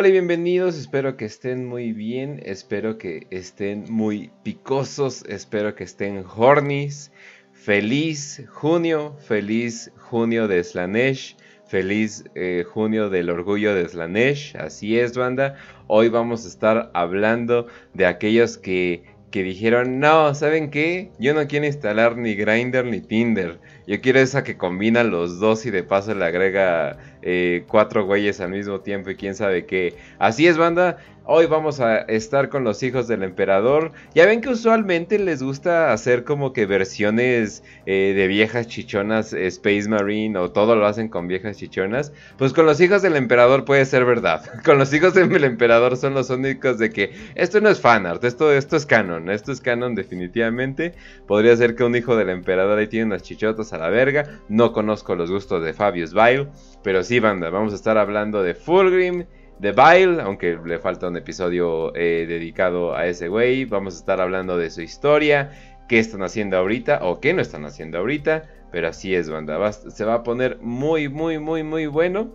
Hola y bienvenidos, espero que estén muy bien, espero que estén muy picosos, espero que estén hornies. Feliz junio, feliz junio de Slanesh, feliz eh, junio del orgullo de Slanesh, así es banda. Hoy vamos a estar hablando de aquellos que, que dijeron, no, ¿saben qué? Yo no quiero instalar ni Grindr ni Tinder. Yo quiero esa que combina los dos y de paso le agrega eh, cuatro güeyes al mismo tiempo y quién sabe qué. Así es, banda. Hoy vamos a estar con los hijos del emperador. Ya ven que usualmente les gusta hacer como que versiones eh, de viejas chichonas Space Marine o todo lo hacen con viejas chichonas. Pues con los hijos del emperador puede ser verdad. Con los hijos del emperador son los únicos de que esto no es fanart, esto, esto es canon, esto es canon definitivamente. Podría ser que un hijo del emperador ahí tiene unas chichotas a la verga. No conozco los gustos de Fabius Vile, pero sí banda, vamos a estar hablando de Fulgrim de Bile, aunque le falta un episodio eh, dedicado a ese güey. Vamos a estar hablando de su historia, qué están haciendo ahorita o qué no están haciendo ahorita. Pero así es, banda. se va a poner muy, muy, muy, muy bueno.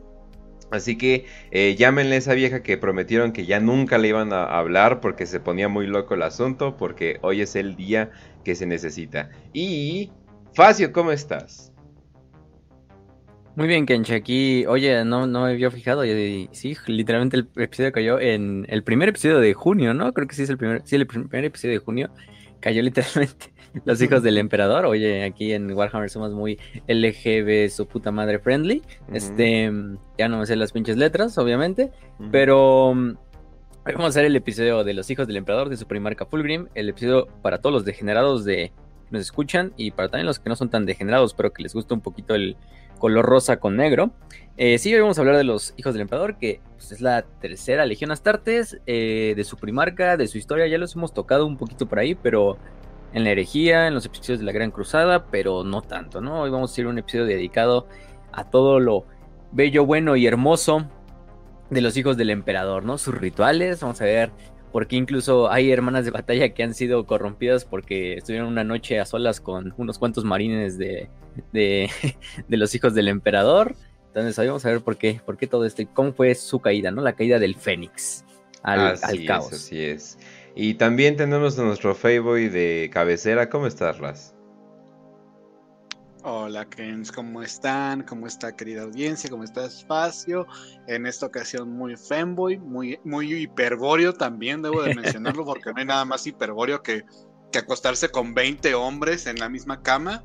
Así que eh, llámenle a esa vieja que prometieron que ya nunca le iban a hablar porque se ponía muy loco el asunto. Porque hoy es el día que se necesita. Y, Facio, ¿cómo estás? Muy bien, Kench, aquí, oye, no, no me había fijado, y, sí, literalmente el episodio cayó en el primer episodio de junio, ¿no? Creo que sí es el primer, sí, el primer episodio de junio, cayó literalmente los hijos del emperador, oye, aquí en Warhammer somos muy LGB, su puta madre friendly, este, ya no me sé las pinches letras, obviamente, pero mm, vamos a hacer el episodio de los hijos del emperador de su primarca Fulgrim, el episodio para todos los degenerados de nos escuchan y para también los que no son tan degenerados, pero que les gusta un poquito el color rosa con negro. Eh, sí, hoy vamos a hablar de los hijos del emperador, que pues, es la tercera legión Astartes, eh, de su primarca, de su historia, ya los hemos tocado un poquito por ahí, pero en la herejía, en los episodios de la Gran Cruzada, pero no tanto, ¿no? Hoy vamos a hacer un episodio dedicado a todo lo bello, bueno y hermoso de los hijos del emperador, ¿no? Sus rituales, vamos a ver porque incluso hay hermanas de batalla que han sido corrompidas porque estuvieron una noche a solas con unos cuantos marines de, de, los hijos del emperador. Entonces ahí vamos a ver por qué, por qué todo esto y cómo fue su caída, ¿no? La caída del Fénix al, caos. así es. Y también tenemos a nuestro Fayboy de cabecera. ¿Cómo estás, Raz? Hola, Kens, ¿cómo están? ¿Cómo está, querida audiencia? ¿Cómo está Espacio? En esta ocasión muy fanboy, muy, muy hiperbóreo también, debo de mencionarlo, porque no hay nada más hiperbóreo que, que acostarse con 20 hombres en la misma cama.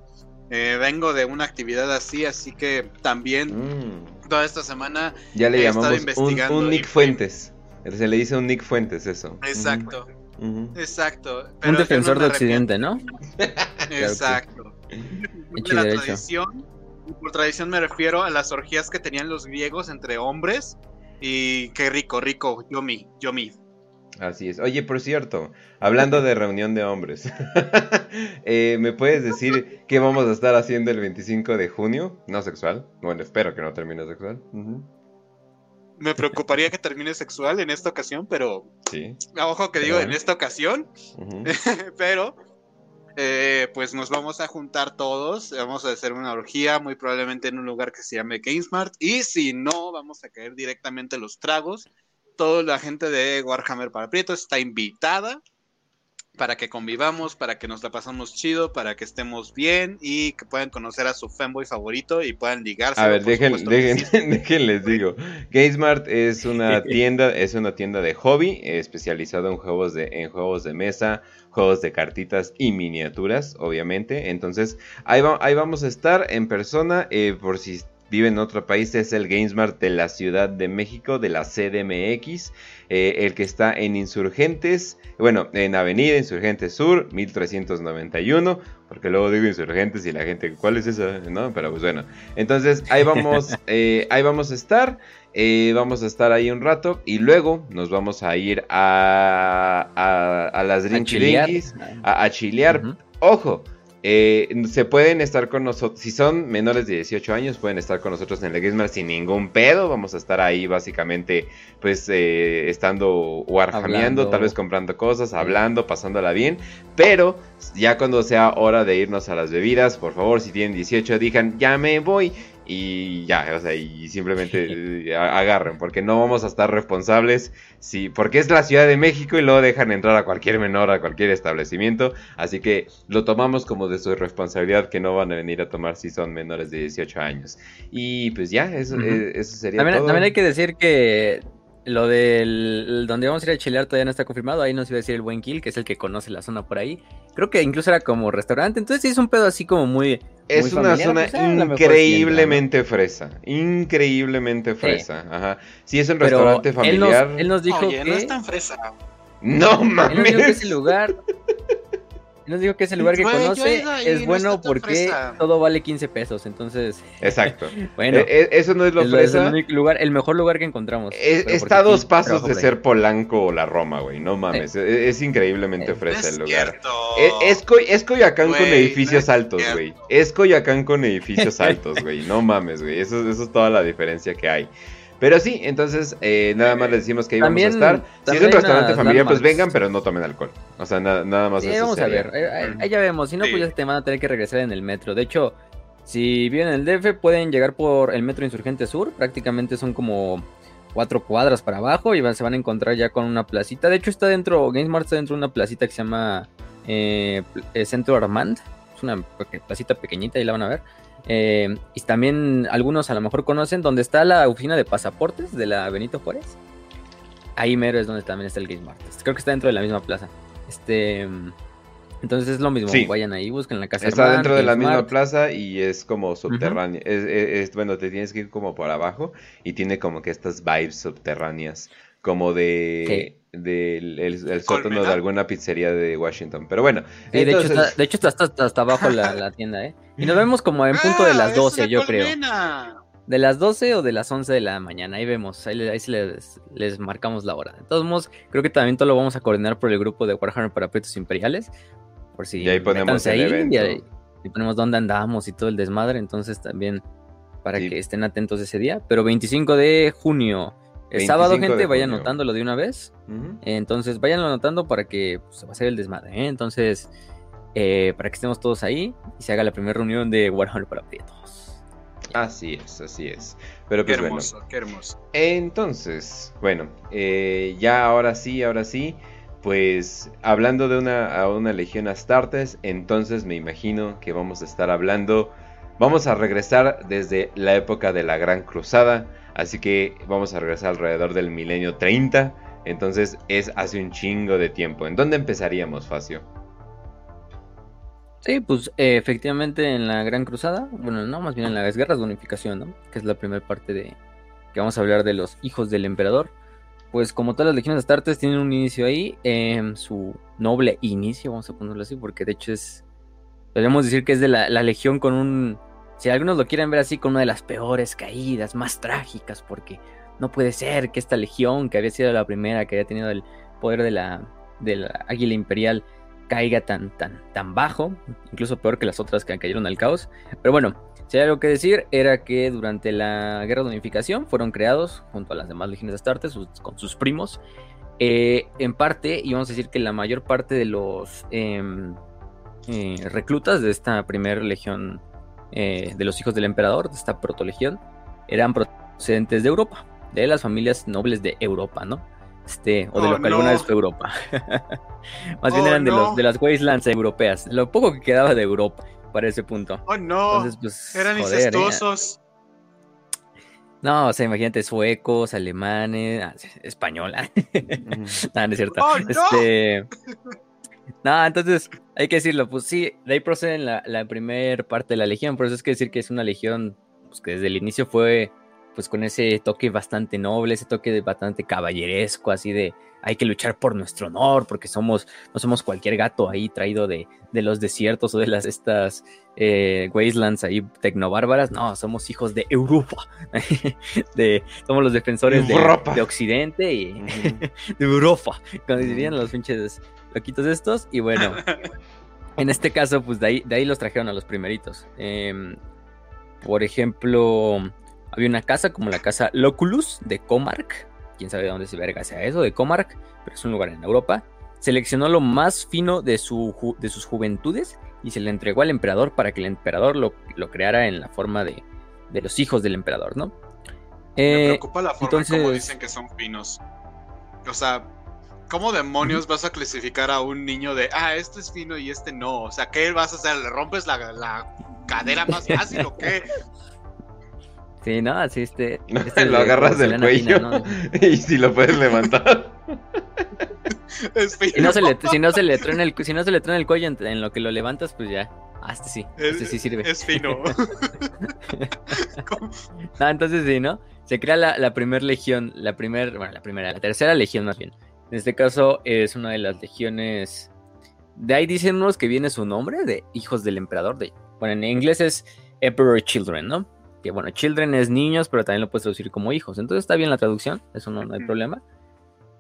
Eh, vengo de una actividad así, así que también mm. toda esta semana ya le llamamos investigando. Un, Nick Fuentes. Se le dice un Nick Fuentes eso. Exacto. Exacto. un defensor de Occidente, ¿no? Exacto la tradición. por tradición me refiero a las orgías que tenían los griegos entre hombres. Y qué rico, rico, yomi, yomi. Así es. Oye, por cierto, hablando de reunión de hombres, eh, ¿me puedes decir qué vamos a estar haciendo el 25 de junio? No sexual. Bueno, espero que no termine sexual. Me preocuparía que termine sexual en esta ocasión, pero... Sí. Ojo que digo en esta ocasión, pero eh, pues nos vamos a juntar todos, vamos a hacer una orgía, muy probablemente en un lugar que se llame GameSmart, y si no, vamos a caer directamente los tragos. Toda la gente de Warhammer para Prieto está invitada para que convivamos, para que nos la pasamos chido, para que estemos bien y que puedan conocer a su fanboy favorito y puedan ligarse. A ver, dejen, dejen, les digo. GameSmart es una tienda, es una tienda de hobby especializada en juegos de, en juegos de mesa, juegos de cartitas y miniaturas, obviamente. Entonces, ahí, ahí vamos a estar en persona, eh, por si vive en otro país, es el GameSmart de la Ciudad de México, de la CDMX, eh, el que está en Insurgentes, bueno, en Avenida Insurgentes Sur, 1391, porque luego digo Insurgentes y la gente, ¿cuál es esa? ¿No? Pero pues bueno, entonces ahí vamos, eh, ahí vamos a estar. Eh, vamos a estar ahí un rato y luego nos vamos a ir a, a, las a, a, chilear. Ojo, eh, se pueden estar con nosotros, si son menores de 18 años, pueden estar con nosotros en el Gizmar sin ningún pedo. Vamos a estar ahí básicamente, pues, eh, estando warjameando, tal vez comprando cosas, hablando, pasándola bien. Pero ya cuando sea hora de irnos a las bebidas, por favor, si tienen 18, digan, ya me voy. Y ya, o sea, y simplemente agarren, porque no vamos a estar responsables, si, porque es la Ciudad de México y luego dejan entrar a cualquier menor a cualquier establecimiento, así que lo tomamos como de su responsabilidad que no van a venir a tomar si son menores de 18 años. Y pues ya, eso, eh, eso sería también, todo. También hay que decir que lo del donde vamos a ir a chilear todavía no está confirmado. Ahí nos iba a decir el buen Kill, que es el que conoce la zona por ahí. Creo que incluso era como restaurante. Entonces sí es un pedo así como muy. Es una zona pues, ah, increíblemente fresa. Increíblemente fresa. Ajá. Sí es un restaurante familiar. Él nos, dijo que. No es tan fresa. No mames. Él nos dijo que ese lugar nos dijo que es el lugar que conoce, es bueno porque todo vale 15 pesos, entonces... Exacto. bueno, e, e, eso no es lo fresa. el, lugar, el mejor lugar que encontramos. E, está a dos pasos de ser Polanco o la Roma, güey, no mames, es, increíblemente fresa el lugar. Es, es, Coyacán con edificios altos, güey. Es Coyacán con edificios altos, güey, no mames, güey, eso, eso es toda la diferencia que hay. Pero sí, entonces eh, nada más les decimos que ahí vamos a estar. Si es un restaurante familiar, pues vengan, pero no tomen alcohol. O sea, nada más. Sí, vamos a ver, ahí, ya vemos. Si no, pues ya te van a tener que regresar en el metro. De hecho, si viven en el DF, pueden llegar por el metro Insurgente Sur. Prácticamente son como cuatro cuadras para abajo y se van a encontrar ya con una placita. De hecho, está dentro, GameSmart está dentro de una placita que se llama eh, Centro Armand. Es una placita pequeñita, y la van a ver. Eh, y también algunos a lo mejor conocen donde está la oficina de pasaportes de la Benito Juárez. Ahí mero es donde también está el Game Mart. Creo que está dentro de la misma plaza. Este. Entonces es lo mismo, vayan ahí, busquen la casa. Está dentro de la misma plaza y es como subterránea. es, bueno, te tienes que ir como por abajo y tiene como que estas vibes subterráneas, como de del el, sótano de alguna pizzería de Washington. Pero bueno. de, hecho está, de hecho está hasta, abajo la, tienda, ¿eh? Y nos vemos como en punto de las 12, ah, yo creo. De las 12 o de las 11 de la mañana, ahí vemos, ahí, ahí les, les, marcamos la hora. De todos modos, creo que también todo lo vamos a coordinar por el grupo de Warhammer para Petos Imperiales. Por si y ahí ponemos el evento. Y, ponemos dónde andamos y todo el desmadre, entonces también para que estén atentos ese día. Pero 25 de junio, el sábado, gente, vayan anotándolo de una vez. Entonces, vayan anotando para que pues, se va a hacer el desmadre. ¿eh? Entonces, eh, para que estemos todos ahí y se haga la primera reunión de Warhammer para. Así es, así es. Pero pues, qué hermoso, qué hermoso. Entonces, bueno, eh, ya ahora sí, ahora sí. Pues hablando de una, a una Legión Astartes, entonces me imagino que vamos a estar hablando. Vamos a regresar desde la época de la Gran Cruzada Así que vamos a regresar alrededor del milenio 30. Entonces es hace un chingo de tiempo. ¿En dónde empezaríamos, Facio? Sí, pues eh, efectivamente en la Gran Cruzada, bueno, no, más bien en las guerras de unificación, ¿no? Que es la primera parte de que vamos a hablar de los hijos del emperador. Pues como todas las legiones de Astartes tienen un inicio ahí, em, su noble inicio, vamos a ponerlo así, porque de hecho es, podemos decir que es de la legión con un si algunos lo quieren ver así con una de las peores caídas, más trágicas, porque no puede ser que esta legión, que había sido la primera que había tenido el poder de la, águila imperial, caiga tan, tan, tan bajo, incluso peor que las otras que cayeron al caos. Pero bueno, si hay algo que decir, era que durante la Guerra de Unificación fueron creados, junto a las demás legiones de Astartes, con sus primos, eh, en parte, y vamos a decir que la mayor parte de los em, eh, reclutas de esta primera legión eh, de los hijos del emperador, de esta protolegión, eran procedentes de Europa, de las familias nobles de Europa, ¿no? Este, o de lo oh, que alguna vez fue Europa. Más bien oh, eran de, los, de las wastelands europeas, lo poco que quedaba de Europa para ese punto. Oh no, pues, eran ¿eh? incestuosos. No, o sea, imagínate, suecos, alemanes, ah, español. no, no es cierto. Oh, este, no, entonces hay que decirlo, pues sí, de ahí procede la, la primera parte de la legión, por eso es que decir que es una legión pues, que desde el inicio fue pues con ese toque bastante noble, ese toque de bastante caballeresco, así de hay que luchar por nuestro honor, porque somos, no somos cualquier gato ahí traído de, de los desiertos o de las estas eh, wastelands ahí tecnobárbaras, no, somos hijos de Europa, de, somos los defensores de, de, Occidente y de Europa, cuando dirían los pinches loquitos estos, y bueno, en este caso, pues de ahí, de ahí los trajeron a los primeritos. Em, por ejemplo, había una casa como la casa Loculus de Comarc, quién sabe de dónde se verga sea eso, de Comarc, pero es un lugar en Europa. Seleccionó lo más fino de, su, de sus juventudes y se le entregó al emperador para que el emperador lo, lo creara en la forma de, de los hijos del emperador, ¿no? Me preocupa la forma como dicen que son finos. O sea, ¿cómo demonios vas a clasificar a un niño de, ah, este es fino y este no? O sea, ¿qué vas a hacer? ¿Le rompes la, la cadera más fácil o qué? Sí, no, así este. este lo agarras del cuello y si lo puedes levantar. es fino. Si no se le, si no se le truena el, si no se le truena el cuello en, lo que lo levantas, pues ya. Ah, este sí, este sí sirve. Es fino. no, entonces sí, ¿no? Se crea la, la primera legión, la primera, bueno, la primera, la tercera legión más bien. En este caso es una de las legiones. De ahí dicen unos que viene su nombre, de hijos del emperador. De, bueno, en inglés es Emperor Children, ¿no? Que bueno, Children es niños, pero también lo puedes traducir como hijos. Entonces está bien la traducción, eso no, hay problema.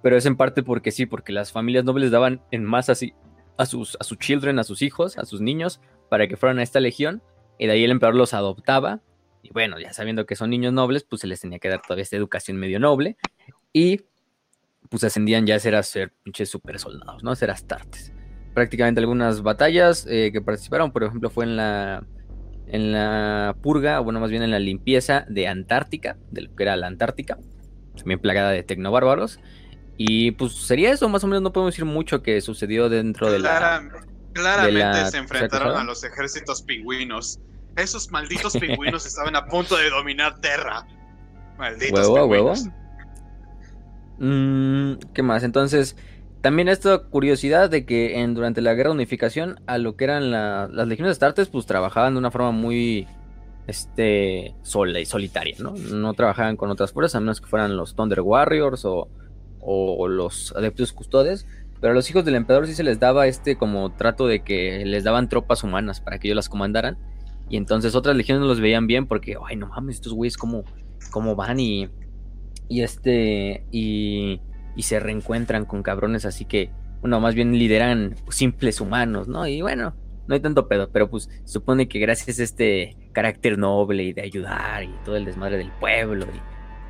Pero es en parte porque sí, porque las familias nobles daban en masa así a sus, a sus children, a sus hijos, a sus niños, para que fueran a esta legión. Y de ahí el emperador los adoptaba. Y bueno, ya sabiendo que son niños nobles, pues se les tenía que dar todavía esta educación medio noble. Y pues ascendían ya a ser, a ser pinches super soldados, ¿no? A ser astartes. Prácticamente algunas batallas eh, que participaron, por ejemplo, fue en la, en la purga, o bueno, más bien en la limpieza de Antártica, de lo que era la Antártica, también plagada de tecnobárbaros. Y pues sería eso, más o menos no podemos decir mucho que sucedió dentro de la... Claramente se enfrentaron a los ejércitos pingüinos. Esos malditos pingüinos estaban a punto de dominar Terra. Malditos ¿Huevo, pingüinos. huevo? Mm, ¿Qué más? Entonces, también esta curiosidad de que en, durante la guerra de unificación, a lo que eran las legiones de Astartes, pues trabajaban de una forma muy este, sola y solitaria, ¿no? No trabajaban con otras fuerzas, a menos que fueran los Thunder Warriors o, los Adeptus Custodes. Pero a los hijos del emperador sí se les daba este como trato de que les daban tropas humanas para que ellos las comandaran. Y entonces otras legiones no los veían bien porque, ay, no mames, estos güeyes cómo, cómo van y y este y, y se reencuentran con cabrones así que bueno más bien lideran simples humanos no y bueno no hay tanto pedo pero pues supone que gracias a este carácter noble y de ayudar y todo el desmadre del pueblo y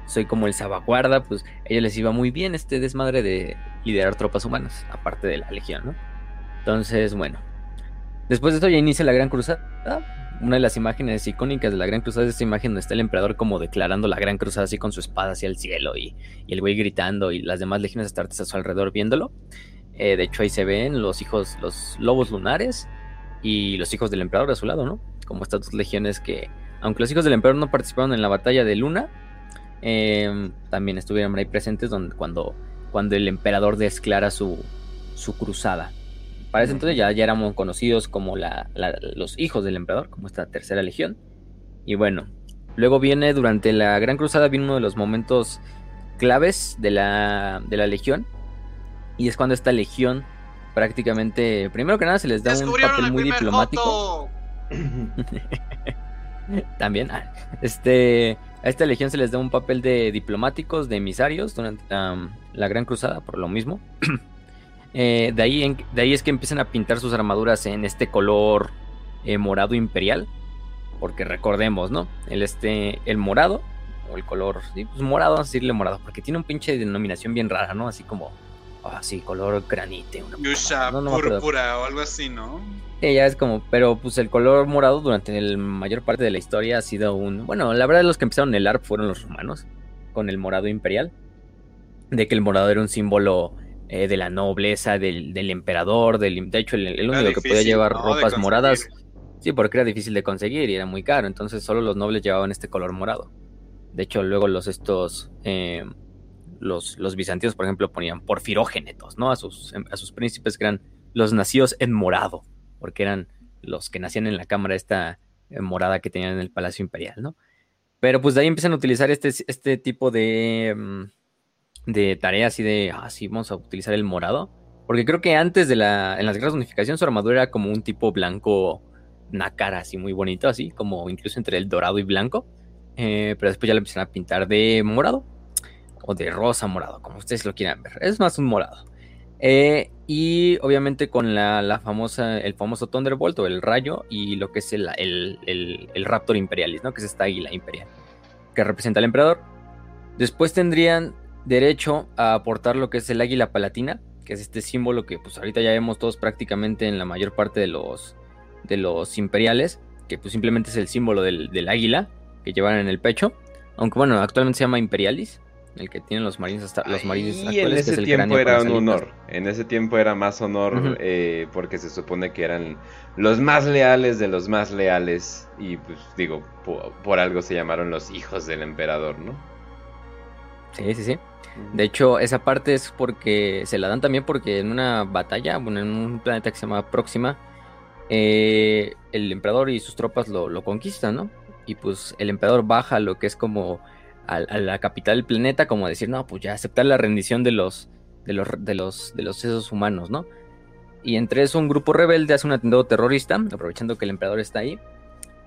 soy como el salvaguarda pues a ellos les iba muy bien este desmadre de liderar tropas humanas aparte de la legión no entonces bueno después de esto ya inicia la gran cruzada una de las imágenes icónicas de la Gran Cruzada es esta imagen donde está el emperador como declarando la Gran Cruzada así con su espada hacia el cielo y, el güey gritando y las demás legiones astartes a su alrededor viéndolo. Eh, de hecho ahí se ven los hijos, los lobos lunares y los hijos del emperador a su lado, ¿no? Como estas dos legiones que, aunque los hijos del emperador no participaron en la batalla de Luna, em, también estuvieron ahí presentes donde, cuando, cuando el emperador declara su, su cruzada. Para ese entonces ya, ya éramos conocidos como los hijos del emperador, como esta tercera legión. Y bueno, luego viene durante la Gran Cruzada, viene uno de los momentos claves de la, de la legión. Y es cuando esta legión prácticamente, primero que nada, se les da un papel muy diplomático. También, ah, este, a esta legión se les da un papel de diplomáticos, de emisarios durante la Gran Cruzada, por lo mismo. Eh, de, ahí de ahí es que empiezan a pintar sus armaduras en este color eh, morado imperial. Porque recordemos, ¿no? El, este, el morado, o el color, sí, pues morado, vamos a decirle morado, porque tiene un pinche denominación bien rara, ¿no? Así como, así, color granite. Una Yusha, púrpura o algo así, ¿no? Sí, ya es como, pero pues el color morado durante la mayor parte de la historia ha sido un. Bueno, la verdad, los que empezaron el ARP fueron los romanos, con el morado imperial. De que el morado era un símbolo eh, de la nobleza, del, emperador, del, de hecho el, único que podía llevar ropas moradas, sí, porque era difícil de conseguir y era muy caro, entonces solo los nobles llevaban este color morado. De hecho, luego los estos, eh, los, los bizantinos, por ejemplo, ponían porfirógenetos, ¿no? A sus, a sus príncipes que eran los nacidos en morado, porque eran los que nacían en la cámara esta eh, morada que tenían en el Palacio Imperial, ¿no? Pero pues de ahí empiezan a utilizar este, este tipo de, mm, de tareas y de, ah, sí, vamos a utilizar el morado. Porque creo que antes de la, en las guerras de unificación, su armadura era como un tipo blanco nácar, así muy bonito, así como incluso entre el dorado y blanco. Eh, pero después ya le empezaron a pintar de morado o de rosa morado, como ustedes lo quieran ver. Es más un morado. Eh, y obviamente con la, famosa, el famoso Thunderbolt o el rayo y lo que es el, el, el Raptor Imperialis, ¿no? Que es esta águila imperial que representa al emperador. Después tendrían derecho a aportar lo que es el águila palatina, que es este símbolo que pues ahorita ya vemos todos prácticamente en la mayor parte de los, de los imperiales, que pues simplemente es el símbolo del, águila, que que llevan en el pecho. Aunque bueno, actualmente se llama Imperialis, el que tienen los marines hasta los marines Y en ese tiempo era un honor. En ese tiempo era más honor eh, porque se supone que eran los más leales de los más leales. Y pues digo, por, algo se llamaron los hijos del emperador, ¿no? Sí, sí, sí. De hecho, esa parte es porque se la dan también porque en una batalla, bueno, en un planeta que se llama Próxima, eh, el emperador y sus tropas lo, lo conquistan, ¿no? Y pues el emperador baja lo que es como a, la capital del planeta, como decir, no, pues ya aceptar la rendición de los, de los, de los, de los sesos humanos, ¿no? Y entre eso un grupo rebelde hace un atentado terrorista, aprovechando que el emperador está ahí,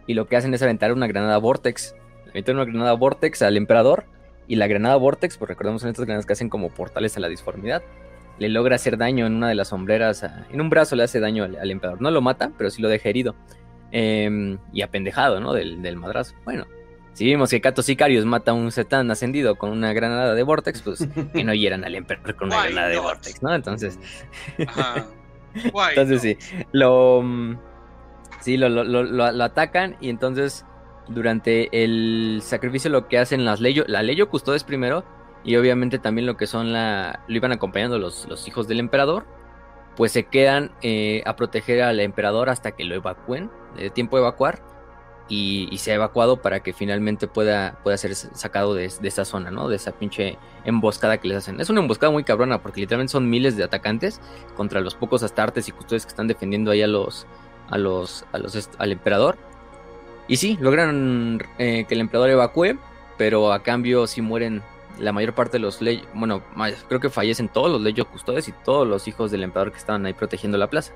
y lo que hacen es aventar una granada Vortex. Aventan una granada Vortex al emperador, y la granada Vortex, pues recordemos en estas granadas que hacen como portales a la disformidad, le logra hacer daño en una de las sombreras, en un brazo le hace daño al, emperador. No lo mata, pero sí lo deja herido. Em, y apendejado, ¿no? Del, del madrazo. Bueno, si vimos que Cato Sicarius mata a un Setán ascendido con una granada de Vortex, pues que no hieran al Emperor con una granada de Vortex, ¿no? Entonces. entonces sí. Lo. Mm, sí, lo, lo, atacan y entonces. Durante el sacrificio lo que hacen las leyes, la Leyo Custodes primero, y obviamente también lo que son la. lo iban acompañando los, los hijos del emperador. Pues se quedan eh, a proteger al emperador hasta que lo evacúen. De tiempo de evacuar y, se ha evacuado para que finalmente pueda, pueda ser sacado de, esa zona, ¿no? De esa pinche emboscada que les hacen. Es una emboscada muy cabrona porque literalmente son miles de atacantes contra los pocos astartes y custodios que están defendiendo ahí a los, a los, a los al emperador. Y sí, logran eh, que el emperador evacúe, pero a cambio sí mueren la mayor parte de los leyes, bueno, creo que fallecen todos los leyes custodios y todos los hijos del emperador que estaban ahí protegiendo la plaza.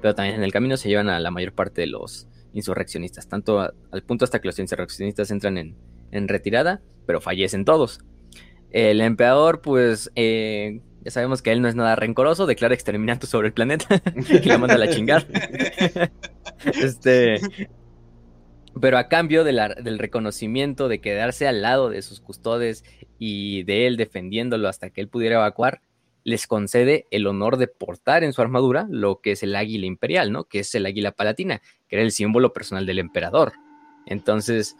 Pero también en el camino se llevan a la mayor parte de los, insurreccionistas, tanto al punto hasta que los insurreccionistas entran en, retirada, pero fallecen todos. El emperador, pues, eh, ya sabemos que él no es nada rencoroso, declara exterminante sobre el planeta y la manda a la chingar. este, pero a cambio del reconocimiento de quedarse al lado de sus custodes y de él defendiéndolo hasta que él pudiera evacuar, les concede el honor de portar en su armadura lo que es el águila imperial, ¿no? Que es el águila palatina, que era el símbolo personal del emperador. Entonces,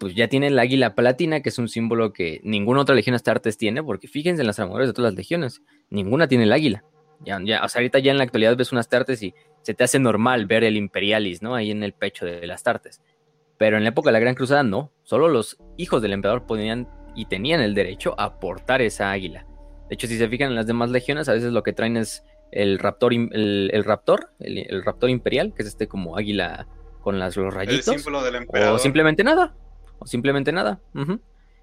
pues ya tienen el águila palatina, que es un símbolo que ninguna otra legión astartes tiene, porque fíjense en las armaduras de todas las legiones, ninguna tiene el águila. Ya, ya, o sea, ahorita ya en la actualidad ves unas tartes y se te hace normal ver el imperialis, ¿no? Ahí en el pecho de las tartes. Pero en la época de la Gran Cruzada no, solo los hijos del emperador podían y tenían el derecho a portar esa águila. De hecho, si se fijan en las demás legiones, a veces lo que traen es el raptor, el, raptor, el, raptor imperial, que es este como águila con las, los rayitos. El símbolo del emperador. O simplemente nada. O simplemente nada.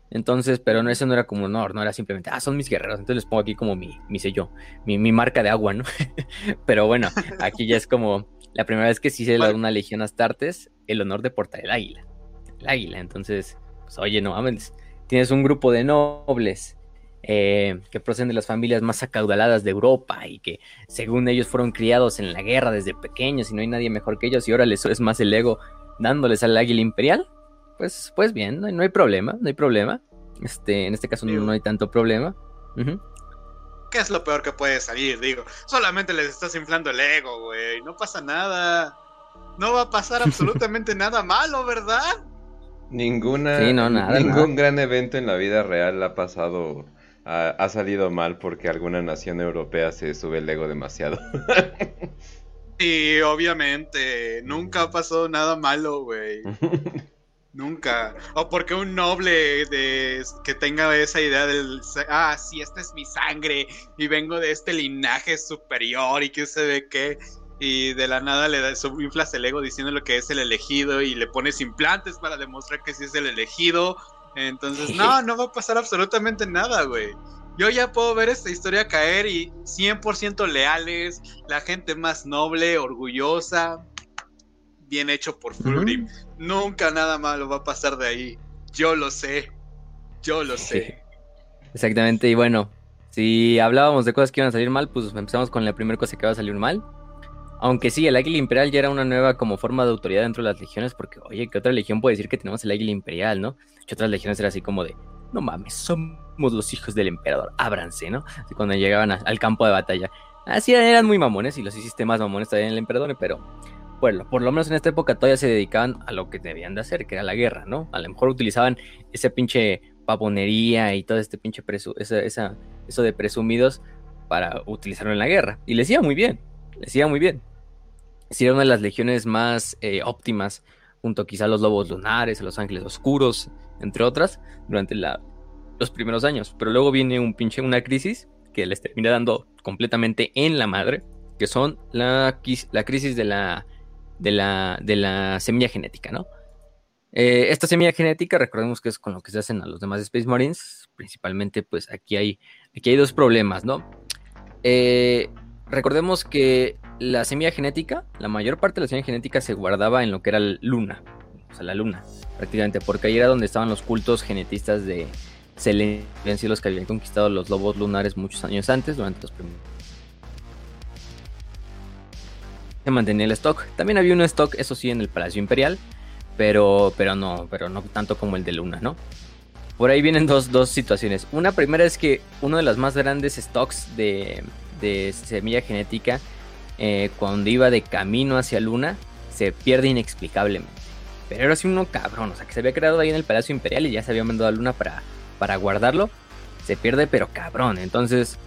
Entonces, pero no, ese no era como honor, no era simplemente, ah, son mis guerreros. Entonces les pongo aquí como mi, mi sello, mi, mi marca de agua, ¿no? pero bueno, aquí ya es como la primera vez que sí se le da una legión a Astartes el honor de portar el águila. El águila. Entonces, pues oye, no mames. Tienes un grupo de nobles eh, que proceden de las familias más acaudaladas de Europa y que según ellos fueron criados en la guerra desde pequeños y no hay nadie mejor que ellos y ahora les es más el ego dándoles al águila imperial, pues, pues bien, no hay, problema, no hay problema. Este, en este caso no, hay tanto problema. ¿Qué es lo peor que puede salir? Digo, solamente les estás inflando el ego, güey. No pasa nada. No va a pasar absolutamente nada malo, ¿verdad? Ninguna, ningún gran evento en la vida real ha pasado ha, salido mal porque alguna nación europea se sube el ego demasiado. Y obviamente, nunca pasó nada malo, güey. Nunca. O porque un noble de, que tenga esa idea del, ah, sí, esta es mi sangre y vengo de este linaje superior y que se ve que, y de la nada le da, inflas el ego diciendo lo que es el elegido y le pones implantes para demostrar que sí es el elegido entonces, no, no va a pasar absolutamente nada, güey. Yo ya puedo ver esta historia caer y 100% leales, la gente más noble, orgullosa, bien hecho por Fulgrim. Nunca nada malo va a pasar de ahí. Yo lo sé. Yo lo sé. Exactamente, y bueno, si hablábamos de cosas que iban a salir mal, pues empezamos con la primera cosa que va a salir mal. Aunque sí, el águila imperial ya era una nueva como forma de autoridad dentro de las legiones, porque, oye, ¿qué otra legión puede decir que tenemos el águila imperial, no? Que otras legiones era así como de, no mames, somos los hijos del emperador, ábranse, ¿no? Cuando llegaban al campo de batalla. Así eran muy mamones y los hiciste más mamones también el emperador, pero bueno, por lo menos en esta época todavía se dedicaban a lo que debían de hacer, que era la guerra, ¿no? A lo mejor utilizaban ese pinche pavonería y todo este pinche presu eso de presumidos para utilizarlo en la guerra. Y les iba muy bien, les iba muy bien. Si era una de las legiones más eh, óptimas, junto quizá a los lobos lunares, a los ángeles oscuros, entre otras, durante los primeros años. Pero luego viene un pinche, una crisis que les termina dando completamente en la madre, que son la, la crisis de la, de, la, de la semilla genética, ¿no? Eh, esta semilla genética, recordemos que es con lo que se hacen a los demás Space Marines, principalmente pues aquí hay, aquí hay dos problemas, ¿no? Eh, recordemos que la semilla genética, la mayor parte de la semilla genética se guardaba en lo que era la luna, o sea, la luna, prácticamente, porque ahí era donde estaban los cultos genetistas de Selene, los que habían conquistado los lobos lunares muchos años antes, durante los primeros. Se mantenía el stock. También había un stock, eso sí, en el Palacio Imperial, pero, pero no, pero no tanto como el de Luna, ¿no? Por ahí vienen dos, dos situaciones. Una primera es que uno de los más grandes stocks de, de semilla genética, eh, cuando iba de camino hacia Luna, se pierde inexplicablemente. Pero era así uno cabrón, o sea, que se había creado ahí en el Palacio Imperial y ya se había mandado a Luna para, para guardarlo. Se pierde, pero cabrón. Entonces,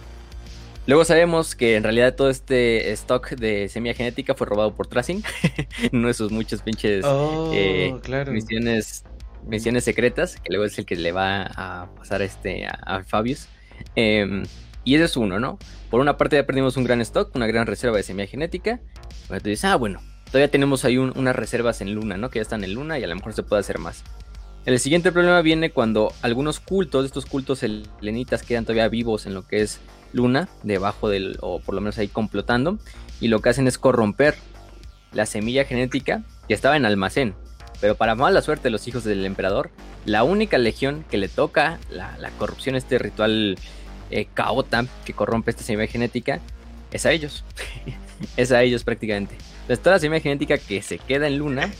Luego sabemos que en realidad todo este stock de semilla genética fue robado por Tracing. Uno de sus muchos pinches oh, eh, misiones, misiones secretas, que luego es el que le va a pasar este a, Fabius. Em, y ese es uno, ¿no? Por una parte ya perdimos un gran stock, una gran reserva de semilla genética. Pero tú dices, ah, bueno, todavía tenemos ahí unas reservas en Luna, ¿no? Que ya están en Luna y a lo mejor se puede hacer más. El siguiente problema viene cuando algunos cultos, estos cultos helenitas, quedan todavía vivos en lo que es luna debajo del, o por lo menos ahí complotando, y lo que hacen es corromper la semilla genética que estaba en almacén. Pero para mala suerte de los hijos del emperador, la única legión que le toca la, corrupción, este ritual eh, caota que corrompe esta semilla genética, es a ellos. es a ellos prácticamente. Entonces toda la semilla genética que se queda en luna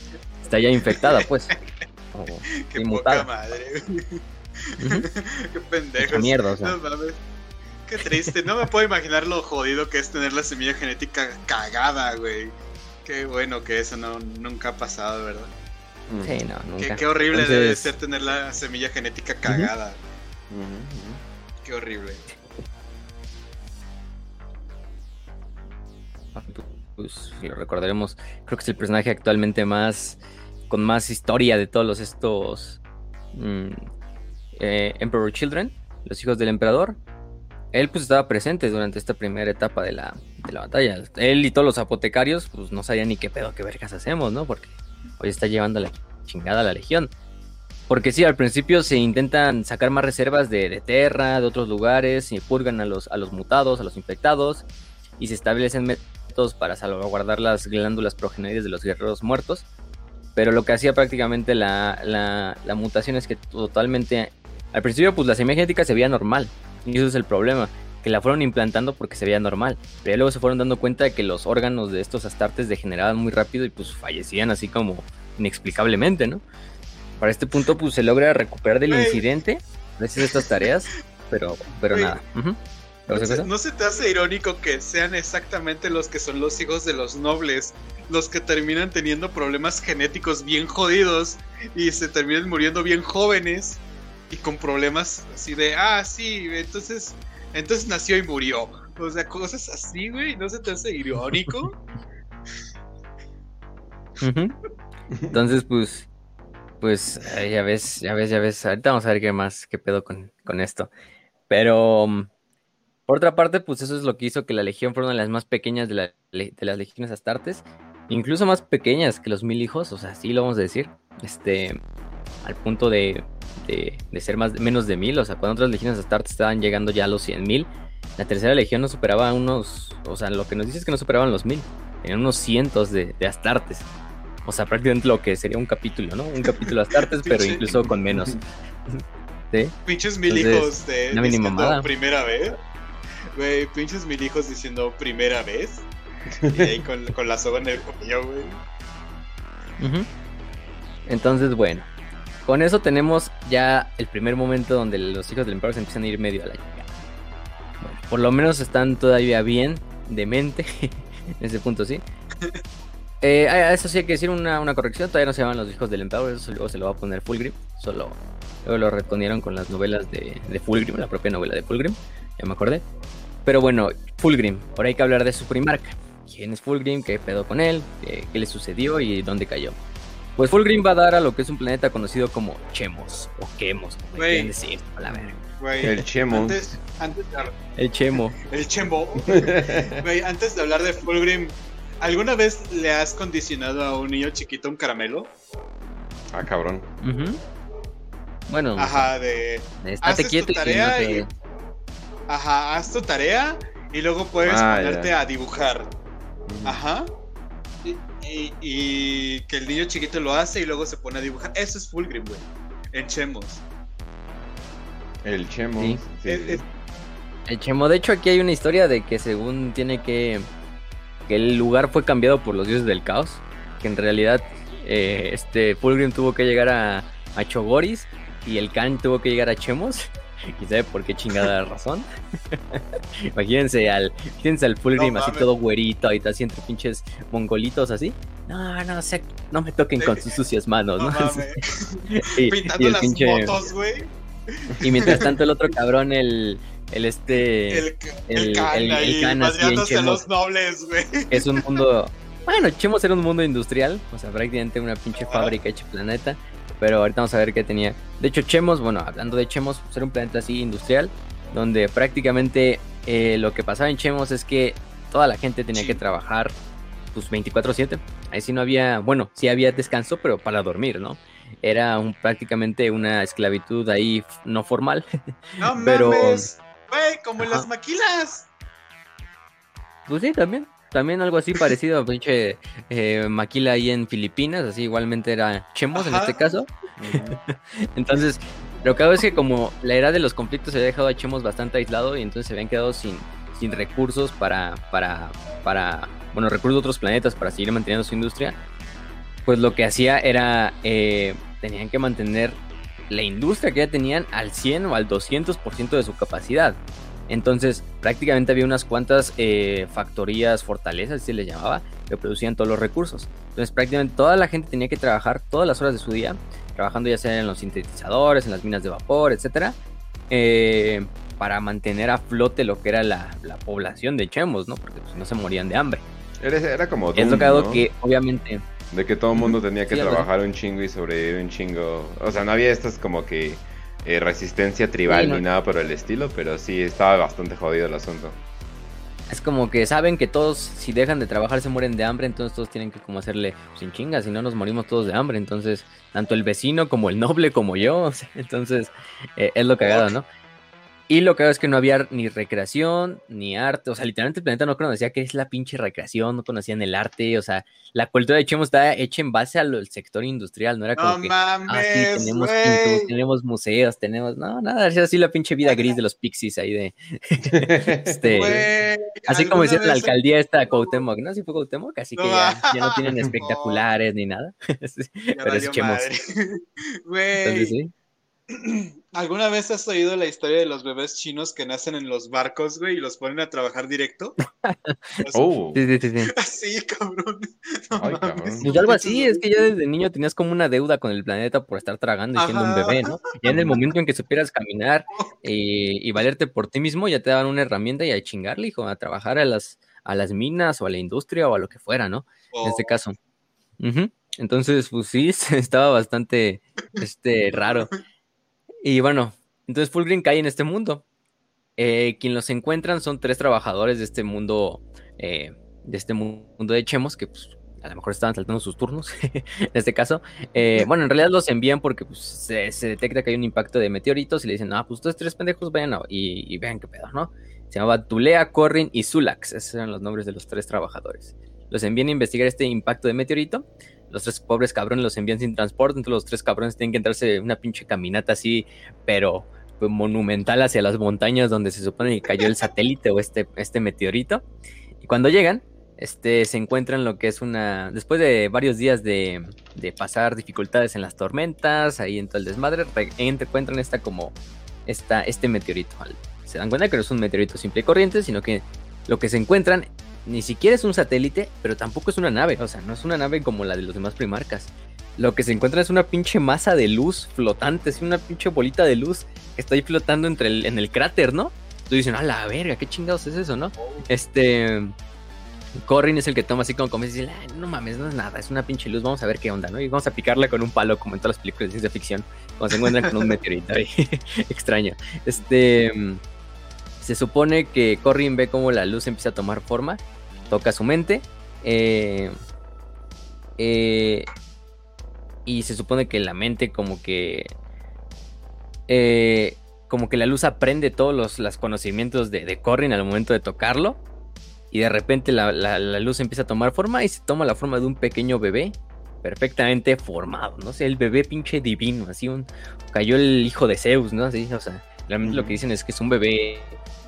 está ya infectada, pues. Qué poca madre. Qué pendejo. Mierda, Qué triste, no me puedo imaginar lo jodido que es tener la semilla genética cagada, güey. Qué bueno que eso no, nunca ha pasado, ¿verdad? Sí, no, nunca. Qué, horrible debe ser tener la semilla genética cagada. Qué horrible. Pues lo recordaremos, creo que es el personaje actualmente más con más historia de todos los estos mm, eh, Emperor Children, los hijos del emperador él pues estaba presente durante esta primera etapa de la, de la batalla. Él y todos los apotecarios pues no sabían ni qué pedo, qué vergas hacemos, ¿no? Porque hoy está llevando la chingada a la legión. Porque sí, al principio se intentan sacar más reservas de, de Terra, de otros lugares, y purgan a los, a los mutados, a los infectados, y se establecen métodos para salvaguardar las glándulas progenitores de los guerreros muertos. Pero lo que hacía prácticamente la, la, la mutación es que totalmente... Al principio pues la semilla genética se veía normal, y eso es el problema, que la fueron implantando porque se veía normal. Pero luego se fueron dando cuenta de que los órganos de estos astartes degeneraban muy rápido y pues fallecían así como inexplicablemente, ¿no? Para este punto pues se logra recuperar del incidente gracias a estas tareas, pero, pero nada. ¿No se te hace irónico que sean exactamente los que son los hijos de los nobles los que terminan teniendo problemas genéticos bien jodidos y se terminan muriendo bien jóvenes y con problemas así de, ah, sí, entonces, entonces nació y murió. O sea, cosas así, güey, ¿no se te hace irónico? Entonces, pues, pues, ya ves, ya ves, ya ves. Ahorita vamos a ver qué más, qué pedo con, con esto. Pero, mm, por otra parte, pues eso es lo que hizo que la legión fuera una de las más pequeñas de, la, de las legiones astartes. Incluso más pequeñas que los mil hijos, o sea, sí lo vamos a decir. Este, al punto de de, ser más, menos de mil. O sea, cuando otras legiones Astartes estaban llegando ya a los cien mil, la tercera legión no superaba unos. O sea, lo que nos dice es que no superaban los mil. Tenían unos cientos de, Astartes. O sea, prácticamente lo que sería un capítulo, ¿no? Un capítulo Astartes, pero incluso con menos. ¿Sí? Pinches mil hijos de diciendo primera vez. Güey, pinches mil hijos diciendo primera vez. Y ahí con, con la soga en el cuello, güey. Entonces, bueno, con eso tenemos ya el primer momento donde los hijos del emperador se empiezan a ir medio a la chica. por lo menos están todavía bien de mente. en ese punto sí. Eh, eso sí hay que decir una, corrección, todavía no se llaman los hijos del emperador, eso luego se lo va a poner Fulgrim, solo luego lo retonearon con las novelas de, de Fulgrim, la propia novela de Fulgrim, ya me acordé. Pero bueno, Fulgrim, ahora hay que hablar de su primarca. ¿Quién es Fulgrim? ¿Qué pedo con él? ¿Qué, le sucedió y dónde cayó? Pues Fulgrim va a dar a lo que es un planeta conocido como Chemos, o Quemos, como quieren decir, la verga. el Chemo. Antes, de... El Chemo. El Chemo. antes de hablar de Fulgrim, ¿alguna vez le has condicionado a un niño chiquito un caramelo? Ah, cabrón. Bueno. Ajá, de. Estate quieto y, Ajá, haz tu tarea y luego puedes ah, ponerte a dibujar. Ajá. Y, que el niño chiquito lo hace y luego se pone a dibujar. Eso es Fulgrim, güey. En Chemos. El Chemo. El Chemo. De hecho, aquí hay una historia de que según tiene que. que el lugar fue cambiado por los dioses del caos. Que en realidad eh, este Fulgrim tuvo que llegar a, a Chogoris y el Khan tuvo que llegar a Chemos. ¿Y sabe por qué chingada razón? imagínense al, imagínense al Fulgrim así todo güerito, ahí así entre pinches mongolitos así. No, no, o sea, no me toquen con sus sucias manos, ¿no? y, Pintando las motos, güey. Y mientras tanto el otro cabrón, el, el este... El, el, el, el, así en los nobles, güey. Es un mundo... Bueno, Chemos era un mundo industrial, o sea, prácticamente una pinche fábrica hecha planeta. Pero ahorita vamos a ver qué tenía. De hecho, Chemos, bueno, hablando de Chemos, era un planeta así industrial, donde prácticamente eh, lo que pasaba en Chemos es que toda la gente tenía que trabajar pues 24/7. Ahí sí no había, bueno, sí había descanso, pero para dormir, ¿no? Era un, prácticamente una esclavitud ahí no formal. No pero, mames, güey, como en las maquilas. Pues sí, también. También algo así parecido a pinche eh, Maquila ahí en Filipinas, así igualmente era Chemos en este caso. entonces, lo que hago es que como la era de los conflictos se había dejado a Chemos bastante aislado y entonces se habían quedado sin, sin recursos para, para, para, bueno, recursos de otros planetas para seguir manteniendo su industria, pues lo que hacía era, eh, tenían que mantener la industria que ya tenían al 100 o al 200% de su capacidad. Entonces, prácticamente había unas cuantas eh, factorías, fortalezas, se les llamaba, que producían todos los recursos. Entonces, prácticamente toda la gente tenía que trabajar todas las horas de su día, trabajando ya sea en los sintetizadores, en las minas de vapor, etcétera, eh, para mantener a flote lo que era la, población de Chemos, ¿no? Porque pues, no se morían de hambre. Era, como. es lo que que, obviamente. De que todo el mundo tenía que trabajar un chingo y sobrevivir un chingo. O sea, no había estas como que eh, resistencia tribal ni nada por el estilo, pero sí estaba bastante jodido el asunto. Es como que saben que todos, si dejan de trabajar, se mueren de hambre, entonces todos tienen que como hacerle sin chingas, si no nos morimos todos de hambre. Entonces, tanto el vecino como el noble como yo, entonces eh, es lo cagado, ¿no? Y lo que es que no había ni recreación, ni arte. O sea, literalmente el planeta no conocía qué es la pinche recreación, no conocían el arte. O sea, la cultura de Chemo está hecha en base al sector industrial, no era como que. ah, sí, tenemos tenemos museos, tenemos. No, nada, es así la pinche vida gris de los pixies ahí de. este, así como decía la alcaldía esta de Cuauhtémoc, ¿no? Sí fue Cuauhtémoc, así que ya, no tienen espectaculares ni nada. Pero es Chemo. Güey. sí. ¿Alguna vez has oído la historia de los bebés chinos que nacen en los barcos, güey, y los ponen a trabajar directo? oh. Sí, sí, sí. Así, cabrón. Pues algo así, es que ya desde niño tenías como una deuda con el planeta por estar tragando y siendo un bebé, ¿no? Ya en el momento en que supieras caminar eh, y valerte por ti mismo, ya te daban una herramienta y a chingarle, hijo, a trabajar a las, a las minas o a la industria o a lo que fuera, ¿no? En este oh. caso. Entonces, pues sí, estaba bastante este, raro. Y bueno, entonces Fulgrim cae en este mundo. Eh, quien los encuentran son tres trabajadores de este mundo, eh, de este mundo de Chemos, que pues, a lo mejor estaban saltando sus turnos en este caso. Eh, bueno, en realidad los envían porque pues, se, detecta que hay un impacto de meteoritos y le dicen, ah, pues ustedes tres pendejos vayan y, y, vean qué pedo, ¿no? Se llamaba Tulea, Corrin y Zulax, esos eran los nombres de los tres trabajadores. Los envían a investigar este impacto de meteorito los tres pobres cabrones los envían sin transporte, entonces los tres cabrones tienen que entrarse una pinche caminata así, pero pues, monumental hacia las montañas donde se supone que cayó el satélite o este, este meteorito. Y cuando llegan, este, se encuentran lo que es una. Después de varios días de, de pasar dificultades en las tormentas, ahí en todo el desmadre, encuentran esta como. Esta, este meteorito. Se dan cuenta que no es un meteorito simple y corriente, sino que lo que se encuentran ni siquiera es un satélite, pero tampoco es una nave. O sea, no es una nave como la de los demás primarcas. Lo que se encuentra es una pinche masa de luz flotante, es una pinche bolita de luz que está ahí flotando entre el, en el cráter, ¿no? Tú dices, a la verga, qué chingados es eso, ¿no? Este. Corrin es el que toma así como como y dice, no mames, no es nada, es una pinche luz, vamos a ver qué onda, ¿no? Y vamos a picarla con un palo, como en todas las películas de ciencia ficción, cuando se encuentran con un meteorito ahí. Extraño. Este. Se supone que Corrin ve cómo la luz empieza a tomar forma, toca su mente, eh, eh, y se supone que la mente como que... Eh, como que la luz aprende todos los, conocimientos de, de, Corrin al momento de tocarlo. Y de repente la, luz empieza a tomar forma y se toma la forma de un pequeño bebé perfectamente formado, ¿no? sé, el bebé pinche divino, así un... Cayó el hijo de Zeus, ¿no? Así, o sea, realmente lo que dicen es que es un bebé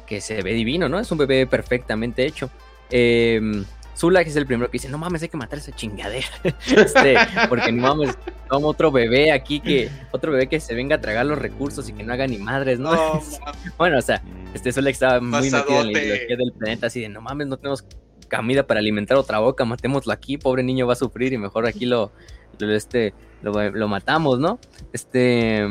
que se ve divino, ¿no? Es un bebé perfectamente hecho. Eh, Zulak es el primero que dice, no mames, hay que matar esa chingadera. este, porque no mames, como otro bebé aquí que, otro bebé que se venga a tragar los recursos y que no haga ni madres, ¿no? bueno, o sea, este Zulak estaba muy metido en la ideología del planeta, así de, no mames, no tenemos comida para alimentar otra boca, matémoslo aquí, pobre niño va a sufrir y mejor aquí lo, lo este, lo, lo matamos, ¿no? Este...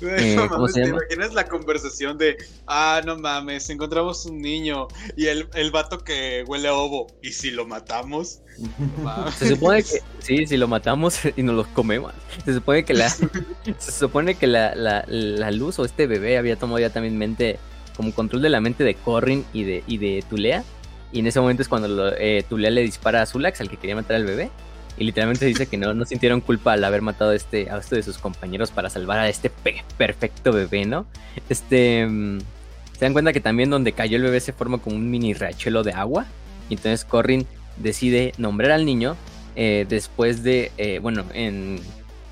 Eh, ¿Te imaginas la conversación de, ah, no mames, encontramos un niño y el, el vato que huele a ovo, ¿y si lo matamos? se supone que, sí, si lo matamos y nos lo comemos, se supone que la, se supone que la, la, la, luz o este bebé había tomado ya también mente, como control de la mente de Corrin y de, y de Tulea, y en ese momento es cuando eh, Tulea le dispara a Zulax, al que quería matar al bebé, y literalmente dice que no, no sintieron culpa al haber matado a este, a este de sus compañeros para salvar a este perfecto bebé, ¿no? Este. Mm, se dan cuenta que también donde cayó el bebé se forma como un mini riachuelo de agua. Y entonces Corrin decide nombrar al niño eh, después de. Eh, bueno, en.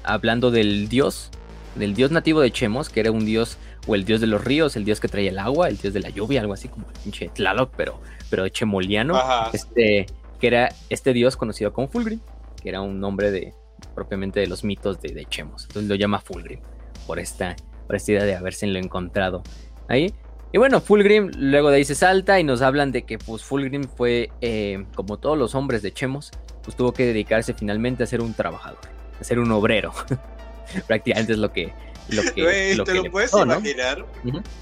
Hablando del dios. Del dios nativo de Chemos, que era un dios. O el dios de los ríos, el dios que traía el agua, el dios de la lluvia, algo así como pinche Tlaloc, pero, pero chemoliano. Este. Que era este dios conocido como Fulgrim que era un nombre de propiamente de los mitos de, Chemos. Entonces lo llama Fulgrim por esta, por esta idea de haberse lo encontrado ahí. Y bueno, Fulgrim luego de ahí se salta y nos hablan de que pues Fulgrim fue, eh, como todos los hombres de Chemos, pues tuvo que dedicarse finalmente a ser un trabajador, a ser un obrero. Prácticamente es lo que, lo que, ¿Te lo puedes imaginar?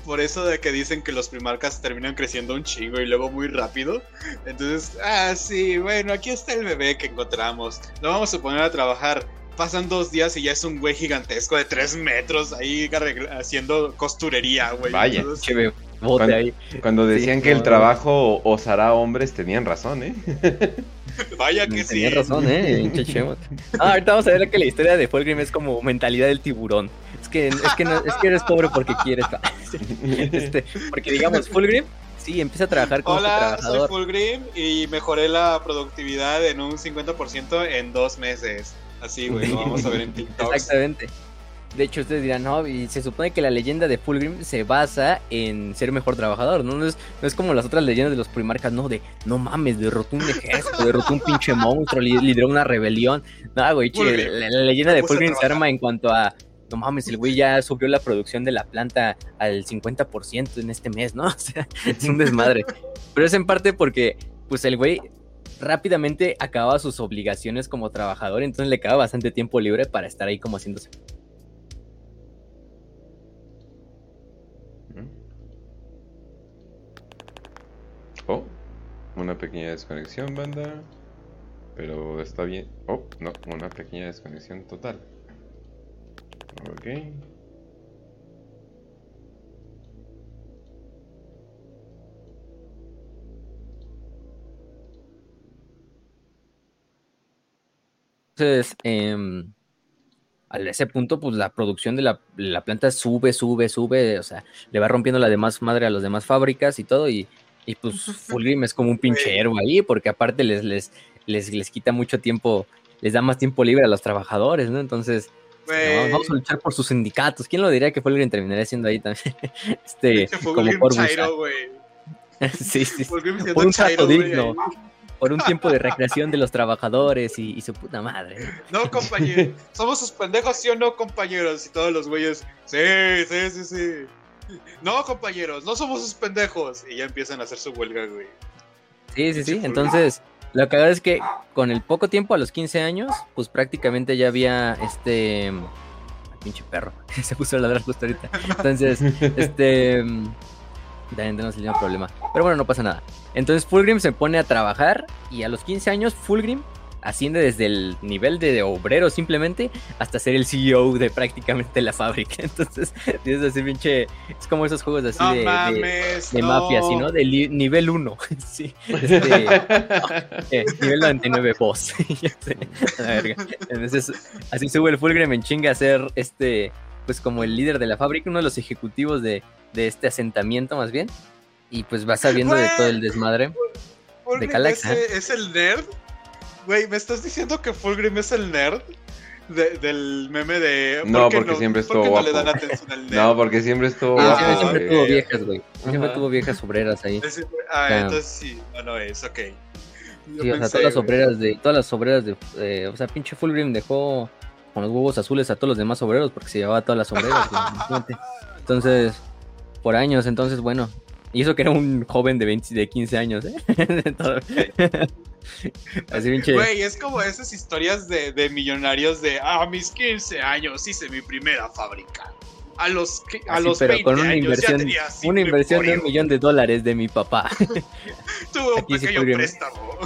Por eso de que dicen que los primarcas terminan creciendo un chingo y luego muy rápido. Entonces, ah, sí, bueno, aquí está el bebé que encontramos. Lo vamos a poner a trabajar. Pasan dos días y ya es un güey gigantesco de tres metros ahí haciendo costurería, güey. Vaya, cuando, ahí. cuando decían que el trabajo os hará hombres, tenían razón, ¿eh? Vaya que sí. Tenían razón, ¿eh? ah, ahorita vamos a ver que la historia de Fulgrim es como mentalidad del tiburón que, es que, es que eres pobre porque quieres. Este, porque digamos, Fulgrim, sí, empieza a trabajar como Hola, trabajador. soy Fulgrim y mejoré la productividad en un 50% en dos meses. Así, güey, lo vamos a ver en TikTok. Exactamente. De hecho, ustedes dirán, no, y se supone que la leyenda de Fulgrim se basa en ser mejor trabajador, ¿no? No es, no es como las otras leyendas de los primarcas, no, de, no mames, derrotó un ejército, derrotó un pinche monstruo, lideró una rebelión. No, güey, la, leyenda de Fulgrim se arma en cuanto a no mames, el güey ya subió la producción de la planta al 50% en este mes, ¿no? O sea, es un desmadre. Pero es en parte porque, pues el güey rápidamente acababa sus obligaciones como trabajador, entonces le quedaba bastante tiempo libre para estar ahí como haciéndose. Oh, una pequeña desconexión, banda. Pero está bien. Oh, no, una pequeña desconexión total. Ok. Entonces, eh, a ese punto, pues la producción de la, planta sube, sube, sube, o sea, le va rompiendo la demás madre a las demás fábricas y todo, y, y pues Fulgrim es como un pinche héroe ahí, porque aparte les, les, les, les quita mucho tiempo, les da más tiempo libre a los trabajadores, ¿no? Entonces, vamos a luchar por sus sindicatos. ¿Quién lo diría que Fulgrim terminaría siendo ahí también? este, como por sí, sí. Por un trato digno. Por un tiempo de recreación de los trabajadores y, su puta madre. No, compañero. ¿Somos sus pendejos, sí o no, compañeros? Y todos los güeyes. Sí, sí, sí, sí. No, compañeros, no somos sus pendejos. Y ya empiezan a hacer su huelga, güey. Sí, sí, sí. Entonces, lo que es que con el poco tiempo, a los 15 años, pues prácticamente ya había este. Pinche perro. Se puso a ladrar justo ahorita. Entonces, este. También tenemos el mismo problema. Pero bueno, no pasa nada. Entonces Fulgrim se pone a trabajar y a los 15 años Fulgrim asciende desde el nivel de obrero simplemente hasta ser el CEO de prácticamente la fábrica. Entonces, tienes así pinche. Es como esos juegos así de, de, mafia, así, ¿no? De nivel 1. sí. Este, eh, nivel 99 boss. Entonces, así sube el Fulgrim en chinga a ser este. Pues como el líder de la fábrica, uno de los ejecutivos de, de este asentamiento, más bien. Y pues va sabiendo de todo el desmadre. de Calax. ¿Es el nerd? Güey, ¿me estás diciendo que Fulgrim es el nerd? del meme de. no, porque siempre estuvo no le dan atención al nerd? No, porque siempre estuvo ah, Siempre, tuvo viejas, güey. Siempre tuvo viejas obreras ahí. ah, entonces sí, no, no es, ok. sí, o sea, todas las obreras de. Todas las obreras de. Eh, o sea, pinche Fulgrim dejó con los huevos azules a todos los demás obreros porque se llevaba a todas las obreras. entonces, por años, entonces, bueno. Y eso que era un joven de, 20, de 15 años, ¿eh? Así Güey, es como esas historias de, millonarios de, a mis 15 años hice mi primera fábrica. A los, a los pero con una inversión, una inversión de un millón de dólares de mi papá. Tuve un pequeño préstamo.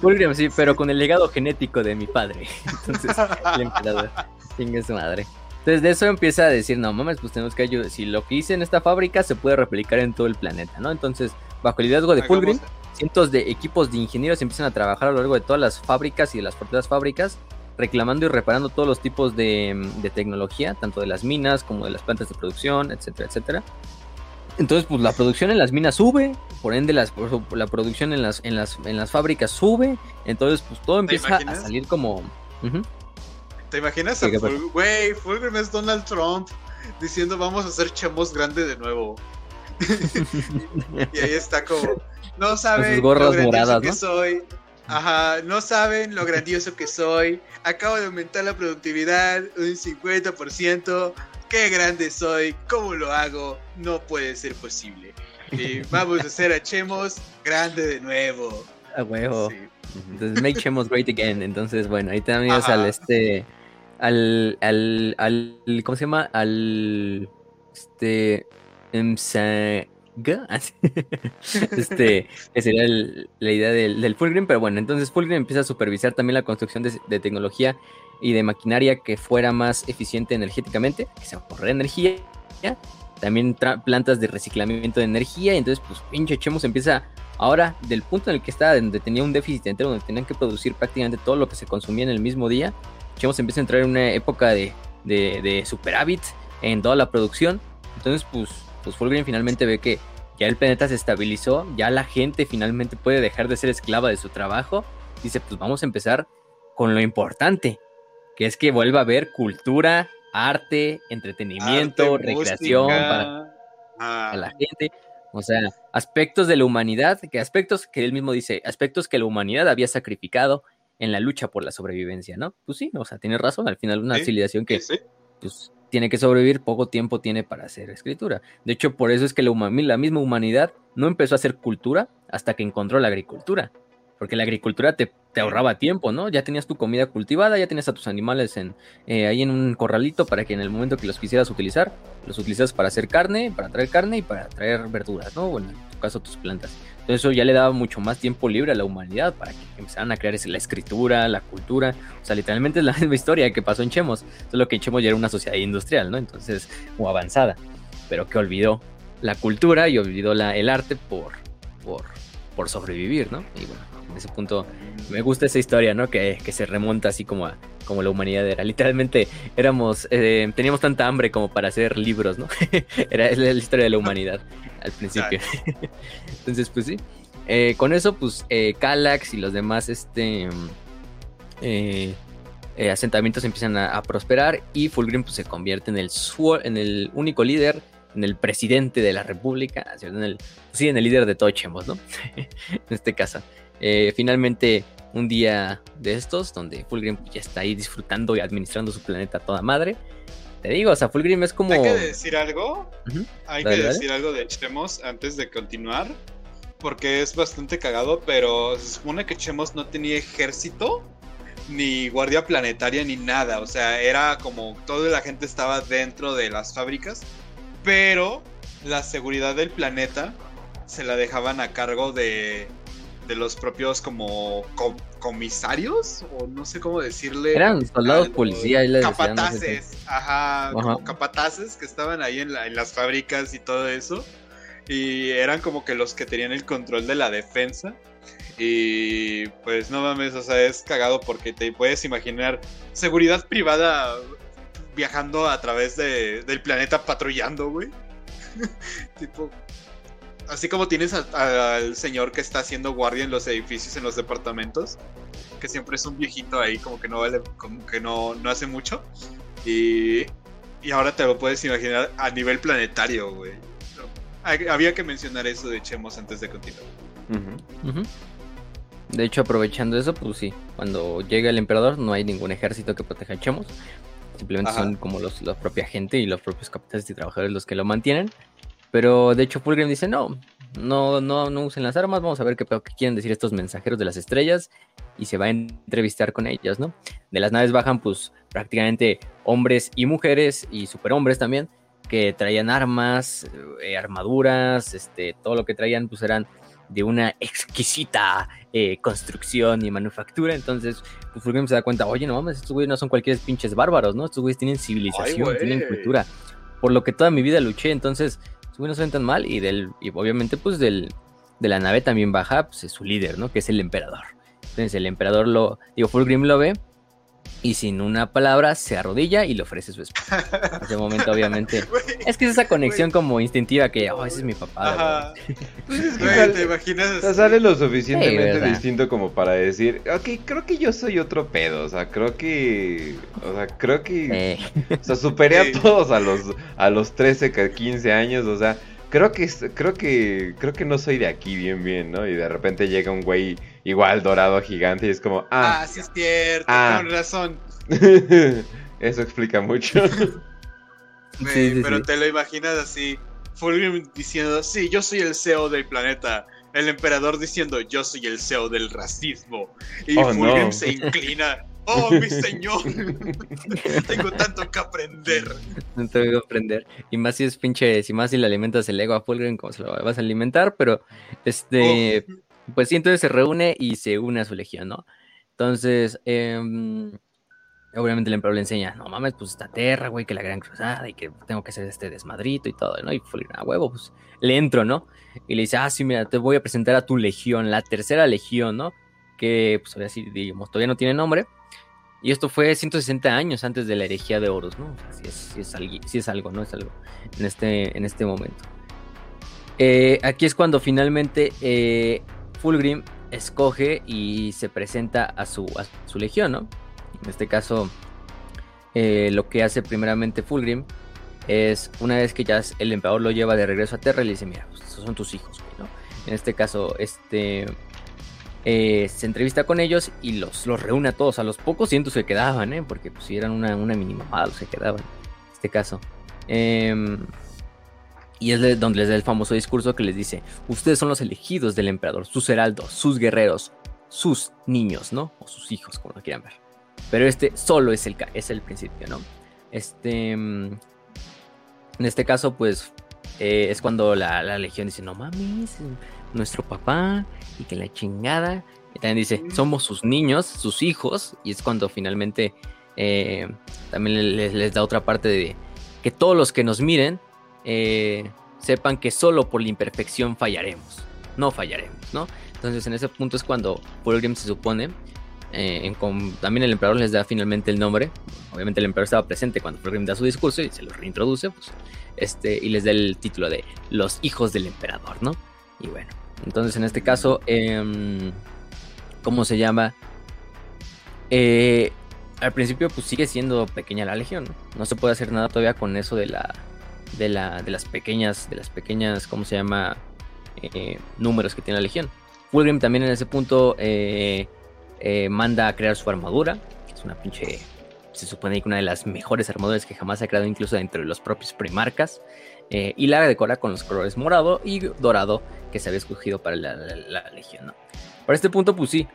Fulgrim, sí, pero con el legado genético de mi padre. Entonces, el emperador. Chingue su madre. Entonces de eso empieza a decir, no mames, pues tenemos que ayudar. Si lo que hice en esta fábrica se puede replicar en todo el planeta, ¿no? Entonces, bajo el liderazgo de Fulgrim, cientos de equipos de ingenieros empiezan a trabajar a lo largo de todas las fábricas y de las propias fábricas, reclamando y reparando todos los tipos de, tecnología, tanto de las minas como de las plantas de producción, etcétera, etcétera. Entonces, pues la producción en las minas sube, por ende las, la producción en las, en, las, en las fábricas sube, entonces pues todo empieza a salir como... ¿Te imaginas? Güey, Fulgrim es Donald Trump diciendo vamos a hacer chemos grande de nuevo. y ahí está como, no saben lo grandioso que soy. Ajá, no saben lo grandioso que soy. Acabo de aumentar la productividad un 50%. Qué grande soy. ¿Cómo lo hago? No puede ser posible. Y vamos a hacer a Chemos grande de nuevo. A huevo. Entonces, make Chemos great again. Entonces, bueno, ahí tenemos al este. Al, al, al. ¿Cómo se llama? Al. Este este, sería la idea del, del, Fulgrim, pero bueno, entonces Fulgrim empieza a supervisar también la construcción de, tecnología y de maquinaria que fuera más eficiente energéticamente, que se ahorre energía, también plantas de reciclamiento de energía, y entonces pues pinche Chemos empieza ahora del punto en el que estaba, donde tenía un déficit entero, donde tenían que producir prácticamente todo lo que se consumía en el mismo día, Chemos empieza a entrar en una época de, de, de superávit en toda la producción, entonces pues pues Fulgrim finalmente ve que ya el planeta se estabilizó, ya la gente finalmente puede dejar de ser esclava de su trabajo. Dice, pues vamos a empezar con lo importante, que es que vuelva a haber cultura, arte, entretenimiento, recreación para, ah. la gente. O sea, aspectos de la humanidad, que aspectos que él mismo dice, aspectos que la humanidad había sacrificado en la lucha por la sobrevivencia, ¿no? Pues sí, o sea, tiene razón, al final una civilización que pues tiene que sobrevivir, poco tiempo tiene para hacer escritura. De hecho, por eso es que la, la misma humanidad no empezó a hacer cultura hasta que encontró la agricultura. Porque la agricultura te, ahorraba tiempo, ¿no? Ya tenías tu comida cultivada, ya tenías a tus animales en, eh, ahí en un corralito para que en el momento que los quisieras utilizar, los utilizas para hacer carne, para traer carne y para traer verduras, ¿no? Bueno, en tu caso tus plantas. Entonces eso ya le daba mucho más tiempo libre a la humanidad para que empezaran a crear la escritura, la cultura. O sea, literalmente es la misma historia que pasó en Chemos, solo que en Chemos ya era una sociedad industrial, ¿no? Entonces, o avanzada, pero que olvidó la cultura y olvidó la, el arte por, por, por sobrevivir, ¿no? Y bueno, en ese punto me gusta esa historia, ¿no? Que, que se remonta así como a como la humanidad era. Literalmente éramos, eh, teníamos tanta hambre como para hacer libros, ¿no? era la historia de la humanidad al principio. Entonces, pues sí. Eh, con eso, pues, eh, Calax y los demás este, eh, asentamientos empiezan a, prosperar y Fulgrim pues, se convierte en el, en el único líder, en el presidente de la república, en el, sí, en el líder de Tochemos, ¿no? en este caso. finalmente, un día de estos, donde Fulgrim ya está ahí disfrutando y administrando su planeta a toda madre, te digo, o sea, Fulgrim es como. Hay que decir algo. Hay que decir algo de Chemos antes de continuar. porque es bastante cagado, pero se supone que Chemos no tenía ejército, ni guardia planetaria, ni nada. O sea, era como toda la gente estaba dentro de las fábricas, pero la seguridad del planeta se la dejaban a cargo de, de los propios como comisarios, o no sé cómo decirle. Eran soldados policías. Capataces, ajá, capataces que estaban ahí en, en las fábricas y todo eso. Y eran como que los que tenían el control de la defensa. Y pues no mames, o sea, es cagado porque te puedes imaginar seguridad privada viajando a través de, del planeta patrullando, güey. tipo, así como tienes al señor que está haciendo guardia en los edificios, en los departamentos, que siempre es un viejito ahí, como que no vale, como que no, no hace mucho. Y, y ahora te lo puedes imaginar a nivel planetario, güey. Había que mencionar eso de Chemos antes de continuar. De hecho, aprovechando eso, pues sí, cuando llega el emperador no hay ningún ejército que proteja a Chemos. Simplemente son como los, la propia gente y los propios capitanes y trabajadores los que lo mantienen. Pero de hecho Fulgrim dice, no, no, no, no usen las armas, vamos a ver qué, qué, quieren decir estos mensajeros de las estrellas y se va a entrevistar con ellos, ¿no? De las naves bajan pues prácticamente hombres y mujeres y superhombres también que traían armas, eh, armaduras, este, todo lo que traían pues eran de una exquisita eh, construcción y manufactura. Entonces, pues Fulgrim se da cuenta, oye, no mames, estos güeyes no son cualquier pinches bárbaros, ¿no? Estos güeyes tienen civilización, tienen cultura. Por lo que toda mi vida luché, entonces, no son tan mal. Y, del, y obviamente, pues del, de la nave también baja pues, su líder, ¿no? Que es el emperador. Entonces, el emperador lo, digo, Fulgrim lo ve y sin una palabra se arrodilla y le ofrece su esposa. En ese momento, obviamente. es que es esa conexión como instintiva que, oh, ese es mi papá. Pues sale, te sale lo suficientemente distinto como para decir, ok, creo que yo soy otro pedo. O sea, creo que. O sea, creo que. O sea, superé a todos a los, a los 13, 15 años. O sea, creo que, creo que, creo que no soy de aquí bien, bien, ¿no? Y de repente llega un güey igual dorado gigante y es como, ah, ah sí es cierto, ah. con razón. Eso explica mucho. pero te lo imaginas así, Fulgrim diciendo, sí, yo soy el CEO del planeta. El emperador diciendo, yo soy el CEO del racismo. Y oh, Fulgrim se inclina ¡Oh, mi señor! Tengo tanto que aprender. Tanto que aprender. Y más si es pinche, si más si le alimentas el ego a Fulgrim, como se lo vas a alimentar, pero este, oh. Pues sí, entonces se reúne y se une a su legión, ¿no? Entonces, em, obviamente el emperador le enseña, no mames, pues esta tierra, güey, que la gran cruzada y que tengo que hacer este desmadrito y todo, ¿no? Y Fulgrim, a huevo, pues le entro, ¿no? Y le dice, ah, sí, mira, te voy a presentar a tu legión, la tercera legión, ¿no? Que, pues, ahora sí, digamos, todavía no tiene nombre y esto fue 160 años antes de la herejía de Horus, ¿no? Si es, es, algo, es, algo, ¿no? Es algo en este, en este momento. Eh, aquí es cuando finalmente eh, Fulgrim escoge y se presenta a su, su legión, ¿no? En este caso, eh, lo que hace primeramente Fulgrim es, una vez que ya el emperador lo lleva de regreso a Terra, le dice, mira, pues, esos son tus hijos, ¿no? En este caso, este eh, se entrevista con ellos y los, los reúne a todos. A los pocos cientos se quedaban, ¿eh? porque pues, eran una, una mínima los se quedaban. En este caso. Em, y es donde les da el famoso discurso que les dice: Ustedes son los elegidos del emperador, sus heraldos, sus guerreros, sus niños, ¿no? O sus hijos, como lo quieran ver. Pero este solo es el, es el principio, ¿no? Este. Em, en este caso, pues. Eh, es cuando la, la legión dice: No mames, nuestro papá y que la chingada. Y también dice, somos sus niños, sus hijos, y es cuando finalmente eh, también les, da otra parte de que todos los que nos miren eh, sepan que solo por la imperfección fallaremos, no fallaremos, ¿no? Entonces en ese punto es cuando Fulgrim se supone, eh, también el emperador les da finalmente el nombre, obviamente el emperador estaba presente cuando Fulgrim da su discurso y se lo reintroduce, pues, este, y les da el título de los hijos del emperador, ¿no? Y bueno, entonces, en este caso, em, ¿cómo se llama? Eh, al principio, pues sigue siendo pequeña la legión. ¿no? se puede hacer nada todavía con eso de la, de la, de las pequeñas, de las pequeñas, ¿cómo se llama? Eh, números que tiene la legión. Fulgrim también en ese punto eh, manda a crear su armadura. Es una pinche se supone que una de las mejores armaduras que jamás se ha creado incluso entre los propios primarcas. Eh, y la decora con los colores morado y dorado que se había escogido para la, legión. Para este punto, pues sí,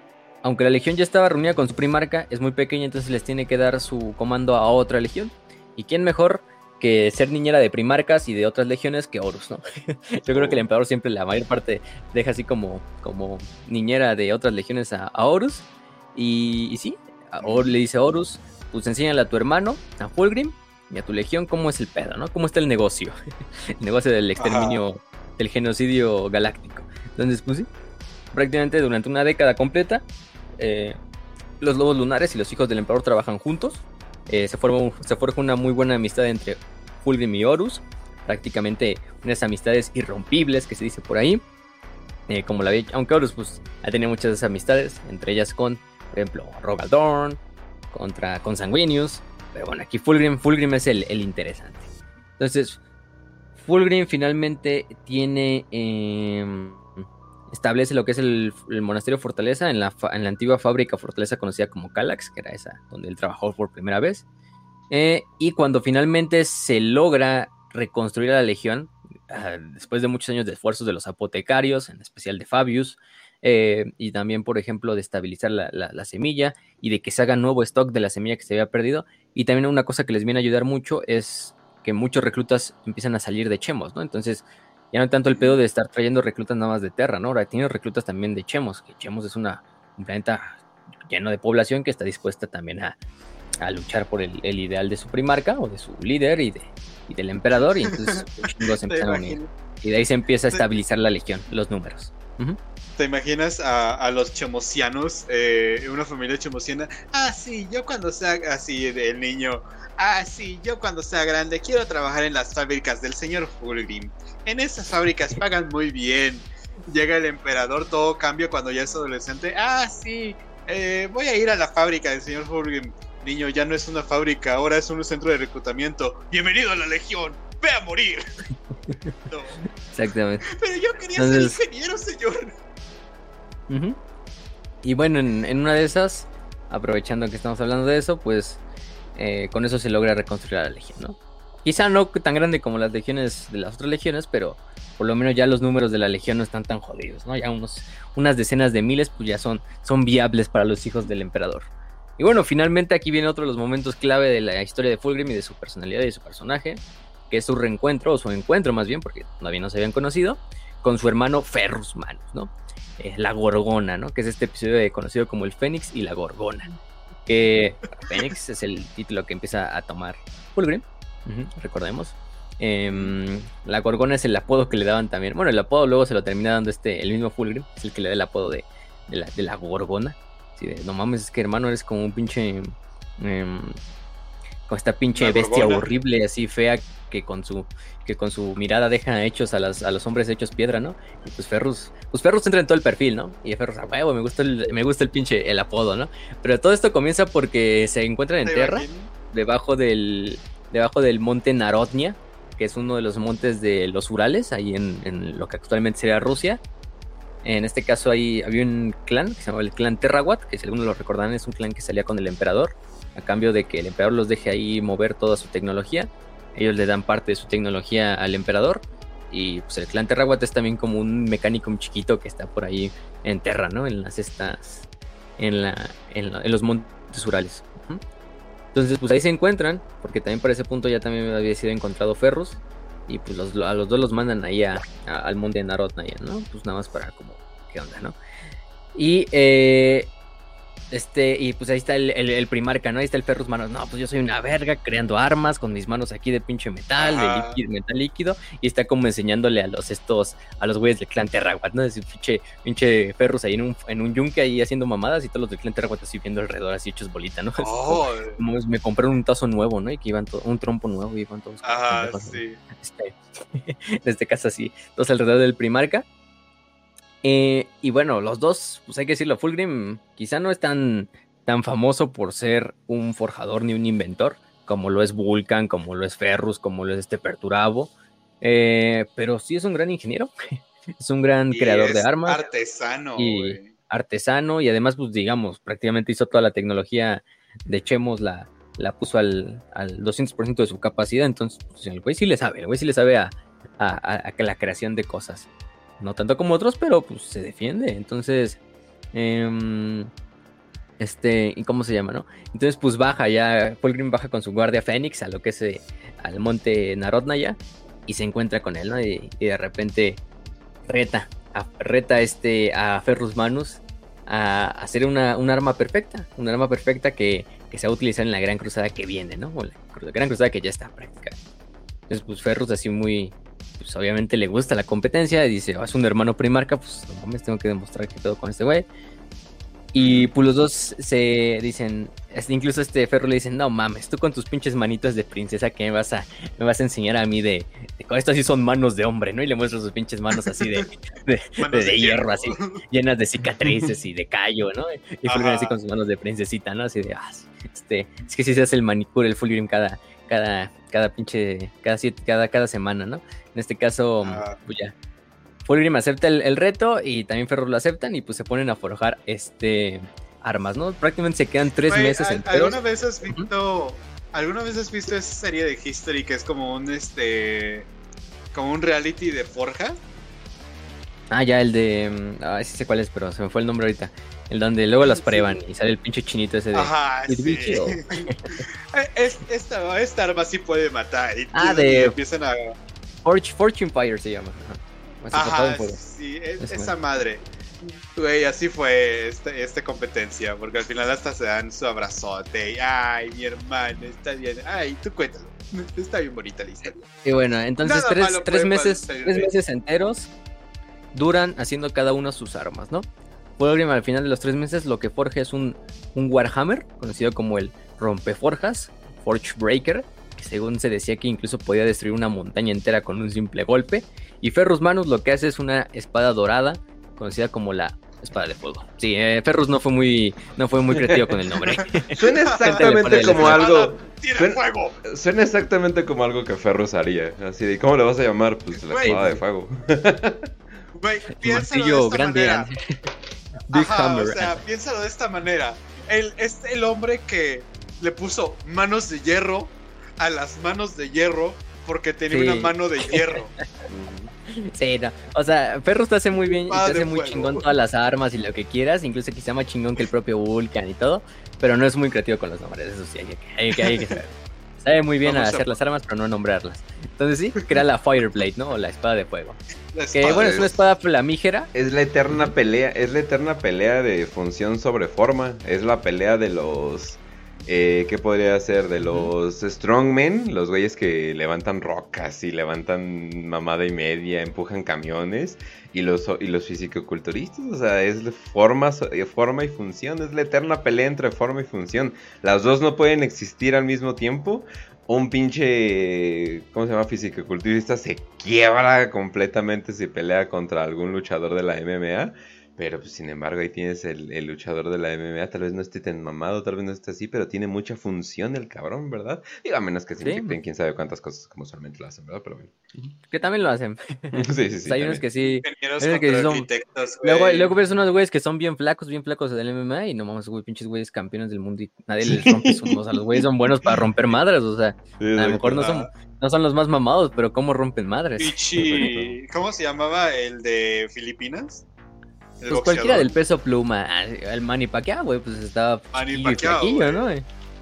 aunque la legión ya estaba reunida con su primarca, es muy pequeña, entonces les tiene que dar su comando a otra legión. ¿Y quién mejor que ser niñera de primarcas y de otras legiones que Horus, ¿no? Yo creo que el emperador siempre la mayor parte deja así como, como niñera de otras legiones a, Horus. Y, sí, a le dice a Horus, pues enséñale a tu hermano, a Fulgrim, y a tu legión cómo es el pedo, ¿no? Cómo está el negocio. el negocio del exterminio, del genocidio galáctico. Entonces, pues sí, prácticamente durante una década completa, eh, los lobos lunares y los hijos del emperador trabajan juntos eh, se, formó, se forja una muy buena amistad entre Fulgrim y Horus, prácticamente unas amistades irrompibles que se dice por ahí. Eh, como la aunque Horus pues ha tenido muchas amistades, entre ellas con, por ejemplo, Rogaldorn, contra con Sanguinius, pero bueno, aquí Fulgrim, Fulgrim es el, interesante. Entonces, Fulgrim finalmente tiene em, establece lo que es el, monasterio Fortaleza en la, en la, antigua fábrica Fortaleza conocida como Calax, que era esa donde él trabajó por primera vez. Eh, y cuando finalmente se logra reconstruir a la legión, ah, después de muchos años de esfuerzos de los apotecarios, en especial de Fabius, eh, y también, por ejemplo, de estabilizar la, la, semilla y de que se haga nuevo stock de la semilla que se había perdido. Y también una cosa que les viene a ayudar mucho es que muchos reclutas empiezan a salir de Chemos, ¿no? Entonces, ya no tanto el pedo de estar trayendo reclutas nada más de Terra, ¿no? Ahora tiene reclutas también de Chemos, que Chemos es una, un planeta lleno de población que está dispuesta también a, luchar por el, ideal de su primarca o de su líder y, de, del emperador, y entonces Y de ahí se empieza a estabilizar la legión, los números. ¿Te imaginas a, los chemosianos, eh, una familia chemosiana? Ah, sí, yo cuando sea así, el niño, ah, sí, yo cuando sea grande quiero trabajar en las fábricas del señor Fulgrim. En esas fábricas pagan muy bien. Llega el emperador, todo cambia cuando ya es adolescente. Ah, sí, eh, voy a ir a la fábrica del señor Fulgrim. Niño, ya no es una fábrica, ahora es un centro de reclutamiento. Bienvenido a la legión, ve a morir. Exactamente. Pero yo quería ser ingeniero, señor. Y bueno, en, una de esas, aprovechando que estamos hablando de eso, pues eh, con eso se logra reconstruir a la legión, ¿no? Quizá no tan grande como las legiones de las otras legiones, pero por lo menos ya los números de la legión no están tan jodidos, ¿no? Ya unos, unas decenas de miles, pues ya son, son viables para los hijos del emperador. Y bueno, finalmente aquí viene otro de los momentos clave de la historia de Fulgrim y de su personalidad y de su personaje, que es su reencuentro, o su encuentro más bien, porque todavía no se habían conocido, con su hermano Ferrus Manus, ¿no? Eh, la Gorgona, ¿no? Que es este episodio conocido como el Fénix y la Gorgona. Que Fénix es el título que empieza a tomar Fulgrim, recordemos. Em, la Gorgona es el apodo que le daban también. Bueno, el apodo luego se lo termina dando este, el mismo Fulgrim, es el que le da el apodo de, la, Gorgona. no mames, es que hermano eres como un pinche. Em, con esta pinche bestia horrible, así fea, que con su que con su mirada deja hechos a, a los hombres hechos piedra, ¿no? Y pues Ferrus, pues Ferrus entra en todo el perfil, ¿no? Y Ferrus, a huevo, me gusta el, me gusta el pinche el apodo, ¿no? Pero todo esto comienza porque se encuentran en tierra, debajo del debajo del monte Narotnia, que es uno de los montes de los Urales, ahí en, lo que actualmente sería Rusia. En este caso ahí había un clan que se llamaba el clan Terrawat, que si algunos lo recordarán es un clan que salía con el emperador, a cambio de que el emperador los deje ahí mover toda su tecnología. Ellos le dan parte de su tecnología al emperador. Y pues el clan Terrawat es también como un mecánico chiquito que está por ahí en Terra, ¿no? En las estas. En, la, en, los montes Urales. Entonces, pues ahí se encuentran, porque también para ese punto ya también había sido encontrado Ferrus. Y pues a los dos los mandan ahí al monte de Narotnaya, ¿no? Pues nada más para como, ¿qué onda, no? Y eh, este, y pues ahí está el, el, primarca, ¿no? Ahí está el Ferrus Manos. No, pues yo soy una verga creando armas con mis manos aquí de pinche metal, de líquido, metal líquido. Y está como enseñándole a los estos, a los güeyes del clan Terraguat, ¿no? Decir, pinche, pinche Ferrus ahí en un, en un yunque ahí haciendo mamadas y todos los del clan Terraguat así viendo alrededor así hechos bolita, ¿no? Oh. Como, me compraron un tazo nuevo, ¿no? Y que iban todo, un trompo nuevo y iban todos. Ah, sí. Este, en este caso así, todos alrededor del primarca. Eh, y bueno, los dos, pues hay que decirlo, Fulgrim quizá no es tan, tan famoso por ser un forjador ni un inventor, como lo es Vulcan, como lo es Ferrus, como lo es este Perturabo, eh, pero sí es un gran ingeniero, es un gran creador de armas. Artesano. Y artesano, y además, pues digamos, prácticamente hizo toda la tecnología de Chemos, la, la puso al, al 200% de su capacidad, entonces pues, el güey sí le sabe, el güey sí le sabe a, a, la creación de cosas. No tanto como otros, pero pues se defiende, entonces... Eh, este, ¿y cómo se llama, no? Entonces, pues baja ya, Fulgrim baja con su guardia Fénix a lo que es eh, al monte Narodnaya y se encuentra con él, ¿no? Y, de repente reta, a, reta este, a Ferrus Manus a hacer una, un arma perfecta, un arma perfecta que, se va a utilizar en la Gran Cruzada que viene, ¿no? O la, Gran Cruzada que ya está práctica. Entonces, pues Ferrus así muy, pues obviamente le gusta la competencia y dice, oh, es un hermano primarca, pues no mames, tengo que demostrar que todo con este güey. Y pues los dos se dicen, incluso este Ferro le dicen, no mames, tú con tus pinches manitos de princesa que me vas a, me vas a enseñar a mí de, de estas sí son manos de hombre, ¿no? Y le muestro sus pinches manos así de, de, hierro, así, llenas de cicatrices y de callo, ¿no? Y Fulgrim así con sus manos de princesita, ¿no? Así de, ah, este, es que si se hace el manicure, el Fulgrim cada, cada, cada pinche, cada, siete, cada, cada semana, ¿no? En este caso, pues ya, Fulgrim acepta el, reto y también Ferro lo aceptan y pues se ponen a forjar este armas, ¿no? Prácticamente se quedan tres meses en ¿Alguna vez has visto alguna vez has visto esa serie de History que es como un este como un reality de forja? Ah, ya el de ah, sí sé cuál es, pero se me fue el nombre ahorita. El donde luego las prueban y sale el pinche chinito ese de. Ajá, sí. esta, esta arma sí puede matar. Y ah, de. Empiezan a. Fortune Fire se llama. Ajá, sí, esa madre. Güey, así fue esta este competencia, porque al final hasta se dan su abrazote. Y, ay, mi hermano, está bien. Ay, tú cuéntalo. Está bien bonita la historia. Y bueno, entonces tres, meses, tres meses enteros duran haciendo cada uno sus armas, ¿no? Fulgrim al final de los tres meses lo que forja es un, un Warhammer, conocido como el Rompeforjas, Forge Breaker, que según se decía que incluso podía destruir una montaña entera con un simple golpe. Y Ferrus Manus lo que hace es una espada dorada, conocida como la espada de fuego. Sí, eh, Ferrus no fue muy, no fue muy creativo con el nombre. suena exactamente como algo. Suena, exactamente como algo que Ferrus haría. Así de, ¿cómo le vas a llamar? Pues la espada de fuego. Güey, piénsalo de grande, manera. Hammer. O sea, piénsalo de esta manera. Él es el hombre que le puso manos de hierro a las manos de hierro porque tenía una mano de hierro. Sí, no. O sea, Ferrus te hace muy bien y te hace muy chingón todas las armas y lo que quieras. Incluso quizá más chingón que el propio Vulcan y todo. Pero no es muy creativo con los nombres. Eso sí, hay que, hay que, saber. Sabe muy bien hacer las armas, pero no nombrarlas. Entonces sí, crea la Fireblade, ¿no? O la espada de fuego. que bueno, es una espada flamígera. Es la eterna pelea, es la eterna pelea de función sobre forma. Es la pelea de los eh, ¿Qué podría ser? De los strongmen, los güeyes que levantan rocas y levantan mamada y media, empujan camiones, y los, y los fisicoculturistas, o sea, es forma, forma y función, es la eterna pelea entre forma y función. Las dos no pueden existir al mismo tiempo. Un pinche, ¿cómo se llama? Fisicoculturista se quiebra completamente si pelea contra algún luchador de la MMA pero pues, sin embargo ahí tienes el, el, luchador de la MMA, tal vez no esté tan mamado, tal vez no esté así, pero tiene mucha función el cabrón, ¿verdad? Digo, a menos que se sí. quién sabe cuántas cosas como usualmente lo hacen, ¿verdad? Pero bueno. Que también lo hacen. sí, sí, sí. hay unos que sí. Hay que son... Luego, luego ves unos güeyes que son bien flacos, bien flacos del MMA y no mames, güey, pinches güeyes campeones del mundo y nadie les rompe sus... O sea, los güeyes son buenos para romper madres, o sea, a lo mejor no son, no son los más mamados, pero ¿cómo rompen madres? Pichi... ¿Cómo se llamaba el de Filipinas? Pues cualquiera del peso pluma. El Manny Pacquiao, güey, pues estaba flaquillo, ¿no?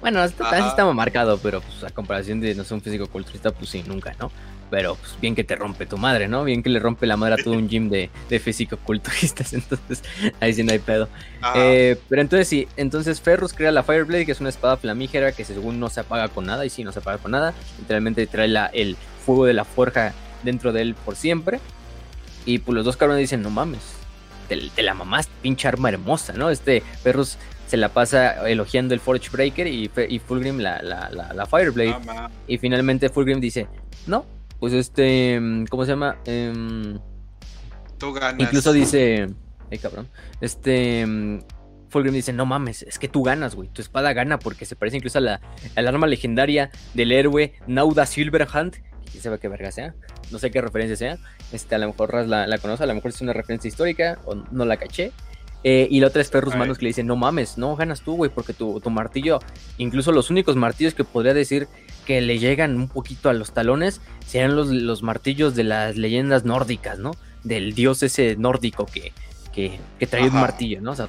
Bueno, está, estaba marcado, pero pues a comparación de no ser un físico culturista, pues sí, nunca, ¿no? Pero pues bien que te rompe tu madre, ¿no? Bien que le rompe la madre a todo un gym de, de físico culturistas, entonces ahí sí no hay pedo. Eh, pero entonces sí, entonces Ferrus crea la Fireblade, que es una espada flamígera que según no se apaga con nada, y sí, no se apaga con nada. Literalmente trae la, el fuego de la forja dentro de él por siempre. Y pues los dos cabrones dicen, no mames, de, la mamá, pinche arma hermosa, ¿no? Este Perros se la pasa elogiando el Forge Breaker y, y Fulgrim la, la, la, Fireblade. y finalmente Fulgrim dice, no, pues este, ¿cómo se llama? Em, Tú ganas. Incluso dice, ay cabrón, este... Fulgrim dice, no mames, es que tú ganas, güey. Tu espada gana porque se parece incluso a la, al arma legendaria del héroe Nauda Silverhand. Quién sabe qué verga sea. No sé qué referencia sea. Este, a lo mejor la, la conoce, a lo mejor es una referencia histórica o no la caché. Eh, y la otra es Ferrus Manus que le dice, no mames, no ganas tú, güey, porque tu, tu martillo, incluso los únicos martillos que podría decir que le llegan un poquito a los talones, serían los, los martillos de las leyendas nórdicas, ¿no? Del dios ese nórdico que, que, que trae un martillo, ¿no? O sea,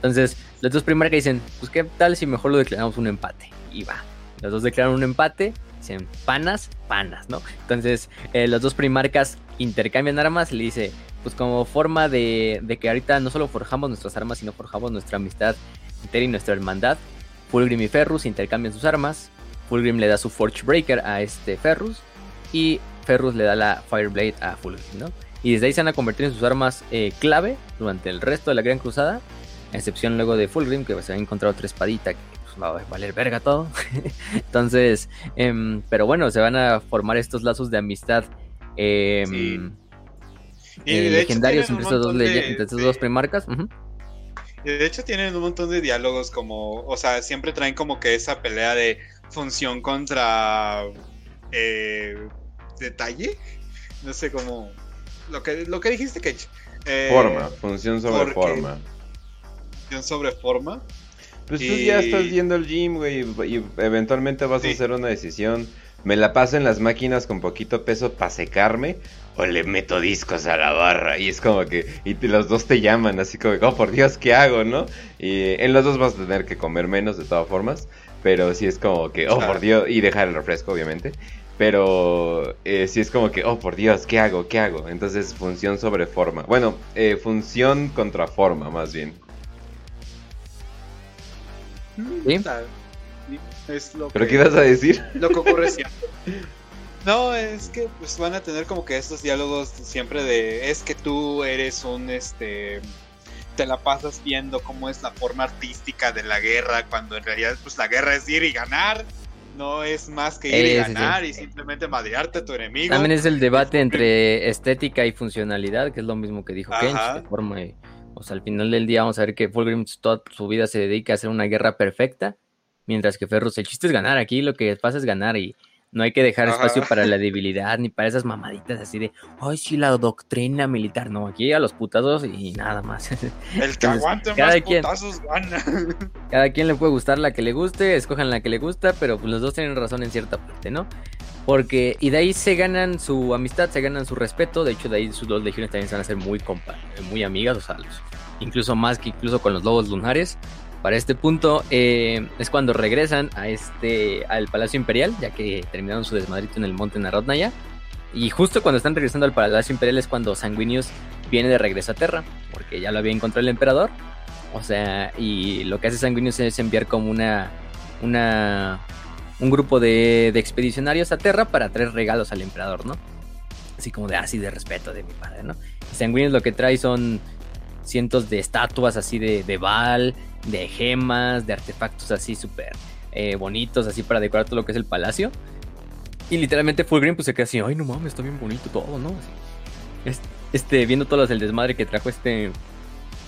entonces, los dos primeros que dicen, pues qué tal si mejor lo declaramos un empate. Y va. Los dos declaran un empate, dicen panas, panas, ¿no? Entonces, eh, los dos primarcas intercambian armas le dice, pues como forma de, de, que ahorita no solo forjamos nuestras armas, sino forjamos nuestra amistad entera y nuestra hermandad. Fulgrim y Ferrus intercambian sus armas. Fulgrim le da su Forge Breaker a este Ferrus y Ferrus le da la Fireblade a Fulgrim, ¿no? Y desde ahí se van a convertir en sus armas eh, clave durante el resto de la Gran Cruzada, a excepción luego de Fulgrim, que se ha encontrado otra espadita va a valer verga todo. Entonces, em, pero bueno, se van a formar estos lazos de amistad. Em, eh, legendarios entre, estos dos, entre dos primarcas. Y de hecho tienen un montón de diálogos como, o sea, siempre traen como que esa pelea de función contra eh, detalle. No sé cómo... Lo que, lo que dijiste, que Eh, forma, función sobre forma. Función sobre forma. Pues tú ya estás viendo el gym, güey, y eventualmente vas a hacer una decisión. ¿Me la paso en las máquinas con poquito peso para secarme? ¿O le meto discos a la barra? Y es como que. Y los dos te llaman, así como, oh por Dios, ¿qué hago, no? Y en los dos vas a tener que comer menos, de todas formas. Pero sí es como que, oh por Dios. Y dejar el refresco, obviamente. Pero eh, sí es como que, oh por Dios, ¿qué hago? ¿Qué hago? Entonces, función sobre forma. Bueno, eh, función contra forma, más bien. ¿Sí? Es lo ¿Pero qué ibas a decir? Lo que ocurre siempre. No, es que pues van a tener como que estos diálogos siempre de es que tú eres un este te la pasas viendo cómo es la forma artística de la guerra cuando en realidad pues la guerra es ir y ganar no es más que ir y ganar y simplemente madrearte a tu enemigo. También es el debate entre estética y funcionalidad, que es lo mismo que dijo Kench, forma o sea, al final del día vamos a ver que Fulgrim toda su vida se dedica a hacer una guerra perfecta, mientras que Ferrus, el chiste es ganar, aquí lo que pasa es ganar y no hay que dejar espacio para la debilidad ni para esas mamaditas así de, ay, sí, la doctrina militar. No, aquí a los putados y nada más. El que aguante cada más quien, putazos gana. Cada quien le puede gustar la que le guste, escojan la que le gusta, pero pues los dos tienen razón en cierta parte, ¿no? Porque, y de ahí se ganan su amistad, se ganan su respeto. De hecho, de ahí sus dos legiones también se van a ser muy, compa muy amigas, o sea, incluso más que incluso con los lobos lunares. Para este punto eh, es cuando regresan a este al Palacio Imperial, ya que terminaron su desmadrito en el monte Narodnaya. Y justo cuando están regresando al Palacio Imperial es cuando Sanguinius viene de regreso a Terra, porque ya lo había encontrado el emperador. O sea, y lo que hace Sanguinius es enviar como una, una un grupo de, de, expedicionarios a Terra para traer regalos al emperador, ¿no? Así como de así de respeto de mi padre, ¿no? Y lo que trae son cientos de estatuas así de, de Baal, de gemas, de artefactos así súper eh, bonitos, así para decorar todo lo que es el palacio. Y literalmente Fulgrim pues se queda así, ay no mames, está bien bonito todo, ¿no? este, viendo todo el desmadre que trajo este,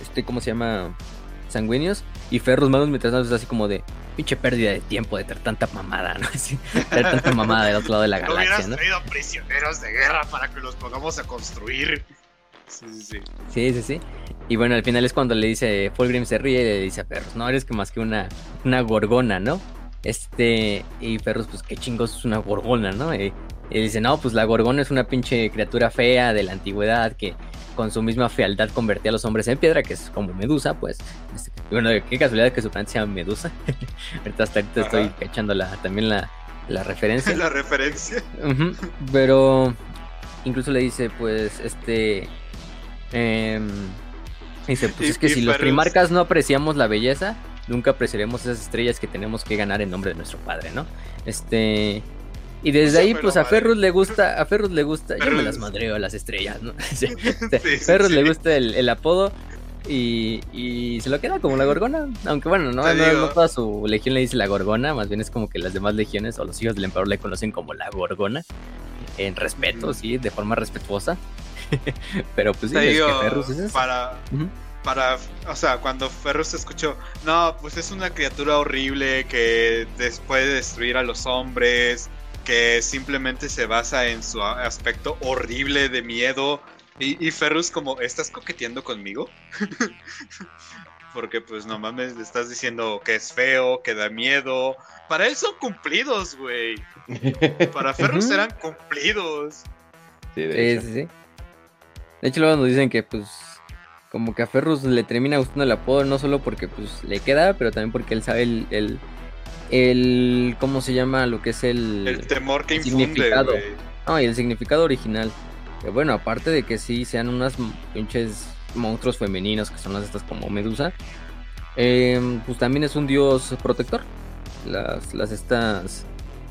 este, ¿cómo se llama? Sanguíneos. Y Ferros Manos mientras es así como de, pinche pérdida de tiempo de tener tanta mamada, ¿no? Así, tener tanta mamada del otro lado de la galaxia, ¿no? traído prisioneros de guerra para que los pongamos a construir. Sí, sí, sí. Sí, sí, sí. Y bueno, al final es cuando le dice, Fulgrim se ríe y le dice a Ferros, no eres que más que una, una gorgona, ¿no? Este, y Ferros, pues qué chingos es una gorgona, ¿no? Y, dice, no, pues la gorgona es una pinche criatura fea de la antigüedad que con su misma fealdad convertía a los hombres en piedra, que es como Medusa, pues. Este, bueno, qué casualidad que su plan sea Medusa. ahorita hasta ahorita estoy cachando la, también la, la referencia. la referencia. pero incluso le dice, pues, este... Eh, Dice, pues es que si los primarcas no apreciamos la belleza, nunca apreciaremos esas estrellas que tenemos que ganar en nombre de nuestro padre, ¿no? Este. Y desde ahí, pues a Ferrus le gusta, a Ferrus le gusta, yo me las madreo a las estrellas, ¿no? Ferrus le gusta el, apodo y, y, se lo queda como la gorgona. Aunque bueno, no, no, toda su legión le dice la gorgona, más bien es como que las demás legiones o los hijos del emperador le conocen como la gorgona. En respeto, sí, de forma respetuosa. Pero pues sí, es que Ferrus es eso. Para, para, o sea, cuando Ferrus escuchó, no, pues es una criatura horrible que puede destruir a los hombres, que simplemente se basa en su aspecto horrible de miedo Y, y Ferrus como, ¿estás coqueteando conmigo? Porque pues no mames, le estás diciendo que es feo, que da miedo. Para él son cumplidos, güey. Para Ferrus eran cumplidos. Sí, de sí, sí. De hecho, luego nos dicen que pues como que a Ferrus le termina gustando el apodo, no solo porque pues le queda, pero también porque él sabe el, el, el ¿cómo se llama? Lo que es el... El temor que infunde. No, y el significado original. Bueno, aparte de que sí sean unas pinches monstruos femeninos que son las estas como Medusa, em, pues también es un dios protector. Las, las estas,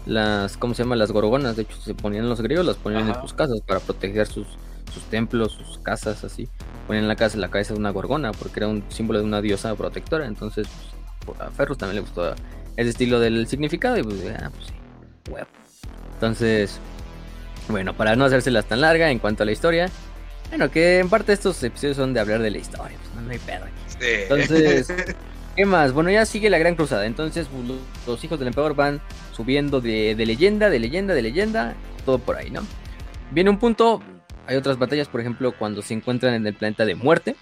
las, ¿cómo se llama? Las gorgonas, de hecho se ponían los griegos, las ponían en sus casas para proteger sus, sus templos, sus casas, así. Ponían la casa la cabeza de una gorgona porque era un símbolo de una diosa protectora. Entonces, pues, a Ferrus también le gustó ese estilo del significado y pues, ah, pues sí, Entonces, bueno, para no hacérselas tan larga en cuanto a la historia, bueno, que en parte estos episodios son de hablar de la historia, pues no, hay pedo aquí. Entonces, ¿qué más? Bueno, ya sigue la gran cruzada. Entonces, pues, los, hijos del emperador van subiendo de, leyenda, de leyenda, de leyenda, todo por ahí, ¿no? Viene un punto, hay otras batallas, por ejemplo, cuando se encuentran en el planeta de muerte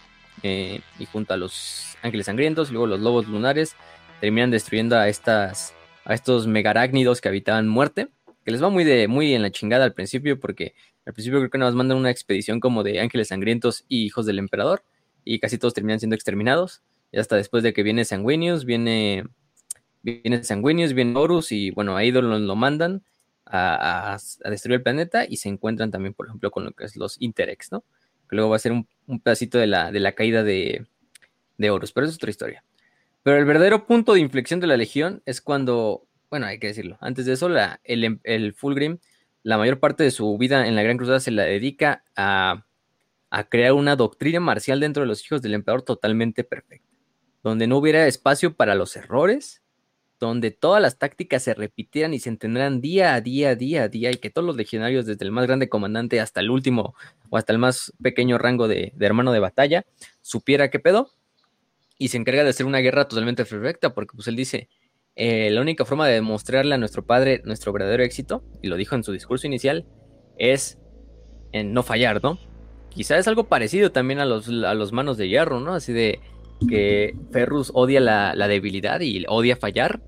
eh, y junto a los ángeles sangrientos, luego los lobos lunares terminan destruyendo a estas a estos megarácnidos que habitaban muerte, que les va muy de muy en la chingada al principio porque al principio creo que nos mandan una expedición como de ángeles sangrientos y hijos del emperador. Y casi todos terminan siendo exterminados. Y hasta después de que viene Sanguinius, viene, viene Sanguinius, viene Horus y bueno, a Idol lo, mandan a, destruir el planeta y se encuentran también, por ejemplo, con lo que es los Interex, ¿no? Que luego va a ser un, pedacito de la, de la caída de, de Horus, pero es otra historia. Pero el verdadero punto de inflexión de la Legión es cuando, bueno, hay que decirlo, antes de eso, la, el, el Fulgrim la mayor parte de su vida en la Gran Cruzada se la dedica a, crear una doctrina marcial dentro de los hijos del emperador totalmente perfecta, donde no hubiera espacio para los errores, donde todas las tácticas se repitieran y se entenderán día a día, día a día, y que todos los legionarios, desde el más grande comandante hasta el último o hasta el más pequeño rango de, de hermano de batalla, supiera qué pedo, y se encarga de hacer una guerra totalmente perfecta, porque pues él dice, eh, la única forma de demostrarle a nuestro padre nuestro verdadero éxito, y lo dijo en su discurso inicial, es en no fallar, ¿no? Quizá es algo parecido también a los, a los manos de hierro, ¿no? Así de que Ferrus odia la, debilidad y odia fallar,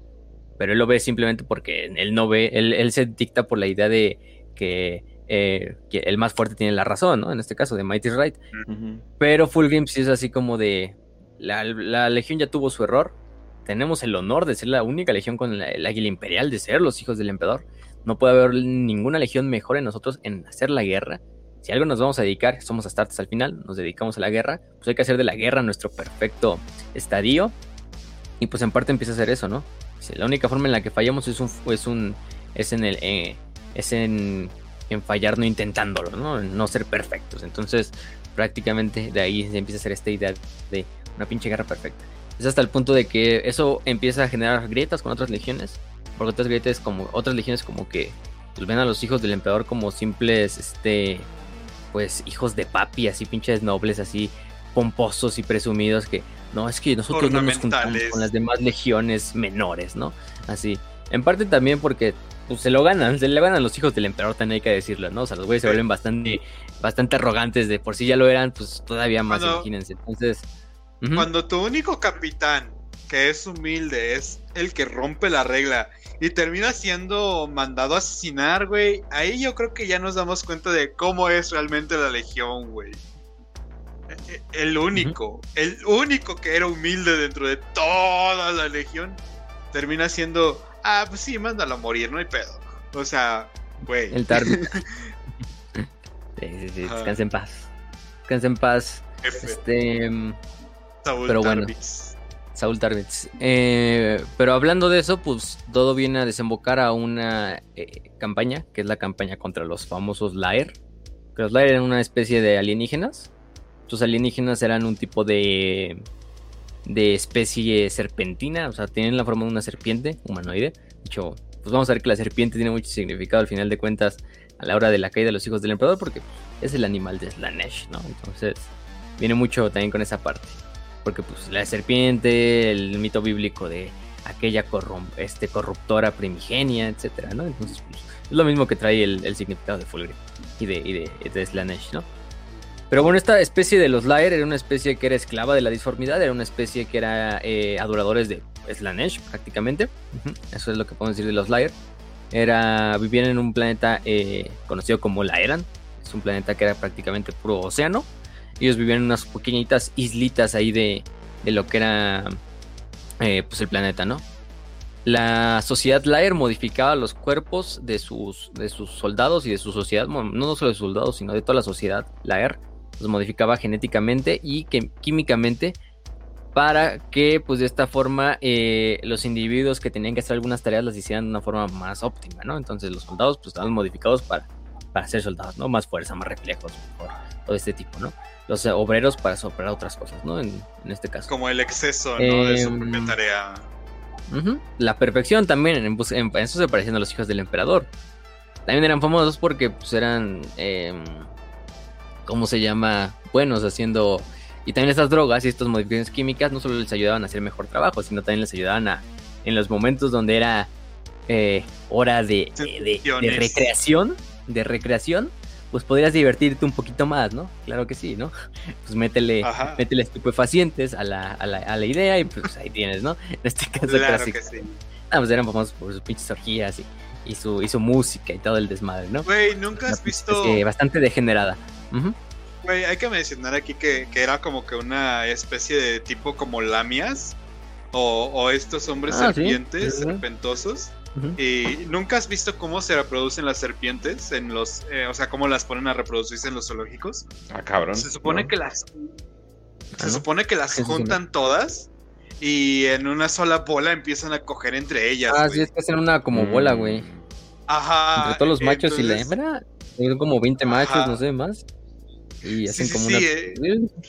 pero él lo ve simplemente porque él no ve, él, se dicta por la idea de que, eh, el más fuerte tiene la razón, ¿no? En este caso, de Mighty Right. Pero Fulgrim sí es así como de, la, Legión ya tuvo su error, tenemos el honor de ser la única legión con el águila imperial, de ser los hijos del emperador. No puede haber ninguna legión mejor en nosotros en hacer la guerra. Si algo nos vamos a dedicar, somos Astartes al final, nos dedicamos a la guerra, pues hay que hacer de la guerra nuestro perfecto estadio. Y pues en parte empieza a ser eso, ¿no? La única forma en la que fallamos es un, es un es en el eh, es en, en, fallar no intentándolo, ¿no? En no ser perfectos. Entonces, prácticamente de ahí se empieza a hacer esta idea de una pinche guerra perfecta. Es hasta el punto de que eso empieza a generar grietas con otras legiones. Porque otras grietas como otras legiones como que pues, ven a los hijos del emperador como simples, este, pues hijos de papi, así pinches nobles, así pomposos y presumidos que no es que nosotros no nos juntamos con las demás legiones menores, ¿no? Así. En parte también porque pues, se lo ganan, se le ganan los hijos del emperador, también hay que decirlo, ¿no? O sea, los güeyes se vuelven bastante, bastante arrogantes de por sí ya lo eran, pues todavía más, imagínense. Entonces, cuando tu único capitán, que es humilde, es el que rompe la regla y termina siendo mandado a asesinar, güey, ahí yo creo que ya nos damos cuenta de cómo es realmente la legión, güey. E, e, el único, el único que era humilde dentro de toda la legión, termina siendo, ah, pues sí, mándalo a morir, no hay pedo. O sea, güey. El tarde. sí, sí, sí, descansa en paz. Descansa en paz. Este. Saúl pero bueno, Saúl Tarvitz. Eh, pero hablando de eso, pues todo viene a desembocar a una eh, campaña, que es la campaña contra los famosos Laer. Que los Laer eran una especie de alienígenas. Estos alienígenas eran un tipo de, de especie serpentina, o sea, tienen la forma de una serpiente humanoide. De hecho, pues vamos a ver que la serpiente tiene mucho significado al final de cuentas a la hora de la caída de los hijos del emperador, porque es el animal de Slanesh, ¿no? Entonces, viene mucho también con esa parte porque pues la serpiente, el mito bíblico de aquella este, corruptora primigenia, etcétera, ¿no? Entonces, pues, es lo mismo que trae el, significado de Fulgrim y de, y de, Slanesh, ¿no? Pero bueno, esta especie de los Lair era una especie que era esclava de la disformidad, era una especie que era eh, adoradores de Slanesh prácticamente. Eso es lo que podemos decir de los Lair. Era, vivían en un planeta eh, conocido como Laeran. Es un planeta que era prácticamente puro océano. Ellos vivían en unas pequeñitas islitas ahí de, de lo que era eh, pues el planeta, ¿no? La sociedad Lair modificaba los cuerpos de sus, de sus soldados y de su sociedad, no solo de sus soldados, sino de toda la sociedad Lair. Los modificaba genéticamente y químicamente para que pues de esta forma eh, los individuos que tenían que hacer algunas tareas las hicieran de una forma más óptima, ¿no? Entonces los soldados pues estaban modificados para, para ser soldados, ¿no? Más fuerza, más reflejos, todo este tipo, ¿no? Los obreros para operar otras cosas, ¿no? En, este caso. Como el exceso, ¿no? de su em, propia tarea. La perfección también, en, eso se parecían a los hijos del emperador. También eran famosos porque pues eran, em, ¿cómo se llama? Buenos haciendo y también estas drogas y estas modificaciones químicas no solo les ayudaban a hacer mejor trabajo, sino también les ayudaban a, en los momentos donde era eh, hora de, de, recreación, de recreación, pues podrías divertirte un poquito más, ¿no? Claro que sí, ¿no? Pues métele, métele estupefacientes a la, a, la, a la idea y pues ahí tienes, ¿no? En este caso claro que sí. Ah, pues eran famosos por sus pinches orgías y, y, su, y su música y todo el desmadre, ¿no? Güey, nunca has visto... bastante degenerada. Güey, hay que mencionar aquí que, era como que una especie de tipo como lamias o, estos hombres ah, serpientes, serpentosos. Y nunca has visto cómo se reproducen las serpientes en los, eh, o sea, cómo las ponen a reproducirse en los zoológicos. Ah, cabrón. Se supone que las, se supone que las juntan todas y en una sola bola empiezan a coger entre ellas. Ah, sí, es que hacen una como bola, güey. Ajá. Entre todos los machos y la hembra, son como 20 machos, no sé más. Y hacen como una. Eh.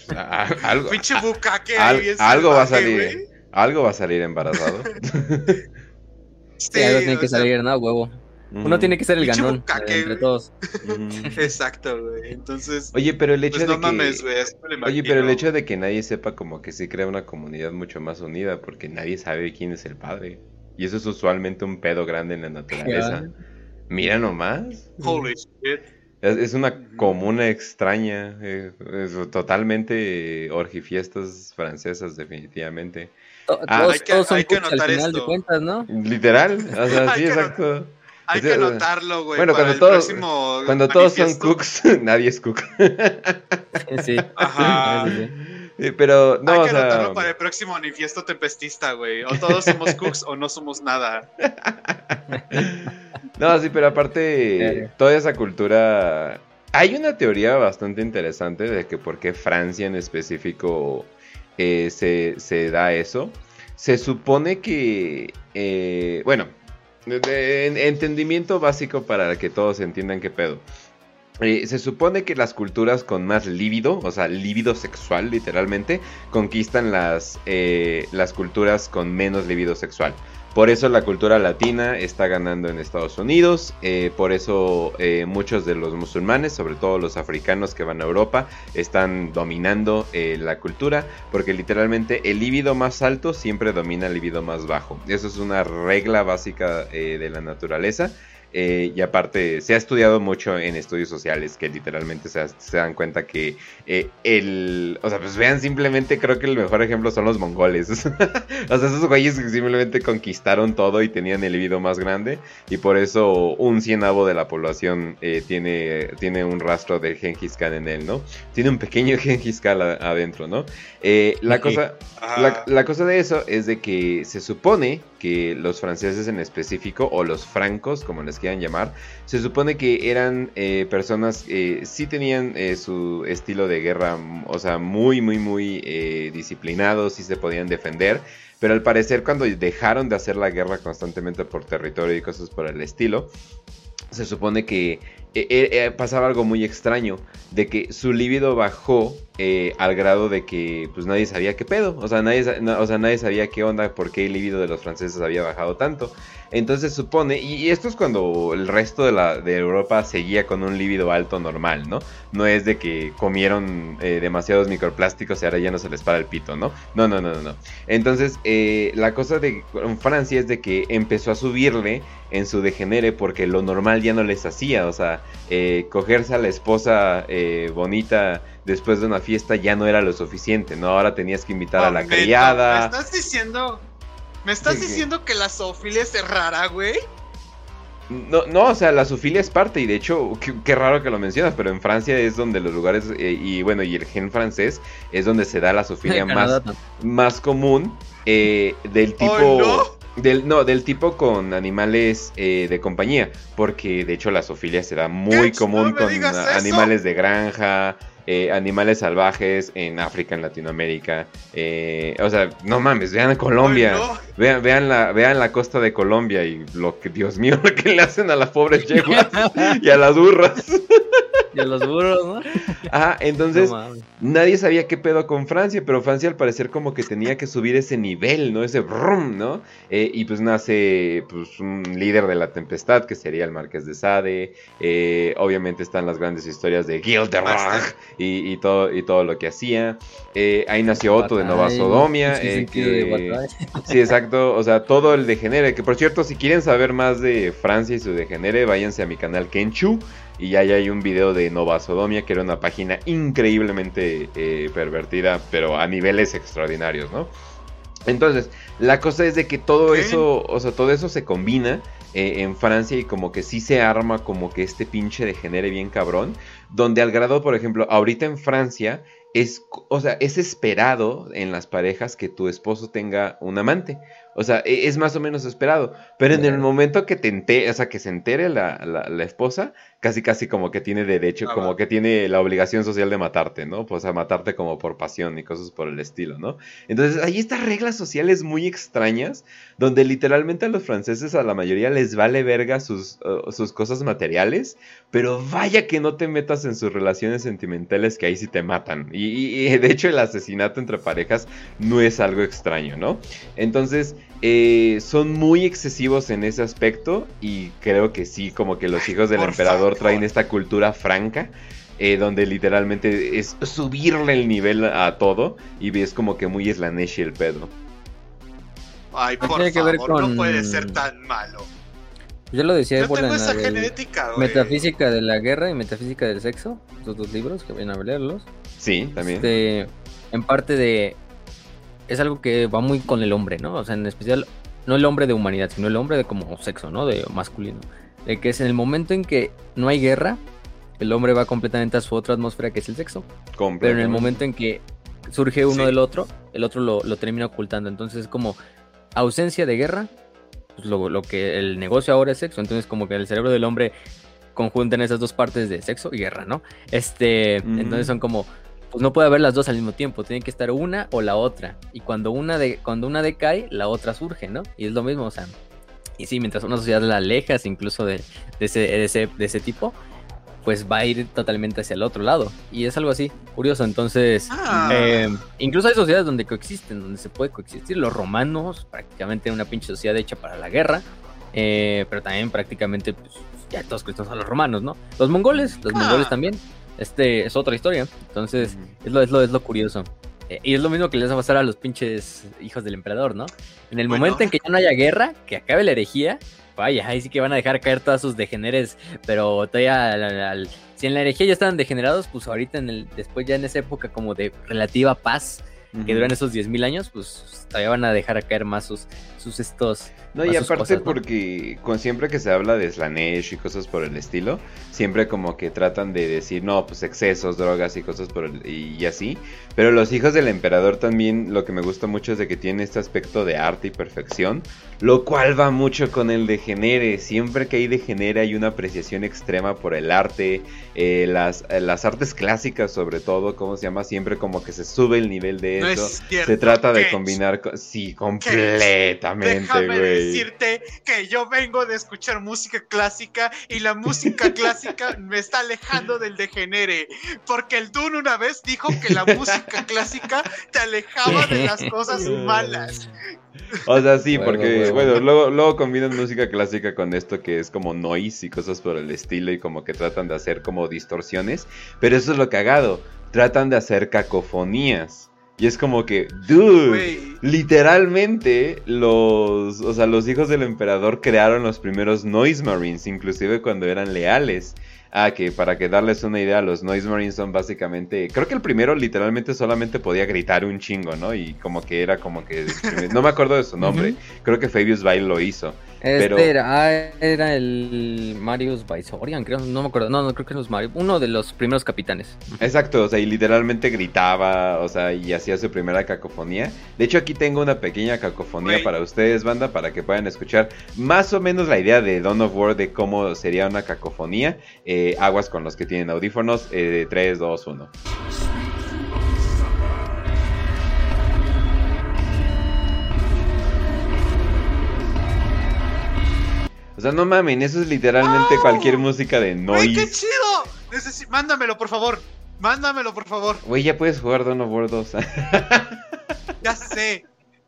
algo, Pinche bucaque. algo va a salir. Algo va a salir embarazado. sí, algo tiene que salir, ¿no? Huevo. Uno tiene que ser el ganón entre todos. Exacto, güey. Entonces. Oye, pero el hecho pues de que. Oye, pero el hecho de que nadie sepa como que sí crea una comunidad mucho más unida, porque nadie sabe quién es el padre. Y eso es usualmente un pedo grande en la naturaleza. Mira nomás. Holy shit. Es, una comuna extraña, eh, es totalmente orgifiestas francesas, definitivamente. Ah, hay que, hay que notar al final de cuentas, ¿no? Literal, o sea, sí, exacto. Hay que notarlo, güey. Bueno, cuando todos, cuando todos son cooks, nadie es cook. sí. Ajá. Pero no, Hay que para el próximo manifiesto tempestista, güey. O todos somos cooks o no somos nada. No, sí, pero aparte, toda esa cultura. Hay una teoría bastante interesante de que por qué Francia en específico eh, se, da eso. Se supone que. Eh, bueno, entendimiento básico para que todos entiendan qué pedo. Eh, se supone que las culturas con más líbido, o sea, líbido sexual literalmente, conquistan las, las culturas con menos líbido sexual. Por eso la cultura latina está ganando en Estados Unidos, eh, por eso eh, muchos de los musulmanes, sobre todo los africanos que van a Europa, están dominando eh, la cultura, porque literalmente el líbido más alto siempre domina el líbido más bajo. Eso es una regla básica de la naturaleza. Eh, y aparte, se ha estudiado mucho en estudios sociales que literalmente se, dan cuenta que eh, el. O sea, pues vean, simplemente creo que el mejor ejemplo son los mongoles. o sea, esos güeyes que simplemente conquistaron todo y tenían el libido más grande. Y por eso un cienavo de la población eh, tiene, tiene un rastro de Genghis Khan en él, ¿no? Tiene un pequeño Genghis Khan adentro, ¿no? la, cosa, la cosa de eso es de que se supone que los franceses en específico, o los francos, como les se supone que eran eh, personas que sí tenían eh, su estilo de guerra, o sea, muy, muy, muy eh, disciplinados, sí se podían defender, pero al parecer cuando dejaron de hacer la guerra constantemente por territorio y cosas por el estilo, se supone que pasaba algo muy extraño, de que su líbido bajó al grado de que pues nadie sabía qué pedo, o sea, nadie, o sea, nadie sabía qué onda, por qué el libido de los franceses había bajado tanto. Entonces supone, y, esto es cuando el resto de, la, de Europa seguía con un líbido alto normal, ¿no? No es de que comieron eh, demasiados microplásticos y ahora ya no se les para el pito, ¿no? No, no, no, no. Entonces, eh, la cosa de Francia es de que empezó a subirle en su degenere porque lo normal ya no les hacía, o sea, eh, cogerse a la esposa bonita después de una fiesta ya no era lo suficiente, ¿no? Ahora tenías que invitar a la criada. ¿Me estás diciendo ¿Me estás diciendo que la zoofilia es rara, güey? No, no, o sea, la zoofilia es parte y de hecho, qué, raro que lo mencionas, pero en Francia es donde los lugares, eh, y bueno, y el gen francés es donde se da la zoofilia más, más común eh, del tipo... no? Del, no, del tipo con animales eh, de compañía, porque de hecho la zoofilia se da muy común con animales de granja, eh, animales salvajes en África, en Latinoamérica. Eh, o sea, no mames, vean Colombia. Vean, vean, la, vean la costa de Colombia y lo que, Dios mío, lo que le hacen a las pobres yeguas y a las burras. Y a los burros, ¿no? Ah, entonces nadie sabía qué pedo con Francia, pero Francia al parecer como que tenía que subir ese nivel, ¿no? Ese brum, ¿no? Eh, y pues nace pues, un líder de la tempestad que sería el Marqués de Sade. Eh, obviamente están las grandes historias de Gilderoy y, y, todo, y todo lo que hacía. Eh, ahí nació Otto de Nova Sodomia. sí, exacto. O sea, todo el degenere. Que por cierto, si quieren saber más de Francia y su degenere, váyanse a mi canal Kenchu. Y ya hay un video de Nova Sodomia, que era una página increíblemente eh, pervertida, pero a niveles extraordinarios, ¿no? Entonces, la cosa es de que todo eso, o sea, todo eso se combina eh, en Francia y como que sí se arma como que este pinche degenere bien cabrón, donde al grado, por ejemplo, ahorita en Francia es, o sea, es esperado en las parejas que tu esposo tenga un amante. O sea, e, es más o menos esperado. Pero en el momento que te entere, o sea, que se entere la, la, esposa, casi casi como que tiene derecho, ah, como que tiene la obligación social de matarte, ¿no? Pues a matarte como por pasión y cosas por el estilo, ¿no? Entonces, hay estas reglas sociales muy extrañas, donde literalmente a los franceses a la mayoría les vale verga sus, uh, sus cosas materiales, pero vaya que no te metas en sus relaciones sentimentales que ahí sí te matan. Y, y de hecho el asesinato entre parejas no es algo extraño, ¿no? Entonces, eh, son muy excesivos en ese aspecto y creo que sí, como que los hijos del emperador traen esta cultura franca. Eh, donde literalmente es subirle el nivel a todo y ves como que muy eslaneshi el pedo. Ay, por favor, que ver con... no puede ser tan malo. Yo lo decía por la genética, Metafísica de la guerra y Metafísica del sexo, estos dos libros que vayan a leerlos. Sí, también. Este, en parte de es algo que va muy con el hombre, ¿no? O sea, en especial, no el hombre de humanidad, sino el hombre de como sexo, ¿no? De masculino. De que es en el momento en que no hay guerra, el hombre va completamente a su otra atmósfera que es el sexo. Pero en el momento en que surge uno del otro, el otro lo, termina ocultando. Entonces es como ausencia de guerra, pues lo, lo, que el negocio ahora es sexo. Entonces como que el cerebro del hombre conjunta en esas dos partes de sexo y guerra, ¿no? Este, entonces son como pues no puede haber las dos al mismo tiempo, tiene que estar una o la otra. Y cuando una, de, cuando una decae, la otra surge, ¿no? Y es lo mismo, o sea, y sí, mientras una sociedad la alejas incluso de, ese, de, ese, de ese tipo, pues va a ir totalmente hacia el otro lado. Y es algo así, curioso. Entonces, ah. eh, incluso hay sociedades donde coexisten, donde se puede coexistir. Los romanos, prácticamente una pinche sociedad hecha para la guerra. Eh, pero también prácticamente, pues, ya todos cristianos a los romanos, ¿no? Los mongoles, los mongoles ah. también. Este es otra historia. Entonces, es, lo, es, lo, es lo curioso. Eh, y es lo mismo que les va a pasar a los pinches hijos del emperador, ¿no? En el momento en que ya no haya guerra, que acabe la herejía, vaya, ahí sí que van a dejar caer todos sus degeneres, pero todavía si en la herejía ya estaban degenerados, pues ahorita en el, después ya en esa época como de relativa paz, que duran esos 10.000 años, pues todavía van a dejar caer más sus, sus estos no, y aparte porque con, siempre que se habla de Slanesh y cosas por el estilo, siempre como que tratan de decir, no, pues excesos, drogas y cosas por el, y, así. Pero los hijos del emperador también lo que me gusta mucho es de que tienen este aspecto de arte y perfección, lo cual va mucho con el degenere. Siempre que hay degenere hay una apreciación extrema por el arte, eh, las, las artes clásicas sobre todo, ¿cómo se llama? Siempre como que se sube el nivel de eso. Se trata de combinar. Sí, completamente, Déjame decirte que yo vengo de escuchar música clásica y la música clásica me está alejando del degenere. Porque el Dune una vez dijo que la música clásica te alejaba de las cosas malas. O sea, sí, porque, bueno, luego, luego combinan música clásica con esto que es como noise y cosas por el estilo y como que tratan de hacer como distorsiones. Pero eso es lo cagado. Tratan de hacer cacofonías. Y es como que, dude, literalmente los, o sea, los hijos del emperador crearon los primeros Noise Marines, inclusive cuando eran leales. Ah, que para que darles una idea, los Noise Marines son básicamente. Creo que el primero literalmente solamente podía gritar un chingo, ¿no? Y como que era como que. No me acuerdo de su nombre. Creo que Fabius Bile lo hizo. Este era, ah, era el Marius Vaisorian, creo, no me acuerdo, no, no creo que no es Mario, uno de los primeros capitanes. Exacto, o sea, y literalmente gritaba, o sea, y hacía su primera cacofonía. De hecho, aquí tengo una pequeña cacofonía para ustedes, banda, para que puedan escuchar más o menos la idea de Dawn of War de cómo sería una cacofonía. Eh, aguas con los que tienen audífonos, eh, 3, 2, 1. Sea, no mamen, eso es literalmente cualquier música de noise. ¡Ay, qué chido! Mándamelo, por favor. Mándamelo, por favor. Güey, ya puedes jugar Dawn of War 2. ya sé,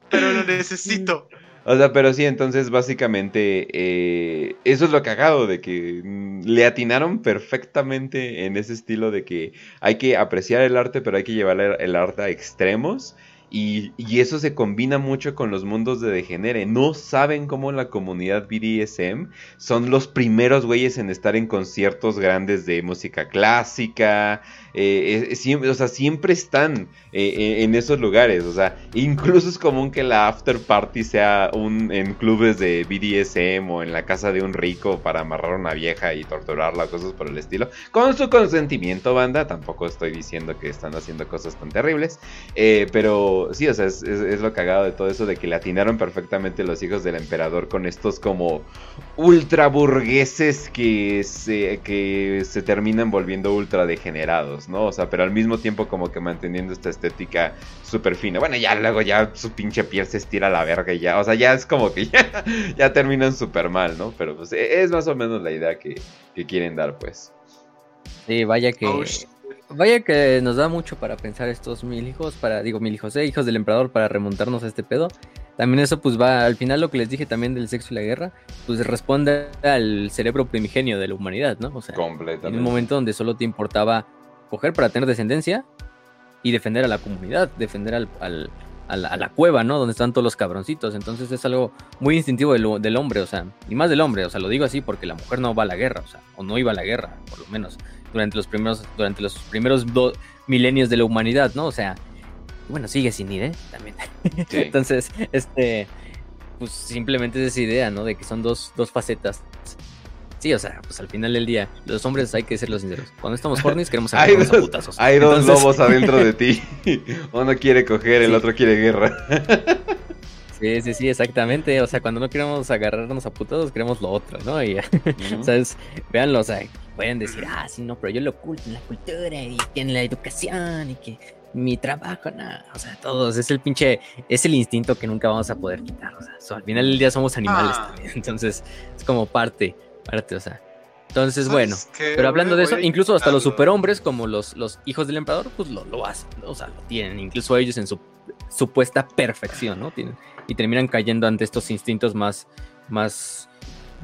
pero lo necesito. O sea, pero sí, entonces básicamente eh, eso es lo cagado, de que mm, le atinaron perfectamente en ese estilo de que hay que apreciar el arte, pero hay que llevar el arte a extremos. Y, eso se combina mucho con los mundos de Degenere. No saben cómo la comunidad BDSM son los primeros güeyes en estar en conciertos grandes de música clásica, eh, siempre, o sea, siempre están eh, en esos lugares. O sea, incluso es común que la after party sea un, en clubes de BDSM o en la casa de un rico para amarrar a una vieja y torturarla, cosas por el estilo. Con su consentimiento, banda. Tampoco estoy diciendo que están haciendo cosas tan terribles. Eh, pero sí, o sea, es, es, lo cagado de todo eso de que le atinaron perfectamente los hijos del emperador con estos como ultra burgueses que se, que se terminan volviendo ultra degenerados. ¿no? O sea, pero al mismo tiempo como que manteniendo esta estética súper fina. Bueno, ya luego ya su pinche piel se estira a la verga y ya, o sea, ya es como que ya, terminan súper mal, ¿no? Pero pues e, es más o menos la idea que, quieren dar, pues. Sí, vaya que... Oh, vaya que nos da mucho para pensar estos mil hijos, para, digo, mil hijos, ¿eh? hijos del emperador, para remontarnos a este pedo. También eso pues va, al final lo que les dije también del sexo y la guerra, pues responde al cerebro primigenio de la humanidad, ¿no? O sea, en un momento donde solo te importaba coger para tener descendencia y defender a la comunidad, defender al, a, la, cueva, ¿no? Donde están todos los cabroncitos. Entonces es algo muy instintivo del, hombre, o sea, y más del hombre, o sea, lo digo así porque la mujer no va a la guerra, o sea, o no iba a la guerra, por lo menos, durante los primeros, durante los primeros dos milenios de la humanidad, ¿no? O sea, bueno, sigue sin ir, ¿eh? También. Entonces, este, pues simplemente es esa idea, ¿no? De que son dos, dos facetas Sí, o sea, pues al final del día, los hombres hay que ser los sinceros. Cuando estamos hornies queremos hay dos, a putazos. Hay dos lobos adentro de ti. Uno quiere coger, el otro quiere guerra. Sí, sí, sí, exactamente. O sea, cuando no queremos agarrarnos a putazos, queremos lo otro, ¿no? Y, ¿sabes? Véanlo, o sea, pueden decir, ah, sí, no, pero yo lo oculto en la cultura y en la educación y que mi trabajo, nada. O sea, todos, es el pinche, es el instinto que nunca vamos a poder quitar. O sea, al final del día somos animales ah. también. Entonces, es como parte o sea. Entonces, bueno, pero hablando de eso, incluso hasta los superhombres, como los, los hijos del emperador, pues lo, lo hacen, o sea, lo tienen, incluso ellos en su supuesta perfección, ¿no? Tienen, y terminan cayendo ante estos instintos más, más,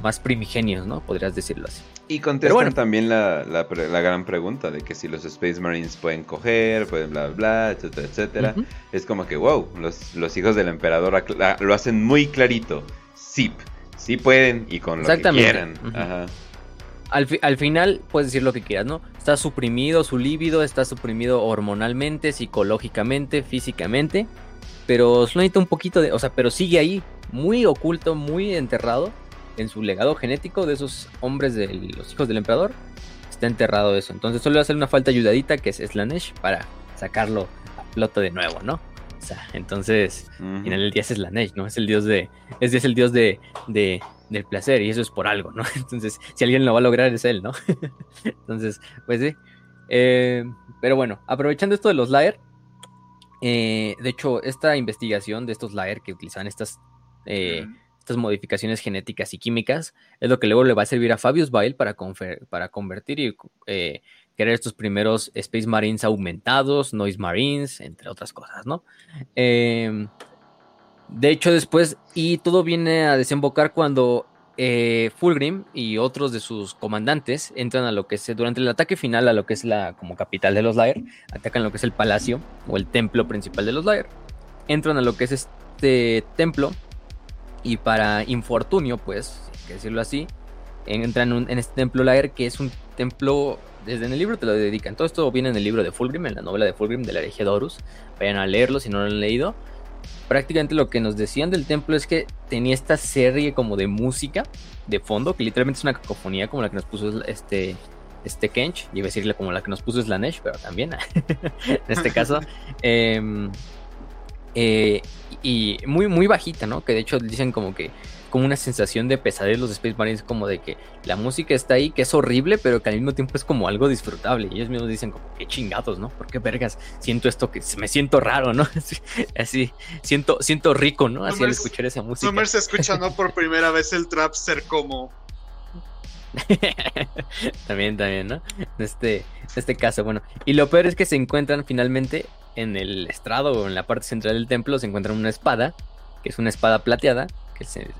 más primigenios, ¿no? Podrías decirlo así. Y contestan también la, la, gran pregunta de que si los Space Marines pueden coger, pueden bla, bla, etcétera, etcétera. Es como que, wow, los, los hijos del emperador lo hacen muy clarito. Zip sí pueden y con lo que quieran. Al, al, final puedes decir lo que quieras, ¿no? Está suprimido su líbido, está suprimido hormonalmente, psicológicamente, físicamente, pero solo necesita un poquito de, o sea, pero sigue ahí, muy oculto, muy enterrado en su legado genético de esos hombres de los hijos del emperador. Está enterrado eso. Entonces solo va a hacer una falta ayudadita que es Slanesh para sacarlo a flote de nuevo, ¿no? O sea, entonces, en el día es Slanesh, ¿no? Es el dios de. Es, es el dios de, de, del placer, y eso es por algo, ¿no? Entonces, si alguien lo va a lograr, es él, ¿no? entonces, pues sí. Eh, pero bueno, aprovechando esto de los Lair, Eh, de hecho, esta investigación de estos Lair que utilizan estas, eh, estas modificaciones genéticas y químicas es lo que luego le va a servir a Fabius Bile para, para convertir y eh, crear estos primeros Space Marines aumentados, Noise Marines, entre otras cosas, ¿no? Em, de hecho, después, y todo viene a desembocar cuando eh, Fulgrim y otros de sus comandantes entran a lo que es durante el ataque final a lo que es la como capital de los Lair, atacan lo que es el palacio o el templo principal de los Lair, entran a lo que es este templo y para infortunio, pues, hay que decirlo así, entran en, este templo Lair que es un templo desde en el libro te lo dedican. Todo esto viene en el libro de Fulgrim, en la novela de Fulgrim de la herejía de Horus. Vayan a leerlo si no lo han leído prácticamente lo que nos decían del templo es que tenía esta serie como de música de fondo, que literalmente es una cacofonía como la que nos puso este, este Kench, iba a decirle como la que nos puso Slanesh, pero también en este caso. Em, eh, y muy, muy bajita, ¿no? Que de hecho dicen como que como una sensación de pesadez los Space Marines, como de que la música está ahí, que es horrible, pero que al mismo tiempo es como algo disfrutable. Y ellos mismos dicen como, qué chingados, ¿no? ¿Por qué vergas? Siento esto que me siento raro, ¿no? Así, siento, siento rico, ¿no? Así al escuchar esa música. Summer se escucha, ¿no? Por primera vez el trap ser como... también, también, ¿no? En este, este caso, bueno. Y lo peor es que se encuentran finalmente en el estrado o en la parte central del templo, se encuentran una espada, que es una espada plateada,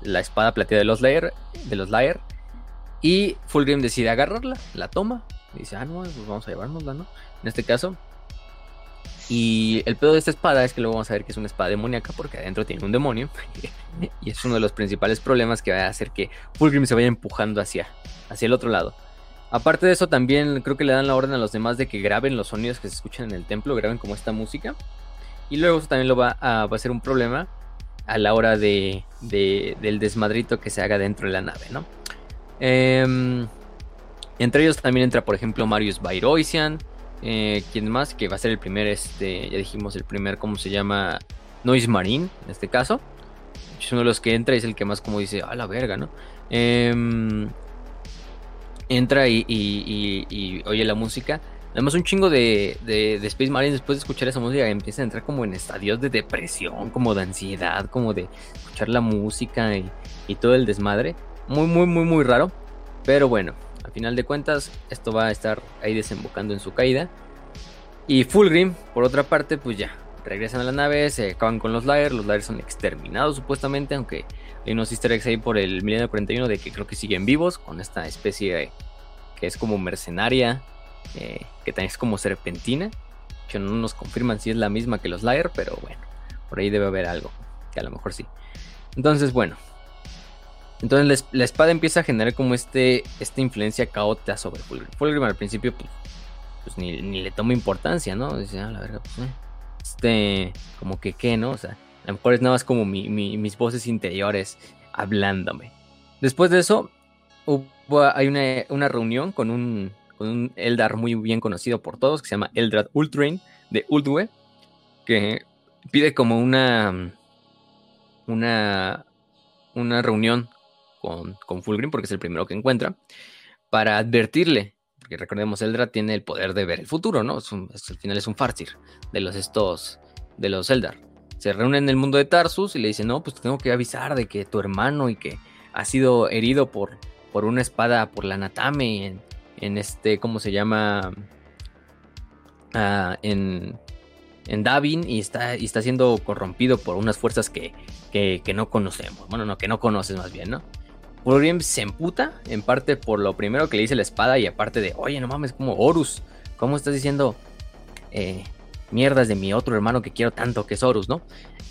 la espada plateada de los Lair, de los. Y Fulgrim decide agarrarla, la toma, y dice, ah, no, pues vamos a llevárnosla, ¿no? En este caso. Y el pedo de esta espada es que luego vamos a ver que es una espada demoníaca porque adentro tiene un demonio. y es uno de los principales problemas que va a hacer que Fulgrim se vaya empujando hacia, hacia el otro lado. Aparte de eso, también creo que le dan la orden a los demás de que graben los sonidos que se escuchan en el templo, graben como esta música. Y luego eso también lo va a, va a ser un problema a la hora de, del desmadrito que se haga dentro de la nave, ¿no? Em, entre ellos también entra, por ejemplo, Marius Bairoisian. Eh, ¿Quién más? Que va a ser el primer, este, ya dijimos, el primer, ¿cómo se llama? Noise Marine, en este caso. Es uno de los que entra y es el que más como dice, a la verga, ¿no? Em, entra y, oye la música. Además, un chingo de, de, Space Marines después de escuchar esa música empiezan a entrar como en estadios de depresión, como de ansiedad, como de escuchar la música y, todo el desmadre. Muy, muy, muy, muy raro. Pero bueno, al final de cuentas, esto va a estar ahí desembocando en su caída. Y Fulgrim, por otra parte, pues ya, regresan a la nave, se acaban con los Lair. Los Lair son exterminados supuestamente, aunque hay unos easter eggs ahí por el milenio 41 de que creo que siguen vivos con esta especie que es como mercenaria eh, que también es como serpentina. Que no nos confirman si es la misma que los Lair, pero bueno, por ahí debe haber algo, que a lo mejor sí. Entonces, bueno. Entonces la, espada empieza a generar como este, esta influencia caótica sobre Fulgrim. Fulgrim al principio, pues, pues ni, le toma importancia, ¿no? Dice, ah, la verdad, pues, eh, este, como que qué, ¿no? O sea, a lo mejor es nada más como mis voces interiores hablándome. Después de eso, hay una, una reunión con un, un Eldar muy bien conocido por todos, que se llama Eldrad Ultrain de Uldwe, que pide como una, una, una reunión con, con Fulgrim, porque es el primero que encuentra, para advertirle, porque recordemos, Eldrad tiene el poder de ver el futuro, ¿no? al final es un Farsir de los estos, de los Eldar. Se reúnen en el mundo de Tarsus y le dicen, no, pues tengo que avisar de que tu hermano y que ha sido herido por, por una espada por la Natame en este, ¿cómo se llama? Ah, en, en Davin y está, y está siendo corrompido por unas fuerzas que, que, no conocemos. Bueno, no, que no conoces más bien, ¿no? Fulgrim se emputa, en parte por lo primero que le dice la espada y aparte de, oye, no mames, como Horus, ¿cómo estás diciendo eh, mierdas de mi otro hermano que quiero tanto, que es Horus, ¿no?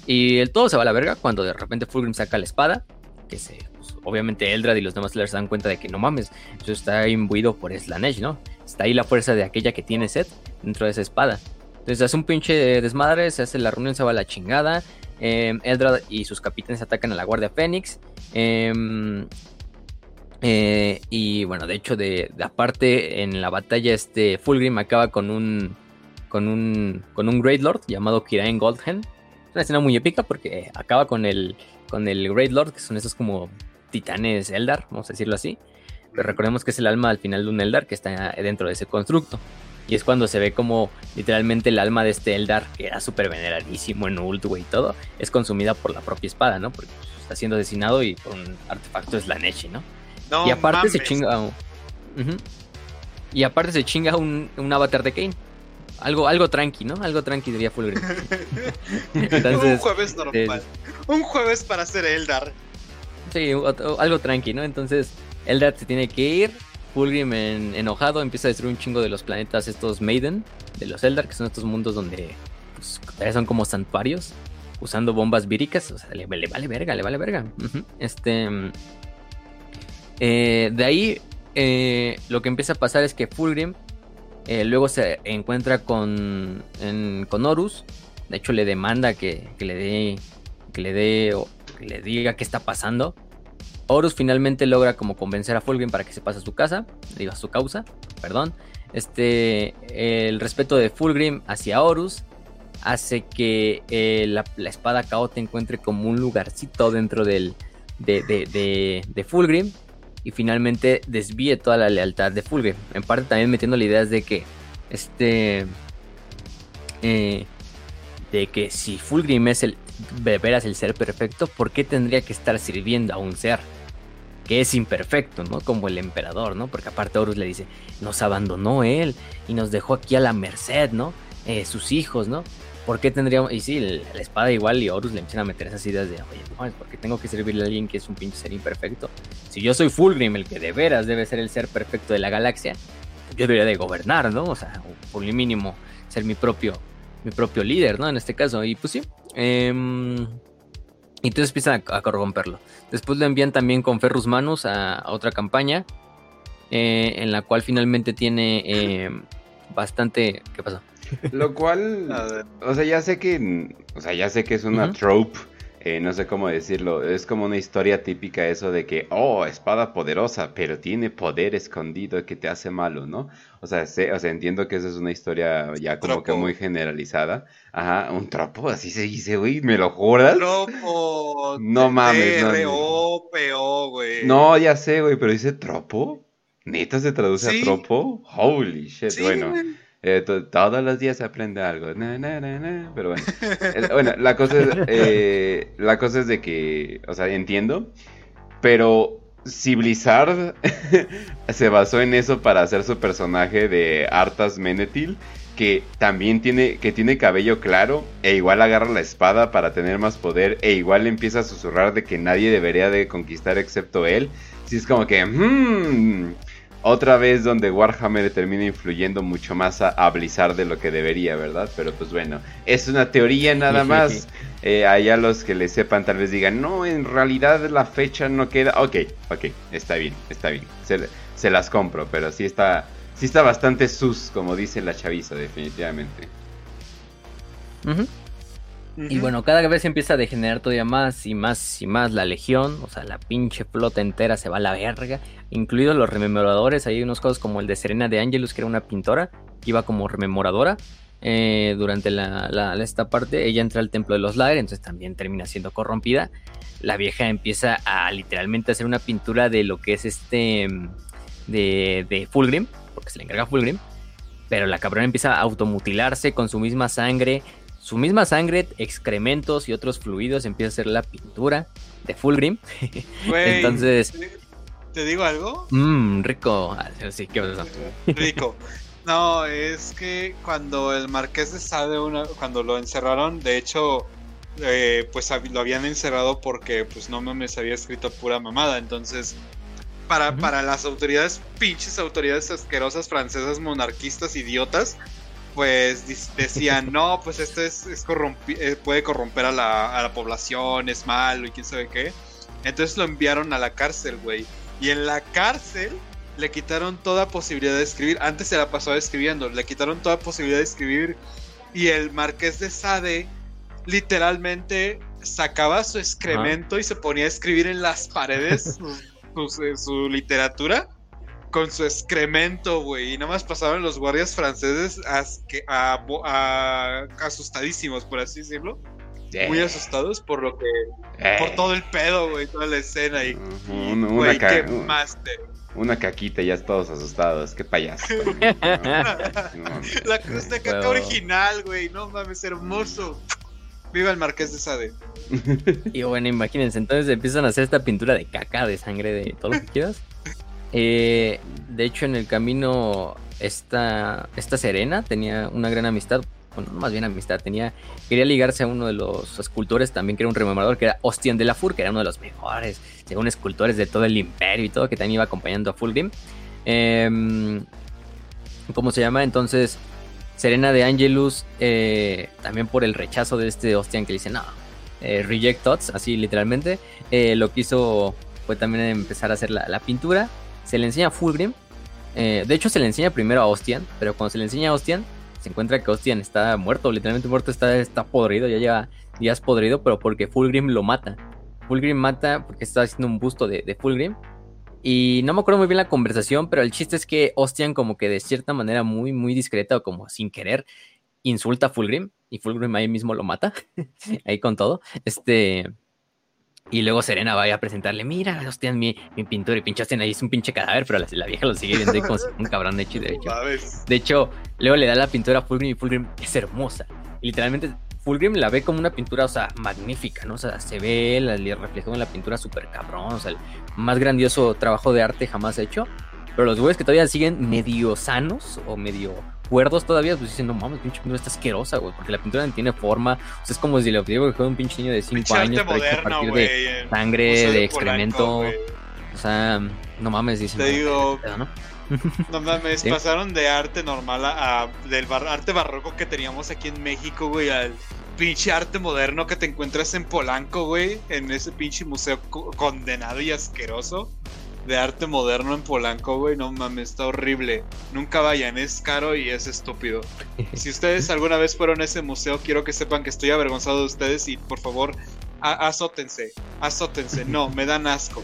Y el todo se va a la verga cuando de repente Fulgrim saca la espada, que se obviamente Eldrad y los demás se dan cuenta de que no mames, eso está imbuido por Slanesh, ¿no? Está ahí la fuerza de aquella que tiene Seth dentro de esa espada. Entonces hace un pinche desmadre, se hace la reunión, se va a la chingada. Eh, Eldrad y sus capitanes atacan a la Guardia Fénix. Em, eh, y bueno, de hecho, de, aparte en la batalla, este Fulgrim acaba con un con un con un Great Lord llamado Kirain Goldhen. Es una escena muy épica porque acaba con el con el Great Lord, que son esos como titanes Eldar, vamos a decirlo así. Pero recordemos que es el alma al final de un Eldar que está dentro de ese constructo. Y es cuando se ve como literalmente el alma de este Eldar, que era súper veneradísimo en Ult, y todo, es consumida por la propia espada, ¿no? Porque está siendo asesinado y por un artefacto es la Neche, ¿no? y aparte se chinga. Y aparte se chinga un, un avatar de Kane. Algo, algo tranqui, ¿no? Algo tranqui diría Fulgrim. un jueves normal. un jueves para hacer Eldar. Sí, algo tranqui, ¿no? Entonces, Eldar se tiene que ir. Fulgrim enojado empieza a destruir un chingo de los planetas estos Maiden, de los Eldar, que son estos mundos donde pues, son como santuarios, usando bombas víricas. O sea, le, vale verga, le vale verga. Este. Eh, de ahí, eh, lo que empieza a pasar es que Fulgrim eh, luego se encuentra con, con Horus. De hecho, le demanda que, le dé. Que le dé. Le diga qué está pasando. Horus finalmente logra como convencer a Fulgrim para que se pase a su casa. Digo, a su causa. Perdón. Este. El respeto de Fulgrim hacia Horus. Hace que eh, la, espada Chaos encuentre como un lugarcito dentro del. de, de, de Fulgrim y finalmente desvíe toda la lealtad de Fulgrim. En parte también metiendo la idea de que este eh, de que si Fulgrim es el de veras el ser perfecto, ¿por qué tendría que estar sirviendo a un ser que es imperfecto, ¿no? Como el emperador, ¿no? Porque aparte Horus le dice, nos abandonó él y nos dejó aquí a la merced, ¿no? Eh, sus hijos, ¿no? ¿Por qué tendríamos.? Y sí, la espada igual y Horus le empiezan a meter esas ideas de, oye, no, es porque tengo que servirle a alguien que es un pinche ser imperfecto. Si yo soy Fulgrim, el que de veras debe ser el ser perfecto de la galaxia, yo debería de gobernar, ¿no? O sea, por lo mínimo, ser mi propio, mi propio líder, ¿no? En este caso. Y pues sí. Em, y entonces empiezan a, corromperlo. Después lo envían también con Ferrus Manus a, otra campaña. Eh, en la cual finalmente tiene em, bastante. ¿Qué pasó? Lo cual, o sea, ya sé que, o sea, ya sé que es una trope, eh, no sé cómo decirlo, es como una historia típica eso de que, oh, espada poderosa, pero tiene poder escondido que te hace malo, ¿no? O sea, sé, o sea entiendo que esa es una historia ya como que muy generalizada. Ajá, un tropo, así se dice, güey, ¿me lo juras? Tropo. No mames. No, güey. No, ya sé, güey, pero dice tropo. ¿Neta se traduce a tropo? Holy shit, bueno. Eh, todos los días se aprende algo. pero bueno. bueno, la cosa, es, eh, la cosa es de que, o sea, entiendo, pero si Blizzard se basó en eso para hacer su personaje de Arthas Menethil, que también tiene, que tiene cabello claro, e igual agarra la espada para tener más poder, e igual empieza a susurrar de que nadie debería de conquistar excepto él, si es como que, hmm, otra vez donde Warhammer termina influyendo mucho más a, Blizzard de lo que debería, ¿verdad? Pero pues bueno, es una teoría nada más. Eh, allá los que le sepan tal vez digan, no, en realidad la fecha no queda. Ok, ok, está bien, está bien. Se, las compro, pero sí está, sí está bastante sus, como dice la chaviza, definitivamente. Y bueno, cada vez empieza a degenerar todavía más y más y más la legión. O sea, la pinche flota entera se va a la verga. Incluidos los rememoradores. Hay unos casos como el de Serena de Angelus, que era una pintora. Que iba como rememoradora. Eh, durante la, esta parte. Ella entra al templo de los Laer. Entonces también termina siendo corrompida. La vieja empieza a literalmente hacer una pintura de lo que es este. De, de Fulgrim. Porque se le encarga Fulgrim. Pero la cabrona empieza a automutilarse con su misma sangre su misma sangre, excrementos y otros fluidos empieza a ser la pintura de Fulgrim. Entonces. ¿Te digo algo? Mmm, rico. Ah, sí, ¿qué pasa? Rico. No, es que cuando el Marqués de Sade, una, cuando lo encerraron, de hecho, eh, pues lo habían encerrado porque, pues no mames, había escrito pura mamada. Entonces, para, para las autoridades, pinches autoridades asquerosas francesas, monarquistas, idiotas, pues decían, no, pues esto es, eh, puede corromper a la, a la, población, es malo y quién sabe qué. Entonces lo enviaron a la cárcel, güey. Y en la cárcel le quitaron toda posibilidad de escribir. Antes se la pasaba escribiendo, le quitaron toda posibilidad de escribir. Y el marqués de Sade literalmente sacaba su excremento y se ponía a escribir en las paredes su literatura con su excremento, güey. Y nada más pasaban los guardias franceses asustadísimos, por así decirlo. Muy asustados por lo que. Por todo el pedo, güey, toda la escena. Y. una, qué máster. Una caquita, ya todos asustados. Qué payaso. la cruz de caca original, güey. No mames, hermoso. Viva el Marqués de Sade. y bueno, imagínense, entonces empiezan a hacer esta pintura de caca, de sangre, de todo lo que quieras. Eh, de hecho, en el camino, esta, esta Serena tenía una gran amistad. Bueno, más bien amistad, tenía. Quería ligarse a uno de los escultores también, que era un rememorador, que era Ostian de la Fur, que era uno de los mejores, según escultores de todo el imperio y todo, que también iba acompañando a Fulgrim. Eh, ¿Cómo se llama? Entonces, Serena de Angelus, eh, también por el rechazo de este Ostian que le dice, no, eh, reject thoughts, así literalmente, eh, lo que hizo fue también empezar a hacer la, pintura. Se le enseña a Fulgrim. de hecho, se le enseña primero a Ostian, pero cuando se le enseña a Ostian, se encuentra que Ostian está muerto, literalmente muerto, está, está podrido, ya lleva días podrido, pero porque Fulgrim lo mata. Fulgrim mata porque está haciendo un busto de, de Fulgrim y no me acuerdo muy bien la conversación, pero el chiste es que Ostian como que de cierta manera muy, muy discreta o como sin querer insulta a Fulgrim y Fulgrim ahí mismo lo mata, ahí con todo. Este... Y luego Serena va a presentarle, mira, Ostian, mi, mi pintura y pinchaste ahí es un pinche cadáver, pero la, vieja lo sigue viendo como un cabrón hecho y derecho. De hecho, luego le da la pintura a Fulgrim y Fulgrim es hermosa. literalmente Fulgrim la ve como una pintura, o sea, magnífica, ¿no? O sea, se ve el reflejo en la pintura súper cabrón, o sea, el más grandioso trabajo de arte jamás hecho. Pero los güeyes que todavía siguen medio sanos o medio cuerdos todavía, pues dicen, no mames, pinche pintura está asquerosa, güey, porque la pintura no tiene forma. O sea, es como si le digo que fue un pinche niño de 5 años a partir de sangre, de excremento. o sea, no mames, dicen. Te digo, ¿no? No mames, pasaron de arte normal a, del arte barroco que teníamos aquí en México, güey, al pinche arte moderno que te encuentras en Polanco, güey, en ese pinche museo condenado y asqueroso de arte moderno en Polanco, güey, no mames, está horrible. Nunca vayan, es caro y es estúpido. Si ustedes alguna vez fueron a ese museo, quiero que sepan que estoy avergonzado de ustedes y por favor, azótense, azótense. No, me dan asco.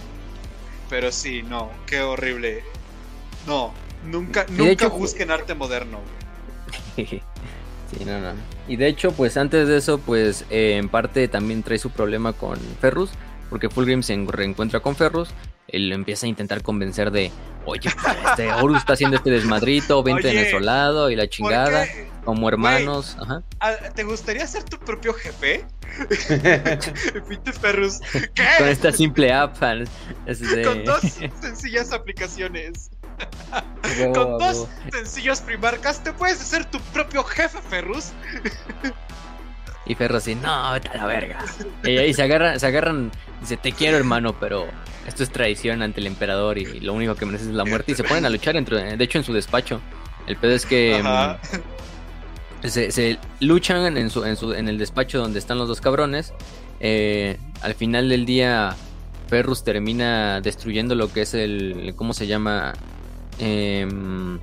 Pero sí, no, qué horrible. No, nunca, nunca busquen arte moderno. sí, no, no. Y de hecho, pues antes de eso, pues eh, en parte también trae su problema con Ferrus, porque Fulgrim se reencuentra con Ferrus, él empieza a intentar convencer de, oye, pues, este Horus está haciendo este desmadrito, vente en el lado y la chingada, como hermanos. Ajá. Ah, ¿Te gustaría ser tu propio jefe? Ferrus. ¿Qué? Con esta simple app. Con dos sencillas aplicaciones. Con dos sencillos primarcas te puedes hacer tu propio jefe, Ferrus. Y Ferrus así, no, vete a la verga. Y, se agarran, se agarran, dice, te quiero hermano, pero esto es traición ante el emperador y lo único que mereces es la muerte. Y se ponen a luchar, dentro, de hecho, en su despacho. El pedo es que mm, se, luchan en, su, en, su, en el despacho donde están los dos cabrones. Eh, al final del día, Ferrus termina destruyendo lo que es el, ¿cómo se llama? Em,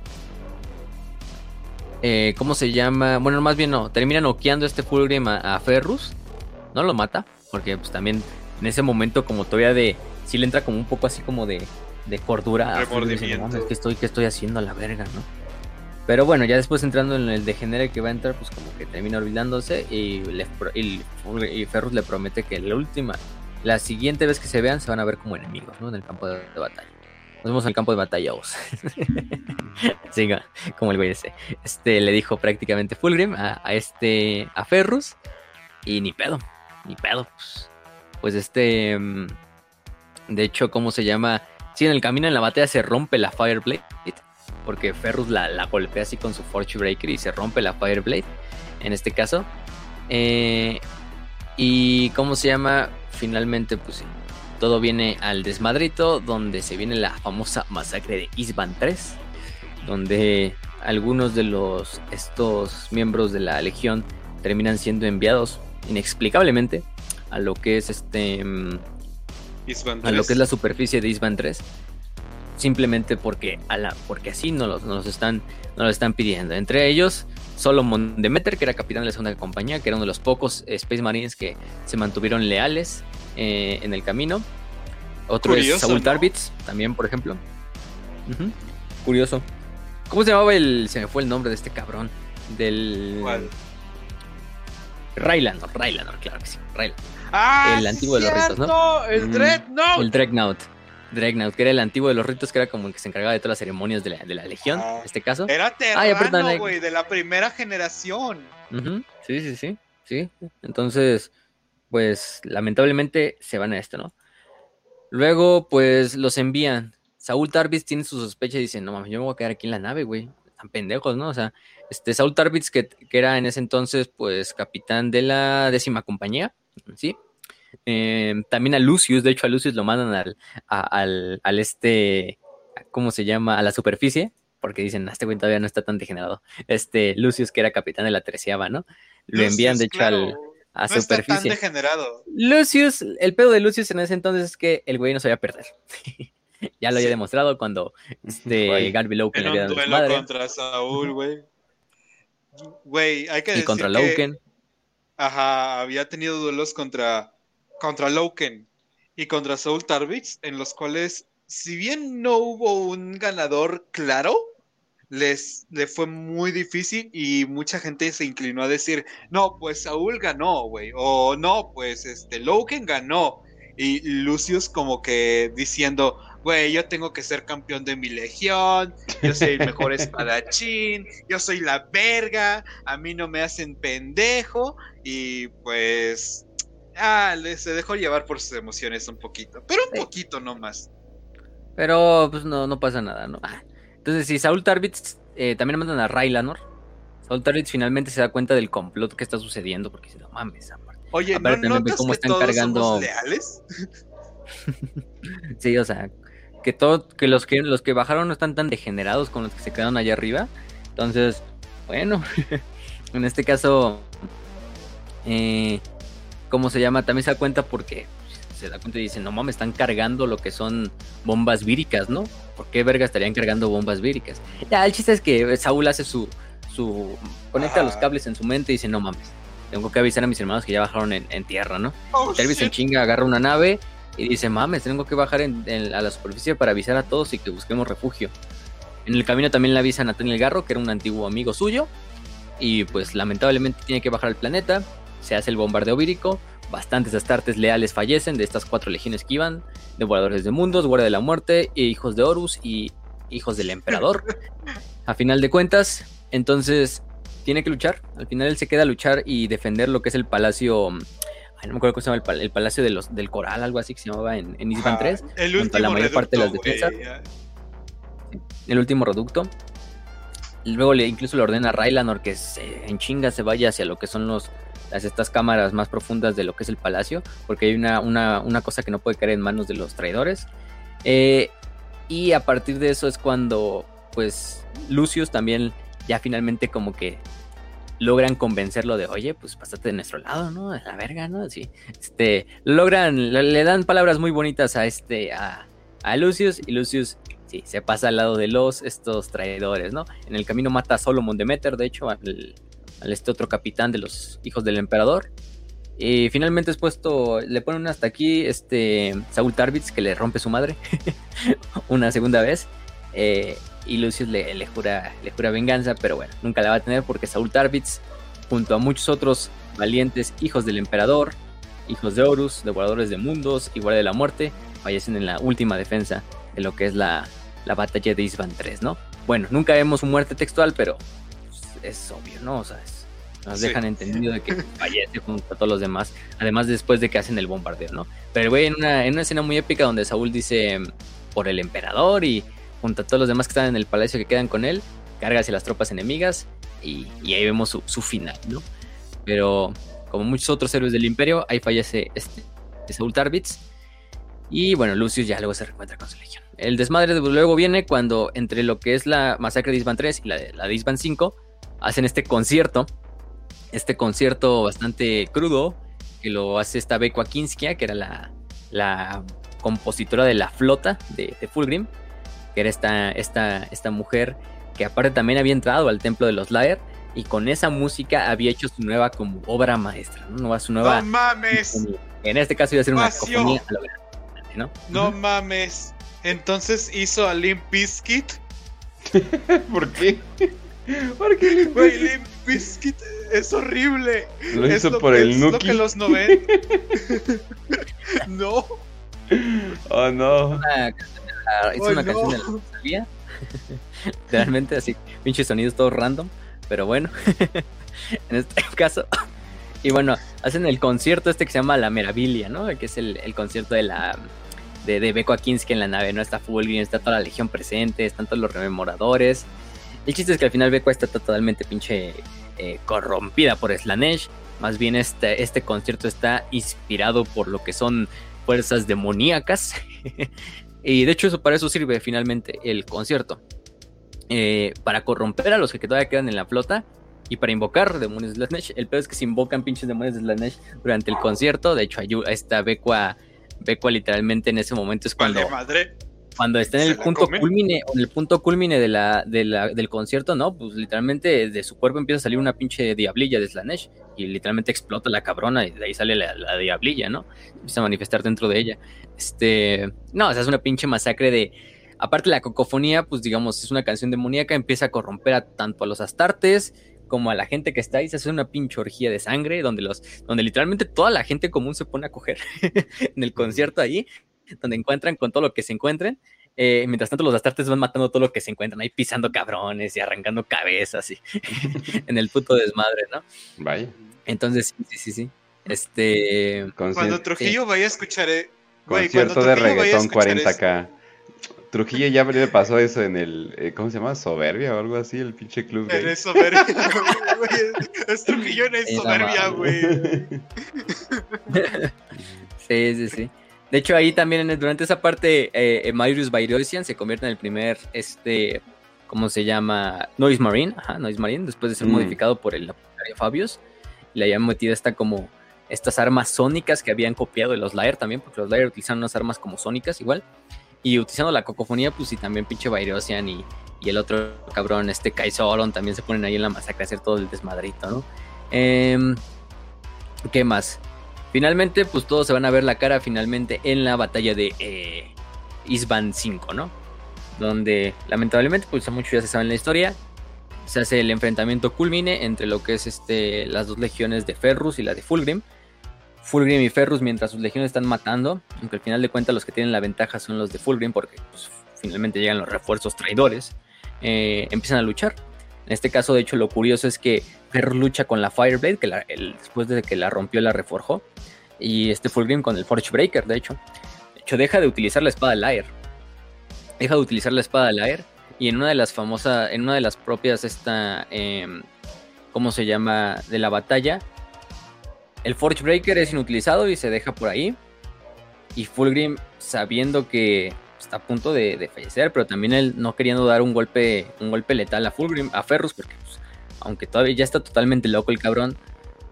eh, ¿Cómo se llama? Bueno, más bien no. Termina noqueando este Fulgrim a, Ferrus. No lo mata. Porque pues también en ese momento como todavía de... Sí le entra como un poco así como de, de cordura. A que estoy, ¿Qué estoy haciendo a la verga, no? Pero bueno, ya después entrando en el degenere que va a entrar, pues como que termina olvidándose y, y, Ferrus le promete que la última, la siguiente vez que se vean se van a ver como enemigos, ¿no? En el campo de batalla. Nos vemos en el campo de batalla, vos. sí, como el güey ese. Este le dijo prácticamente Fulgrim a, este, a Ferrus. Y ni pedo, ni pedo. Pues, pues este, mm, de hecho, ¿cómo se llama? Sí, en el camino en la batalla se rompe la Fireblade. Porque Ferrus la, la golpea así con su Fortune Breaker y se rompe la Fireblade. En este caso. Eh, y ¿cómo se llama? Finalmente, pues sí todo viene al desmadrito, donde se viene la famosa masacre de Isban 3, donde algunos de los estos miembros de la legión terminan siendo enviados inexplicablemente a lo que es este mm, a lo que es la superficie de Isban 3 simplemente porque a la porque así nos los, están nos están pidiendo. Entre ellos Solomon Demeter que era capitán de la segunda compañía que era uno de los pocos Space Marines que se mantuvieron leales eh, en el camino. Otro es Saul Tarbitz, también, por ejemplo. Curioso. ¿Cómo se llamaba el. Se me fue el nombre de este cabrón. Del. ¿Cuál? Rylandor, Rylandor, claro que sí. Ah, el antiguo de los ritos, ¿no? El Dreadnought. El Dreadnought. Dreadnought, que era el antiguo de los ritos, que era como el que se encargaba de todas las ceremonias de la, Legión, ah. en este caso. Era Terrano, güey, de la primera generación. Sí, sí, sí, sí. Entonces, pues, lamentablemente se van a esto, ¿no? Luego, pues, los envían. Saúl Tarbis tiene su sospecha y dice, no mames, yo me voy a quedar aquí en la nave, güey. Están pendejos, ¿no? O sea, este, Saúl Tarbis, que, que era en ese entonces, pues, capitán de la décima compañía, ¿sí? Em, también a Lucius, de hecho a Lucius lo mandan al, al, al, este, ¿cómo se llama? A la superficie, porque dicen, este güey todavía no está tan degenerado. Este Lucius, que era capitán de la treceava, ¿no? Lo envían, de hecho, al, a no superficie. Está tan degenerado. Lucius, el pedo de Lucius en ese entonces es que el güey no sabía perder. ya lo había demostrado cuando este Garby Loken le había dado madre. contra Saúl, güey. Güey, hay que decir Y contra Loken. Ajá, había tenido duelos contra contra Loken y contra Soul Tarbix, en los cuales, si bien no hubo un ganador claro, les le fue muy difícil y mucha gente se inclinó a decir, no, pues Saúl ganó, güey, o no, pues este Loken ganó. Y Lucius como que diciendo, güey, yo tengo que ser campeón de mi legión, yo soy el mejor espadachín, yo soy la verga, a mí no me hacen pendejo y pues Ah, se dejó llevar por sus emociones un poquito, pero un poquito nomás. Pero pues no, no pasa nada, ¿no? Entonces, si Saul Tarbitz eh, también mandan a Raylanor. Saul Tarbitz finalmente se da cuenta del complot que está sucediendo porque dice, no mames, aparte. Oye, ¿no notas cómo que están todos cargando... somos leales? sí, o sea, que todo, que los que los que bajaron no están tan degenerados con los que se quedaron allá arriba. Entonces, bueno, en este caso, eh, ¿cómo se llama? También se da cuenta porque se da cuenta y dice, no mames, están cargando lo que son bombas víricas, ¿no? ¿Por qué verga estarían cargando bombas víricas? Ya, el chiste es que Saúl hace su, su, conecta los cables en su mente y dice, no mames, tengo que avisar a mis hermanos que ya bajaron en, tierra, ¿no? Oh, en chinga, agarra una nave y dice, mames, tengo que bajar a la superficie para avisar a todos y que busquemos refugio. En el camino también le avisa a Nathaniel Garro, que era un antiguo amigo suyo, y pues lamentablemente tiene que bajar al planeta se hace el bombardeo vírico, bastantes astartes leales fallecen de estas cuatro legiones que iban, devoradores de mundos, guardia de la muerte, e hijos de Horus y hijos del emperador. a final de cuentas, entonces tiene que luchar, al final él se queda a luchar y defender lo que es el palacio... Ay, no me acuerdo cómo se llama el, palacio de los, del coral, algo así que se llamaba en, en Isban 3. el último la mayor parte de las defensas. el último reducto. Luego le, incluso le ordena a Raylanor que se, en chinga se vaya hacia lo que son los, estas cámaras más profundas de lo que es el palacio, porque hay una, una, cosa que no puede caer en manos de los traidores. Eh, y a partir de eso es cuando, pues, Lucius también ya finalmente como que logran convencerlo de, oye, pues pásate de nuestro lado, ¿no? A la verga, ¿no? Sí. Este, logran, le, dan palabras muy bonitas a este, a, a Lucius, y Lucius, sí, se pasa al lado de los, estos traidores, ¿no? En el camino mata a Solomon Demeter, de hecho, este otro capitán de los hijos del emperador. Y finalmente es puesto, le ponen hasta aquí este Saúl Tarbitz que le rompe su madre una segunda vez. Eh, y Lucius le, jura, le jura venganza, pero bueno, nunca la va a tener porque Saúl Tarbitz, junto a muchos otros valientes hijos del emperador, hijos de Horus, devoradores de mundos y guardia de la muerte, fallecen en la última defensa de lo que es la, la batalla de Isban 3, ¿no? Bueno, nunca vemos su muerte textual, pero es obvio, ¿no? O sea, nos dejan entendido de que fallece junto a todos los demás, además después de que hacen el bombardeo, ¿no? Pero, güey, en una, en una escena muy épica donde Saúl dice por el emperador y junto a todos los demás que están en el palacio que quedan con él, carga hacia las tropas enemigas y, ahí vemos su, final, ¿no? Pero como muchos otros héroes del imperio, ahí fallece este, Saúl Tarbitz y bueno, Lucius ya luego se reencuentra con su legión. El desmadre luego viene cuando entre lo que es la masacre de Isban 3 y la de la de Isban 5 hacen este concierto, este concierto bastante crudo, que lo hace esta Beck Kinskia, que era la, la, compositora de la flota de, Fulgrim, que era esta, esta, esta mujer que aparte también había entrado al templo de los Laer y con esa música había hecho su nueva como obra maestra, ¿no? Su nueva... ¡No mames! En este caso iba a ser una compañía ¿no? No mames. Entonces hizo a Limp Bizkit. ¿Por qué? Porque Güey, Limp Es horrible. Lo hizo por el Nuki. Es lo que los no ven. no. Oh no. Es una canción de la Rosalía. Realmente así, pinches sonidos todos random. Pero bueno, en este caso. Y bueno, hacen el concierto este que se llama La Meraviglia, ¿no? Que es el, concierto de la de, de Beko Akinski en la nave, ¿no? Está Fulgrim, está toda la legión presente, están todos los rememoradores. El chiste es que al final Beko está totalmente pinche eh, corrompida por Slanesh. Más bien este, este concierto está inspirado por lo que son fuerzas demoníacas. y de hecho eso para eso sirve finalmente el concierto. Eh, para corromper a los que todavía quedan en la flota y para invocar demonios de Slanesh. El peor es que se invocan pinches demonios de Slanesh durante el concierto. De hecho, esta Becua, Becua literalmente en ese momento es cuando... madre. Cuando está en el punto culmine, en el punto culmine de la, del concierto, ¿no? Pues literalmente de su cuerpo empieza a salir una pinche diablilla de Slanesh y literalmente explota la cabrona y de ahí sale la, diablilla, ¿no? Empieza a manifestar dentro de ella. Este, no, o sea, es una pinche masacre de, aparte la cocofonía, pues digamos, es una canción demoníaca, empieza a corromper a tanto a los astartes como a la gente que está ahí, se hace una pinche orgía de sangre, donde los, donde literalmente toda la gente común se pone a coger en el concierto ahí, donde encuentran con todo lo que se encuentren. Eh, mientras tanto, los astartes van matando todo lo que se encuentran ahí, pisando cabrones y arrancando cabezas y en el puto desmadre, ¿no? Vaya. Entonces, sí, sí, sí. Este. Cuando Trujillo vaya a escuchar. Eh, concierto de reggaetón 40k. Trujillo ya le pasó eso en el. Eh, ¿Cómo se llama? Soberbia o algo así, el pinche club. En soberbia, Es Trujillo en soberbia, güey. sí, sí, sí. De hecho, ahí también durante esa parte, eh, Marius Bayrosian se convierte en el primer, este, ¿cómo se llama? Noise Marine, ajá, Noise Marine, después de ser mm. modificado por el Fabius. Le habían metido esta como, estas armas sónicas que habían copiado de los Lair también, porque los Lair utilizan unas armas como sónicas igual. Y utilizando la cocofonía, pues y también pinche Bayrosian y, y el otro cabrón, este Kaizoron, también se ponen ahí en la masacre a hacer todo el desmadrito, ¿no? Em, ¿Qué más? Finalmente, pues todos se van a ver la cara finalmente en la batalla de eh, Isban 5, ¿no? Donde lamentablemente, pues muchos ya se saben la historia. Se hace el enfrentamiento culmine entre lo que es este, las dos legiones de Ferrus y la de Fulgrim. Fulgrim y Ferrus mientras sus legiones están matando, aunque al final de cuentas los que tienen la ventaja son los de Fulgrim porque pues, finalmente llegan los refuerzos traidores, eh, empiezan a luchar. En este caso, de hecho, lo curioso es que Ferrus lucha con la Fireblade, que después de que la rompió la reforjó, y este Fulgrim con el Forge Breaker, de hecho. De hecho, deja de utilizar la espada Lair. Deja de utilizar la espada Lair y en una de las famosas, en una de las propias, esta, em, ¿cómo se llama? De la batalla, el Forge Breaker es inutilizado y se deja por ahí. Y Fulgrim, sabiendo que está a punto de, fallecer, pero también él no queriendo dar un golpe, un golpe letal a Fulgrim, a Ferrus, porque pues, aunque todavía ya está totalmente loco el cabrón,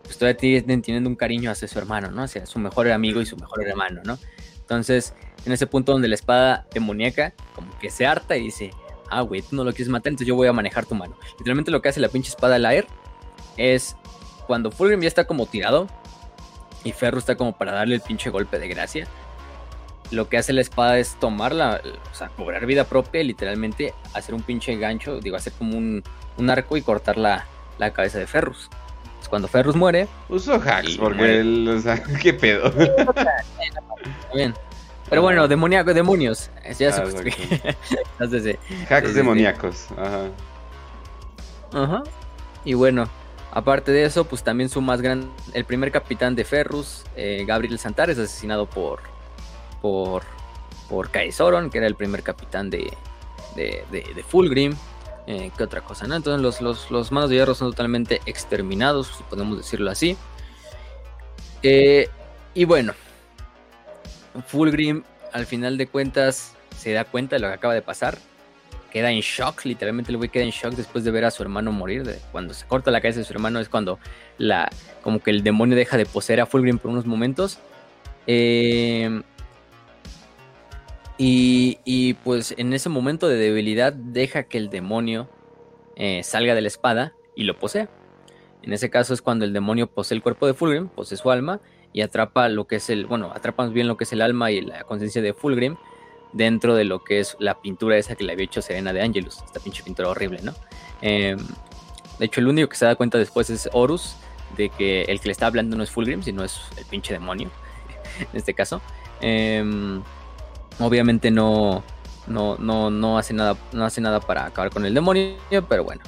pues todavía tiene teniendo un cariño hacia su hermano, ¿no? Hacia su mejor amigo y su mejor hermano, ¿no? Entonces, en ese punto donde la espada demoníaca como que se harta y dice, ah, güey, tú no lo quieres matar, entonces yo voy a manejar tu mano. Literalmente lo que hace la pinche espada Lair es cuando Fulgrim ya está como tirado, y Ferro está como para darle el pinche golpe de gracia. Lo que hace la espada es tomarla, o sea, cobrar vida propia y literalmente hacer un pinche gancho, digo, hacer como un, arco y cortar la, cabeza de Ferrus. Pues cuando Ferrus muere. Uso hacks, porque él, o sea, ¿qué pedo? bien. Pero bueno, demoníacos, demonios. Ya se Entonces, Hacks demoníacos. Ajá. Ajá. Y bueno, Aparte de eso, pues también su más gran, el primer capitán de Ferrus, eh, Gabriel Santar, es asesinado por, por, por Caesoron, que era el primer capitán de, de, de, Fulgrim. Eh, ¿Qué otra cosa? No? Entonces los, los, los, manos de hierro son totalmente exterminados, si podemos decirlo así. Eh, y bueno, Fulgrim al final de cuentas se da cuenta de lo que acaba de pasar queda en shock, literalmente el güey queda en shock después de ver a su hermano morir. De, cuando se corta la cabeza de su hermano es cuando la, como que el demonio deja de poseer a Fulgrim por unos momentos. Eh, y, pues en ese momento de debilidad deja que el demonio eh, salga de la espada y lo posea. En ese caso es cuando el demonio posee el cuerpo de Fulgrim, posee su alma y atrapa lo que es el, bueno, atrapa bien lo que es el alma y la conciencia de Fulgrim dentro de lo que es la pintura esa que le había hecho Serena de Angelus, esta pinche pintura horrible, ¿no? Em, de hecho, el único que se da cuenta después es Horus, de que el que le está hablando no es Fulgrim, sino es el pinche demonio, en este caso. Em, Obviamente no, no, no, no hace nada, no hace nada para acabar con el demonio, pero bueno.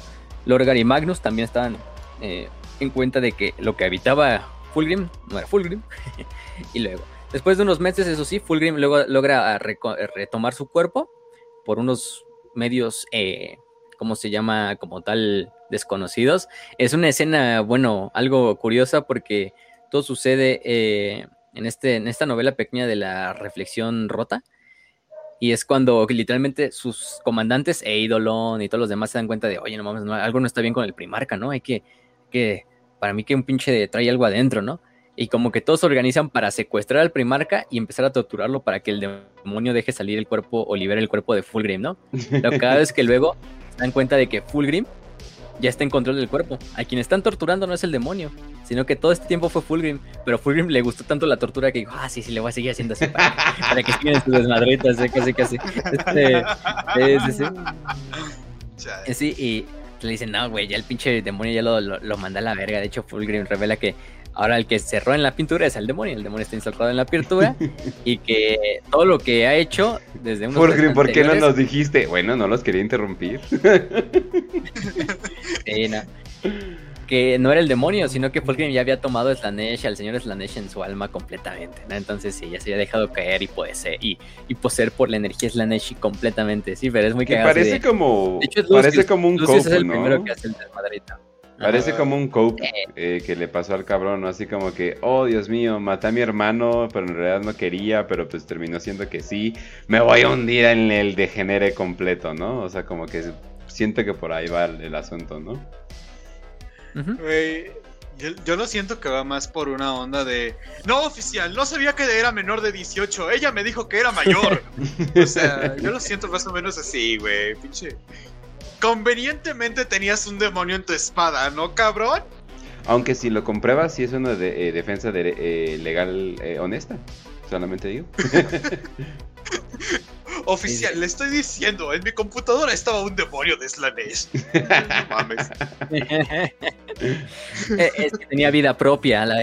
Lorgar y Magnus también estaban eh, en cuenta de que lo que habitaba Fulgrim no era Fulgrim. y luego, después de unos meses, eso sí, Fulgrim luego logra retomar su cuerpo por unos medios, eh, ¿cómo se llama? Como tal, desconocidos. Es una escena, bueno, algo curiosa porque todo sucede eh, en, este, en esta novela pequeña de la reflexión rota. Y es cuando literalmente sus comandantes, Eidolon y todos los demás se dan cuenta de, oye, no mames, algo no está bien con el primarca, ¿no? Hay que, que, para mí que un pinche trae algo adentro, ¿no? Y como que todos se organizan para secuestrar al primarca y empezar a torturarlo para que el demonio deje salir el cuerpo o libere el cuerpo de Fulgrim, ¿no? Lo que cada vez que luego se dan cuenta de que Fulgrim ya está en control del cuerpo. A quien están torturando no es el demonio, sino que todo este tiempo fue Fulgrim. Pero Fulgrim le gustó tanto la tortura que dijo, ah, sí, sí, le voy a seguir haciendo así para, que sigan sus desmadritas, ¿eh? casi, casi. Este, sí, sí, sí. Sí, y le dicen, no, güey, ya el pinche demonio ya lo, lo, manda a la verga. De hecho, Fulgrim revela que ahora el que cerró en la pintura es el demonio. El demonio está instalado en la pintura y que todo lo que ha hecho desde un. Fulgrim, ¿por qué no nos dijiste? Bueno, no los quería interrumpir. sí, no que no era el demonio, sino que Fulgrim ya había tomado Slanesh, al señor Slanesh en su alma completamente, ¿no? Entonces sí, ya se había dejado caer y poseer, y, y poseer por la energía Slanesh completamente, sí, pero es muy cagado. Parece como, parece como un cope, es el primero que hace el Parece como un cope eh, que le pasó al cabrón, ¿no? Así como que, oh Dios mío, maté a mi hermano, pero en realidad no quería, pero pues terminó siendo que sí. Me voy a hundir en el degenere completo, ¿no? O sea, como que siente que por ahí va el asunto, ¿no? yo, lo siento que va más por una onda de. No, oficial, no sabía que era menor de 18. Ella me dijo que era mayor. o sea, yo lo siento más o menos así, güey. Pinche. Convenientemente tenías un demonio en tu espada, ¿no, cabrón? Aunque si lo compruebas, sí es una de, eh, defensa de, eh, legal eh, honesta. Solamente digo. Oficial, le estoy diciendo, en mi computadora estaba un demonio de Slanesh. no mames. Es que tenía vida propia, la,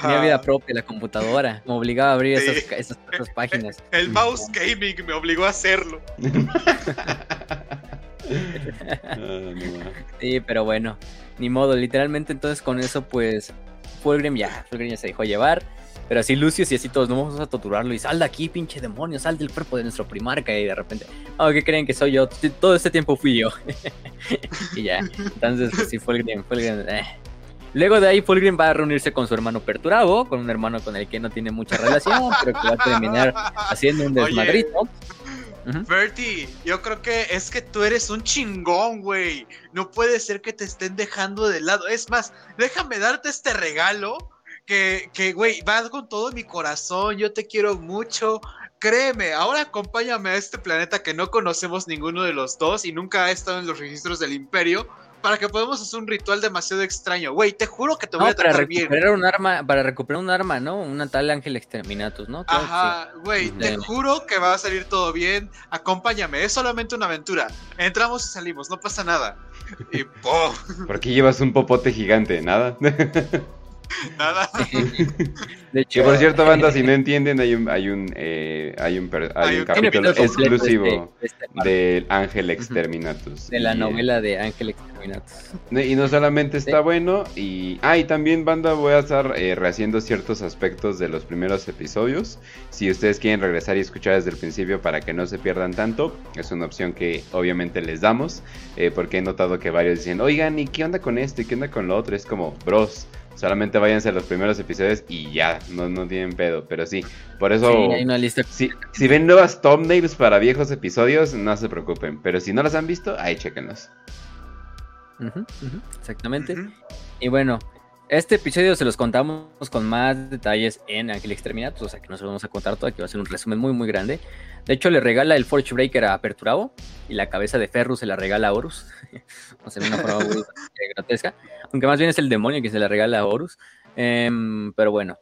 tenía vida propia la computadora. Me obligaba a abrir esas, páginas. El mouse gaming me obligó a hacerlo. Ah, sí, pero bueno, ni modo. Literalmente, entonces con eso, pues, Fulgrim ya, Fulgrim ya se dejó llevar. Pero así Lucius y así todos, no vamos a torturarlo y sal de aquí, pinche demonio, sal del cuerpo de nuestro primarca y de repente, oh, ¿qué creen que soy yo? Todo este tiempo fui yo. y ya, entonces pues, sí, Fulgrim, Fulgrim, eh. Luego de ahí Fulgrim va a reunirse con su hermano Perturabo, con un hermano con el que no tiene mucha relación, pero que va a terminar haciendo un desmadrito. Bertie, yo creo que es que tú eres un chingón, güey. No puede ser que te estén dejando de lado. Es más, déjame darte este regalo que, güey, vas con todo mi corazón, yo te quiero mucho. Créeme, ahora acompáñame a este planeta que no conocemos ninguno de los dos y nunca ha estado en los registros del Imperio para que podamos hacer un ritual demasiado extraño. Güey, te juro que te voy a tratar bien. Un arma, para recuperar un arma, ¿no? Una tal Ángel Exterminatus, ¿no? Ajá, güey, te juro que va a salir todo bien. Acompáñame, es solamente una aventura. Entramos y salimos, no pasa nada. Y ¡pum! ¿Por qué llevas un popote gigante? ¿Nada? Nada. De hecho, que por cierto, banda, si no entienden, hay un, hay un, eh, hay un, hay un capítulo exclusivo este, este del Ángel Exterminatus. De la novela de Ángel Exterminatus. Y no solamente está bueno, y. Ah, y también, banda, voy a estar eh, rehaciendo ciertos aspectos de los primeros episodios. Si ustedes quieren regresar y escuchar desde el principio para que no se pierdan tanto, es una opción que obviamente les damos. Eh, porque he notado que varios dicen, oigan, ¿y qué onda con esto? ¿Y qué onda con lo otro? Es como, bros Solamente váyanse a los primeros episodios y ya, no, no tienen pedo. Pero sí, por eso. Sí, hay una lista. Si, si, ven nuevas thumbnails para viejos episodios, no se preocupen. Pero si no las han visto, ahí chequenlos. exactamente. Y bueno, este episodio se los contamos con más detalles en Ángel Exterminatus, o sea que no se los vamos a contar todo, aquí va a ser un resumen muy muy grande. De hecho, le regala el Forge Breaker a Aperturabo y la cabeza de Ferrus se la regala a Horus. o sea, de una forma muy grotesca. Aunque más bien es el demonio que se la regala a Horus. Em, pero bueno.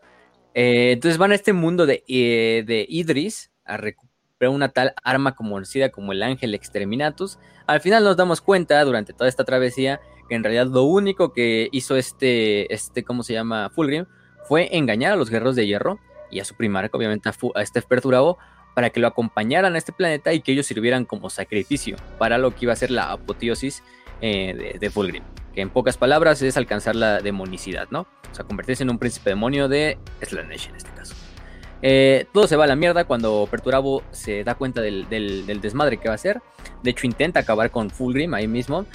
Eh, entonces van a este mundo de, eh, de Idris a recuperar una tal arma conocida como el Ángel Exterminatus. Al final nos damos cuenta durante toda esta travesía que en realidad lo único que hizo este, este, ¿cómo se llama? Fulgrim, fue engañar a los guerreros de hierro y a su primarca, obviamente a, este Perturabo, para que lo acompañaran a este planeta y que ellos sirvieran como sacrificio para lo que iba a ser la apoteosis eh, de, Fulgrim, que en pocas palabras es alcanzar la demonicidad, ¿no? O sea, convertirse en un príncipe demonio de Slanesh en este caso. Eh, todo se va a la mierda cuando Perturabo se da cuenta del, desmadre que va a hacer. De hecho, intenta acabar con Fulgrim ahí mismo.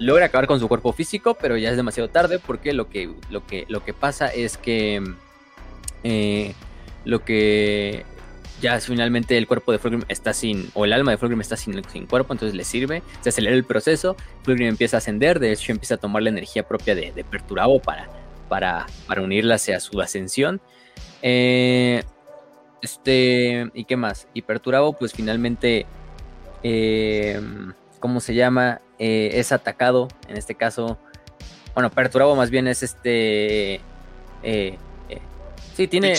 Logra acabar con su cuerpo físico, pero ya es demasiado tarde porque lo que, lo que, lo que pasa es que eh, lo que ya finalmente el cuerpo de Fulgrim está sin, o el alma de Fulgrim está sin, sin, cuerpo, entonces le sirve, se acelera el proceso, Fulgrim empieza a ascender, de hecho empieza a tomar la energía propia de, de Perturabo para, para, para unirla hacia su ascensión. Eh, este, ¿y qué más? Y Perturabo pues finalmente, eh, ¿cómo se llama? Eh, es atacado, en este caso, bueno, Perturabo más bien es este... sí, tiene...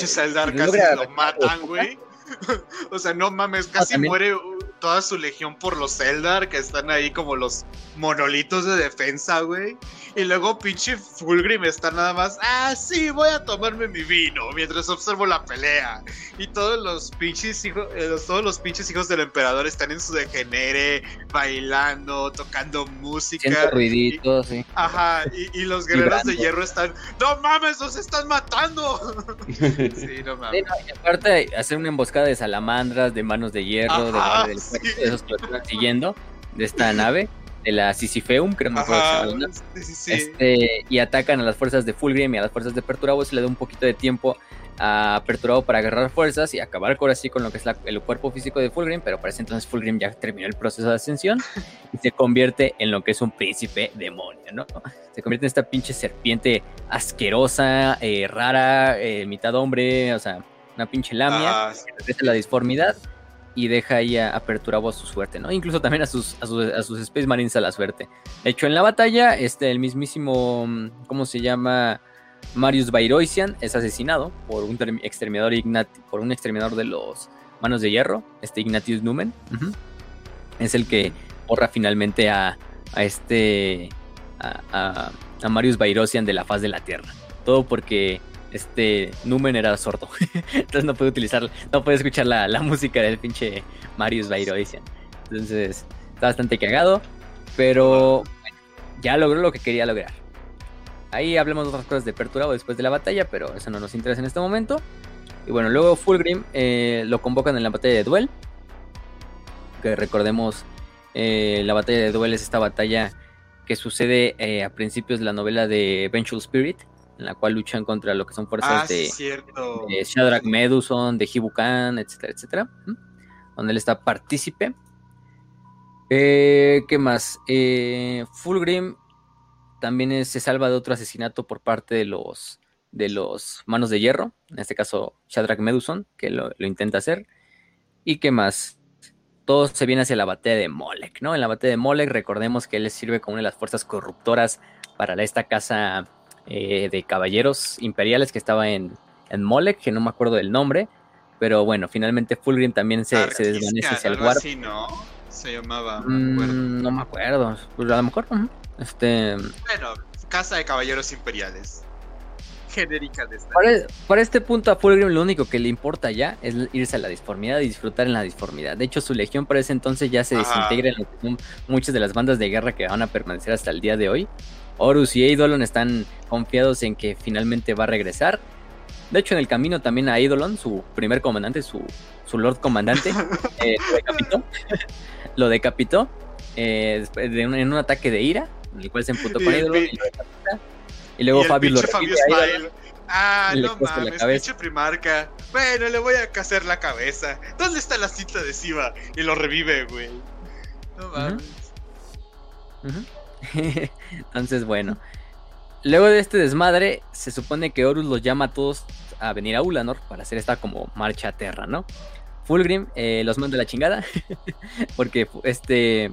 lo matan, güey. o sea, no mames, casi muere toda su legión por los Eldar, que están ahí como los monolitos de defensa, güey. Y luego pinche Fulgrim está nada más, ah, sí, voy a tomarme mi vino mientras observo la pelea. Y todos los pinches hijos, eh, todos los pinches hijos del emperador están en su degenere, bailando, tocando música. ruiditos, sí. Ajá, y, los guerreros de hierro están, no mames, nos están matando. sí, no mames. y aparte, hacer una emboscada de salamandras, de manos de hierro, de, esos que lo están siguiendo, de esta nave de la Sisypheum, creo que este, y atacan a las fuerzas de Fulgrim y a las fuerzas de Perturabo. Se le da un poquito de tiempo a Perturabo para agarrar fuerzas y acabar ahora sí con lo que es el cuerpo físico de Fulgrim. Pero parece entonces Fulgrim ya terminó el proceso de ascensión y se convierte en lo que es un príncipe demonio, ¿no? Se convierte en esta pinche serpiente asquerosa, eh, rara, eh, mitad hombre, o sea, una pinche lamia ah, que la disformidad y deja ahí a, a a su suerte, ¿no? Incluso también a sus, a sus, a sus Space Marines a la suerte. De hecho, en la batalla, este, el mismísimo, ¿cómo se llama? Marius Bairoisian es asesinado por un exterminador por un exterminador de los Manos de Hierro, este Ignatius Numen. Es el que borra finalmente a, a este, a, a, Marius Bairoisian de la faz de la Tierra. Todo porque este Numen era sordo. Entonces no puede utilizar, no puede escuchar la, música del pinche Marius Bairoisian. Entonces está bastante cagado. Pero ya logró lo que quería lograr. Ahí hablamos de otras cosas de Perturabo después de la batalla, pero eso no nos interesa en este momento. Y bueno, luego Fulgrim eh, lo convocan en la batalla de Duel. Que recordemos, eh, la batalla de Duel es esta batalla que sucede eh, a principios de la novela de Vengeful Spirit en la cual luchan contra lo que son fuerzas ah, de, Shadrach Meduson, de Hibukan, etcétera, etcétera, donde él está partícipe. Eh, ¿Qué más? Eh, Fulgrim también se salva de otro asesinato por parte de los de los manos de hierro, en este caso Shadrach Meduson, que lo, intenta hacer. ¿Y qué más? Todo se viene hacia la batalla de Molech, ¿no? En la batalla de Molech recordemos que él sirve como una de las fuerzas corruptoras para esta casa eh, de caballeros imperiales que estaba en, en Molech, que no me acuerdo del nombre, pero bueno, finalmente Fulgrim también se, desvanece hacia el Warp. ¿no? Se llamaba, mm, no me acuerdo. Pues a lo mejor, este... Bueno, Casa de Caballeros Imperiales. Genérica de esta. Para, este punto a Fulgrim lo único que le importa ya es irse a la disformidad y disfrutar en la disformidad. De hecho, su legión para ese entonces ya se desintegra en muchas de las bandas de guerra que van a permanecer hasta el día de hoy. Horus y Eidolon están confiados en que finalmente va a regresar. De hecho, en el camino también a Eidolon, su primer comandante, su, su Lord Comandante, eh, lo decapitó. lo decapitó eh, en un ataque de ira, en el cual se emputó con Eidolon y lo decapita. Y luego Fabio lo revive Ah, no mames, pinche primarca. Bueno, le voy a hacer la cabeza. ¿Dónde está la cinta adhesiva? Y lo revive, güey. No mames. Entonces, bueno. Luego de este desmadre, se supone que Horus los llama a todos a venir a Ulanor para hacer esta como marcha a Terra, ¿no? Fulgrim eh, los manda a la chingada. porque este.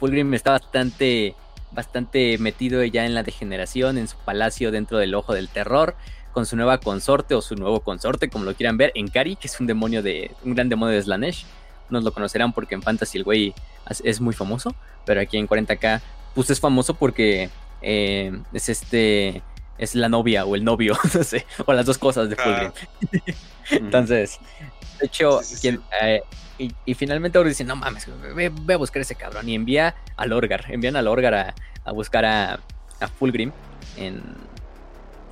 Fulgrim está bastante. Bastante metido ya en la degeneración, en su palacio dentro del ojo del terror. Con su nueva consorte o su nuevo consorte, como lo quieran ver, en Kari, que es un demonio de. un gran demonio de Slanesh. Nos lo conocerán porque en Fantasy el güey es muy famoso. Pero aquí en 40k pues es famoso porque eh, es este, es la novia o el novio, no sé, o las dos cosas de Fulgrim. Entonces, De hecho, eh, y, finalmente ahora dice, no mames, ve, a buscar ese cabrón. Y envía a Lorgar, envían a Lorgar a, buscar a, a Fulgrim en,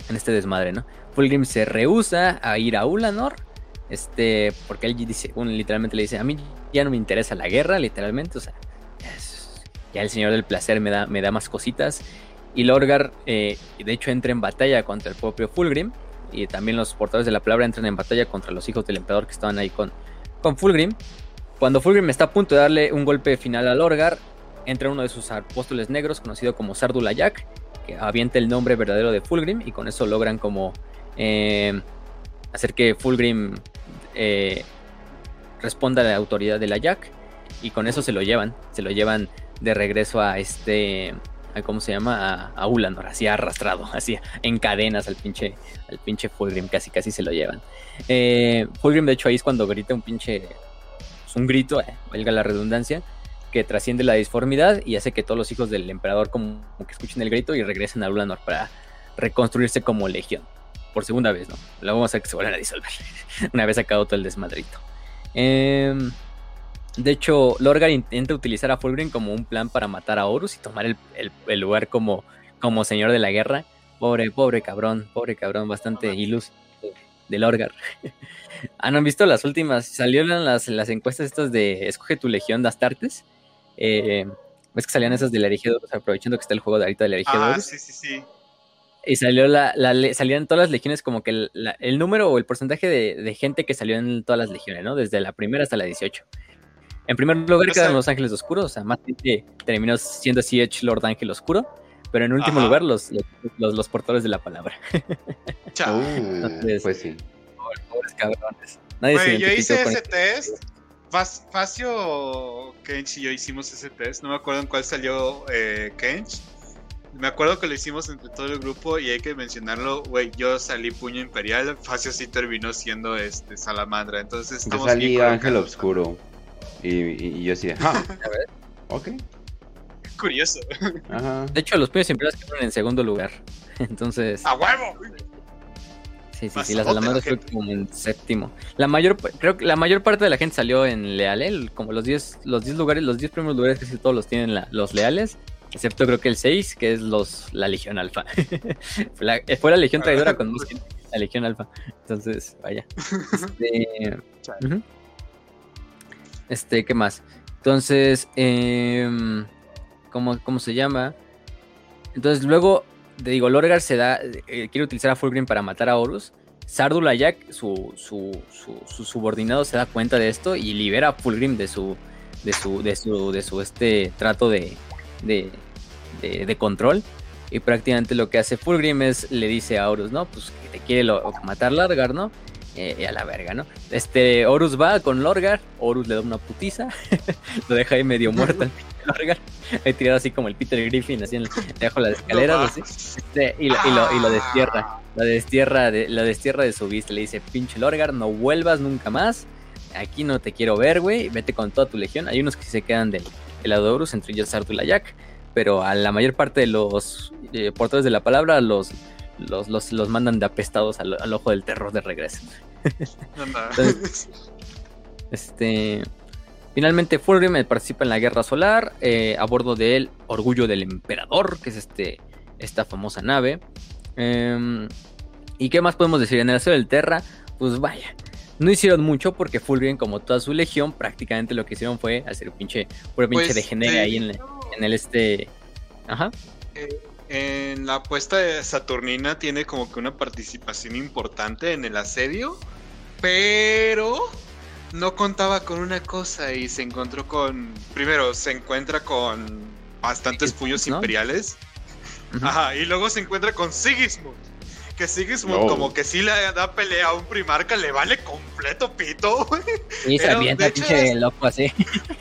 en este desmadre, ¿no? Fulgrim se rehúsa a ir a Ulanor, este, porque él dice, literalmente le dice, a mí ya no me interesa la guerra, literalmente, o sea, ya el Señor del Placer me da, me da más cositas. Y Lorgar, eh, de hecho, entra en batalla contra el propio Fulgrim, y también los portadores de la palabra entran en batalla contra los hijos del emperador que estaban ahí con, con Fulgrim. Cuando Fulgrim está a punto de darle un golpe final a Lorgar, entra uno de sus apóstoles negros, conocido como Sardulayak, que avienta el nombre verdadero de Fulgrim y con eso logran como eh, hacer que Fulgrim eh, responda a la autoridad de la Jack y con eso se lo llevan, se lo llevan de regreso a este, ¿cómo se llama? A, Ulanor, así arrastrado, así en cadenas al pinche, al pinche Fulgrim, casi casi se lo llevan. Eh, Fulgrim de hecho ahí es cuando grita un pinche, pues, un grito, valga la redundancia, que trasciende la disformidad y hace que todos los hijos del emperador como, que escuchen el grito y regresen a Ulanor para reconstruirse como legión. Por segunda vez, ¿no? Lo vamos a que se vuelvan a disolver. Una vez acabado todo el desmadrito. Em, de hecho, Lorgar intenta utilizar a Fulgrim como un plan para matar a Horus y tomar el, lugar como, como señor de la guerra. Pobre, pobre cabrón, pobre cabrón, bastante ilus de Lorgar. ¿Han visto las últimas? Salieron las, las encuestas estas de Escoge tu legión de Astartes. Eh, ves que salían esas de la aprovechando que está el juego de ahorita de la Ah, sí, sí, sí. Y salió la, salían todas las legiones como que el, número o el porcentaje de, gente que salió en todas las legiones, ¿no? Desde la primera hasta la 18. En primer lugar quedaron los Ángeles Oscuros, o sea, más terminó siendo así Edge Lord Ángel Oscuro, pero en último lugar los, los, portadores de la palabra. Chao. pues sí. Pobres, cabrones. Nadie yo hice ese test. Facio, Kench y yo hicimos ese test. No me acuerdo en cuál salió eh, Kench me acuerdo que lo hicimos entre todo el grupo y hay que mencionarlo, güey, yo salí puño imperial, Facio sí terminó siendo este salamandra, entonces estamos Yo salí ángel oscuro y, yo sí, ah, a ver, ok. Curioso. De hecho, los puños imperiales quedaron en segundo lugar, entonces... ¡A huevo! Sí, sí, sí, la salamandra fue como en séptimo. La mayor, creo que la mayor parte de la gente salió en leal, como los 10 los diez lugares, los 10 primeros lugares que todos los tienen los leales. Excepto creo que el 6, que es los la Legión Alfa. Eh, fue, la, Legión Traidora con la Legión Alfa. Entonces, vaya. Este, este ¿qué más? Entonces, eh, ¿cómo, se llama? Entonces, luego, digo, Lorgar se da, eh, quiere utilizar a Fulgrim para matar a Horus. Sardula Jack, su, su, su, subordinado, se da cuenta de esto y libera a Fulgrim de su, de su, de su, de su este trato de, de, control. Y prácticamente lo que hace Fulgrim es le dice a Horus, ¿no? Pues que te quiere matar Largar, ¿no? Eh, a la verga, ¿no? Este, Horus va con Lorgar, Horus le da una putiza, lo deja ahí medio muerto al Lorgar, ahí tirado así como el Peter Griffin, así en, debajo de las escaleras, este, y, lo, y, lo, destierra, lo destierra, de, lo destierra de su vista, le dice, pinche Lorgar, no vuelvas nunca más, aquí no te quiero ver, güey, vete con toda tu legión, hay unos que se quedan del, lado de Horus, entre ellos Arthur y Jack, pero a la mayor parte de los eh, portadores de la palabra los, los, los, mandan de apestados al, ojo del terror de regreso. este, finalmente Fulgrim participa en la Guerra Solar eh, a bordo del Orgullo del Emperador, que es este, esta famosa nave. Em, ¿Y qué más podemos decir? En el aseo del Terra, pues vaya, no hicieron mucho porque Fulgrim, como toda su legión, prácticamente lo que hicieron fue hacer un pinche, pinche pues, de genere ahí en, en el este. Ajá. Eh, en la apuesta de Saturnina tiene como que una participación importante en el asedio, pero no contaba con una cosa y se encontró con. Primero, se encuentra con bastantes puños imperiales. Ajá, y luego se encuentra con Sigismund que Sigismund como que sí le da pelea a un primarca, le vale completo pito, güey. Y se avienta pinche loco así.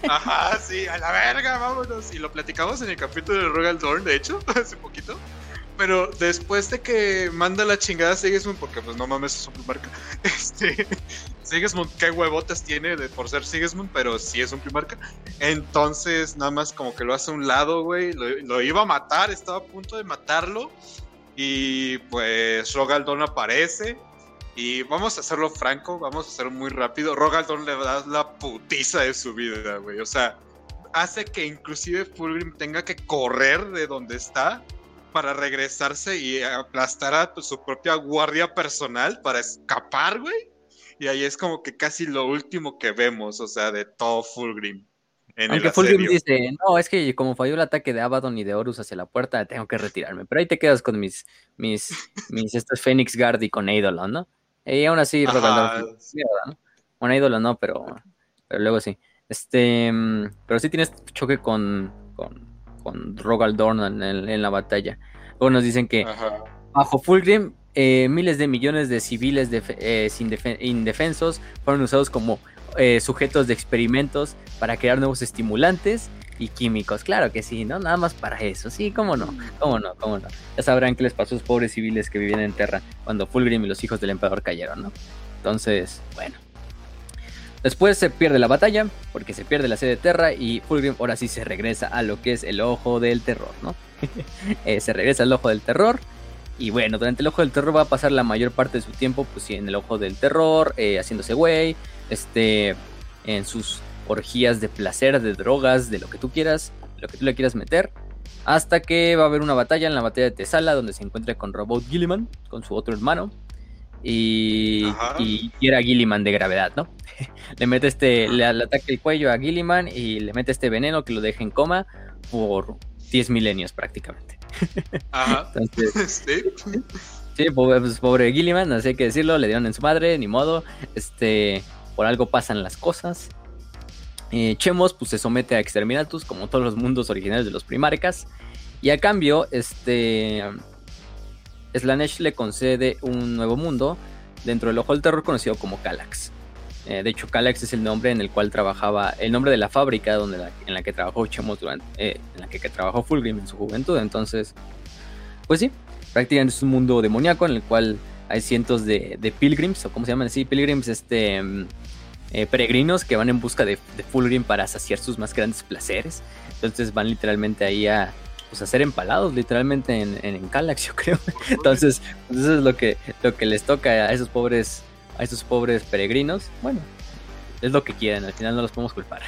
Ajá, sí, a la verga, vámonos. Y lo platicamos en el capítulo de Rogal Dorn, de hecho, hace poquito. Pero después de que manda la chingada a Sigismund, porque pues no mames, es un primarca. Este, Sigismund, qué huevotes tiene de, por ser Sigismund, pero sí es un primarca. Entonces, nada más como que lo hace a un lado, güey. Lo, lo iba a matar, estaba a punto de matarlo y pues Rogaldon aparece Y vamos a hacerlo franco, vamos a hacerlo muy rápido. Rogaldon le da la putiza de su vida, güey. O sea, hace que inclusive Fulgrim tenga que correr de donde está para regresarse y aplastar a su propia guardia personal para escapar, güey. Y ahí es como que casi lo último que vemos, o sea, de todo Fulgrim. Aunque Fulgrim dice, no, es que como falló el ataque de Abaddon y de Horus hacia la puerta, tengo que retirarme. Pero ahí te quedas con mis, mis, mis estos Phoenix Guard y con Eidolon, ¿no? Y aún así, Rogaldor, ¿no? Bueno, Eidolon no, pero, pero luego sí. Este, pero sí tienes choque con, con, con Rogaldorn en, la batalla. Luego nos dicen que bajo Fulgrim, eh, miles de millones de civiles eh, indefensos fueron usados como eh, sujetos de experimentos para crear nuevos estimulantes y químicos. Claro que sí, ¿no? Nada más para eso. Sí, cómo no, cómo no, cómo no. Ya sabrán qué les pasó a los pobres civiles que vivían en Terra cuando Fulgrim y los hijos del emperador cayeron, ¿no? Entonces, bueno. Después se pierde la batalla, porque se pierde la sede de Terra y Fulgrim ahora sí se regresa a lo que es el ojo del terror, ¿no? Eh, se regresa al ojo del terror. Y bueno, durante el ojo del terror va a pasar la mayor parte de su tiempo, pues sí, en el ojo del terror, eh, haciéndose güey, este, en sus orgías de placer, de drogas, de lo que tú quieras, lo que tú le quieras meter. Hasta que va a haber una batalla en la batalla de Tesala, donde se encuentra con Robot Gilliman, con su otro hermano. Y, y era Gilliman de gravedad, ¿no? le mete este, le, ataca el cuello a Gilliman y le mete este veneno que lo deja en coma por 10 milenios prácticamente. Ajá. sí. Sí, pobre, pues, pobre Gilliman, no sé qué que decirlo, le dieron en su madre, ni modo. Este, por algo pasan las cosas. Eh, Chemos pues se somete a Exterminatus como todos los mundos originales de los Primarcas. Y a cambio, este Slanesh le concede un nuevo mundo dentro del Ojo del Terror conocido como Calax. Eh, de hecho, Calax es el nombre en el cual trabajaba, el nombre de la fábrica donde en la que trabajó Chemos durante, eh, en la que, trabajó Fulgrim en su juventud. Entonces, pues sí, prácticamente es un mundo demoníaco en el cual hay cientos de, de pilgrims, o como se llaman así, pilgrims, este, mm, eh, peregrinos que van en busca de, de, Fulgrim para saciar sus más grandes placeres. Entonces van literalmente ahí a, pues, a ser empalados, literalmente en, en, Calax, yo creo. Entonces, pues, eso es lo que, lo que les toca a esos pobres, a esos pobres peregrinos. Bueno, es lo que quieren, al final no los podemos culpar.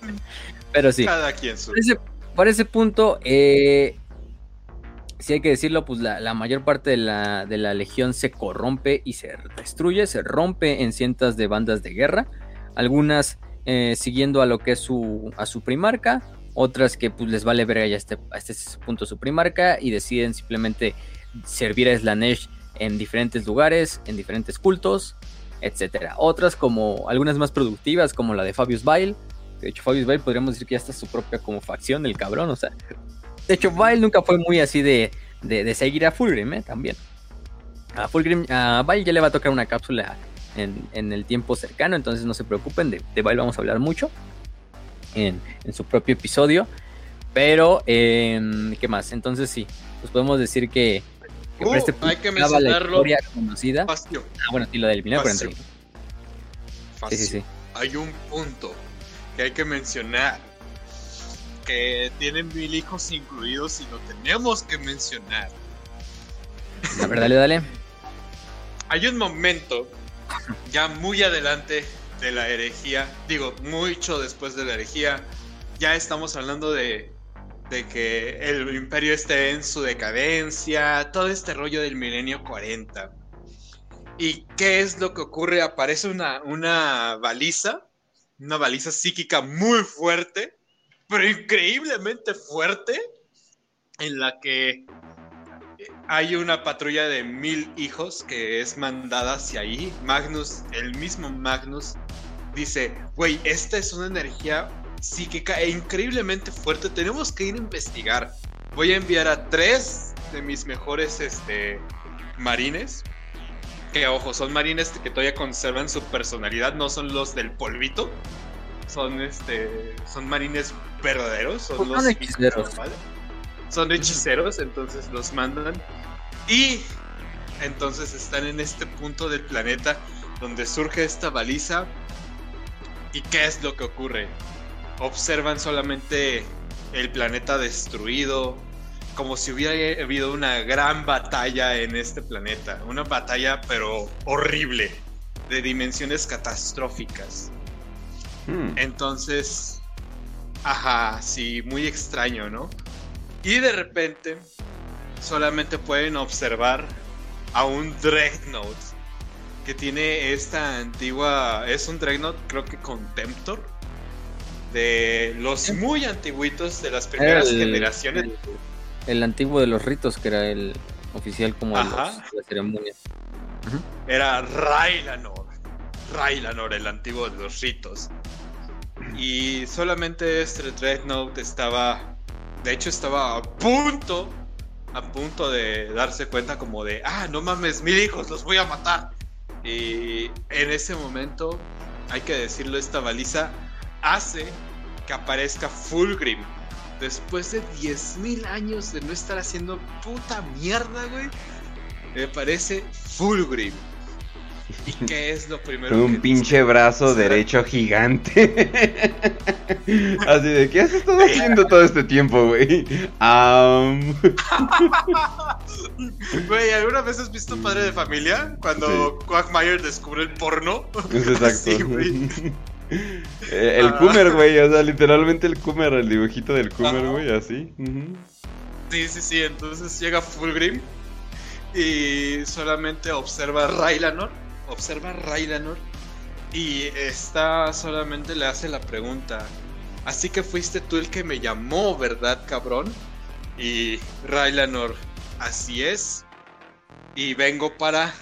Pero sí. Cada quien Por ese, por ese punto, eh, si hay que decirlo, pues la, mayor parte de la, de la, legión se corrompe y se destruye, se rompe en cientos de bandas de guerra, algunas eh, siguiendo a lo que es su, a su primarca, otras que pues les vale ver ya este, a este punto su primarca y deciden simplemente servir a Slanesh en diferentes lugares, en diferentes cultos, etcétera. Otras como algunas más productivas como la de Fabius Bile, de hecho Fabius Bile podríamos decir que ya está su propia como facción el cabrón, o sea, de hecho, Vile nunca fue muy así de, seguir a Fulgrim, ¿eh? También. A Fulgrim, a Vile ya le va a tocar una cápsula en, el tiempo cercano, entonces no se preocupen, de, de Vile vamos a hablar mucho en, su propio episodio. Pero, em, ¿qué más? Entonces sí, pues podemos decir que, que uh, este hay que mencionarlo. La conocida. Ah, bueno, sí, lo del 1941. Sí, sí, sí. Hay un punto que hay que mencionar que tienen mil hijos incluidos y lo tenemos que mencionar. A ver, dale, dale. Hay un momento ya muy adelante de la herejía, digo, mucho después de la herejía, ya estamos hablando de, que el imperio esté en su decadencia, todo este rollo del milenio 40. ¿Y qué es lo que ocurre? Aparece una baliza, una baliza psíquica muy fuerte, pero increíblemente fuerte, en la que hay una patrulla de mil hijos que es mandada hacia ahí. Magnus, el mismo Magnus, dice, güey, esta es una energía psíquica e increíblemente fuerte, tenemos que ir a investigar. Voy a enviar a tres de mis mejores este, marines. Que ojo, son marines que todavía conservan su personalidad, no son los del polvito son este son marines verdaderos, son, pues los hechiceros. Son hechiceros, entonces los mandan y entonces están en este punto del planeta donde surge esta baliza y qué es lo que ocurre. Observan solamente el planeta destruido, como si hubiera habido una gran batalla en este planeta. Una batalla, pero horrible, de dimensiones catastróficas. Hmm. Entonces, ajá, sí, muy extraño, ¿no? Y de repente, solamente pueden observar a un Dreadnought que tiene esta antigua. Es un Dreadnought, creo que Contemptor. De los muy antiguitos de las primeras generaciones. El, antiguo de los ritos, que era el oficial como de, la ceremonia. Era Railanor. Railanor, el antiguo de los ritos. Y solamente este Dreadnought estaba. De hecho, estaba a punto. A punto de darse cuenta como de. Ah, no mames, mil hijos, los voy a matar. Y en ese momento, hay que decirlo, esta baliza hace que aparezca Fulgrim. Después de 10.000 años de no estar haciendo puta mierda, güey. Me parece Fulgrim. ¿Y qué es lo primero? Con un pinche brazo derecho gigante. Así de, ¿qué has estado haciendo todo este tiempo, güey? Güey, ¿alguna vez has visto Padre de Familia? Cuando Quagmire descubre el porno. exacto. güey. Eh, el ah. güey, o sea, literalmente el Kumer, el dibujito del Kumer, güey, así. Sí, sí, sí, entonces llega Fulgrim y solamente observa a Railanor observa a Railanor y está solamente le hace la pregunta. Así que fuiste tú el que me llamó, ¿verdad, cabrón? Y Railanor, así es. Y vengo para...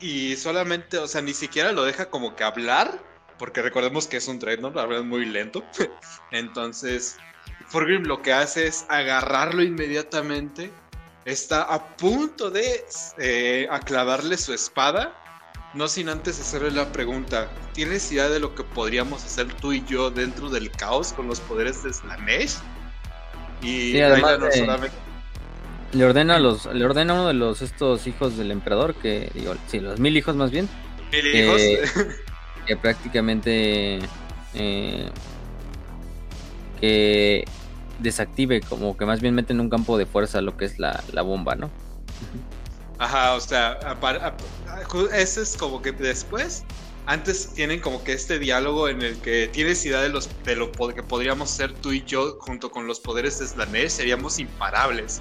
Y solamente, o sea, ni siquiera lo deja como que hablar, porque recordemos que es un Dreadnought, habla muy lento. Entonces, Forgrim lo que hace es agarrarlo inmediatamente. Está a punto de eh, aclavarle su espada no sin antes hacerle la pregunta, ¿tienes idea de lo que podríamos hacer tú y yo dentro del caos con los poderes de Slanesh? Y sí, le ordena a los, le ordena a uno de los estos hijos del emperador que digo, sí, los mil hijos más bien. Mil hijos. que prácticamente eh, que desactive, como que más bien mete en un campo de fuerza lo que es la, la bomba, ¿no? Ajá, o sea, ese es como que después, antes tienen como que este diálogo en el que tienes idea de, los, de lo que podríamos ser tú y yo junto con los poderes de Slanesh, seríamos imparables.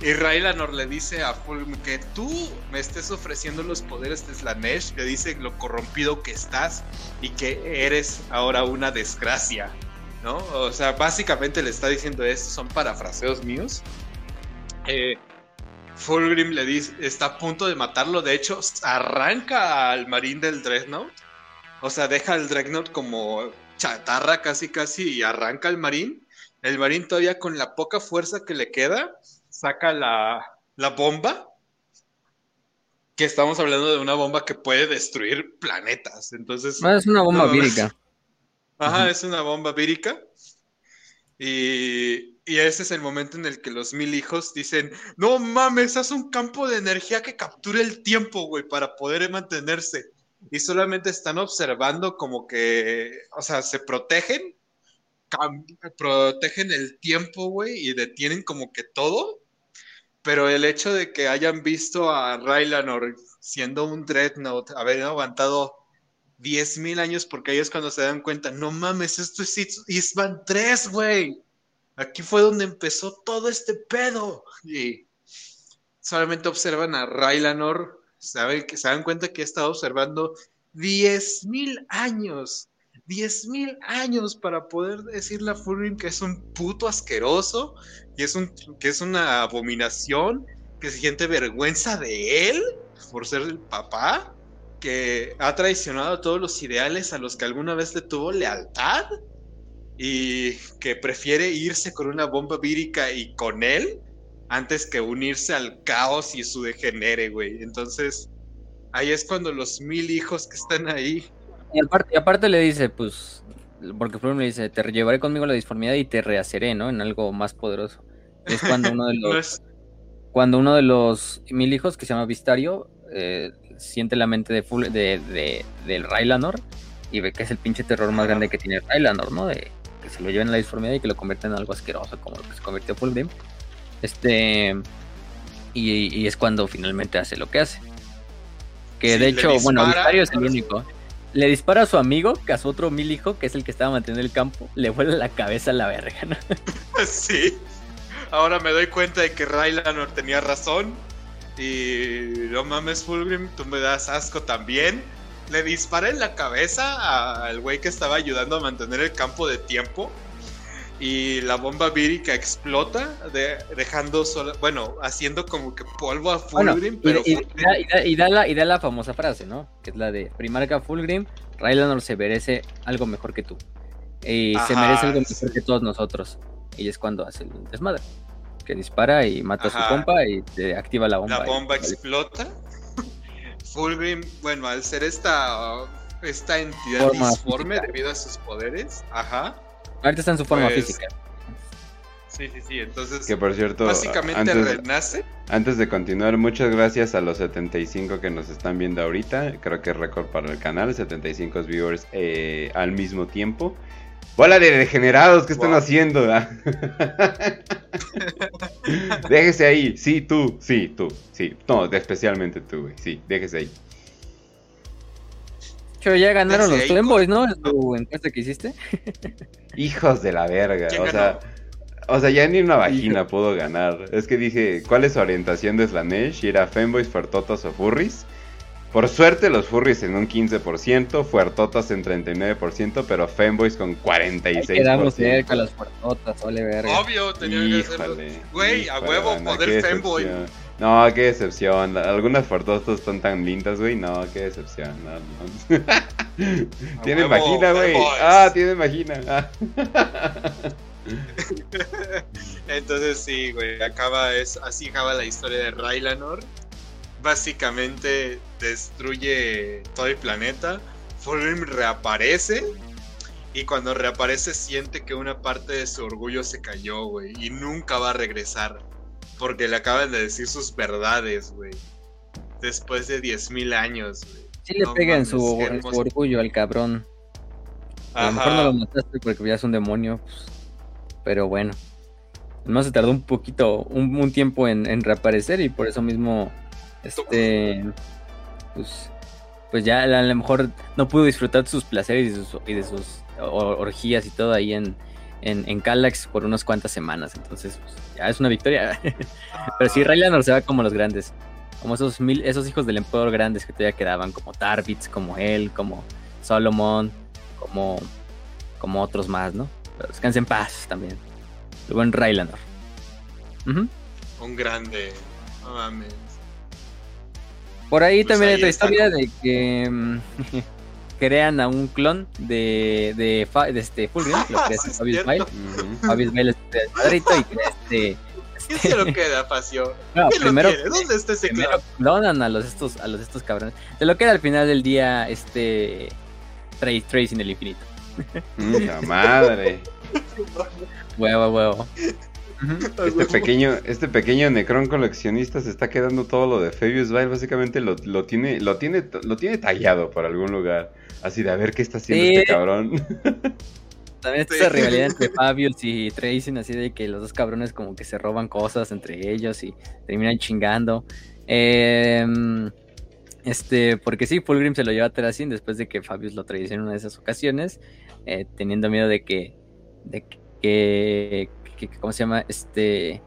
Y Railanor le dice a Fulm que tú me estés ofreciendo los poderes de Slanesh, le dice lo corrompido que estás y que eres ahora una desgracia, ¿no? O sea, básicamente le está diciendo esto, son parafraseos míos. Eh, Fulgrim le dice, está a punto de matarlo. De hecho, arranca al marín del Dreadnought. O sea, deja al Dreadnought como chatarra casi casi y arranca al marín. El marín todavía con la poca fuerza que le queda, saca la, la bomba. Que estamos hablando de una bomba que puede destruir planetas. Entonces. es una bomba vírica. Ajá, es una bomba vírica. Y, ese es el momento en el que los mil hijos dicen, no mames, haz un campo de energía que capture el tiempo, güey, para poder mantenerse. Y solamente están observando como que, o sea, se protegen, protegen el tiempo, güey, y detienen como que todo. Pero el hecho de que hayan visto a Rylanor siendo un Dreadnought, haber aguantado 10.000 años porque es cuando se dan cuenta, no mames, esto es Isman 3, güey. Aquí fue donde empezó todo este pedo. Y solamente observan a Railanor, saben que se dan cuenta que ha estado observando 10.000 años. 10.000 años para poder decirle a Fulgrim que es un puto asqueroso, que es, un, que es una abominación, que se siente vergüenza de él por ser el papá que ha traicionado todos los ideales a los que alguna vez le tuvo lealtad y que prefiere irse con una bomba vírica y con él antes que unirse al caos y su degenere, güey. Entonces, ahí es cuando los mil hijos que están ahí. Y aparte, aparte le dice, pues, porque por le dice, te llevaré conmigo la disformidad y te rehaceré, ¿no? En algo más poderoso. Es cuando uno de los... Cuando uno de los mil hijos, que se llama Vistario, eh, siente la mente de, full, de, de, del Railanor y ve que es el pinche terror más grande que tiene Railanor, ¿no? De se lo lleven a la disformidad y que lo convierta en algo asqueroso, como lo que se convirtió Fulgrim. Este. Y, es cuando finalmente hace lo que hace. Que de hecho, bueno, Vicario es el único. Le dispara a su amigo, que a su otro mil hijo, que es el que estaba manteniendo el campo, le vuela la cabeza a la verga, ¿no? Sí. Ahora me doy cuenta de que Rylanor tenía razón. Y no mames, Fulgrim, tú me das asco también. Le dispara en la cabeza al güey que estaba ayudando a mantener el campo de tiempo y la bomba vírica explota, dejando solo, bueno, haciendo como que polvo a Fulgrim, pero y, da, la, y, da, la, famosa frase, ¿no? Que es la de Primarca Fulgrim, Rylanor se merece algo mejor que tú. Y se merece algo mejor que todos nosotros. Y es cuando hace el desmadre. Que dispara y mata a su compa y te activa la bomba. La bomba explota. Fulgrim, bueno, al ser esta, esta entidad disforme debido a sus poderes, ajá Ahorita está en su forma pues, física. Sí, sí, sí. Entonces, que por cierto, básicamente antes, renace. Antes de continuar, muchas gracias a los 75 que nos están viendo ahorita. Creo que es récord para el canal, 75 viewers eh, al mismo tiempo. Bola de degenerados, ¿qué están haciendo? déjese ahí, sí, tú, sí, tú, sí. No, especialmente tú, güey. Sí, déjese ahí. Pero ya ganaron los Playboys, ¿no? En tu encuesta que hiciste. Hijos de la verga. O sea, o sea, ya ni una vagina pudo ganar. Es que dije, ¿cuál es su orientación de Slanesh? Y era Femboys, Fuertotas o Furries. Por suerte, los Furries en un 15%, Fuertotas en 39%, pero Femboys con 46%. quedamos cerca las Fuertotas, vale verga. Obvio, tenía que ser. Güey, a huevo, poder Femboy. No, qué decepción. Algunas Fuertotas están tan lindas, güey. No, qué decepción. No, tienen vagina, güey. Ah, tienen vagina. Entonces sí, güey, acaba es así acaba la historia de Rylanor. Básicamente destruye todo el planeta. Fulgrim reaparece y cuando reaparece siente que una parte de su orgullo se cayó, güey, y nunca va a regresar porque le acaban de decir sus verdades, güey. Después de 10.000 años, güey. Sí le pega en su, orgullo al cabrón. A lo mejor no lo mataste porque ya es un demonio, pues, pero bueno. Además se tardó un poquito, un, tiempo en, reaparecer y por eso mismo, este, pues, pues ya a lo mejor no pudo disfrutar de sus placeres y, sus, y de sus orgías y todo ahí en, en, en Calax por unas cuantas semanas. Entonces, pues, ya es una victoria. Pero sí, Raylanor se va como los grandes. Como esos mil, esos hijos del emperador grandes que todavía quedaban, como Tarbits, como él, como Solomon, como, como otros más, ¿no? Pero descansen en paz también. El buen Raylanor. Un grande. No mames. Por ahí pues también hay otra historia de que mm, crean a un clon de, de, de este Fulgrim, lo que es Fabius Mail. Fabius Mail es padrito y crea este. ¿Qué se lo queda, Facio? No, primero, ¿Dónde está ese primero clonan a los estos, a los estos cabrones. Se lo queda al final del día este Trace, Trace en el infinito. Mucha madre. huevo, huevo. Este pequeño, este pequeño Necron coleccionista se está quedando todo lo de Fabius Vile, básicamente lo, lo, tiene, lo tiene, lo tiene tallado por algún lugar. Así de a ver qué está haciendo este cabrón. También está esa rivalidad entre Fabius y Tracy, así de que los dos cabrones como que se roban cosas entre ellos y terminan chingando. Em, este, porque sí, Fulgrim se lo lleva a Terracin después de que Fabius lo traicionó en una de esas ocasiones, eh, teniendo miedo de que, de que, ¿cómo se llama? Este,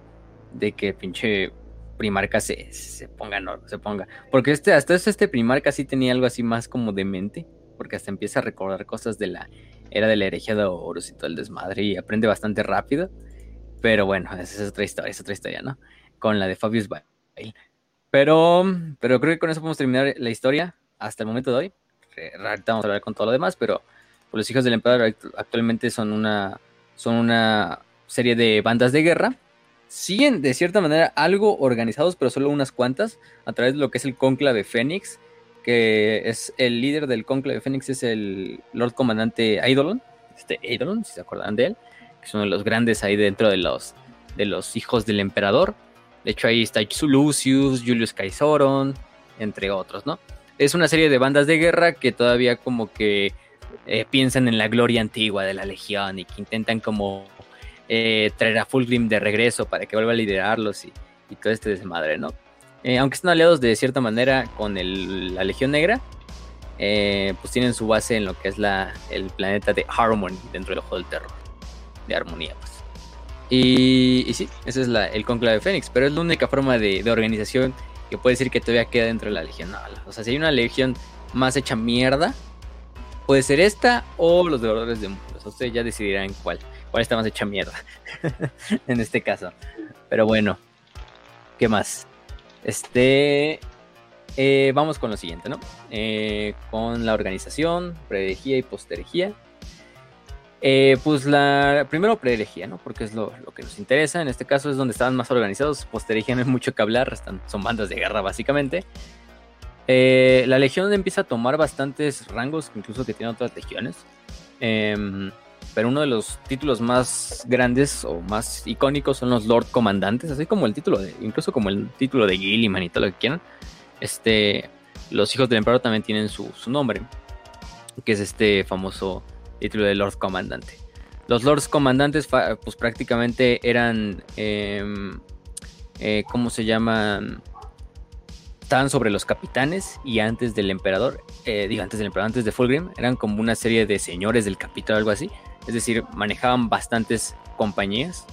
de que pinche Primarca se, ponga, no, se ponga. Porque este, hasta este Primarca sí tenía algo así más como de mente porque hasta empieza a recordar cosas de la era de la herejía de Horus y todo el desmadre y aprende bastante rápido. Pero bueno, esa es otra historia, es otra historia, ¿no? Con la de Fabius Bale. Pero, pero creo que con eso podemos terminar la historia hasta el momento de hoy. Ahorita vamos a hablar con todo lo demás, pero los hijos del emperador actualmente son una, son una serie de bandas de guerra. Siguen de cierta manera algo organizados, pero solo unas cuantas, a través de lo que es el conclave Fénix, que es el líder del Conclave Fénix, es el Lord Comandante Eidolon, este Eidolon, si se acuerdan de él, que es uno de los grandes ahí dentro de los, de los hijos del emperador. De hecho, ahí está Lucius, Julius Caisoron, entre otros, ¿no? Es una serie de bandas de guerra que todavía como que eh, piensan en la gloria antigua de la legión y que intentan como eh, traer a Fulgrim de regreso para que vuelva a liderarlos y, todo este desmadre, ¿no? Eh, aunque están aliados de cierta manera con la Legión Negra, eh, pues tienen su base en lo que es la, el planeta de Harmony dentro del Ojo del Terror, de armonía, pues. Y, sí, ese es la, el conclave de Fénix, pero es la única forma de, organización que puede decir que todavía queda dentro de la Legión. o sea, si hay una Legión más hecha mierda, puede ser esta o los devoradores de mundos. Ustedes ya decidirán cuál, está más hecha mierda en este caso. Pero bueno, ¿qué más? Este, eh, vamos con lo siguiente, ¿no? Eh, con la organización, preherejía y posterejía. Eh, pues la primero preherejía, ¿no? Porque es lo, que nos interesa. En este caso es donde estaban más organizados. Posterejía no hay mucho que hablar, están, son bandas de guerra básicamente. la legión empieza a tomar bastantes rangos, incluso que tienen otras legiones. Pero uno de los títulos más grandes o más icónicos son los Lord Comandantes, así como el título, de, incluso como el título de Gilliman y todo lo que quieran este, los hijos del emperador también tienen su, nombre, que es este famoso título de Lord Comandante. Los Lords Comandantes, pues prácticamente eran, em, eh, ¿cómo se llaman? Estaban sobre los capitanes y antes del emperador, eh, digo antes del emperador, antes de Fulgrim, eran como una serie de señores del capítulo o algo así. Es decir, manejaban bastantes compañías,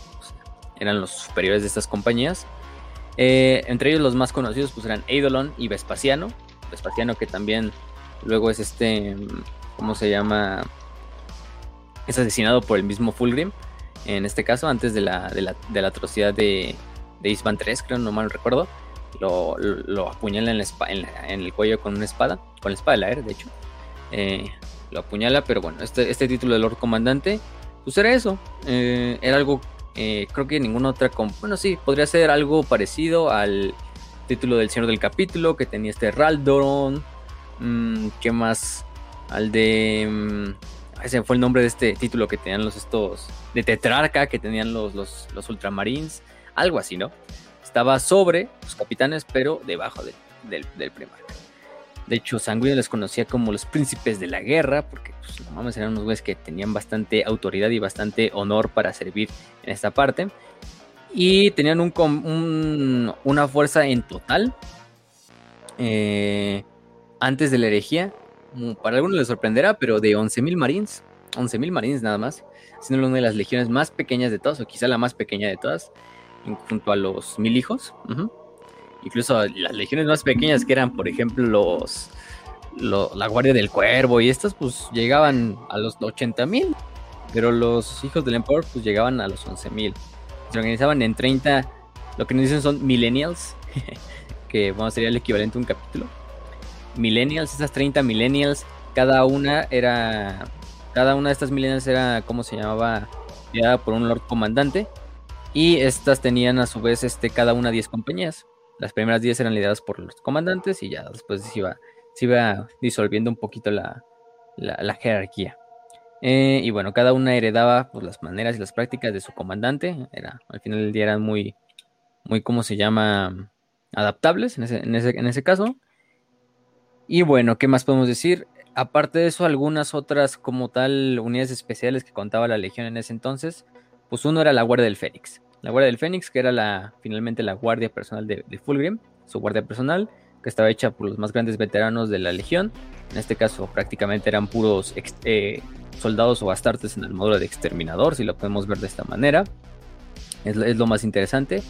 eran los superiores de estas compañías eh, entre ellos los más conocidos pues eran Eidolon y Vespasiano. Vespasiano que también luego es este, ¿cómo se llama? Es asesinado por el mismo Fulgrim. En este caso, antes de la, de la, atrocidad de, de Isban 3, creo, no mal recuerdo. Lo, lo apuñala en, en, el cuello con una espada, con la espada de la de hecho. Eh, lo apuñala, pero bueno, este, este título de Lord Comandante, pues era eso. Eh, era algo eh, creo que ninguna otra. Bueno, sí, podría ser algo parecido al título del Señor del Capítulo que tenía este Raldoron. Mm, ¿Qué más? Al de. Mm, ese fue el nombre de este título que tenían los estos. De Tetrarca que tenían los, los, los Ultramarines. Algo así, ¿no? Estaba sobre los capitanes, pero debajo del, del primarca. De hecho, Sanguíneo les conocía como los príncipes de la guerra, porque pues, no mames, eran unos güeyes que tenían bastante autoridad y bastante honor para servir en esta parte. Y tenían un, una fuerza en total. Eh, antes de la herejía. Mm, para algunos les sorprenderá, pero de 11.000 marines. 11.000 marines nada más. Siendo una de las legiones más pequeñas de todas, o quizá la más pequeña de todas. Junto a los mil hijos. Incluso las legiones más pequeñas que eran, por ejemplo, los, la Guardia del Cuervo y estas, pues llegaban a los 80 mil. Pero los hijos del emperador, pues llegaban a los 11 mil. Se organizaban en 30, lo que nos dicen son millennials, que vamos, sería el equivalente a un capítulo. Millennials, esas 30 millennials, cada una era, cada una de estas millennials era, ¿cómo se llamaba? Liderada por un lord comandante. Y estas tenían a su vez, este, cada una 10 compañías. Las primeras 10 eran lideradas por los comandantes y ya después se iba, se iba disolviendo un poquito la, jerarquía. Eh, y bueno, cada una heredaba pues, las maneras y las prácticas de su comandante. Era, al final del día eran muy, muy, ¿cómo se llama? Adaptables en ese, en ese, en ese caso. Y bueno, ¿qué más podemos decir? Aparte de eso, algunas otras como tal unidades especiales que contaba la Legión en ese entonces, pues uno era la Guardia del Fénix la Guardia del Fénix, que era la, finalmente la guardia personal de, Fulgrim, su guardia personal, que estaba hecha por los más grandes veteranos de la Legión. En este caso, prácticamente eran puros eh, soldados o bastartes en armadura de exterminador, si lo podemos ver de esta manera. Es, lo más interesante.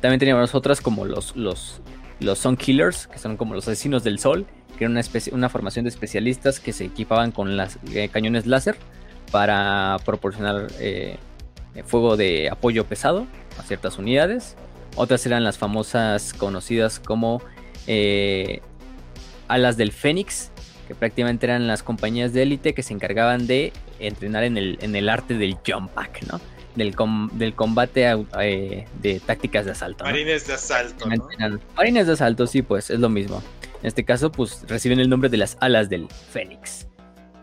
También teníamos otras como los, los, los Sun Killers, que son como los asesinos del sol, que era una, una formación de especialistas que se equipaban con las, eh, cañones láser para proporcionar eh, fuego de apoyo pesado a ciertas unidades. Otras eran las famosas conocidas como eh, alas del Fénix, que prácticamente eran las compañías de élite que se encargaban de entrenar en el, en el arte del jump pack, ¿no? Del, del combate eh, de tácticas de asalto. Marines de asalto. Marines de asalto, sí, pues es lo mismo. En este caso, pues reciben el nombre de las alas del Fénix.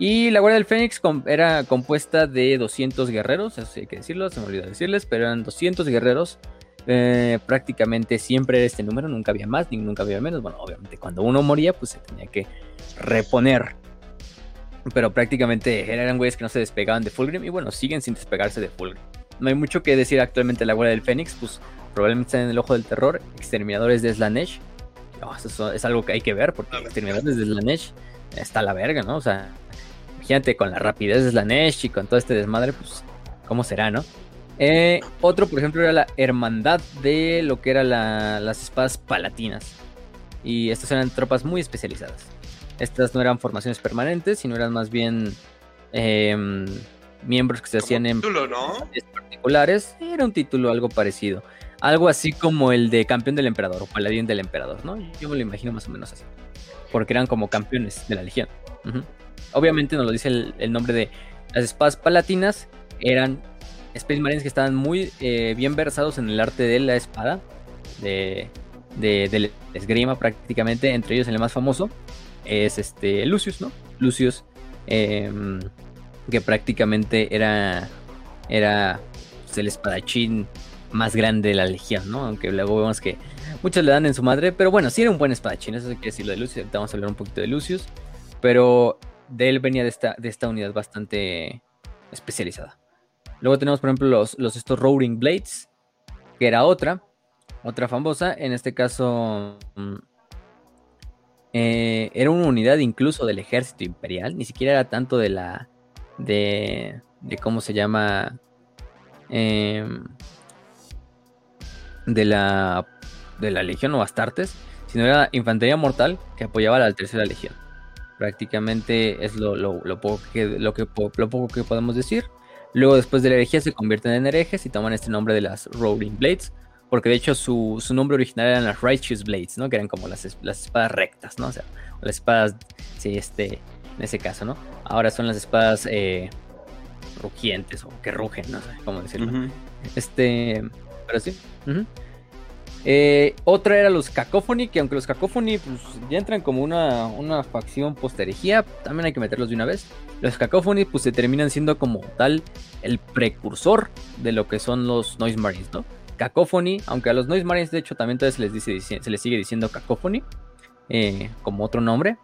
Y la Guardia del Fénix era compuesta de 200 guerreros, eso sí hay que decirlo, se me olvidó decirles, pero eran 200 guerreros. Eh, prácticamente siempre era este número, nunca había más ni nunca había menos. Bueno, obviamente cuando uno moría, pues se tenía que reponer. Pero prácticamente eran güeyes que no se despegaban de Fulgrim y bueno, siguen sin despegarse de Fulgrim. no hay mucho que decir actualmente la Guardia del Fénix, pues probablemente está en el ojo del terror, exterminadores de Slanesh. eso es algo que hay que ver, porque exterminadores de Slanesh está la verga, ¿no? O sea, imagínate con la rapidez de Slanesh y con todo este desmadre, pues, ¿cómo será, no? Eh, otro, por ejemplo, era la hermandad de lo que eran las espadas palatinas. Y estas eran tropas muy especializadas. Estas no eran formaciones permanentes, sino eran más bien em, miembros que se hacían en particulares. Era un título algo parecido. Algo así como el de campeón del emperador o paladín del emperador, ¿no? Yo me lo imagino más o menos así. Porque eran como campeones de la legión. Obviamente nos lo dice el, nombre de las espadas palatinas. Eran Space Marines que estaban muy eh, bien versados en el arte de la espada. De, esgrima prácticamente. Entre ellos el más famoso es este Lucius, ¿no? Lucius. Em, que prácticamente era, era pues, el espadachín más grande de la legión, ¿no? Aunque luego vemos que muchos le dan en su madre, pero bueno, sí era un buen espadachín, eso quiere decir lo de Lucius, ahorita vamos a hablar un poquito de Lucius, pero de él venía de esta, de esta unidad bastante especializada. Luego tenemos, por ejemplo, los, los estos Roaring Blades, que era otra, otra famosa, en este caso mm, eh, era una unidad incluso del ejército imperial, ni siquiera era tanto de la, de, de cómo se llama, em, de la de la Legión o Astartes, sino era infantería mortal que apoyaba a la Tercera Legión. Prácticamente es lo, poco, que, lo, que, lo poco que podemos decir. Luego, después de la herejía, se convierten en herejes y toman este nombre de las Rolling Blades, porque de hecho su, nombre original eran las Righteous Blades, ¿no? Que eran como las, las espadas rectas, ¿no? O sea, las espadas, sí, este, en ese caso, ¿no? Ahora son las espadas eh, rugientes o que rugen, no sé cómo decirlo. Este, pero sí. Eh, otra era los Cacophony, que aunque los Cacophony pues, ya entran como una, una facción posterigía, también hay que meterlos de una vez. Los Cacophony pues se terminan siendo como tal el precursor de lo que son los Noise Marines, ¿no? Cacophony, aunque a los Noise Marines de hecho también se les, dice, se les sigue diciendo Cacophony, eh, como otro nombre.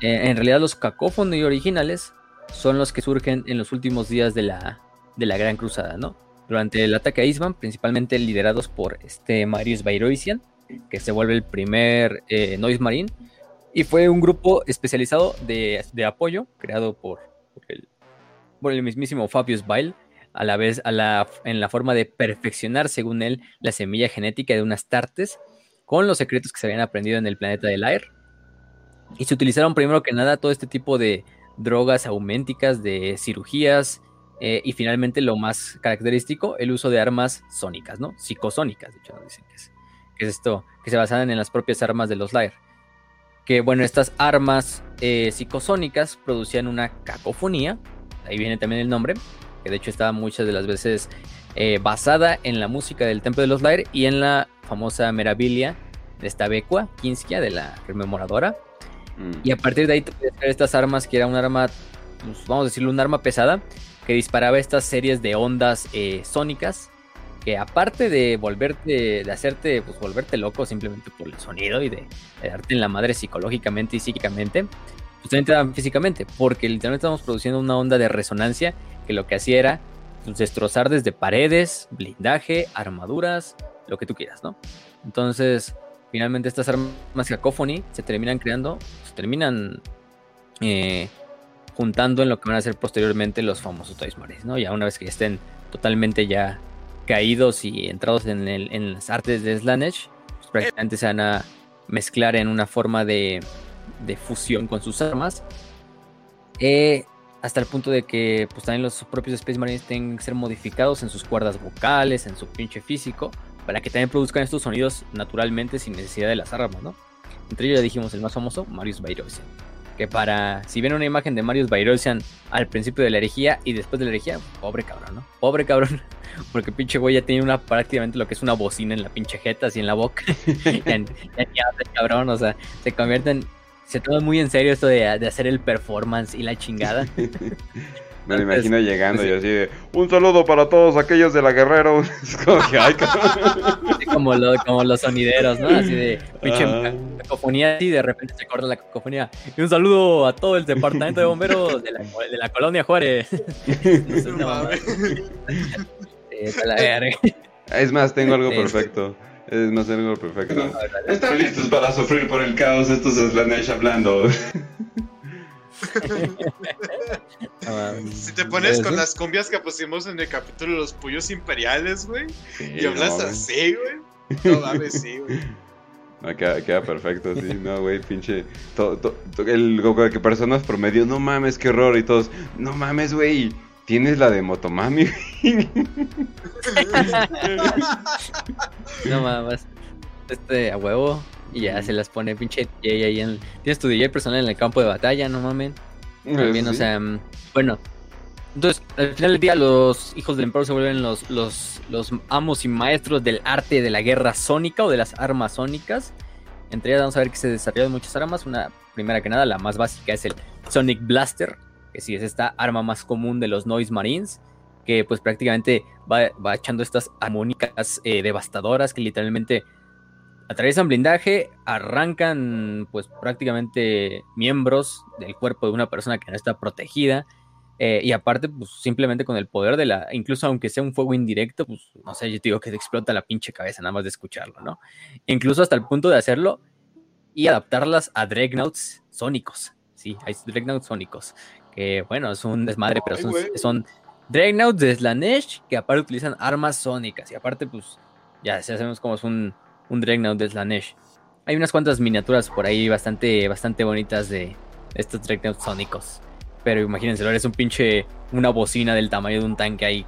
Eh, en realidad los Cacophony originales son los que surgen en los últimos días de la, de la Gran Cruzada, ¿no? Durante el ataque a Isman, principalmente liderados por este Marius Bairoisian, que se vuelve el primer eh, Noise Marine, y fue un grupo especializado de, apoyo creado por, el, por, el, mismísimo Fabius Bail, a la vez a la, en la forma de perfeccionar, según él, la semilla genética de unas tartes con los secretos que se habían aprendido en el planeta del Air. Y se utilizaron primero que nada todo este tipo de drogas auménticas, de cirugías, eh, y finalmente lo más característico, el uso de armas sónicas, ¿no? Psicosónicas, de hecho, dicen que es, que es esto, que se basan en las propias armas de los Lair. Que bueno, estas armas eh, psicosónicas producían una cacofonía, ahí viene también el nombre, que de hecho estaba muchas de las veces eh, basada en la música del Templo de los Lair y en la famosa Merabilia de esta Becua, Kinskia, de la rememoradora. Mm. Y a partir de ahí puedes estas armas, que era un arma, pues, vamos a decirlo, un arma pesada, que disparaba estas series de ondas eh, sónicas que aparte de volverte, de hacerte, pues volverte loco simplemente por el sonido y de, darte en la madre psicológicamente y psíquicamente, pues también te físicamente, porque literalmente estamos produciendo una onda de resonancia que lo que hacía era pues, destrozar desde paredes, blindaje, armaduras, lo que tú quieras, ¿no? Entonces, finalmente estas armas cacophony se terminan creando, se terminan eh, juntando en lo que van a ser posteriormente los famosos Toys Marines, ¿no? Ya una vez que estén totalmente ya caídos y entrados en, las artes de Slanesh, pues prácticamente se van a mezclar en una forma de, fusión con sus armas. Eh, hasta el punto de que pues también los propios Space Marines tienen que ser modificados en sus cuerdas vocales, en su pinche físico, para que también produzcan estos sonidos naturalmente sin necesidad de las armas, ¿no? Entre ellos ya dijimos el más famoso, Marius Bayrosian que para, si ven una imagen de Marius Bayrosian al principio de la herejía y después de la herejía, pobre cabrón, ¿no? Pobre cabrón, porque pinche güey ya tiene una prácticamente lo que es una bocina en la pinche jeta, así en la boca. ya, ya, cabrón, o sea, se convierten, se toma muy en serio esto de, de hacer el performance y la chingada. Me lo imagino llegando y así de, un saludo para todos aquellos de la Guerrero. como como, como, los sonideros, ¿no? Así de pinche ah. cacofonía y de repente se corta la cacofonía. Y un saludo a todo el departamento de bomberos de la, de la colonia Juárez. Es más, tengo algo perfecto. Es más, tengo algo perfecto. Están listos para sufrir por el caos. Estos es Slanesh hablando. Si te pones con las cumbias que pusimos en el capítulo de los puyos imperiales, güey, y hablas así, güey. No mames, sí, güey. No, queda, perfecto, sí, no, güey, pinche. el, que personas promedio, no mames, qué horror, y todos, no mames, güey, tienes la de Motomami, No mames, este, a huevo, y ya se las pone pinche DJ ahí en. Tienes tu DJ personal en el campo de batalla, no mames. También, o sea, mm, bueno. Entonces, al final del día, los hijos del emperador se vuelven los, los, los amos y maestros del arte de la guerra sónica o de las armas sónicas. Entre ellas vamos a ver que se desarrollan muchas armas. Una, primera que nada, la más básica es el Sonic Blaster, que sí es esta arma más común de los Noise Marines, que pues prácticamente va, va echando estas armónicas eh, devastadoras que literalmente atraviesan blindaje, arrancan pues prácticamente miembros del cuerpo de una persona que no está protegida. Eh, y aparte, pues simplemente con el poder de la, incluso aunque sea un fuego indirecto, pues no sé, yo te digo que te explota la pinche cabeza nada más de escucharlo, ¿no? Incluso hasta el punto de hacerlo y adaptarlas a Dreadnoughts sónicos. Sí, hay Dreadnoughts sónicos. Que bueno, es un desmadre, pero son, son Dreadnoughts de Slanesh que aparte utilizan armas sónicas. Y aparte, pues ya, sabemos cómo es un, un Dreadnought de Slanesh. Hay unas cuantas miniaturas por ahí bastante, bastante bonitas de estos Dreadnoughts sónicos. Pero imagínense, eres un pinche, una bocina del tamaño de un tanque ahí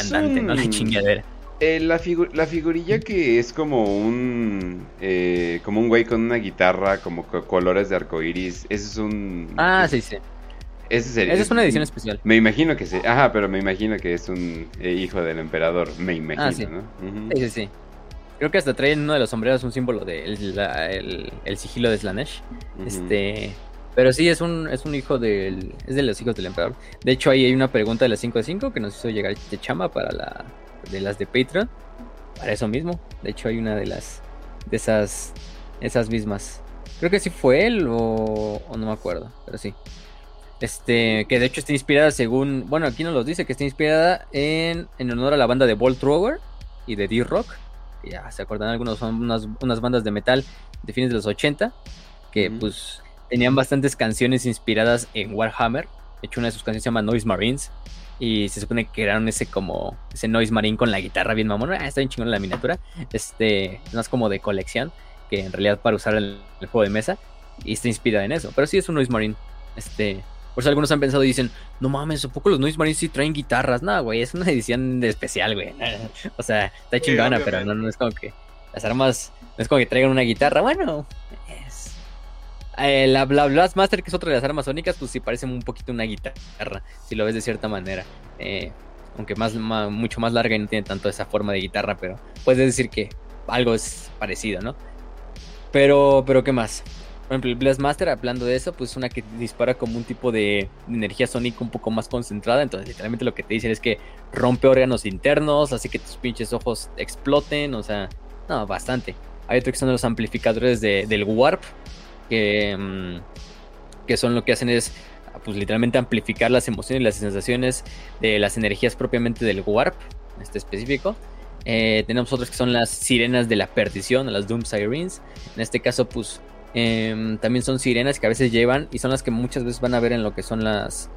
andante, ¿no? La chingadera. Eh, la, la, figurilla que es como un eh, como un güey con una guitarra como colores de arcoiris, ese es un Ah, sí, sí. Ese sería, Esa es una edición especial. Me imagino que sí. Ajá, pero me imagino que es un eh, hijo del emperador. Me imagino, ah, sí. ¿no? Sí, sí, sí. Creo que hasta trae en uno de los sombreros un símbolo del de el, sigilo de Slanesh. Este. Pero sí, es un, es un hijo del. Es de los hijos del emperador. De hecho, ahí hay una pregunta de las 5 de 5 que nos hizo llegar de chama para la. De las de Patreon. Para eso mismo. De hecho, hay una de las. De esas. Esas mismas. Creo que sí fue él o, o no me acuerdo. Pero sí. Este, que de hecho está inspirada según, bueno, aquí nos lo dice, que está inspirada en, en honor a la banda de Bolt Thrower y de D-Rock. Ya se acuerdan algunos, son unas, unas, bandas de metal de fines de los 80, que pues tenían bastantes canciones inspiradas en Warhammer. De hecho, una de sus canciones se llama Noise Marines. Y se supone que eran ese como, ese Noise Marine con la guitarra bien mamón. Ah, está bien chingón la miniatura. Este, más como de colección, que en realidad para usar el, el juego de mesa. Y está inspirada en eso. Pero sí es un Noise Marine. Este, por eso algunos han pensado y dicen, no mames, ¿un poco los Noise Marines sí traen guitarras? No, güey, es una edición especial, güey. O sea, está chingona, pero no, no es como que las armas, no es como que traigan una guitarra. Bueno, es... Eh, la, Blastmaster, que es otra de las armas sónicas, pues sí parece un poquito una guitarra, si lo ves de cierta manera. Eh, aunque más, mucho más larga y no tiene tanto esa forma de guitarra, pero puedes decir que algo es parecido, ¿no? Pero, pero ¿qué más? Por ejemplo, el Blastmaster, hablando de eso, pues una que dispara como un tipo de energía sónica un poco más concentrada. Entonces, literalmente lo que te dicen es que rompe órganos internos, así que tus pinches ojos exploten. O sea, no, bastante. Hay otro que son los amplificadores del Warp, que, mm, que son lo que hacen es, pues literalmente amplificar las emociones y las sensaciones de las energías propiamente del Warp, en este específico. Eh, tenemos otros que son las sirenas de la perdición, las Doom Sirens. En este caso, pues Em, también son sirenas que a veces llevan y son las que muchas veces van a ver en lo que son las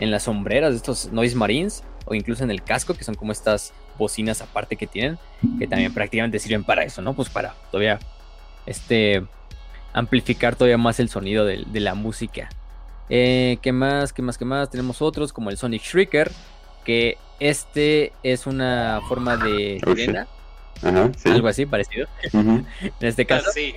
en las sombreras de estos noise marines o incluso en el casco que son como estas bocinas aparte que tienen que también prácticamente sirven para eso, ¿no? Pues para todavía este amplificar todavía más el sonido de, la música. Eh, ¿Qué más? ¿Qué más? ¿Qué más? Tenemos otros como el Sonic Shrieker que este es una forma de sirena. Algo así parecido. en este caso. Sí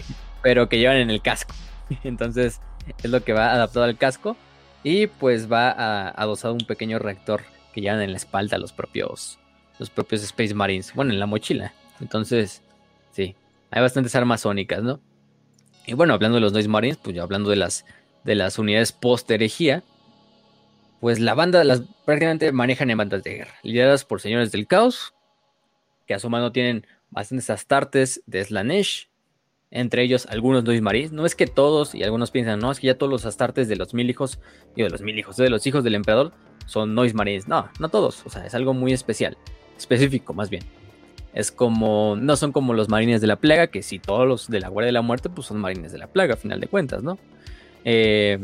pero que llevan en el casco. Entonces es lo que va adaptado al casco y pues va a, adosado un pequeño reactor que llevan en la espalda los propios los propios Space Marines, bueno, en la mochila. Entonces, sí, hay bastantes armas sónicas, ¿no? Y bueno, hablando de los Noise Marines, pues ya hablando de las de las unidades post herejía, pues la banda las prácticamente manejan en bandas de guerra, lideradas por señores del caos, que a su mano tienen bastantes astartes de Slanesh, entre ellos algunos Noise Marines. No es que todos, y algunos piensan, no, es que ya todos los astartes de los mil hijos, digo, de los mil hijos, de los hijos del emperador, son Noise Marines. No, no todos, o sea, es algo muy especial. específico más bien. Es como, no son como los marines de la plaga, que si todos los de la Guardia de la Muerte, pues son marines de la plaga, a final de cuentas, ¿no? Eh,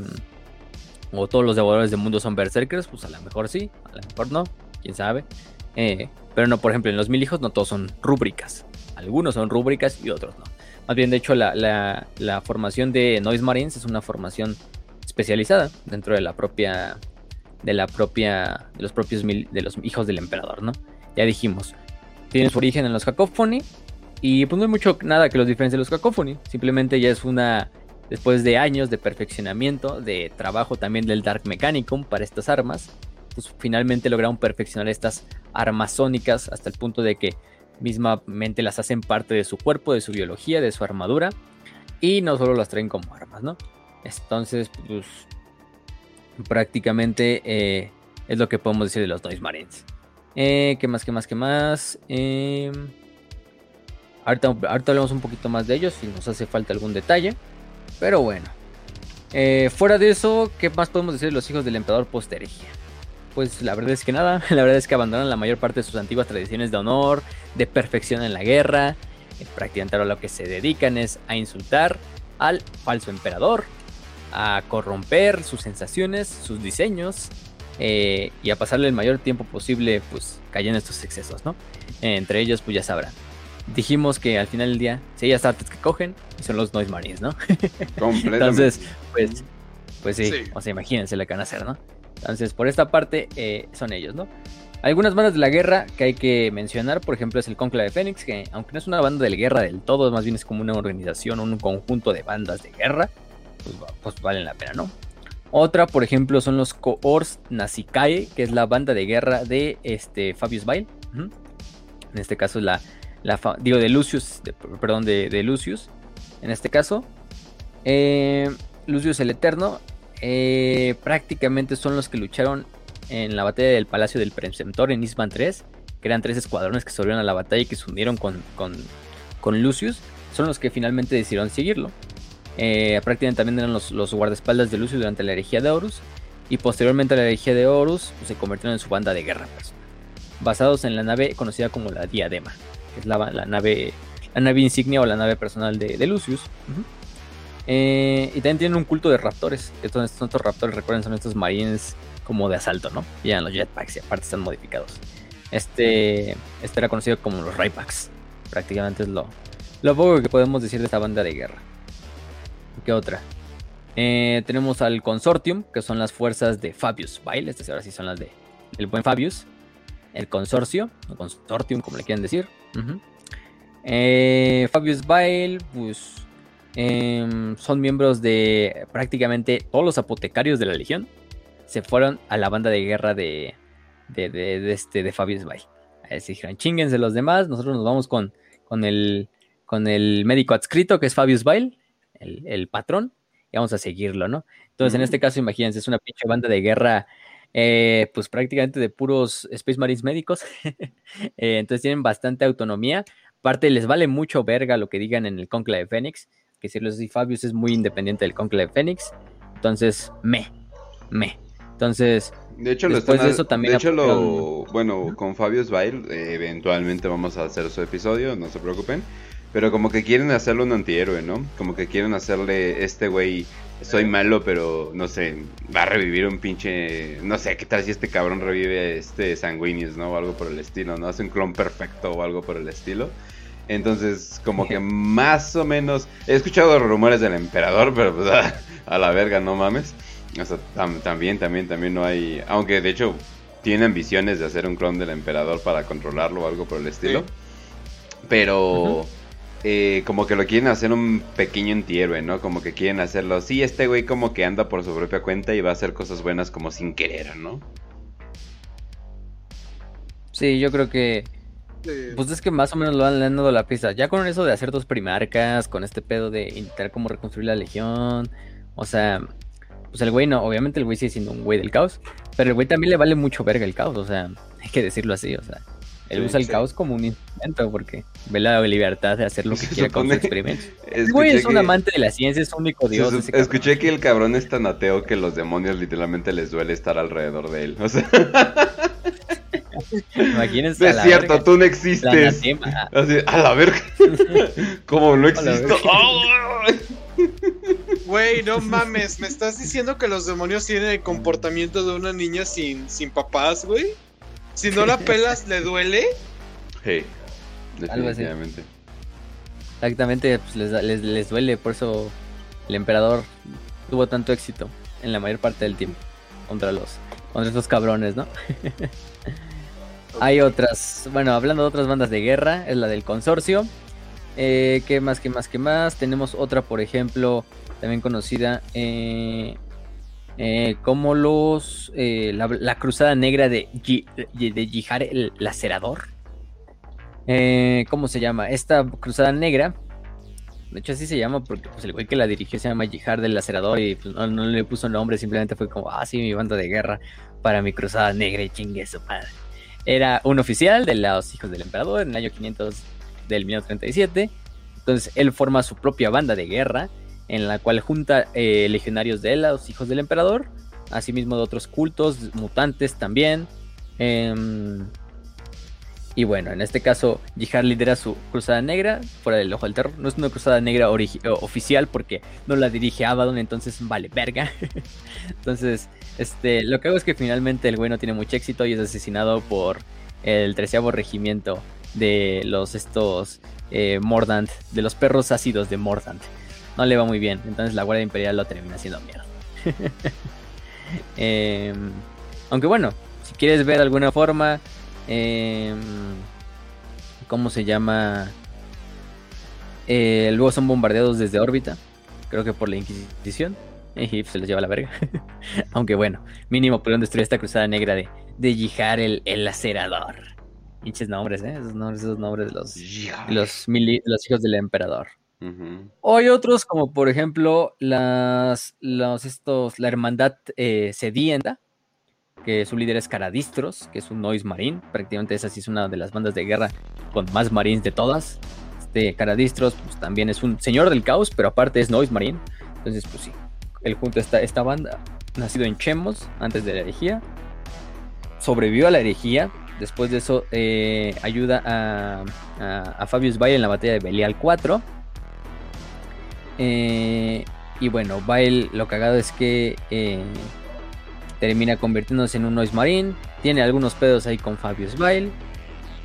o todos los devoradores del mundo son berserkers, pues a lo mejor sí, a lo mejor no, quién sabe. Eh, pero no, por ejemplo, en los mil hijos no todos son rúbricas. Algunos son rúbricas y otros no. Más bien, de hecho, la, formación de Noise Marines es una formación especializada dentro de la propia. De la propia. De los propios de los hijos del emperador, ¿no? Ya dijimos. Tiene su origen en los Cacophony. Y pues no hay mucho nada que los diferencie de los Cacophony. Simplemente ya es una. Después de años de perfeccionamiento, de trabajo también del Dark Mechanicum para estas armas, pues finalmente lograron perfeccionar estas armas sónicas hasta el punto de que mismamente las hacen parte de su cuerpo, de su biología, de su armadura, y no solo las traen como armas, ¿no? Entonces, pues prácticamente eh, es lo que podemos decir de los Noise Marines. Eh, ¿Qué más, qué más, qué más? Eh, ahorita, ahorita hablamos un poquito más de ellos si nos hace falta algún detalle. Pero bueno. fuera de eso, ¿qué más podemos decir de los hijos del emperador Posteregia? Pues la verdad es que nada, la verdad es que abandonan la mayor parte de sus antiguas tradiciones de honor, de perfección en la guerra, eh, prácticamente a lo que se dedican es a insultar al falso emperador, a corromper sus sensaciones, sus diseños eh, y a pasarle el mayor tiempo posible pues cayendo en estos excesos, ¿no? entre ellos pues ya sabrán. Dijimos que al final del día, si hay artes que cogen, son los Noise Marines, ¿no? Entonces, pues, pues sí, o sea, imagínense lo que van a hacer, ¿no? Entonces, por esta parte, eh, son ellos, ¿no? Algunas bandas de la guerra que hay que mencionar, por ejemplo, es el Conclave Fénix, que aunque no es una banda de guerra del todo, más bien es como una organización, un conjunto de bandas de guerra, pues, pues valen la pena, ¿no? Otra, por ejemplo, son los Coors Nasikae, que es la banda de guerra de este, Fabius Bail. En este caso, la, la digo, de Lucius, perdón, de, de, Lucius. En este caso, eh, Lucius el Eterno eh, prácticamente son los que lucharon en la batalla del Palacio del Preceptor en Isman 3, que eran tres escuadrones que sobrevivieron a la batalla y que se unieron con, Lucius, son los que finalmente decidieron seguirlo. Eh, prácticamente también eran los, los, guardaespaldas de Lucius durante la herejía de Horus, y posteriormente a la herejía de Horus pues, se convirtieron en su banda de guerra personal, basados en la nave conocida como la Diadema, que es la nave insignia o la nave personal de, Lucius. Eh, y también tienen un culto de raptores. Estos, estos raptores, recuerden, son estos marines como de asalto, ¿no? Ya los jetpacks y aparte están modificados. Este, este era conocido como los Raypacks. Prácticamente es lo, lo poco que podemos decir de esta banda de guerra. ¿Qué otra? Eh, tenemos al Consortium, que son las fuerzas de Fabius Bail. Estas ahora sí son las de el buen Fabius. El consorcio, o consortium, como le quieran decir. Eh, Fabius Bail, pues Em, son miembros de prácticamente todos los apotecarios de la Legión. Se fueron a la banda de guerra de, de, este, de Fabius Bay. Así dijeron, chinguense los demás, nosotros nos vamos con, con, el, con el médico adscrito que es Fabius Bail, el, patrón, y vamos a seguirlo, ¿no? Entonces, en este caso, imagínense, es una pinche banda de guerra, eh, pues prácticamente de puros Space Marines médicos. Eh, entonces tienen bastante autonomía. Aparte, les vale mucho verga lo que digan en el Conclave Fénix que Fabius es muy independiente del Conclave Fénix. Entonces, me, me. Entonces, de hecho, después de eso también. De hecho, lo, bueno, con Fabius Bail, eh, eventualmente vamos a hacer su episodio, no se preocupen. Pero como que quieren hacerle un antihéroe, ¿no? Como que quieren hacerle este güey, soy malo, pero no sé, va a revivir un pinche. No sé, ¿qué tal si este cabrón revive este Sanguinius, ¿no? O algo por el estilo, ¿no? Hace un clon perfecto o algo por el estilo. Entonces, como que más o menos. He escuchado rumores del emperador, pero pues a, la verga, no mames. O sea, también, también, también no hay. Aunque de hecho tiene ambiciones de hacer un clon del emperador para controlarlo o algo por el estilo. Pero. Eh, como que lo quieren hacer un pequeño antihéroe, ¿no? Como que quieren hacerlo. Sí, este güey como que anda por su propia cuenta y va a hacer cosas buenas como sin querer, ¿no? Sí, yo creo que pues es que más o menos lo han dado la pista. Ya con eso de hacer dos primarcas, con este pedo de intentar como reconstruir la legión. O sea, pues el güey no, obviamente el güey sigue siendo un güey del caos. Pero el güey también le vale mucho verga el caos. O sea, hay que decirlo así. O sea, él usa el caos como un instrumento porque ve la libertad de hacer lo que quiera con su experimento. El güey es un amante de la ciencia, es único dios. escuché que el cabrón es tan ateo que los demonios literalmente les duele estar alrededor de él. O sea. Imagínense. Es cierto, tú no existes. a la verga. ¿Cómo no existo? Güey, no mames, ¿me estás diciendo que los demonios tienen el comportamiento de una niña sin, sin papás, güey? Si no la pelas, ¿le duele? Sí, definitivamente. Exactamente, pues les, les, duele, por eso el emperador tuvo tanto éxito en la mayor parte del tiempo contra los contra estos cabrones, ¿no? Hay otras, bueno, hablando de otras bandas de guerra, es la del consorcio. Eh, ¿Qué más, qué más, qué más? Tenemos otra, por ejemplo, también conocida eh, eh, como los la, Cruzada Negra de, de Jihar el Lacerador. ¿Cómo se llama? Esta Cruzada Negra de hecho, así se llama porque pues, el güey que la dirigió se llama Jihad del Lacerador y pues, no, le puso nombre, simplemente fue como, ah, sí, mi banda de guerra para mi cruzada negra y chingue su padre. Era un oficial de los hijos del emperador en el año 500 del 1937. Entonces él forma su propia banda de guerra en la cual junta eh, legionarios de los hijos del emperador, asimismo de otros cultos, mutantes también. Eh, y bueno, en este caso, Jihad lidera su cruzada negra fuera del ojo del terror. No es una cruzada negra oficial porque no la dirige Abaddon, entonces vale verga. entonces, este, lo que hago es que finalmente el güey no tiene mucho éxito y es asesinado por el treceavo regimiento de los estos eh, Mordant, de los perros ácidos de Mordant. No le va muy bien, entonces la Guardia Imperial lo termina haciendo mierda. Em, aunque bueno, si quieres ver alguna forma eh, ¿Cómo se llama? Eh, luego son bombardeados desde órbita. Creo que por la Inquisición. Y se les lleva la verga. Aunque bueno, mínimo pudieron destruir esta cruzada negra de, de Yihar el, el lacerador. Pinches nombres, ¿eh? Esos nombres, esos nombres de los, los, los hijos del emperador. O hay otros, como por ejemplo, las, los, estos, la hermandad eh, sedienta, que su líder es Caradistros, que es un Noise Marine. Prácticamente esa sí es una de las bandas de guerra con más Marines de todas. Este Caradistros pues, también es un señor del caos, pero aparte es Noise Marine. Entonces, pues sí, él junto a esta, esta banda, nacido en Chemos, antes de la herejía, sobrevivió a la herejía. Después de eso, eh, ayuda a, a, Fabius Bail en la batalla de Belial 4. Eh, y bueno, Bail lo cagado es que eh, termina convirtiéndose en un Noise Marine. Tiene algunos pedos ahí con Fabius Bail.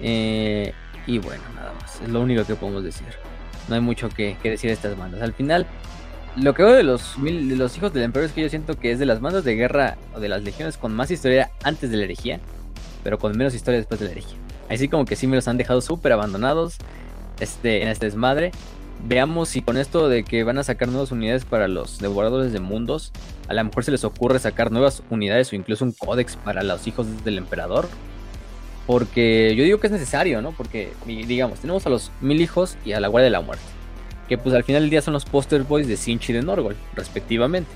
Eh, y bueno, nada más. Es lo único que podemos decir. No hay mucho que, decir de estas bandas. Al final, lo que veo de los, de los hijos del emperador es que yo siento que es de las bandas de guerra o de las legiones con más historia antes de la herejía, pero con menos historia después de la herejía. Así como que sí me los han dejado súper abandonados este, en este desmadre. Veamos si con esto de que van a sacar nuevas unidades para los devoradores de mundos, a lo mejor se les ocurre sacar nuevas unidades o incluso un códex para los hijos del emperador. Porque yo digo que es necesario, ¿no? Porque, digamos, tenemos a los mil hijos y a la guardia de la muerte. Que pues al final del día son los poster boys de Sinchi y de Norgol, respectivamente.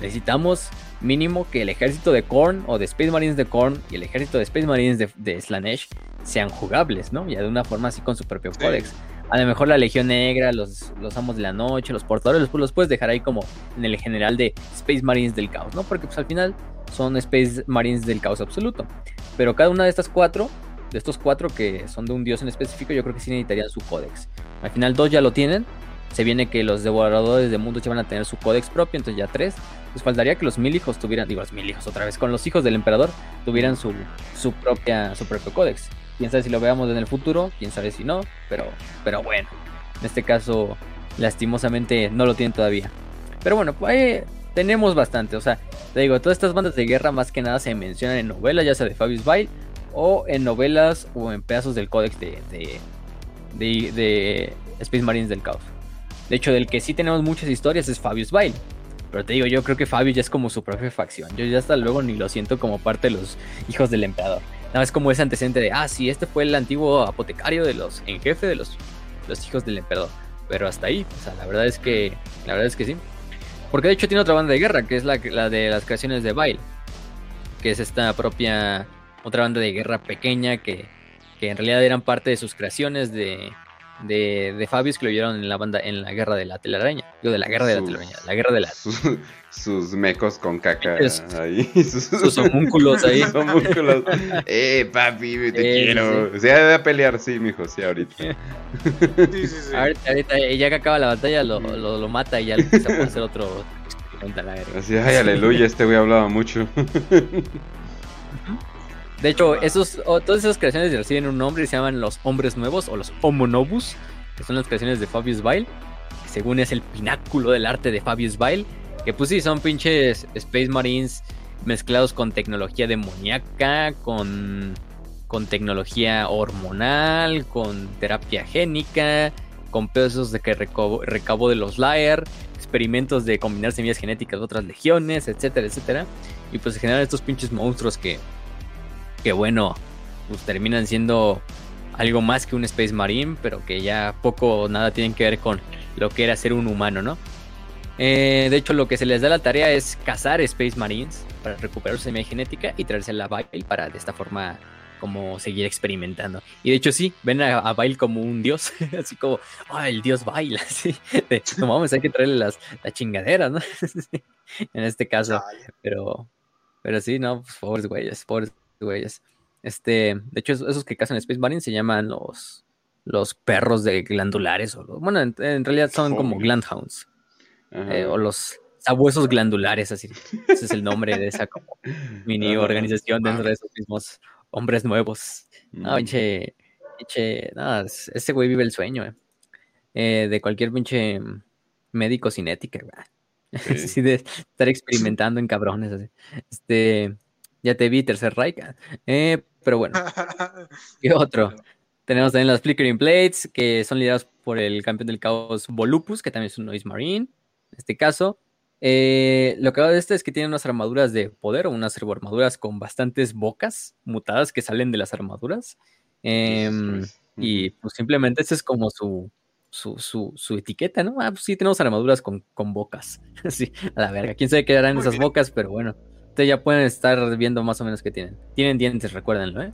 Necesitamos mínimo que el ejército de Korn o de Space Marines de Korn y el ejército de Space Marines de, Slanesh sean jugables, ¿no? Ya de una forma así con su propio códex. A lo mejor la Legión Negra, los, los Amos de la Noche, los Portadores, los, los puedes dejar ahí como en el general de Space Marines del Caos, ¿no? Porque pues al final son Space Marines del Caos absoluto. Pero cada una de estas cuatro, de estos cuatro que son de un dios en específico, yo creo que sí necesitarían su códex. Al final dos ya lo tienen. Se viene que los devoradores de mundos ya van a tener su códex propio, entonces ya tres. Pues faltaría que los mil hijos tuvieran, digo, los mil hijos otra vez, con los hijos del emperador tuvieran su, su, propia, su propio códex. Quién sabe si lo veamos en el futuro, quién sabe si no, pero, pero bueno, en este caso, lastimosamente no lo tienen todavía. Pero bueno, pues tenemos bastante, o sea, te digo, todas estas bandas de guerra más que nada se mencionan en novelas, ya sea de Fabius Bail, o en novelas o en pedazos del códex de, de, de, Space Marines del Caos. De hecho, del que sí tenemos muchas historias es Fabius Bail. Pero te digo, yo creo que Fabius ya es como su propia facción. Yo ya hasta luego ni lo siento como parte de los hijos del emperador. Nada más como ese antecedente de, ah, sí, este fue el antiguo apotecario de los, en jefe de los, los hijos del emperador. Pero hasta ahí, o sea, la verdad es que, la verdad es que sí. Porque de hecho tiene otra banda de guerra, que es la, la de las creaciones de Bail. Que es esta propia, otra banda de guerra pequeña que, que en realidad eran parte de sus creaciones de, de, de Fabius que lo vieron en la banda en la guerra de la telaraña. Digo, de la guerra de la telaraña, la guerra de la. Sus, mecos con caca ahí. Sus, homúnculos ahí. Sus homúnculos. eh, papi, te quiero. Se ha de pelear, sí, mijo, sí, ahorita. Sí, sí, sí. Ahorita, ahorita, ya que acaba la batalla, lo, lo, lo mata y ya se puede hacer otro experimento Así, ay, aleluya, este güey hablaba mucho. De hecho, esos, todas esas creaciones reciben un nombre y se llaman los hombres nuevos o los Homo Novus, que son las creaciones de Fabius Bile, que según es el pináculo del arte de Fabius Bile, que pues sí, son pinches Space Marines mezclados con tecnología demoníaca, con, con tecnología hormonal, con terapia génica, con pesos de que recabó, de los Lair, experimentos de combinar semillas genéticas de otras legiones, etcétera, etcétera. Y pues generan estos pinches monstruos que que bueno, pues terminan siendo algo más que un Space Marine, pero que ya poco o nada tienen que ver con lo que era ser un humano, ¿no? Eh, de hecho, lo que se les da la tarea es cazar Space Marines para recuperar su semilla genética y traerse a Bile para de esta forma como seguir experimentando. Y de hecho sí, ven a, a como un dios, así como, ah, el dios baila, así, no vamos, hay que traerle las, chingaderas, ¿no? en este caso, pero, pero sí, no, pues, pobres güeyes, pobres güeyes. Este, de hecho, esos que cazan Space Marine se llaman los, los perros de glandulares. O bueno, en, realidad son como glandhounds. Eh, o los sabuesos glandulares, así. Ese es el nombre de esa como mini organización dentro de esos mismos hombres nuevos. No, pinche, pinche, no, ese güey vive el sueño, eh. Eh, de cualquier pinche médico cinética, Sí. de estar experimentando en cabrones. Así. Este, ya te vi, Tercer Reich. Eh, pero bueno. ¿Qué otro? Tenemos también las Flickering Blades, que son liderados por el campeón del caos Volupus, que también es un Noise Marine, en este caso. Eh, lo que va de este es que tiene unas armaduras de poder, o unas armaduras con bastantes bocas mutadas que salen de las armaduras. Em, y pues simplemente esa es como su, su, su, etiqueta, ¿no? Ah, pues sí, tenemos armaduras con, con bocas. sí, a la verga. Quién sabe qué harán esas bocas, pero bueno ya pueden estar viendo más o menos qué tienen. Tienen dientes, recuérdenlo, ¿eh?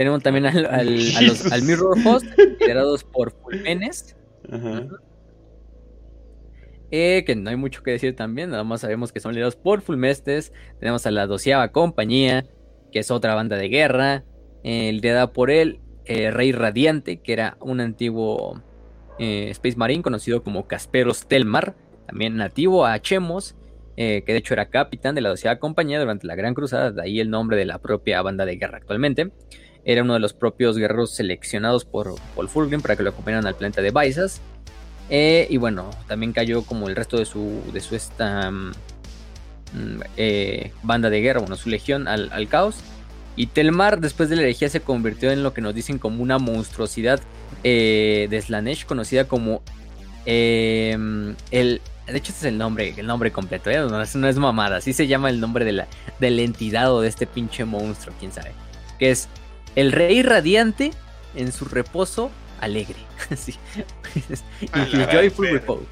Tenemos también al, al, Mirror Host, liderados por Fulmenes. Eh, que no hay mucho que decir también, nada más sabemos que son liderados por Fulmestes. Tenemos a la doceava compañía, que es otra banda de guerra, eh, liderada por el eh, Rey Radiante, que era un antiguo Space Marine conocido como Casperos Telmar, también nativo a Chemos, eh, que de hecho era capitán de la doceava compañía durante la Gran Cruzada, de ahí el nombre de la propia banda de guerra actualmente. Era uno de los propios guerreros seleccionados por Paul Fulgrim para que lo acompañaran al planeta de Baisas. Eh, y bueno, también cayó como el resto de su, de su esta mm, eh, banda de guerra, bueno, su legión al, caos. Y Telmar, después de la herejía, se convirtió en lo que nos dicen como una monstruosidad de Slanesh, conocida como el de hecho, este es el nombre, el nombre completo, ¿eh? no, es, no, es, mamada, así se llama el nombre de la, de la entidad o de este pinche monstruo, quién sabe. Que es el rey radiante en su reposo alegre. Así. joyful repose.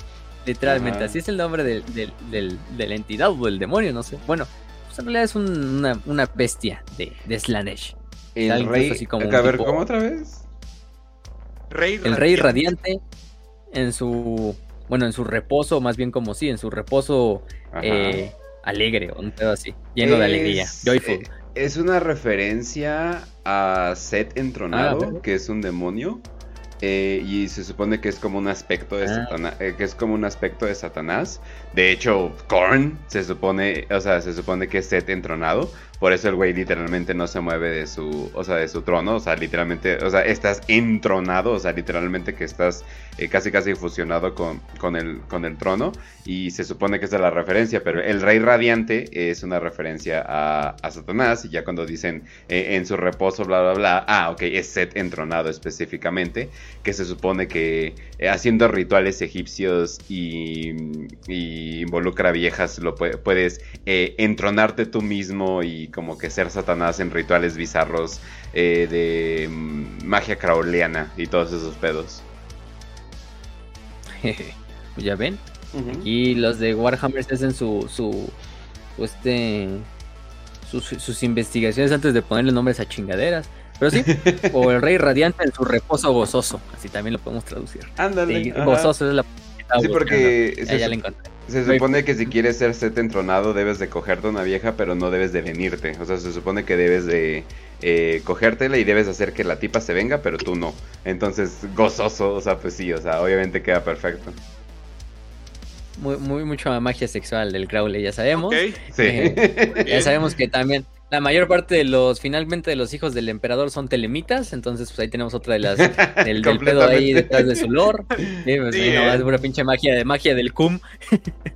Literalmente, así es el nombre del, del, de la entidad o del demonio, no sé. Bueno, pues en realidad es una, una, bestia de, de Slanesh. El rey. Así como a ver, ¿cómo otra vez? Rey el rey radiante en su bueno, en su reposo, más bien como sí, en su reposo eh, alegre, o un pedo así, lleno de alegría, joyful. Eh, es una referencia a Set entronado, ah, que es un demonio. Eh, y se supone que es como un aspecto de ah. Satanás, que es como un aspecto de Satanás. De hecho, Korn se supone, o sea, se supone que es Set entronado. Por eso el güey literalmente no se mueve de su, o sea, de su trono, o sea, literalmente, o sea, estás entronado, o sea, literalmente que estás eh, casi casi fusionado con, con, el, con el trono y se supone que es de la referencia, pero el rey radiante es una referencia a, a Satanás y ya cuando dicen eh, en su reposo, bla, bla, bla, ah, ok, es Set entronado específicamente, que se supone que eh, haciendo rituales egipcios y, y involucra viejas, lo puedes entronarte tú mismo y como que ser Satanás en rituales bizarros eh, de mm, magia craoleana y todos esos pedos. ya ven. Y los de Warhammer hacen su, su, este, sus, investigaciones antes de ponerle nombres a chingaderas. Pero sí, o el rey radiante en su reposo gozoso, así también lo podemos traducir. Ándale. gozoso es la... Sí, porque se, supone que si quieres ser set entronado debes de cogerte una vieja, pero no debes de venirte. O sea, se supone que debes de eh, cogértela y debes hacer que la tipa se venga, pero tú no. Entonces, gozoso, o sea, pues sí, o sea, obviamente queda perfecto. Muy, muy mucha magia sexual del Crowley, ya sabemos. Sí. Eh, ya sabemos que también la mayor parte de los, finalmente, de los hijos del emperador son telemitas, entonces pues ahí tenemos otra de las, del, pedo ahí detrás de su lore. Sí, pues, no, es una pinche magia de magia del cum.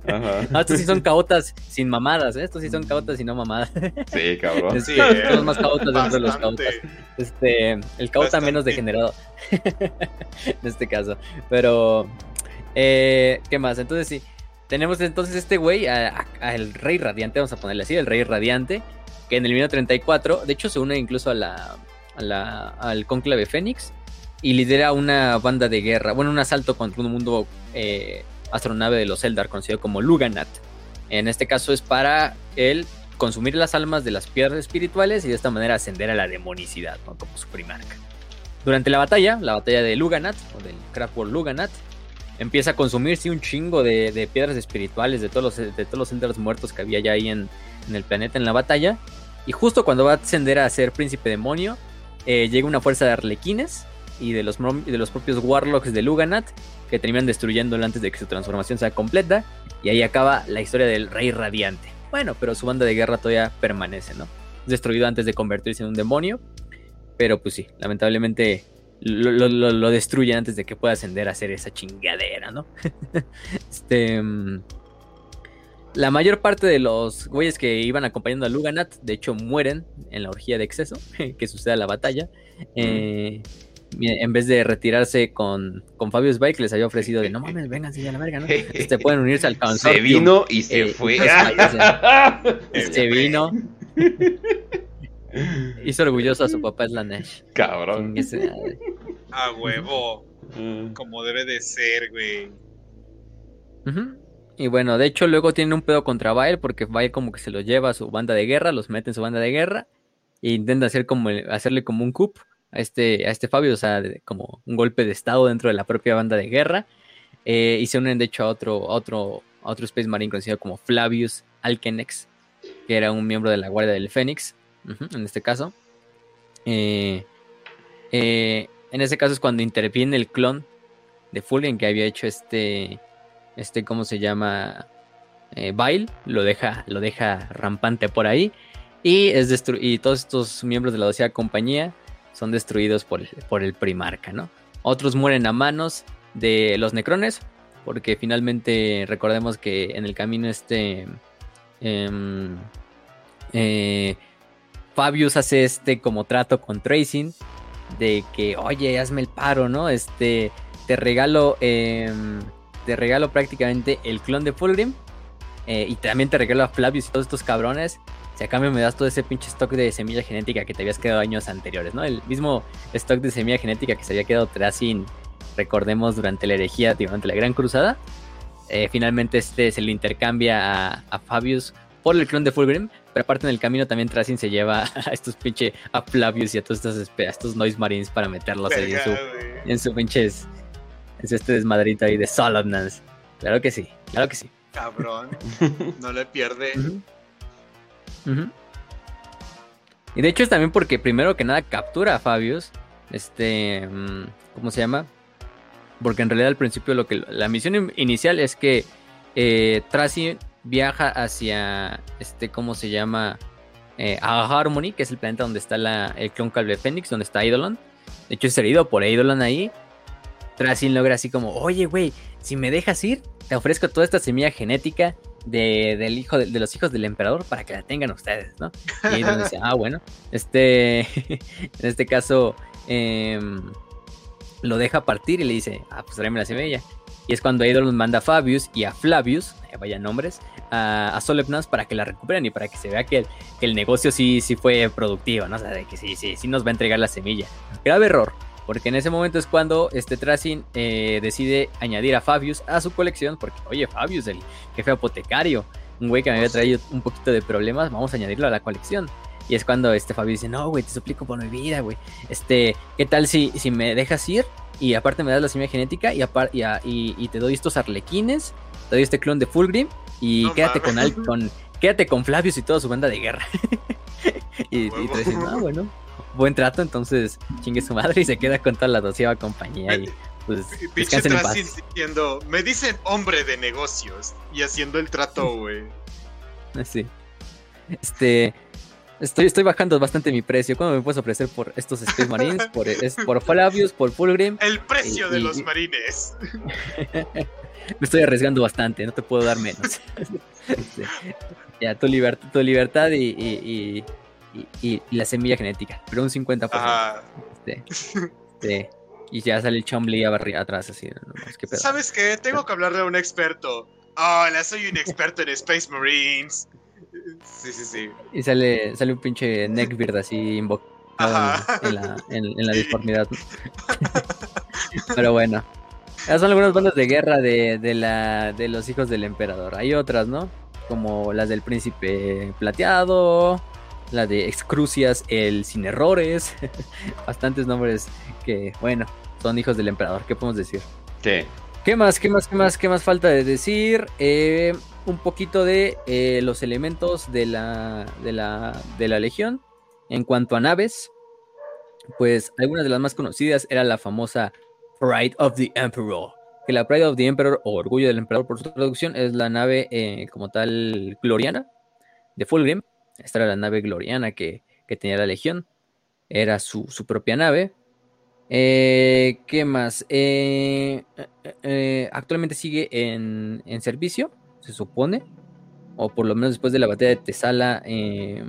Ajá. estos sí son caotas sin mamadas, ¿eh? estos sí son caotas y no mamadas. Sí, cabrón. sí, son los más caotas dentro de los caotas. Este, el caota menos degenerado. en este caso. Pero, eh, ¿qué más? Entonces sí. Tenemos entonces este güey, al rey radiante, vamos a ponerle así, el rey radiante, en el 1934, de hecho se une incluso a la, al conclave Fénix y lidera una banda de guerra, bueno, un asalto contra un mundo eh, astronave de los Eldar conocido como Luganat. En este caso es para él consumir las almas de las piedras espirituales y de esta manera ascender a la demonicidad, como su primarca. Durante la batalla, la batalla de Luganat, o del Craftworld Luganat, empieza a consumirse un chingo de, piedras espirituales de todos los, de muertos que había ya ahí en el planeta en la batalla. Y justo cuando va a ascender a ser príncipe demonio, eh, llega una fuerza de arlequines y de los, de los propios warlocks de Luganat que terminan destruyéndolo antes de que su transformación sea completa. Y ahí acaba la historia del Rey Radiante. Bueno, pero su banda de guerra todavía permanece, ¿no? Destruido antes de convertirse en un demonio. Pero pues sí, lamentablemente lo, lo, antes de que pueda ascender a ser esa chingadera, ¿no? este. La mayor parte de los güeyes que iban acompañando a Luganat, de hecho, mueren en la orgía de exceso que sucede a la batalla. Eh, en vez de retirarse con, con Fabio Spike, les había ofrecido de no mames, vengan, ya la verga, ¿no? Este, pueden unirse al consorcio. Se vino y se eh, fue. se vino. Hizo orgulloso a su papá Slanesh. Cabrón. A huevo. Mm. Como debe de ser, güey. Y bueno, de hecho luego tiene un pedo contra Bael porque Bael como que se los lleva a su banda de guerra, los mete en su banda de guerra e intenta hacer como, hacerle como un coup a este, a este Fabio, o sea, como un golpe de estado dentro de la propia banda de guerra. Eh, y se unen de hecho a otro, a otro, a otro Space Marine conocido como Flavius Alkenex, que era un miembro de la Guardia del Fénix, en este caso. Eh, eh, en ese caso es cuando interviene el clon de Fulgen que había hecho este este, ¿cómo se llama? Eh, lo deja, lo deja rampante por ahí. Y, es y todos estos miembros de la docea compañía son destruidos por, por el primarca, ¿no? Otros mueren a manos de los necrones, porque finalmente recordemos que en el camino este... Em, eh, Fabius hace este como trato con Tracing de que, oye, hazme el paro, ¿no? Este, te regalo em, te regalo prácticamente el clon de Fulgrim. Eh, y también te regalo a Flavius y todos estos cabrones. Si a cambio me das todo ese pinche stock de semilla genética que te habías quedado años anteriores, ¿no? El mismo stock de semilla genética que se había quedado sin, recordemos, durante la herejía, durante la Gran Cruzada. Eh, finalmente este se le intercambia a, Fabius por el clon de Fulgrim, pero aparte en el camino también Tracing se lleva a estos pinche a Flavius y a todos estos, estos Noise Marines para meterlos ahí en su, en su pinches es este desmadrito ahí de Solomnance. Claro que sí, claro que sí. Cabrón, no le pierde. Y de hecho es también porque primero que nada captura a Fabius. Este, mm, ¿cómo se llama? Porque en realidad al principio lo que la misión inicial es que eh, Tracy viaja hacia este, ¿cómo se llama? Eh, a Harmony, que es el planeta donde está la, el clon Calve Phoenix, donde está Eidolon. De hecho es herido por Eidolon ahí. Trasin logra así como, oye, güey, si me dejas ir, te ofrezco toda esta semilla genética de, del hijo de, los hijos del emperador para que la tengan ustedes, ¿no? Y Eidolon dice, ah, bueno, este, en este caso, em, lo deja partir y le dice, ah, pues tráeme la semilla. Y es cuando Eidolon manda a Fabius y a Flavius, vaya nombres, a, a para que la recuperen y para que se vea que el, negocio sí, sí fue productivo, ¿no? O sea, de que sí, sí, sí nos va a entregar la semilla. Grave error, porque en ese momento es cuando este Tracing eh, decide añadir a Fabius a su colección. Porque, oye, Fabius, el jefe apotecario, un güey que me había traído un poquito de problemas, vamos a añadirlo a la colección. Y es cuando este Fabio dice, no, güey, te suplico por mi vida, güey. Este, ¿qué tal si, si me dejas ir? Y aparte me das la semilla genética y, y, y, te doy estos arlequines, te doy este clon de Fulgrim y quédate con, con, quédate con Flavius y toda su banda de guerra. y, y te dicen, ah, bueno, buen trato, entonces chingue su madre y se queda con toda la doceava compañía y pues Pinche diciendo, me dicen hombre de negocios y haciendo el trato, güey. Sí. Este, Estoy, estoy bajando bastante mi precio. ¿Cómo me puedes ofrecer por estos Space Marines? Por, es por Flavius, por Fulgrim. El precio de los marines. me estoy arriesgando bastante, no te puedo dar menos. Ya, tu, tu libertad y, y, la semilla genética, pero un 50%. Este, y ya sale el Chomley atrás, así. ¿Sabes qué? Tengo que hablarle a un experto. Hola, soy un experto en Space Marines. Sí, sí, sí. Y sale, sale un pinche neckbeard así invocado en, la, en, la disformidad. Pero bueno. Esas son algunas bandas de guerra de, de, la, de los hijos del emperador. Hay otras, ¿no? Como las del príncipe plateado, la de Excrucias, el sin errores. Bastantes nombres que, bueno, son hijos del emperador. ¿Qué podemos decir? ¿Qué? ¿Qué más? ¿Qué más? ¿Qué más? ¿Qué más falta de decir? Eh, un poquito de eh, los elementos de la, de, la, de la Legión. En cuanto a naves, pues algunas de las más conocidas era la famosa Pride of the Emperor. Que la Pride of the Emperor, o Orgullo del Emperador por su traducción, es la nave eh, como tal gloriana de Fulgrim. Esta era la nave gloriana que, tenía la Legión. Era su, propia nave. Eh, ¿Qué más? actualmente sigue en, en servicio se supone, o por lo menos después de la batalla de Tesala, eh,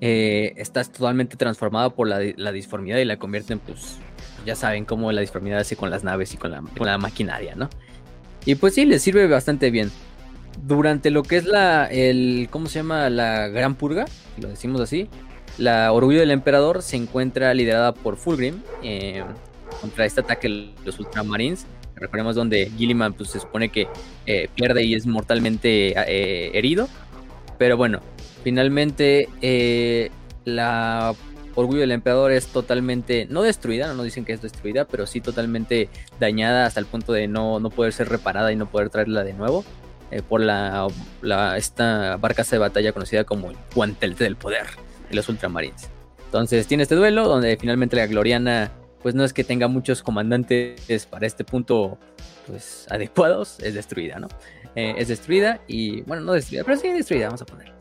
eh, está totalmente transformado por la, disformidad y la convierten, pues, ya saben cómo la disformidad hace con las naves y con la, con la maquinaria, ¿no? Y pues sí, les sirve bastante bien. Durante lo que es la, el, ¿cómo se llama? La Gran Purga, lo decimos así, la Orgullo del Emperador se encuentra liderada por Fulgrim eh, contra este ataque de los Ultramarines Recordemos donde Gilliman pues, se supone que eh, pierde y es mortalmente eh, herido. Pero bueno, finalmente eh, la Orgullo del Emperador es totalmente, no destruida, no dicen que es destruida, pero sí totalmente dañada hasta el punto de no, no poder ser reparada y no poder traerla de nuevo. Por la, esta barcaza de batalla conocida como el Guantelete del Poder de los Ultramarines. Entonces tiene este duelo donde finalmente la Gloriana pues no es que tenga muchos comandantes para este punto pues adecuados, es destruida, ¿no? Eh, es destruida y, bueno, no destruida, pero sí destruida, vamos a poner.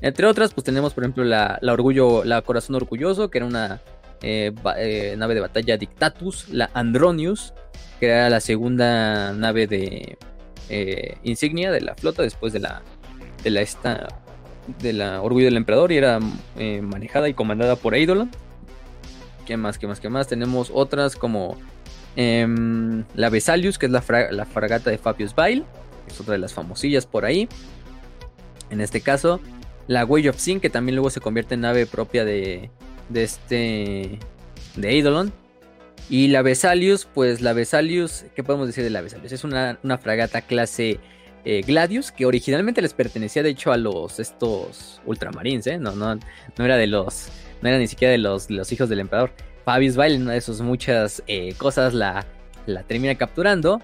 Entre otras, pues tenemos, por ejemplo, la, Orgullo, la Corazón Orgulloso, que era una eh, eh, nave de batalla Dictatus, la Andronius, que era la segunda nave de insignia de la flota después de la, de la, esta, de la Orgullo del Emperador y era manejada y comandada por Eidolon. ¿Qué más? ¿Qué más? ¿Qué más? Tenemos otras como em, la Vesalius, que es la, fragata de Fabius Bail, es otra de las famosillas por ahí. En este caso, la Way of Sin, que también luego se convierte en nave propia de, de este. de Eidolon. Y la Vesalius, pues la Vesalius, ¿qué podemos decir de la Vesalius? Es una, fragata clase eh, Gladius, que originalmente les pertenecía de hecho a los estos ultramarines, ¿eh? No, no, no era de los no era ni siquiera de los, los hijos del emperador. Fabius Bail en una de sus muchas eh, cosas la, la termina capturando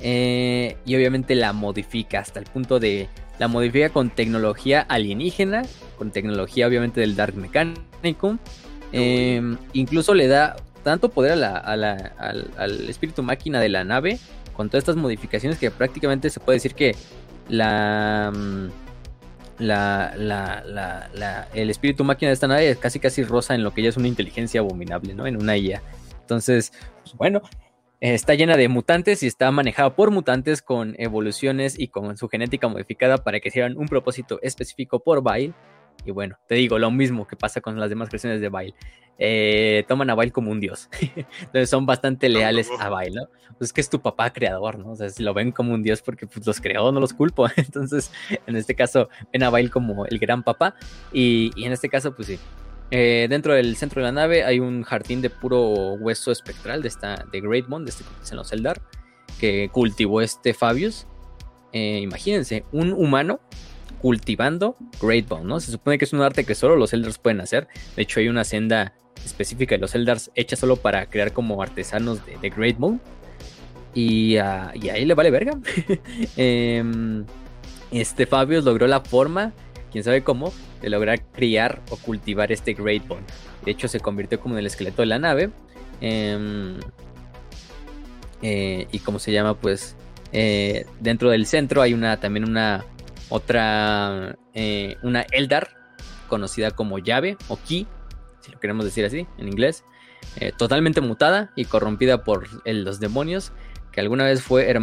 eh, y obviamente la modifica hasta el punto de la modifica con tecnología alienígena, con tecnología obviamente del Dark Mechanicum. Eh, incluso le da tanto poder al, al, espíritu máquina de la nave con todas estas modificaciones que prácticamente se puede decir que. Mm, la, la, el espíritu máquina de esta nave es casi casi rosa en lo que ya es una inteligencia abominable, ¿no? En una IA. Entonces, pues, bueno, está llena de mutantes y está manejada por mutantes con evoluciones y con su genética modificada para que sirvan un propósito específico por Bile. Y bueno, te digo, lo mismo que pasa con las demás creaciones de Bile. Eh, toman a Bail como un dios. Entonces son bastante leales a Bail, ¿no? Pues es que es tu papá creador, ¿no? O sea, si lo ven como un dios porque pues, los creó, no los culpo. Entonces, en este caso, ven a Bail como el gran papá. Y, en este caso, pues sí. Eh, dentro del centro de la nave hay un jardín de puro hueso espectral de esta de Great Bond, de este que en los Eldar, que cultivó este Fabius. Eh, imagínense, un humano cultivando Great Bone, ¿no? Se supone que es un arte que solo los Eldars pueden hacer. De hecho, hay una senda específica de los Eldars hecha solo para crear como artesanos de, Great Bone. Y, uh, y, ahí le vale verga. Em, este Fabius logró la forma, quién sabe cómo, de lograr criar o cultivar este Great Bone. De hecho, se convirtió como en el esqueleto de la nave. Em, eh, y como se llama, pues eh, dentro del centro hay una también una otra, eh, una Eldar conocida como llave o key, si lo queremos decir así en inglés, totalmente mutada y corrompida por los demonios, que alguna vez fue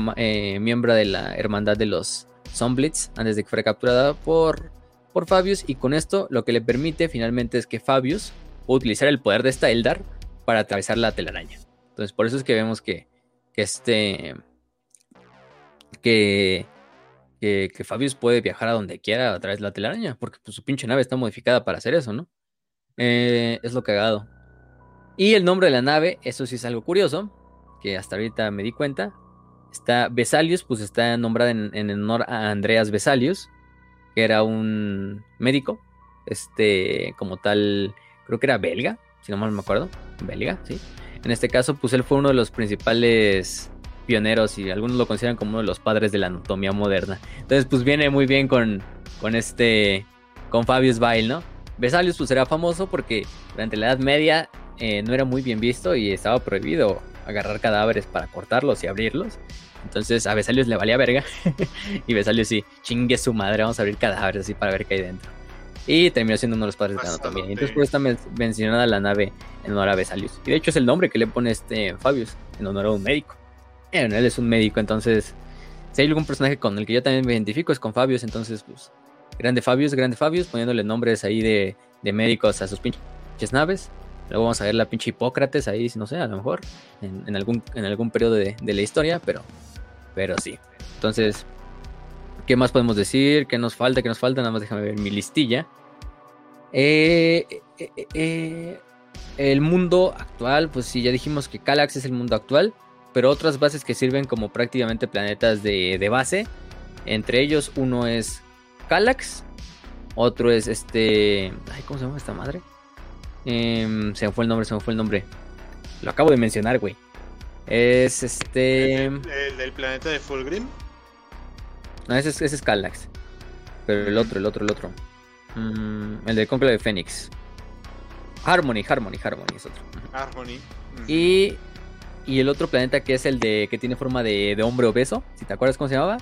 miembro de la hermandad de los Zomblitz antes de que fuera capturada por, por Fabius y con esto lo que le permite finalmente es que Fabius pueda utilizar el poder de esta Eldar para atravesar la telaraña. Entonces por eso es que vemos que, que este que, que, Fabius puede viajar a donde quiera a través de la telaraña, porque pues, su pinche nave está modificada para hacer eso, ¿no? Eh, es lo cagado. Y el nombre de la nave, eso sí es algo curioso, que hasta ahorita me di cuenta. Está Vesalius, pues está nombrada en, en honor a Andreas Vesalius, que era un médico, este, como tal, creo que era belga, si no mal me acuerdo, belga, sí. En este caso, pues él fue uno de los principales pioneros y algunos lo consideran como uno de los padres de la anatomía moderna. Entonces, pues viene muy bien con, con este, con Fabius Bail, ¿no? Vesalius pues era famoso porque durante la Edad Media eh, no era muy bien visto y estaba prohibido agarrar cadáveres para cortarlos y abrirlos. Entonces a Vesalius le valía verga. y Vesalius sí, chingue su madre, vamos a abrir cadáveres así para ver qué hay dentro. Y terminó siendo uno de los padres de la anatomía. Entonces por eso está mencionada la nave en honor a Vesalius. Y de hecho es el nombre que le pone este Fabius en honor a un médico él es un médico, entonces, si hay algún personaje con el que yo también me identifico es con Fabius, entonces, pues, grande Fabius, grande Fabius, poniéndole nombres ahí de, médicos a sus pinches naves. Luego vamos a ver la pinche Hipócrates ahí, no sé, a lo mejor, en, algún, en algún periodo de, la historia, pero, pero sí. Entonces, ¿qué más podemos decir? ¿Qué nos falta? ¿Qué nos falta? Nada más déjame ver mi listilla. Eh, eh, eh, el mundo actual, pues sí, ya dijimos que Calax es el mundo actual pero otras bases que sirven como prácticamente planetas de, base. Entre ellos uno es Calax, otro es este... Ay, ¿Cómo se llama esta madre? Em, se me fue el nombre, se me fue el nombre. Lo acabo de mencionar, güey. Es este... ¿El, del planeta de Fulgrim? No, ese es, ese es Calax. Pero el otro, el otro, el otro. Mm, el del conclave de Fénix. Harmony, Harmony, Harmony es otro. Harmony. Y y el otro planeta que es el de que tiene forma de, hombre obeso, si te acuerdas cómo se llamaba.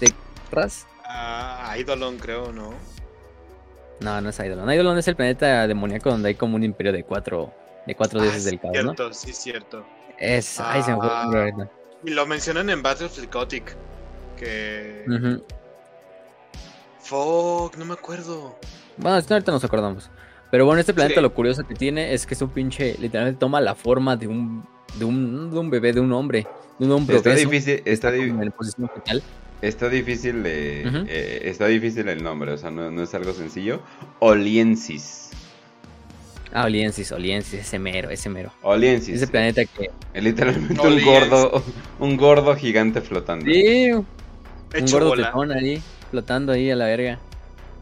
Este Ras. Ah, Eidolon creo, ¿no? No, no es Eidolon. Eidolon es el planeta demoníaco donde hay como un imperio de cuatro, de cuatro ah, dioses del caos, cierto, Sí, cierto. Es, ay, se me fue ah, Y lo mencionan en Battlefield Gothic. Que. Fuck, no me acuerdo. Bueno, ahorita nos acordamos. Pero bueno, este planeta lo curioso que tiene es que es un pinche, literalmente toma la forma de un de un, de un bebé, de un hombre, de un hombre está difícil, está, Está difícil, eh, está difícil el nombre, o sea, no, es algo sencillo. Oliensis. Ah, Oliensis, Oliensis, ese mero, ese mero. Oliensis. Ese planeta que... Es literalmente un gordo, un gordo gigante flotando. Sí, un gordo tetón ahí, flotando ahí a la verga.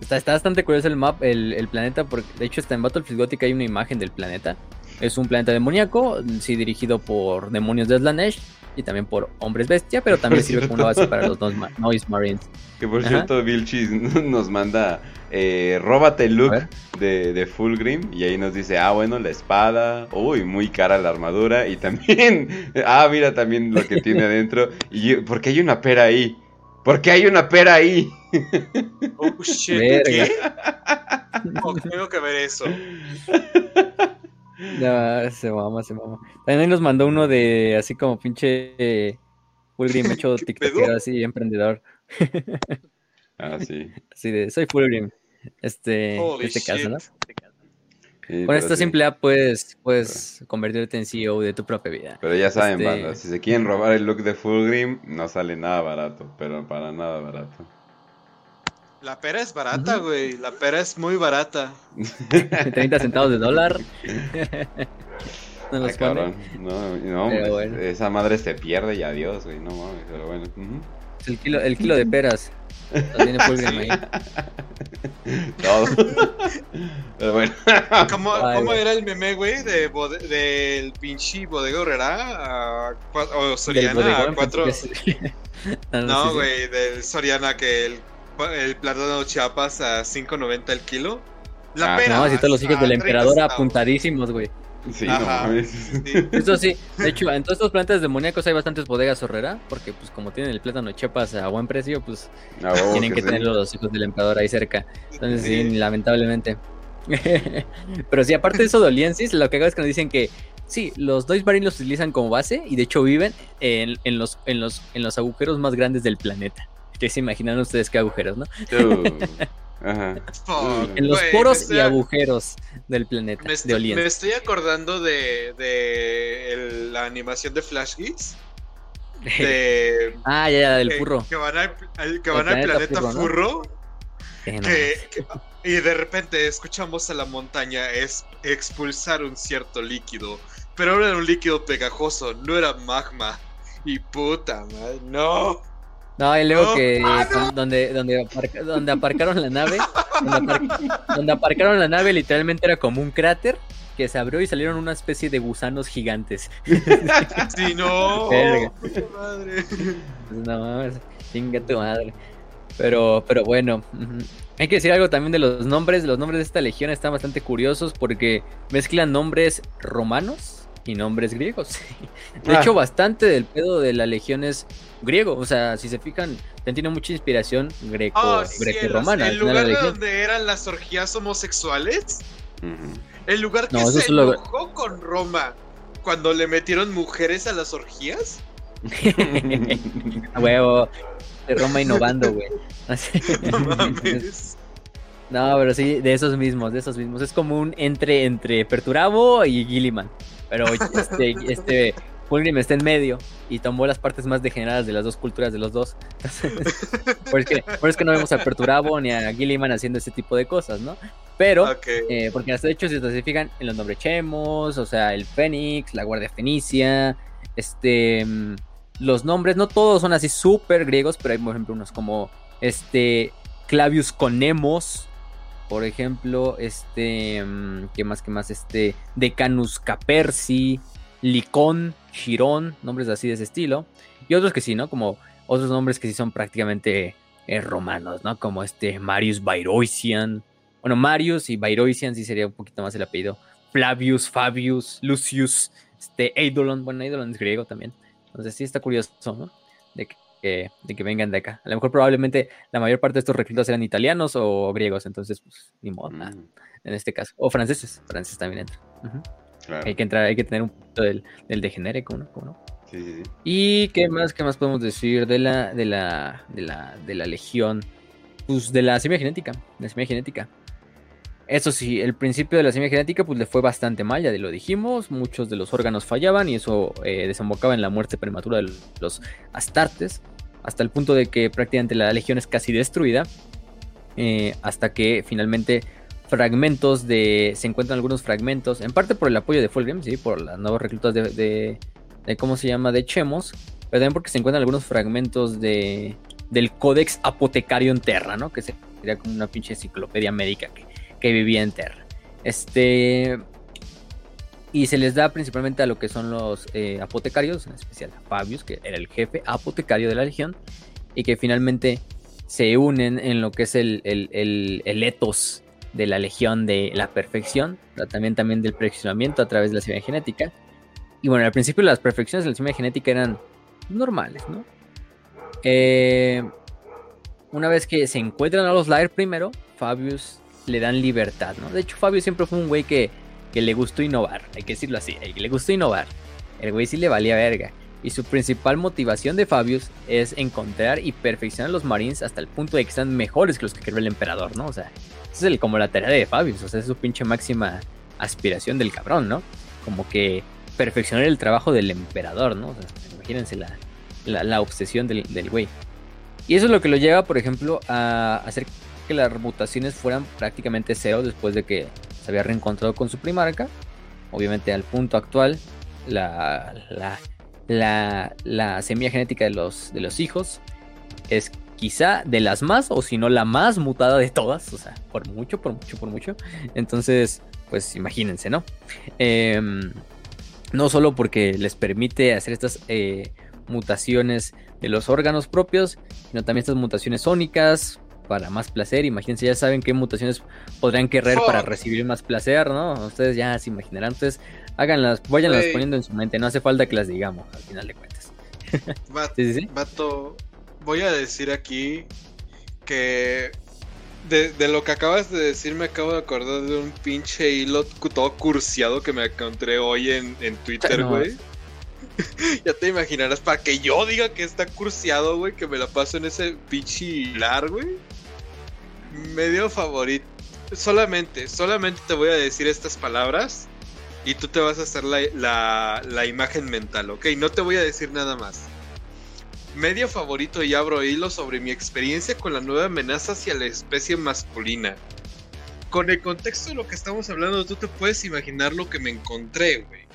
Está, está bastante curioso el map, el, el, planeta, porque de hecho está en Battlefield Gothic hay una imagen del planeta. Es un planeta demoníaco, sí dirigido por demonios de Slanesh y también por hombres bestia, pero también sirve como una base para los Noise Marines. Que por cierto, Bill Cheese nos manda, eh, róbate el look de, de Fulgrim y ahí nos dice, ah, bueno, la espada, uy, muy cara la armadura y también, ah, mira también lo que tiene adentro, y porque hay una pera ahí. ¿Por qué hay una pera ahí? Oh, shit, ¿qué? tengo que ver eso. No, se mama, se mama. También nos mandó uno de así como pinche eh, Fulgrim hecho TikToker así, emprendedor. ah, sí. Así de, soy Fulgrim. Este, este caso, ¿no? Con esta simple app puedes, puedes convertirte en CEO de tu propia vida. Pero ya saben, este... si se quieren robar el look de Fulgrim, no sale nada barato, pero para nada barato. La pera es barata, güey. La pera es muy barata. 30 centavos de dólar. no los No, no esa madre se pierde y adiós, güey. No mames, pero bueno. el, kilo, el kilo de peras. Lo tiene Fulgrim ahí. Todo. Pero bueno. ¿Cómo, era el meme, güey? De del pinche Bodega Herrera o Soriana a cuatro. no, güey, del Soriana que el, el plátano Chiapas a 5.90 el kilo. La ah, pena. No, si todos los hijos del emperador apuntadísimos, güey. Sí, no, sí. Eso sí, de hecho, en todos estos plantas demoníacos hay bastantes bodegas horrera, porque pues como tienen el plátano Chiapas a buen precio, pues tienen que, tener los hijos del emperador ahí cerca. Entonces sí, lamentablemente. Pero sí, aparte de eso de Oliensis, lo que hago es que nos dicen que sí, los Dois Barin los utilizan como base y de hecho viven en, en, los, en, los, en los agujeros más grandes del planeta. Que se imaginan ustedes qué agujeros, ¿no? en los poros y agujeros del planeta me estoy, de Me estoy acordando de, de la animación de Flash Geeks. De, ah, ya, ya, del furro. Que van al, que van al planeta, furro. y de repente escuchamos a la montaña es, expulsar un cierto líquido. Pero era un líquido pegajoso, no era magma. Y puta madre, no. No, y luego que donde, donde, donde aparcaron la nave, donde, aparcaron la nave literalmente era como un cráter que se abrió y salieron una especie de gusanos gigantes. Sí, no. Madre. Pues no, chinga tu madre. Pero, pero bueno, hay que decir algo también de los nombres. Los nombres de esta legión están bastante curiosos porque mezclan nombres romanos y nombres griegos. De hecho, ah. bastante del pedo de la legión es griego. O sea, si se fijan, tiene mucha inspiración greco, oh, romana El lugar donde eran las orgías homosexuales. El lugar que se enojó con Roma cuando le metieron mujeres a las orgías. huevo. De Roma innovando, güey. no mames. No, pero sí, de esos mismos, de esos mismos. Es como un entre entre Perturabo y Gilliman. Pero este, este Fulgrim está en medio y tomó las partes más degeneradas de las dos culturas de los dos. por, es que, por es que no vemos a Perturabo ni a Gilliman haciendo ese tipo de cosas, ¿no? Pero, eh, porque hasta de hecho se especifican en los nombres Chemos, o sea, el Fénix, la Guardia Fenicia, este, mm, los nombres, no todos son así súper griegos, pero hay, por ejemplo, unos como, este, Clavius Conemos, por ejemplo, este. Mm, ¿Qué más? ¿Qué más? Este. Decanus Capersi. Licón. Chirón. Nombres así de ese estilo. Y otros que sí, ¿no? Como otros nombres que sí son prácticamente eh, romanos, ¿no? Como este Marius Bairoisian. Bueno, Marius y Bairoisian sí sería un poquito más el apellido. Flavius, Fabius, Lucius, este, Eidolon. Bueno, Eidolon es griego también. Entonces sí está curioso, ¿no? De que de que vengan de acá. A lo mejor probablemente la mayor parte de estos reclutas eran italianos o griegos, entonces pues ni modo, mm. en este caso. O franceses, franceses también entran. Hay que entrar, hay que tener un del, del degenérico, ¿no? ¿no? Sí, sí, ¿Y qué más, qué más podemos decir de la, de la, de la, de la legión? Pues de la semilla genética, la genética. Eso sí, el principio de la semilla genética pues le fue bastante mal, ya lo dijimos, muchos de los órganos fallaban y eso eh, desembocaba en la muerte prematura de los astartes hasta el punto de que prácticamente la legión es casi destruida, eh, hasta que finalmente fragmentos de... se encuentran algunos fragmentos, en parte por el apoyo de Fulgrim, ¿sí? por las nuevas reclutas de, de, ¿cómo se llama?, de Chemos, pero también porque se encuentran algunos fragmentos de, del Codex Apotecario en Terra, ¿no? que sería como una pinche enciclopedia médica que, que vivía en Terra. Este, y se les da principalmente a lo que son los eh, apotecarios, en especial a Fabius, que era el jefe apotecario de la legión, y que finalmente se unen en lo que es el, el, etos de la legión de la perfección, también, también del perfeccionamiento a través de la semilla genética. Y bueno, al principio las perfecciones de la semilla genética eran normales, ¿no? Eh, una vez que se encuentran a los Lair primero, Fabius le dan libertad, ¿no? De hecho, Fabius siempre fue un güey que que le gustó innovar, hay que decirlo así, que le gustó innovar. El güey sí le valía verga. Y su principal motivación de Fabius es encontrar y perfeccionar los Marines hasta el punto de que sean mejores que los que creó el emperador, ¿no? O sea, esa es como la tarea de Fabius, o sea, es su pinche máxima aspiración del cabrón, ¿no? Como que perfeccionar el trabajo del emperador, ¿no? O sea, imagínense la, la, obsesión del, del güey. Y eso es lo que lo lleva, por ejemplo, a hacer que las mutaciones fueran prácticamente cero después de que se había reencontrado con su primarca. Obviamente al punto actual, la, la, la, semilla genética de los, de los hijos es quizá de las más, o si no la más mutada de todas, o sea, por mucho, por mucho, por mucho. Entonces, pues imagínense, ¿no? Em, no solo porque les permite hacer estas eh, mutaciones de los órganos propios, sino también estas mutaciones sónicas para más placer. Imagínense, ya saben qué mutaciones podrían querer para recibir más placer, ¿no? Ustedes ya se imaginarán. Entonces, háganlas, váyanlas poniendo en su mente. No hace falta que las digamos, al final de cuentas. Vato, voy a decir aquí que de, lo que acabas de decir me acabo de acordar de un pinche hilo todo cursiado que me encontré hoy en, Twitter, güey. ya te imaginarás, para que yo diga que está cursiado, güey, que me la paso en ese pinche hilar, güey. Medio favorito. Solamente, solamente te voy a decir estas palabras y tú te vas a hacer la, la imagen mental, ¿ok? No te voy a decir nada más. Medio favorito y abro hilo sobre mi experiencia con la nueva amenaza hacia la especie masculina. Con el contexto de lo que estamos hablando, tú te puedes imaginar lo que me encontré, güey.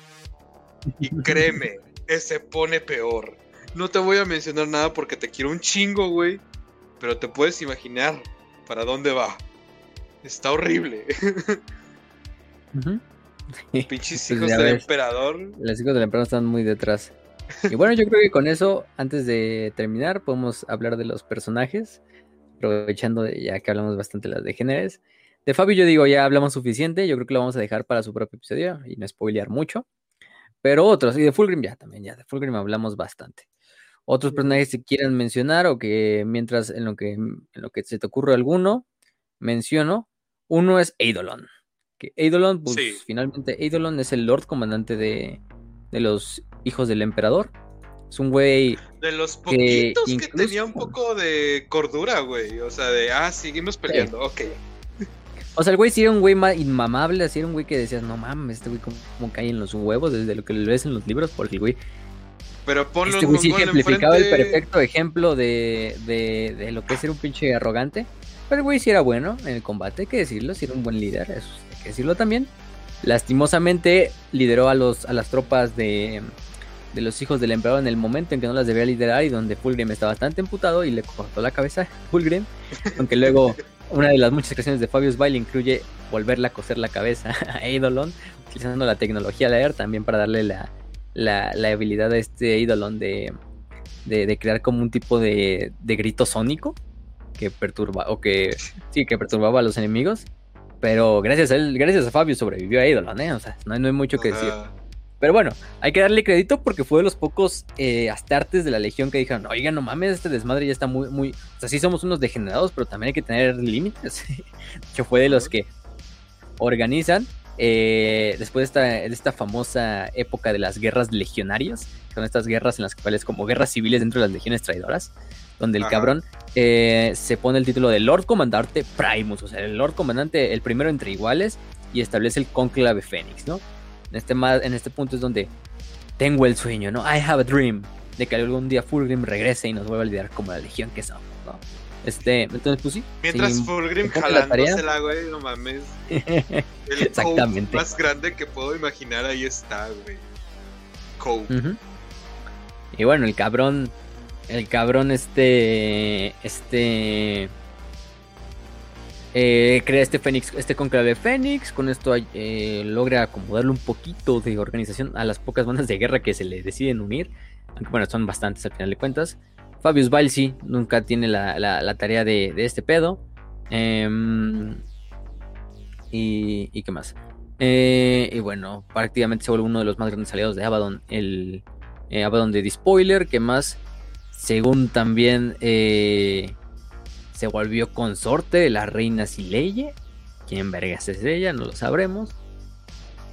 Y créeme, se pone peor. No te voy a mencionar nada porque te quiero un chingo, güey. Pero te puedes imaginar para dónde va. Está horrible. Pinches pues hijos del emperador. Los hijos del emperador están muy detrás. Y bueno, yo creo que con eso, antes de terminar, podemos hablar de los personajes. Aprovechando ya que hablamos bastante de las de géneros. De Fabio yo digo, ya hablamos suficiente. Yo creo que lo vamos a dejar para su propio episodio y no spoilear mucho. Pero otros, y de Fulgrim ya también, ya de Fulgrim hablamos bastante. Otros personajes que quieran mencionar o que mientras en lo que, en lo que se te ocurre alguno, menciono. Uno es Eidolon. Que Eidolon, pues finalmente Eidolon es el Lord Comandante de, de los hijos del emperador. Es un güey. De los poquitos que, tenía un poco de cordura, güey. O sea, de, ah, seguimos peleando, ok. O sea, el güey sí era un güey inmamable, así era un güey que decías, no mames, este güey como, cae en los huevos desde lo que le ves en los libros, porque el güey. Pero ponlo este güey sí ejemplificaba el perfecto ejemplo de, de, de, lo que es ser un pinche arrogante. Pero el güey sí era bueno en el combate, hay que decirlo, sí era un buen líder, eso que decirlo también. Lastimosamente lideró a, los, a las tropas de, de los hijos del emperador en el momento en que no las debía liderar y donde Fulgrim estaba bastante emputado y le cortó la cabeza a Fulgrim, aunque luego una de las muchas creaciones de Fabius Bail incluye volverle a coser la cabeza a Eidolon, utilizando la tecnología Lair también para darle la, la, habilidad a este Eidolon de, de, crear como un tipo de, de grito sónico que perturba, o que sí, que perturbaba a los enemigos. Pero gracias a él, gracias a Fabio sobrevivió a Eidolon, ¿eh? O sea, no, no hay mucho que decir. Pero bueno, hay que darle crédito porque fue de los pocos eh, astartes de la Legión que dijeron, oiga, no mames, este desmadre ya está muy, muy... O sea, sí somos unos degenerados, pero también hay que tener límites. que fue de los que organizan, eh, después de esta, de esta famosa época de las guerras legionarias, son estas guerras en las cuales como guerras civiles dentro de las legiones traidoras, donde el cabrón eh, se pone el título de Lord Comandante Primus, o sea, el Lord Comandante, el primero entre iguales, y establece el conclave Fénix, ¿no? En este, en este punto es donde tengo el sueño, ¿no? I have a dream de que algún día Fulgrim regrese y nos vuelva a liderar como la legión que somos, ¿no? Este, entonces, pues sí. Mientras Fulgrim jalándosela, güey, no mames. El Exactamente. más grande que puedo imaginar ahí está, güey. Cope. Y bueno, el cabrón. El cabrón, este. Este. Eh, crea este Fénix, este conclave Fénix, con esto eh, logra acomodarle un poquito de organización a las pocas bandas de guerra que se le deciden unir, aunque bueno, son bastantes al final de cuentas. Fabius Balsi nunca tiene la, tarea de, este pedo. Em, y, qué más. Eh, y bueno, prácticamente se vuelve uno de los más grandes aliados de Abaddon, el Abaddon de Spoiler, que más, según también se volvió consorte de la reina Sileye. ¿Quién vergas es ella? No lo sabremos.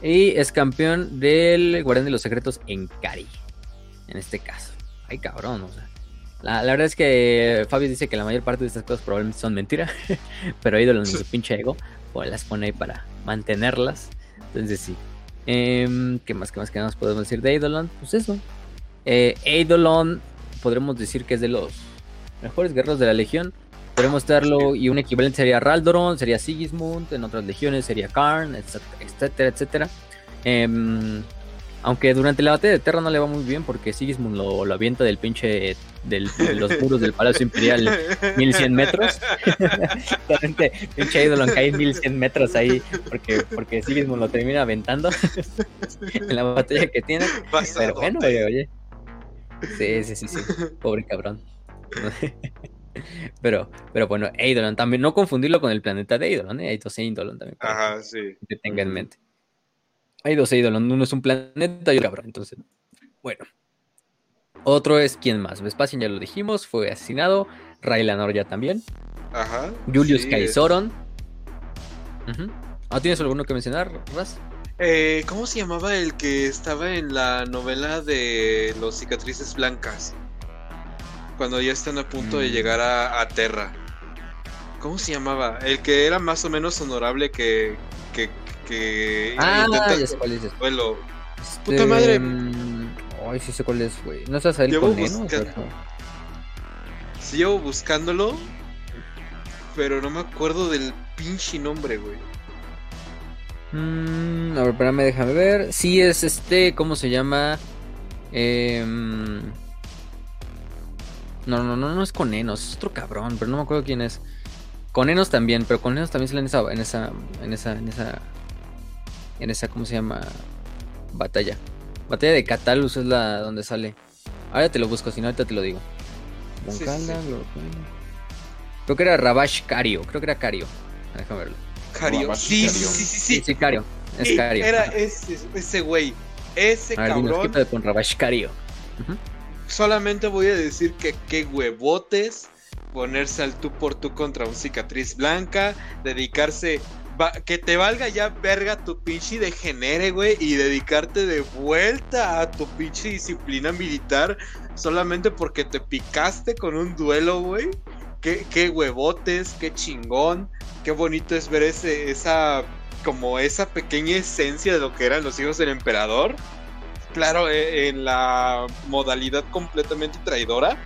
Y es campeón del Guardián de los Secretos en Cari. En este caso. Ay, cabrón, o sea. La, verdad es que Fabio dice que la mayor parte de estas cosas probablemente son mentiras. pero ídolo en su pinche ego. Pues las pone ahí para mantenerlas. Entonces sí. Em, ¿Qué más, qué más, qué más podemos decir de Eidolon? Pues eso. Eh, Eidolon podremos decir que es de los mejores guerreros de la Legión. Podemos mostrarlo y un equivalente sería Raldoron, sería Sigismund, en otras legiones sería Karn, etcétera, etcétera. Em, Aunque durante la batalla de Terra no le va muy bien porque Sigismund lo, lo avienta del pinche del, de los muros del Palacio Imperial 1100 metros. Realmente, pinche ídolo cae 1100 metros ahí porque, porque Sigismund lo termina aventando en la batalla que tiene. Pero bueno, oye, oye. Sí, sí, sí, sí. Pobre cabrón. Pero, pero bueno, Eidolon también, no confundirlo con el planeta de Eidolon, ¿eh? hay dos Eidolon también. Ajá, sí. Que tenga en mente. Hay dos Eidolon, uno es un planeta y otro cabrón, entonces, bueno. Otro es quién más, Vespasian ya lo dijimos, fue asesinado, Raylanor ya también. Ajá. Julius Kaisoron. ¿Ah, ¿Tienes alguno que mencionar, Raz? Eh, ¿Cómo se llamaba el que estaba en la novela de los cicatrices blancas? Cuando ya están a punto de mm. llegar a, Terra. ¿Cómo se llamaba? El que era más o menos honorable que. que, que ah, ya cuál es. Vuelo. Puta madre. Mm, ay, sí sé cuál es, güey. ¿No estás ahí con buscando... Sí, llevo buscándolo. Pero no me acuerdo del pinche nombre, güey. Mm, a ver, espérame, déjame ver. Sí, es este, ¿cómo se llama? Eh, no, no, no, no es con Enos, es otro cabrón, pero no me acuerdo quién es. Con Enos también, pero con Enos también sale en esa, en esa, en esa, en esa, en esa, ¿cómo se llama? Batalla. Batalla de Catalus es la donde sale. Ahora te lo busco, si no ahorita te lo digo. Creo que era Rabash Cario, creo que era Cario. Déjame verlo. Cario. Sí, sí, sí, sí, sí. Cario. Es Cario. Era ese, ese güey. Ese cabrón. con Rabash Cario solamente voy a decir que qué huevotes ponerse al tú por tú contra un cicatriz blanca, dedicarse, que te valga ya verga tu pinche degenere, güey, y dedicarte de vuelta a tu pinche disciplina militar solamente porque te picaste con un duelo, güey. Qué, qué huevotes, qué chingón, qué bonito es ver ese, esa, como esa pequeña esencia de lo que eran los hijos del emperador claro, eh, en la modalidad completamente traidora,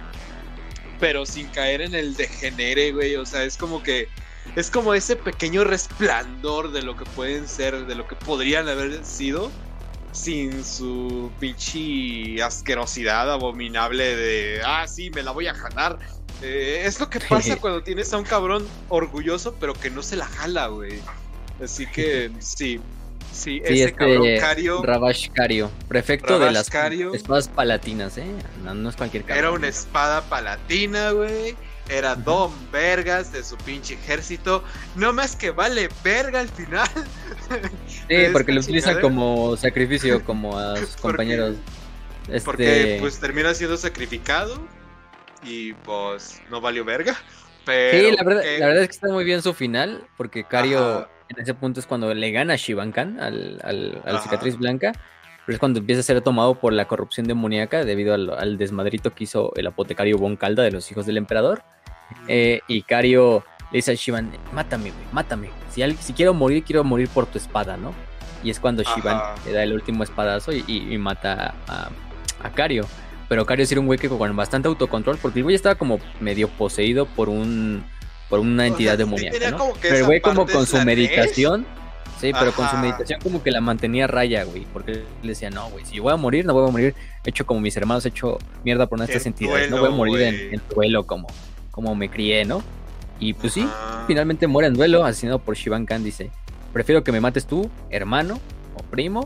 pero sin caer en el degenere, güey. O sea, es como que es como ese pequeño resplandor de lo que pueden ser, de lo que podrían haber sido, sin su pinche asquerosidad abominable de, ah, sí, me la voy a jalar. Eh, es lo que pasa cuando tienes a un cabrón orgulloso, pero que no se la jala, güey. Así que sí, Sí, ese este cabrón Cario. Rabash Cario, prefecto de las espadas palatinas, ¿eh? No, es cualquier cabrón. Era una espada palatina, güey. Era Don Vergas de su pinche ejército. No más que vale verga al final. Sí, porque lo utilizan como sacrificio, como a sus compañeros. Porque, este pues termina siendo sacrificado. Y pues no valió verga. Pero, sí, la verdad, la verdad es que está muy bien su final. Porque Cario en ese punto es cuando le gana a Shivankan, al, al, cicatriz blanca, pero es cuando empieza a ser tomado por la corrupción demoníaca debido al, desmadrito que hizo el apotecario Von Calda de los hijos del emperador. Eh, y Cario le dice a Shivan, mátame, güey, mátame. Si, si quiero morir, quiero morir por tu espada, ¿no? Y es cuando Shivan le da el último espadazo y, mata a, a Cario. Pero Cario era un güey que con bastante autocontrol, porque el güey estaba como medio poseído por un por una entidad demoníaca, ¿no? Pero el güey como con su meditación, sí, pero con su meditación como que la mantenía raya, güey, porque le decía, no, güey, si yo voy a morir, no voy a morir hecho como mis hermanos, hecho mierda por nuestras entidades, no voy a morir en, duelo como, como me crié, ¿no? Y pues sí, finalmente muere en duelo, asesinado por Shivan Khan, dice, prefiero que me mates tú, hermano o primo,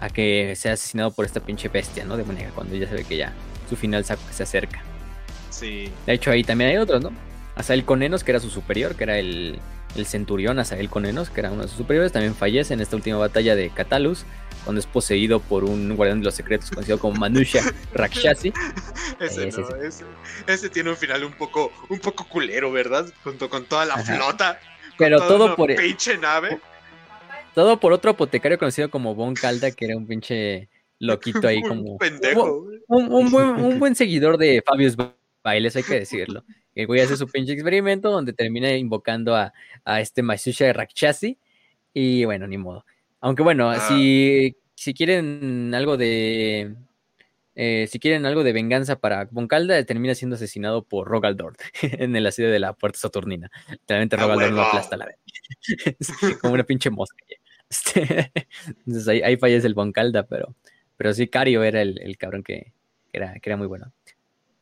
a que sea asesinado por esta pinche bestia, ¿no? Demoníaca, cuando ya se ve que ya su final se acerca. Sí. De hecho, ahí también hay otros, ¿no? Asael Conenos, que era su superior, que era el, el centurión Asael Conenos, que era uno de sus superiores, también fallece en esta última batalla de Catalus, cuando es poseído por un guardián de los secretos conocido como Manusha Rakshasi. ese, ese, tiene un final un poco, un poco culero, ¿verdad? Junto con toda la flota. Pero todo por. Pinche nave. Todo por otro apotecario conocido como Von Calda, que era un pinche loquito ahí, como. Un pendejo. Un, buen, un buen seguidor de Fabius Bailes, hay que decirlo. El güey hace su pinche experimento donde termina invocando a, a este Masusha de Rakshasi. Y bueno, ni modo. Aunque bueno, ah. si, si quieren algo de. Eh, si quieren algo de venganza para Boncalda, termina siendo asesinado por Rogaldord en el asedio de la puerta saturnina. Realmente ah, Rogaldord no aplasta la vez. como una pinche mosca. Este, entonces ahí, ahí, fallece el Boncalda, pero, Pero sí, Cario era el, cabrón que, era, que era muy bueno.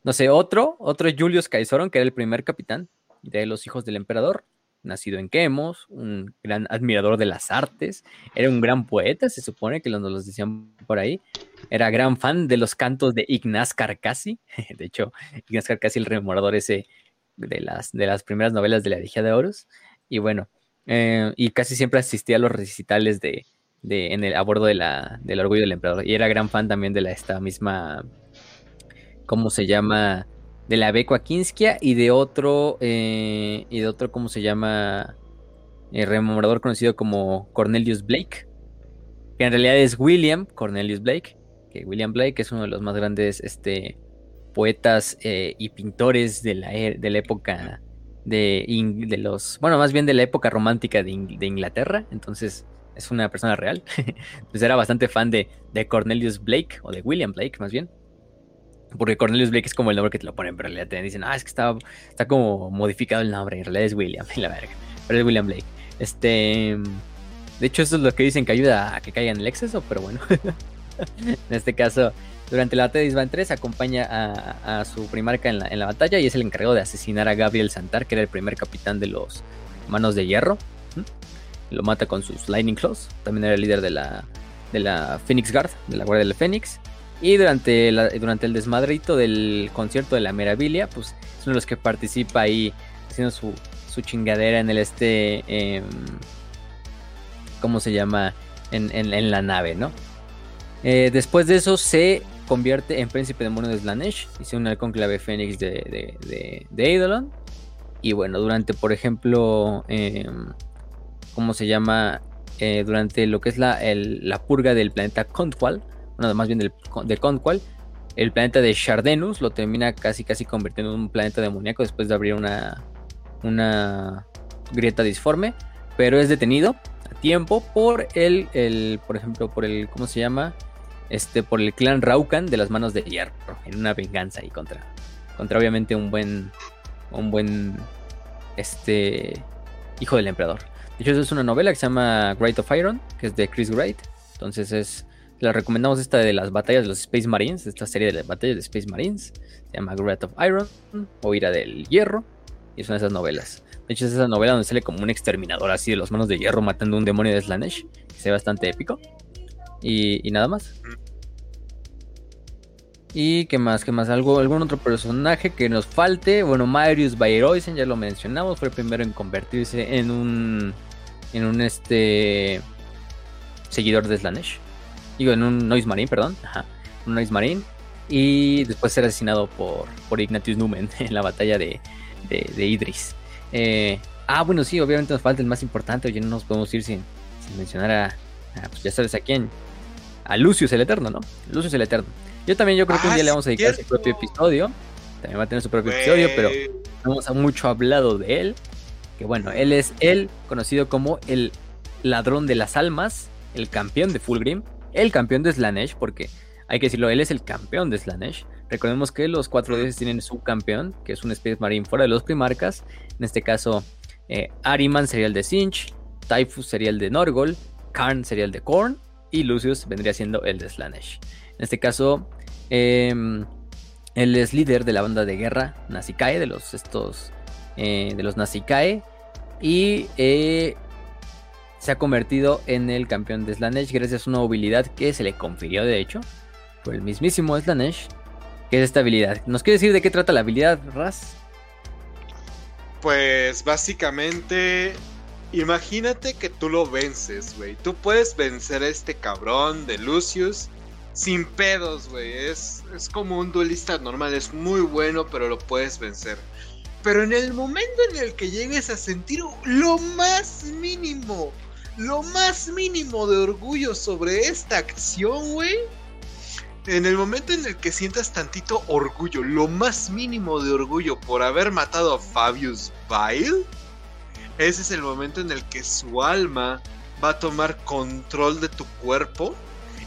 No sé, otro, otro Julius Caizoron, que era el primer capitán de los hijos del emperador, nacido en Quemos, un gran admirador de las artes, era un gran poeta, se supone que nos los decían por ahí, era gran fan de los cantos de Ignaz Carcassi, de hecho, Ignaz Carcassi, el rememorador ese de las, de las primeras novelas de la Elegía de Horus, y bueno, eh, y casi siempre asistía a los recitales de, de en el, a bordo de la, del orgullo del emperador, y era gran fan también de la, esta misma, ¿cómo se llama? de la Becua Kinskia y de otro, eh, y de otro, ¿cómo se llama? El eh, rememorador conocido como Cornelius Blake, que en realidad es William Cornelius Blake, que William Blake es uno de los más grandes este, poetas eh, y pintores de la, e, de la época de, de, los, bueno, más bien de la época romántica de, Inglaterra, entonces es una persona real, pues era bastante fan de, de Cornelius Blake, o de William Blake más bien. Porque Cornelius Blake es como el nombre que te lo ponen, pero en realidad te dicen, ah, es que está, está como modificado el nombre, en realidad es William, la verga. Pero es William Blake. Este. De hecho, eso es lo que dicen que ayuda a que caiga en el exceso, pero bueno. en este caso, durante la batalla de Isban 3 acompaña a, su primarca en la, en la, batalla y es el encargado de asesinar a Gabriel Santar, que era el primer capitán de los Manos de Hierro. Lo mata con sus Lightning Claws. También era el líder de la, de la Phoenix Guard, de la Guardia del Fénix. Y durante, durante el desmadrito del concierto de la Meraviglia, pues es uno de los que participa ahí haciendo su, chingadera en el este. Em, ¿Cómo se llama? En, la nave, ¿no? Eh, después de eso se convierte en príncipe demonio de Slanesh y se une al conclave Fénix de, de, de, Eidolon. Y bueno, durante, por ejemplo, em, ¿cómo se llama? Eh, durante lo que es la, la purga del planeta Contwal bueno, más bien del, de Conqual, el planeta de Shardenus lo termina casi casi convirtiendo en un planeta demoníaco después de abrir una, una grieta disforme, pero es detenido a tiempo por el, el, por ejemplo, por el, ¿cómo se llama? Este, por el clan Raukan de las manos de hierro, en una venganza ahí contra, contra obviamente un buen, un buen, este, hijo del emperador. De hecho, eso es una novela que se llama Great of Iron, que es de Chris Wright, entonces es les recomendamos esta de las batallas de los Space Marines, esta serie de las batallas de Space Marines. Se llama Great of Iron o Ira del Hierro. Y son esas novelas. De hecho, es esa novela donde sale como un exterminador así de los manos de hierro matando a un demonio de Slanesh. Que se ve bastante épico. Y, nada más. ¿Y qué más? ¿Qué más? ¿Algo, ¿Algún otro personaje que nos falte? Bueno, Marius Bayroisen, ya lo mencionamos, fue el primero en convertirse en un. En un este. Seguidor de Slanesh. Digo, en un Noise Marine, perdón. Ajá. Un Noise Marine. Y después ser asesinado por, por Ignatius Numen en la batalla de, de, Idris. Eh, ah, bueno, sí, obviamente nos falta el más importante. Oye, no nos podemos ir sin, sin mencionar a, pues ya sabes a quién. A Lucius el Eterno, ¿no? Lucius el Eterno. Yo también yo creo que un día le vamos a dedicar su propio episodio. También va a tener su propio episodio, pero no hemos mucho hablado de él. Que bueno, él es el conocido como el ladrón de las almas, el campeón de Fulgrim, el campeón de Slanesh, porque hay que decirlo, él es el campeón de Slanesh. Recordemos que los cuatro dioses tienen su campeón, que es un Space Marine fuera de los primarcas. En este caso, eh, Ariman sería el de Sinch, Typhus sería el de Norgol, Karn sería el de Korn y Lucius vendría siendo el de Slanesh. En este caso, em, él es líder de la banda de guerra Nazikae, de los estos eh, de los Nazikae. Y eh, se ha convertido en el campeón de Slanesh gracias a una habilidad que se le confirió de hecho por el mismísimo Slanesh, que es esta habilidad. ¿Nos quiere decir de qué trata la habilidad, Raz? Pues básicamente, imagínate que tú lo vences, güey. Tú puedes vencer a este cabrón de Lucius sin pedos, güey. Es, es como un duelista normal, es muy bueno, pero lo puedes vencer. Pero en el momento en el que llegues a sentir lo más mínimo lo más mínimo de orgullo sobre esta acción, güey. En el momento en el que sientas tantito orgullo, lo más mínimo de orgullo por haber matado a Fabius Vile, ese es el momento en el que su alma va a tomar control de tu cuerpo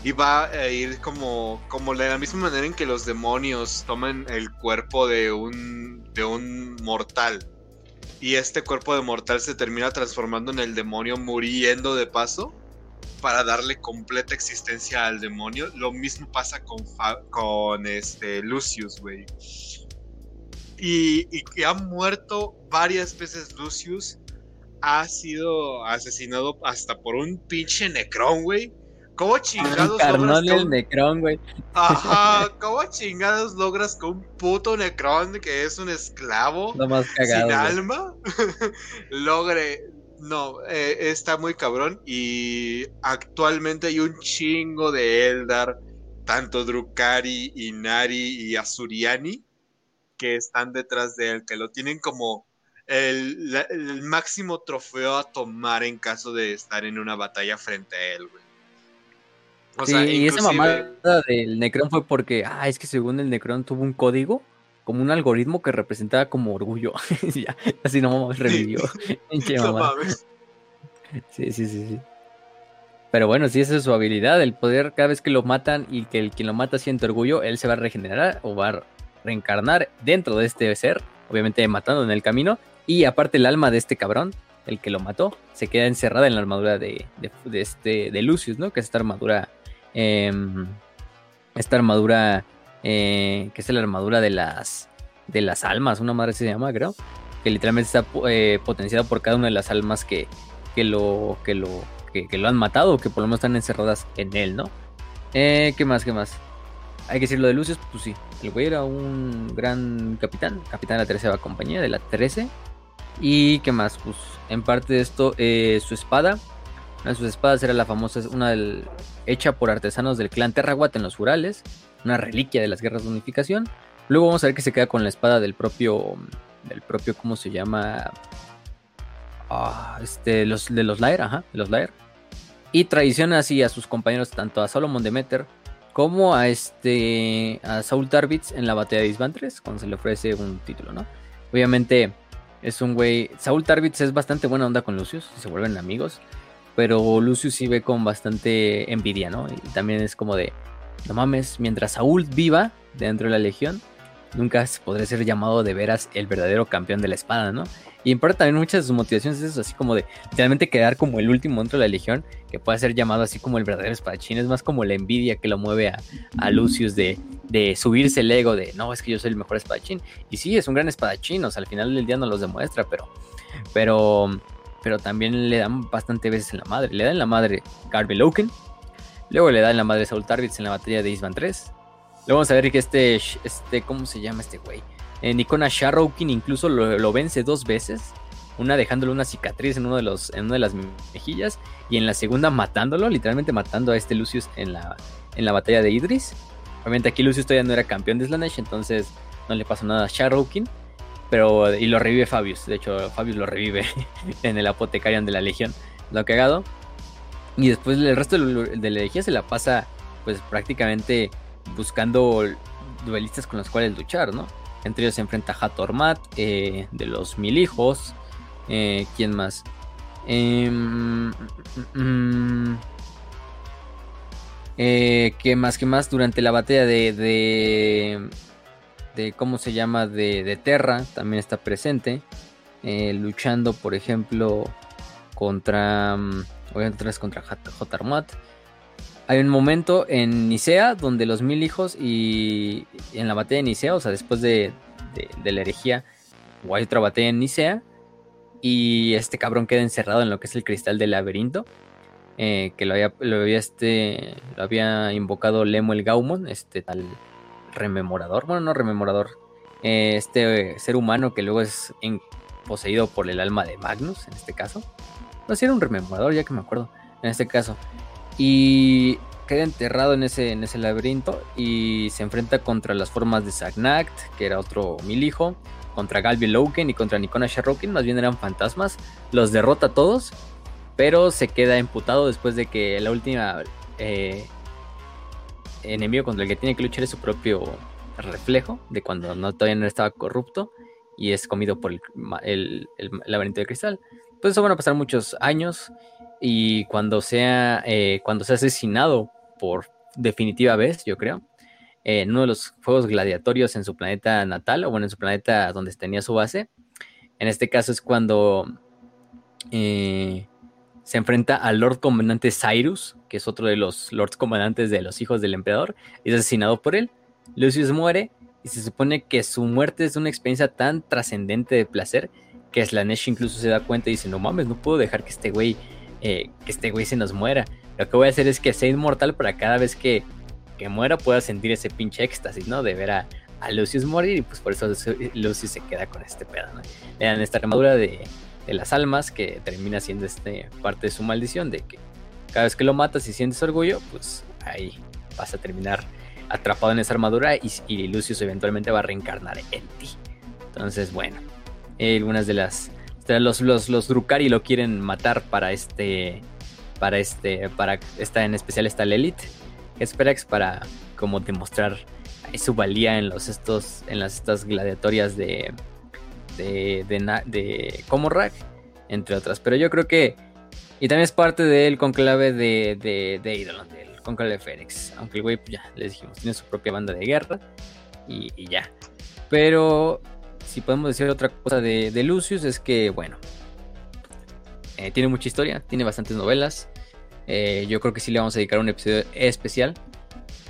y va a ir como, como de la misma manera en que los demonios toman el cuerpo de un, de un mortal y este cuerpo de mortal se termina transformando en el demonio muriendo de paso. para darle completa existencia al demonio. Lo mismo pasa con, con este Lucius, güey. Y, que ha muerto varias veces Lucius. Ha sido asesinado hasta por un pinche Necron, güey. ¿Cómo chingados logras el Necron, güey. Ajá, ¿cómo chingados logras que un puto Necron, que es un esclavo sin alma, logre no, eh, está muy cabrón y actualmente hay un chingo de Eldar, tanto Drukari, Inari y Azuriani, que están detrás de él, que lo tienen como el, máximo trofeo a tomar en caso de estar en una batalla frente a él, güey. O sí, y esa mamada del Necron fue porque, ah, es que según el Necron tuvo un código, como un algoritmo que representaba como orgullo. ya, así no mames, revivió. sí, sí, sí, sí. Pero bueno, si esa es su habilidad, el poder cada vez que lo matan y que el quien lo mata siente orgullo, él se va a regenerar o va a reencarnar dentro de este ser, obviamente matando en el camino, y aparte el alma de este cabrón, el que lo mató, se queda encerrada en la armadura de, este, de Lucius, ¿no? Que es esta armadura, em, esta armadura, eh, que es la armadura de las, de las almas, una madre se llama, creo, que literalmente está eh, potenciada por cada una de las almas que, que lo, que lo, que, lo han matado, que por lo menos están encerradas en él, ¿no? Eh, ¿Qué más? ¿Qué más? Hay que decir lo de Lucius, pues sí, el güey era un gran capitán, capitán de la tercera compañía, de la 13. Y qué más, pues en parte de esto, su espada, una de sus espadas era la famosa, una hecha por artesanos del clan Terraguat en los Urales, una reliquia de las guerras de unificación. Luego vamos a ver que se queda con la espada del propio, del propio, ¿cómo se llama? Ah, este, los, de los Lair, ajá, de los Lair. Y traiciona así a sus compañeros, tanto a Solomon Demeter como a este a Saul Tarvitz en la batalla de Isban 3, cuando se le ofrece un título, ¿no? Obviamente es un güey. Saul Tarvitz es bastante buena onda con Lucius, se vuelven amigos. Pero Lucius sí ve con bastante envidia, ¿no? Y también es como de. No mames, mientras Saúl viva dentro de la legión, nunca podrá ser llamado de veras el verdadero campeón de la espada, ¿no? Y en parte también muchas de sus motivaciones es eso, así como de realmente quedar como el último dentro de la legión, que puede ser llamado así como el verdadero espadachín, es más como la envidia que lo mueve a, Lucius de, de, subirse el ego de, no, es que yo soy el mejor espadachín. Y sí, es un gran espadachín, o sea, al final del día no los demuestra, pero, pero, pero también le dan bastante veces en la madre. Le dan la madre Garby Loken, luego le dan la madre Saul Tarvitz en la batalla de Isban 3, Luego vamos a ver que este, este, ¿cómo se llama este güey? Eh, Nikona Sharrowkin incluso lo, vence dos veces. Una dejándole una cicatriz en, uno de los, en una de las mejillas. Y en la segunda matándolo, literalmente matando a este Lucius en la, en la batalla de Idris. Obviamente aquí Lucius todavía no era campeón de Slanesh, entonces no le pasó nada a Sharrowkin. Pero, y lo revive Fabius. De hecho, Fabius lo revive en el Apotecarian de la Legión. Lo ha cagado. Y después el resto de la Legión se la pasa, pues prácticamente buscando duelistas con los cuales luchar, ¿no? Entre ellos se enfrenta Hatormat, eh, de los mil hijos. Eh, ¿Quién más? Em, mm, mm, eh, ¿Qué más? ¿Qué más? Durante la batalla de, de, de ¿cómo se llama? De, de Terra también está presente. luchando, por ejemplo, contra... Mm, obviamente contra Hatormat. Hay un momento en Nicea donde los mil hijos y en la batalla de Nicea, o sea, después de, la herejía, o hay otra batalla en Nicea y este cabrón queda encerrado en lo que es el cristal del laberinto. Eh, que lo había, lo había, este, lo había invocado Lemo el Gaumon, este tal rememorador, bueno, no rememorador, eh, este ser humano que luego es poseído por el alma de Magnus, en este caso. No, si era un rememorador, ya que me acuerdo, en este caso. Y queda enterrado en ese, en ese laberinto y se enfrenta contra las formas de Sagnakt, que era otro mil hijo, contra Galvi Loken y contra Nikona Sharrokin, más bien eran fantasmas. Los derrota todos, pero se queda emputado después de que la última eh, enemigo contra el que tiene que luchar es su propio reflejo, de cuando no, todavía no estaba corrupto y es comido por el, el laberinto de cristal. Pues eso van a pasar muchos años y cuando sea, eh, cuando sea asesinado por definitiva vez, yo creo, en uno de los juegos gladiatorios en su planeta natal, o bueno, en su planeta donde tenía su base. En este caso es cuando eh, se enfrenta al Lord Comandante Cyrus, que es otro de los Lords Comandantes de los hijos del emperador, y es asesinado por él. Lucius muere y se supone que su muerte es una experiencia tan trascendente de placer que Slanesh incluso se da cuenta y dice, no mames, no puedo dejar que este güey, eh, que este güey se nos muera. Lo que voy a hacer es que sea inmortal para cada vez que, que muera pueda sentir ese pinche éxtasis, ¿no? De ver a, Lucius morir y pues por eso Lucius se queda con este pedo, ¿no? Le dan esta armadura de, de las almas que termina siendo este parte de su maldición de que cada vez que lo matas y sientes orgullo, pues ahí vas a terminar atrapado en esa armadura y, Lucius eventualmente va a reencarnar en ti. Entonces, bueno, algunas de las los, los, los Drukari lo quieren matar para este para este para esta en especial esta Lilith Esperax para como demostrar su valía en los estos en las estas gladiatorias de de, de, de entre otras. Pero yo creo que. Y también es parte del conclave de, de, de Eidolon, del conclave Fénix. Aunque el güey, pues ya les dijimos, tiene su propia banda de guerra. Y, ya. Pero si podemos decir otra cosa de, de Lucius, es que, bueno, eh, tiene mucha historia, tiene bastantes novelas. Eh, yo creo que sí le vamos a dedicar un episodio especial.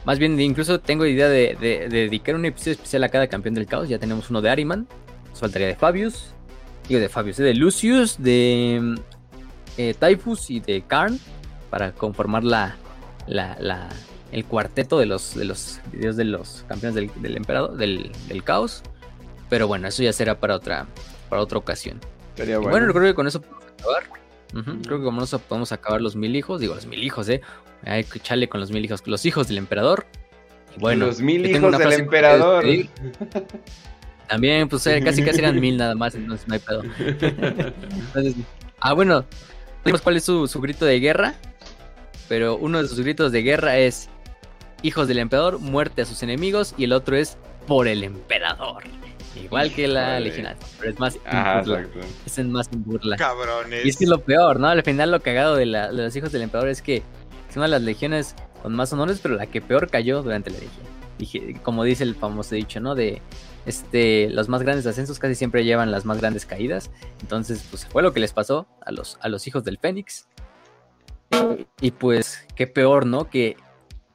Más bien, incluso tengo idea de, de, dedicar un episodio especial a cada campeón del caos. Ya tenemos uno de Ariman, faltaría de Fabius. Digo, de Fabius, de Lucius, de eh, Typhus y de Karn. Para conformar la, la, el cuarteto de los, de los videos de los campeones del, emperador, del, caos. Pero bueno, eso ya será para otra, para otra ocasión. bueno. bueno, creo que con eso podemos acabar. Creo que con eso podemos acabar los mil hijos. Digo, los mil hijos, ¿eh? Hay que echarle con los mil hijos. Los hijos del emperador. bueno, los mil hijos del emperador. También, pues eh, casi casi eran mil nada más, entonces no hay pedo. ah, bueno, cuál es su, grito de guerra, pero uno de sus gritos de guerra es hijos del emperador, muerte a sus enemigos, y el otro es por el emperador. Igual que la legionaria, pero es más Ajá, Es más en burla. Cabrones. Y es que es lo peor, ¿no? Al final lo cagado de, la, de los hijos del emperador es que es una de las legiones con más honores, pero la que peor cayó durante la legión. como dice el famoso dicho, ¿no? De este, los más grandes ascensos casi siempre llevan las más grandes caídas. Entonces, pues fue lo que les pasó a los, a los hijos del Fénix. Y pues, qué peor, ¿no? Que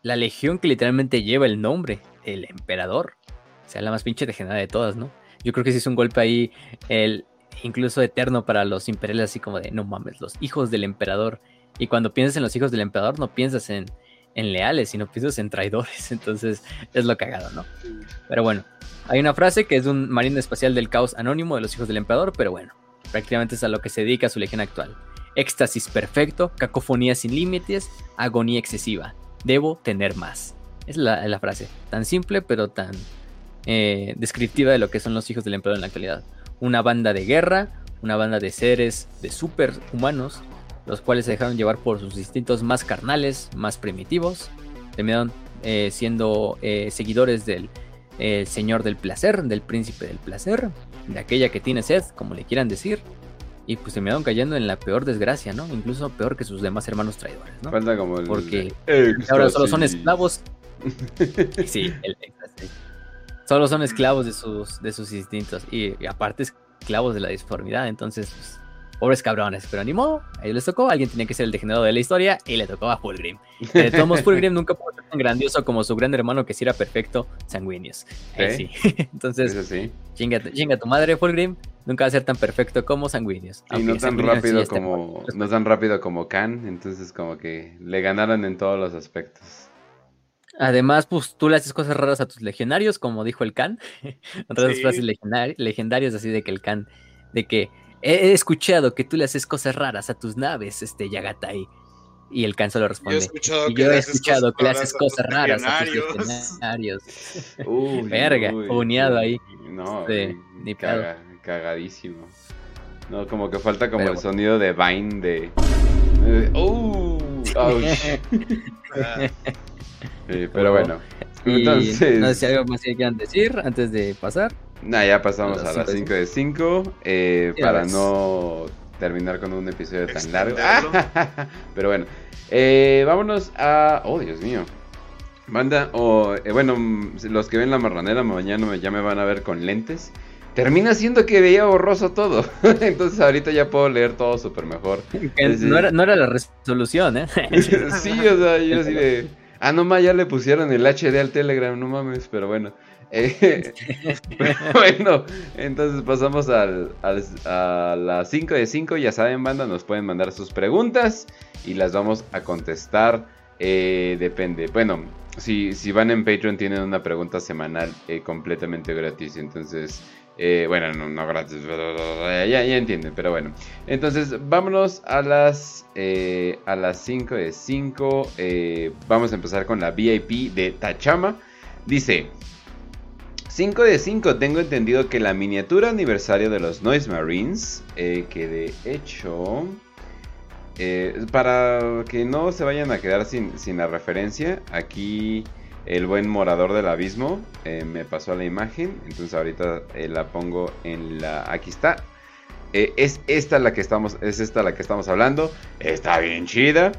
la legión que literalmente lleva el nombre, el emperador, sea la más pinche degenerada de todas, ¿no? Yo creo que sí es un golpe ahí, el, incluso eterno para los imperiales, así como de, no mames, los hijos del emperador. Y cuando piensas en los hijos del emperador, no piensas en, en leales, sino piensas en traidores. Entonces, es lo cagado, ¿no? Pero bueno, hay una frase que es de un marino espacial del caos anónimo de los hijos del emperador, pero bueno, prácticamente es a lo que se dedica su legión actual. Éxtasis perfecto, cacofonía sin límites, agonía excesiva. Debo tener más. Es la, frase, tan simple pero tan eh, descriptiva de lo que son los hijos del emperador en la actualidad. Una banda de guerra, una banda de seres, de superhumanos, los cuales se dejaron llevar por sus instintos más carnales, más primitivos, terminaron eh, siendo eh, seguidores del el señor del placer, del príncipe del placer, de aquella que tiene sed, como le quieran decir. Y pues se me van cayendo en la peor desgracia, ¿no? Incluso peor que sus demás hermanos traidores, ¿no? Falta como el Porque ahora solo son esclavos. sí, el Solo son esclavos de sus, de sus instintos. Y, y aparte esclavos de la disformidad. Entonces, pues, Pobres cabrones, pero ni modo, a ellos les tocó, alguien tenía que ser el degenerado de la historia y le tocó a Fulgrim. De todos modos, Fulgrim nunca pudo ser tan grandioso como su gran hermano que sí era perfecto, Sanguinius. sí. Entonces, chinga, tu madre, Fulgrim, nunca va a ser tan perfecto como Sanguinius. Y no tan rápido como, no tan rápido como Khan, entonces como que le ganaron en todos los aspectos. Además, pues tú le haces cosas raras a tus legionarios, como dijo el Khan. Otras frases legendarias así de que el Khan, de que He escuchado que tú le haces cosas raras a tus naves, este Yagatai. Y el canso lo responde. Yo he escuchado, y que, yo he escuchado que le haces cosas raras a tus legionarios. Uy, Verga, uneado ahí. No, ni cagadísimo. No, como que falta como el sonido de Vine de. ¡Uh! pero bueno. Entonces... No sé si algo más que quieran decir antes de pasar. Nah, ya pasamos a las 5 de 5 eh, para no terminar con un episodio tan largo. Pero bueno, eh, vámonos a... Oh, Dios mío. Banda, o eh, bueno, los que ven la marranera mañana ya me van a ver con lentes. termina siendo que veía borroso todo. Entonces ahorita ya puedo leer todo súper mejor. no, era, no, era, la resolución, ¿eh? sí, o sea, yo así de... Ah, no más, ya le pusieron el HD al Telegram, no mames, pero bueno. Eh, bueno, entonces pasamos a las 5 de 5. Ya saben, banda, nos pueden mandar sus preguntas y las vamos a contestar. Eh, depende. Bueno, si, van en Patreon tienen una pregunta semanal eh, completamente gratis. Entonces, bueno, no, no gratis, ya, ya, entienden, pero bueno. Entonces, vámonos a las, a las 5 de 5. vamos a empezar con la VIP de Tachama. Dice, 5 de 5, tengo entendido que la miniatura aniversario de los Noise Marines, eh, que de hecho, eh, para que no se vayan a quedar sin, la referencia, aquí el buen morador del abismo eh, me pasó la imagen, entonces ahorita la pongo en la... Aquí está. es esta la que estamos, es esta la que estamos hablando. Está bien chida.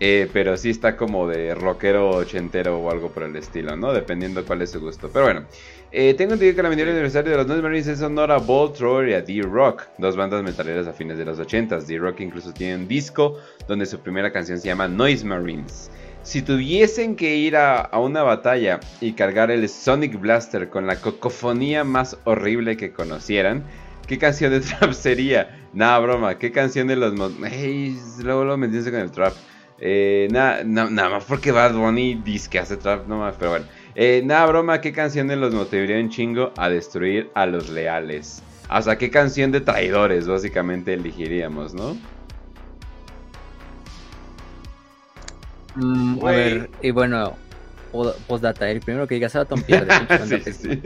pero sí está como de rockero ochentero o algo por el estilo, ¿no? Dependiendo cuál es su gusto. Pero bueno, eh, tengo entendido que la mayoría aniversario de los Noise Marines es honor a Bolt Thrower y a D-Rock, dos bandas metaleras a fines de los 80s. D-Rock incluso tiene un disco donde su primera canción se llama Noise Marines. Si tuviesen que ir a, una batalla y cargar el Sonic Blaster con la cocofonía más horrible que conocieran, ¿qué canción de trap sería? Nada, broma, ¿qué canción de los... Hey, luego lo metiste con el trap. Eh, nada, nada más porque Bad Bunny dice que hace trap nomás, pero bueno. Eh, nada, broma, ¿qué canciones los motivaría un chingo a destruir a los leales? Sea, ¿qué canción de traidores básicamente elegiríamos, no? Mm, a ver, y bueno, postdata, el primero que diga Sabaton pierde. sí, sí.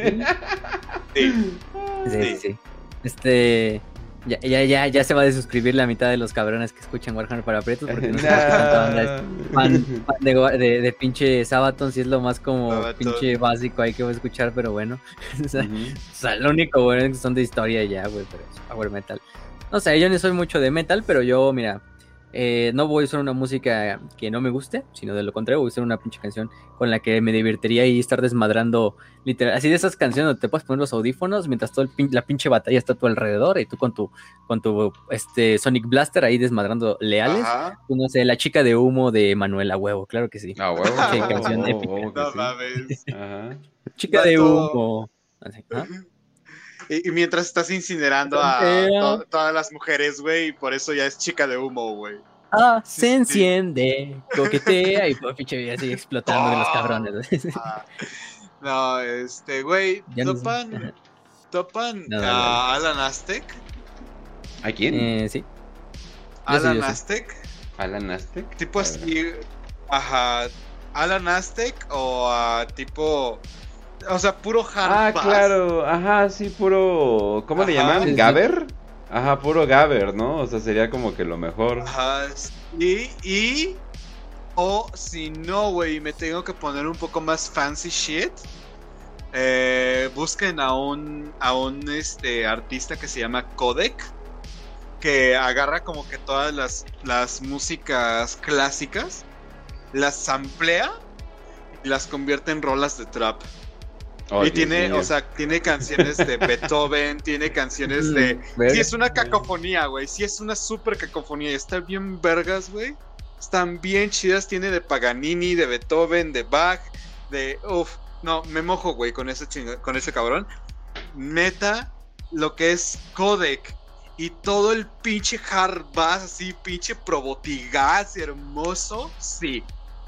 sí, sí. Este. Ya, ya, ya, ya se va a desuscribir la mitad de los cabrones que escuchan Warhammer para pretos porque no fan, de, de, pinche Sabaton, si es lo más como pinche básico hay que escuchar, pero bueno. o, sea, lo único bueno es que son de historia ya, güey, pero es power metal. No sé, yo no soy mucho de metal, pero yo, mira, eh, no voy a usar una música que no me guste, sino de lo contrario, voy a usar una pinche canción con la que me divertiría y estar desmadrando, literal, así de esas canciones donde te puedes poner los audífonos mientras toda la pinche batalla está a tu alrededor y tú con tu, con tu este, Sonic Blaster ahí desmadrando leales. Tú, no sé, la chica de humo de Manuela Huevo, claro que sí. Ah, huevo. Sí, canción épica. Ajá. Chica de humo. ¿ah? Y, mientras estás incinerando a todas las mujeres, güey, y por eso ya es chica de humo, güey. Ah, se enciende, coquetea y por pinche así explotando de los ah. cabrones. Ah. no, este, güey, topan, topan a Alan Aztec. ¿A quién? Eh, sí. Alan Aztec. Alan Aztec. Tipo así, ajá, Alan Aztec o a tipo o sea, puro hard Ah, claro, ajá, sí, puro. ¿Cómo le llaman? ¿Gaber? Ajá, puro Gaber, ¿no? O sea, sería como que lo mejor. Ajá, y. y o si no, güey, me tengo que poner un poco más fancy shit. Eh, busquen a un, a un este, artista que se llama Codec. Que agarra como que todas las, las músicas clásicas, las samplea y las convierte en rolas de trap y tiene, o sea, tiene canciones de Beethoven, tiene canciones de. Sí, es una cacofonía, güey. Sí, es una super cacofonía. Está bien vergas, güey. Están bien chidas. Tiene de Paganini, de Beethoven, de Bach, de. Uf, no, me mojo, güey, con ese con ese cabrón. Meta lo que es codec y todo el pinche hard bass, así, pinche probotigaz hermoso. Sí,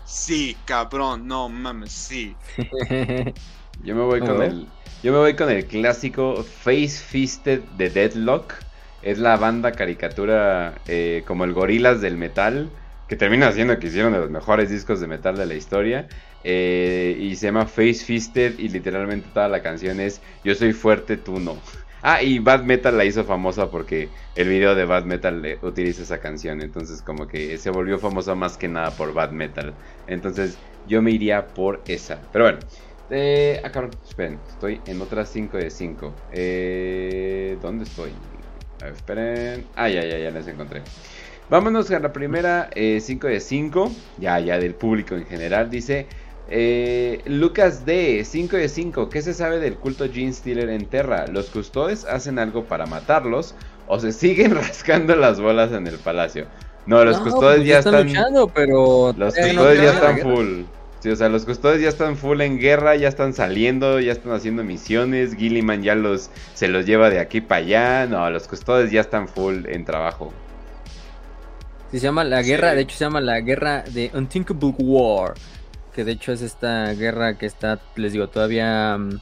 sí, cabrón, no mames, sí. Yo me voy con el. Yo me voy con el clásico Face Fisted de Deadlock. Es la banda caricatura eh, como el Gorilas del Metal. Que termina siendo que hicieron de los mejores discos de metal de la historia. Eh, y se llama Face Fisted. Y literalmente toda la canción es Yo soy fuerte, tú no. Ah, y Bad Metal la hizo famosa porque el video de Bad Metal utiliza esa canción. Entonces, como que se volvió famosa más que nada por Bad Metal. Entonces, yo me iría por esa. Pero bueno, eh, ah, cabrón, esperen, estoy en otras 5 de 5. Eh, ¿Dónde estoy? esperen. Ah, ya, ya, ya las encontré. Vámonos a la primera 5 eh, de 5, ya, ya del público en general. Dice, Eh, Lucas D, 5 de 5. ¿Qué se sabe del culto Gene Stealer en Terra? ¿Los custodes hacen algo para matarlos o se siguen rascando las bolas en el palacio? No, los custodes pues ya están. pero... Los custodes ya están full. Sí, o sea, los custodes ya están full en guerra, ya están saliendo, ya están haciendo misiones. Gilliman ya los se los lleva de aquí para allá. No, los custodes ya están full en trabajo. Sí, se llama la guerra, de hecho se llama la guerra de Unthinkable War que de hecho es esta guerra que está, les digo, todavía, mm,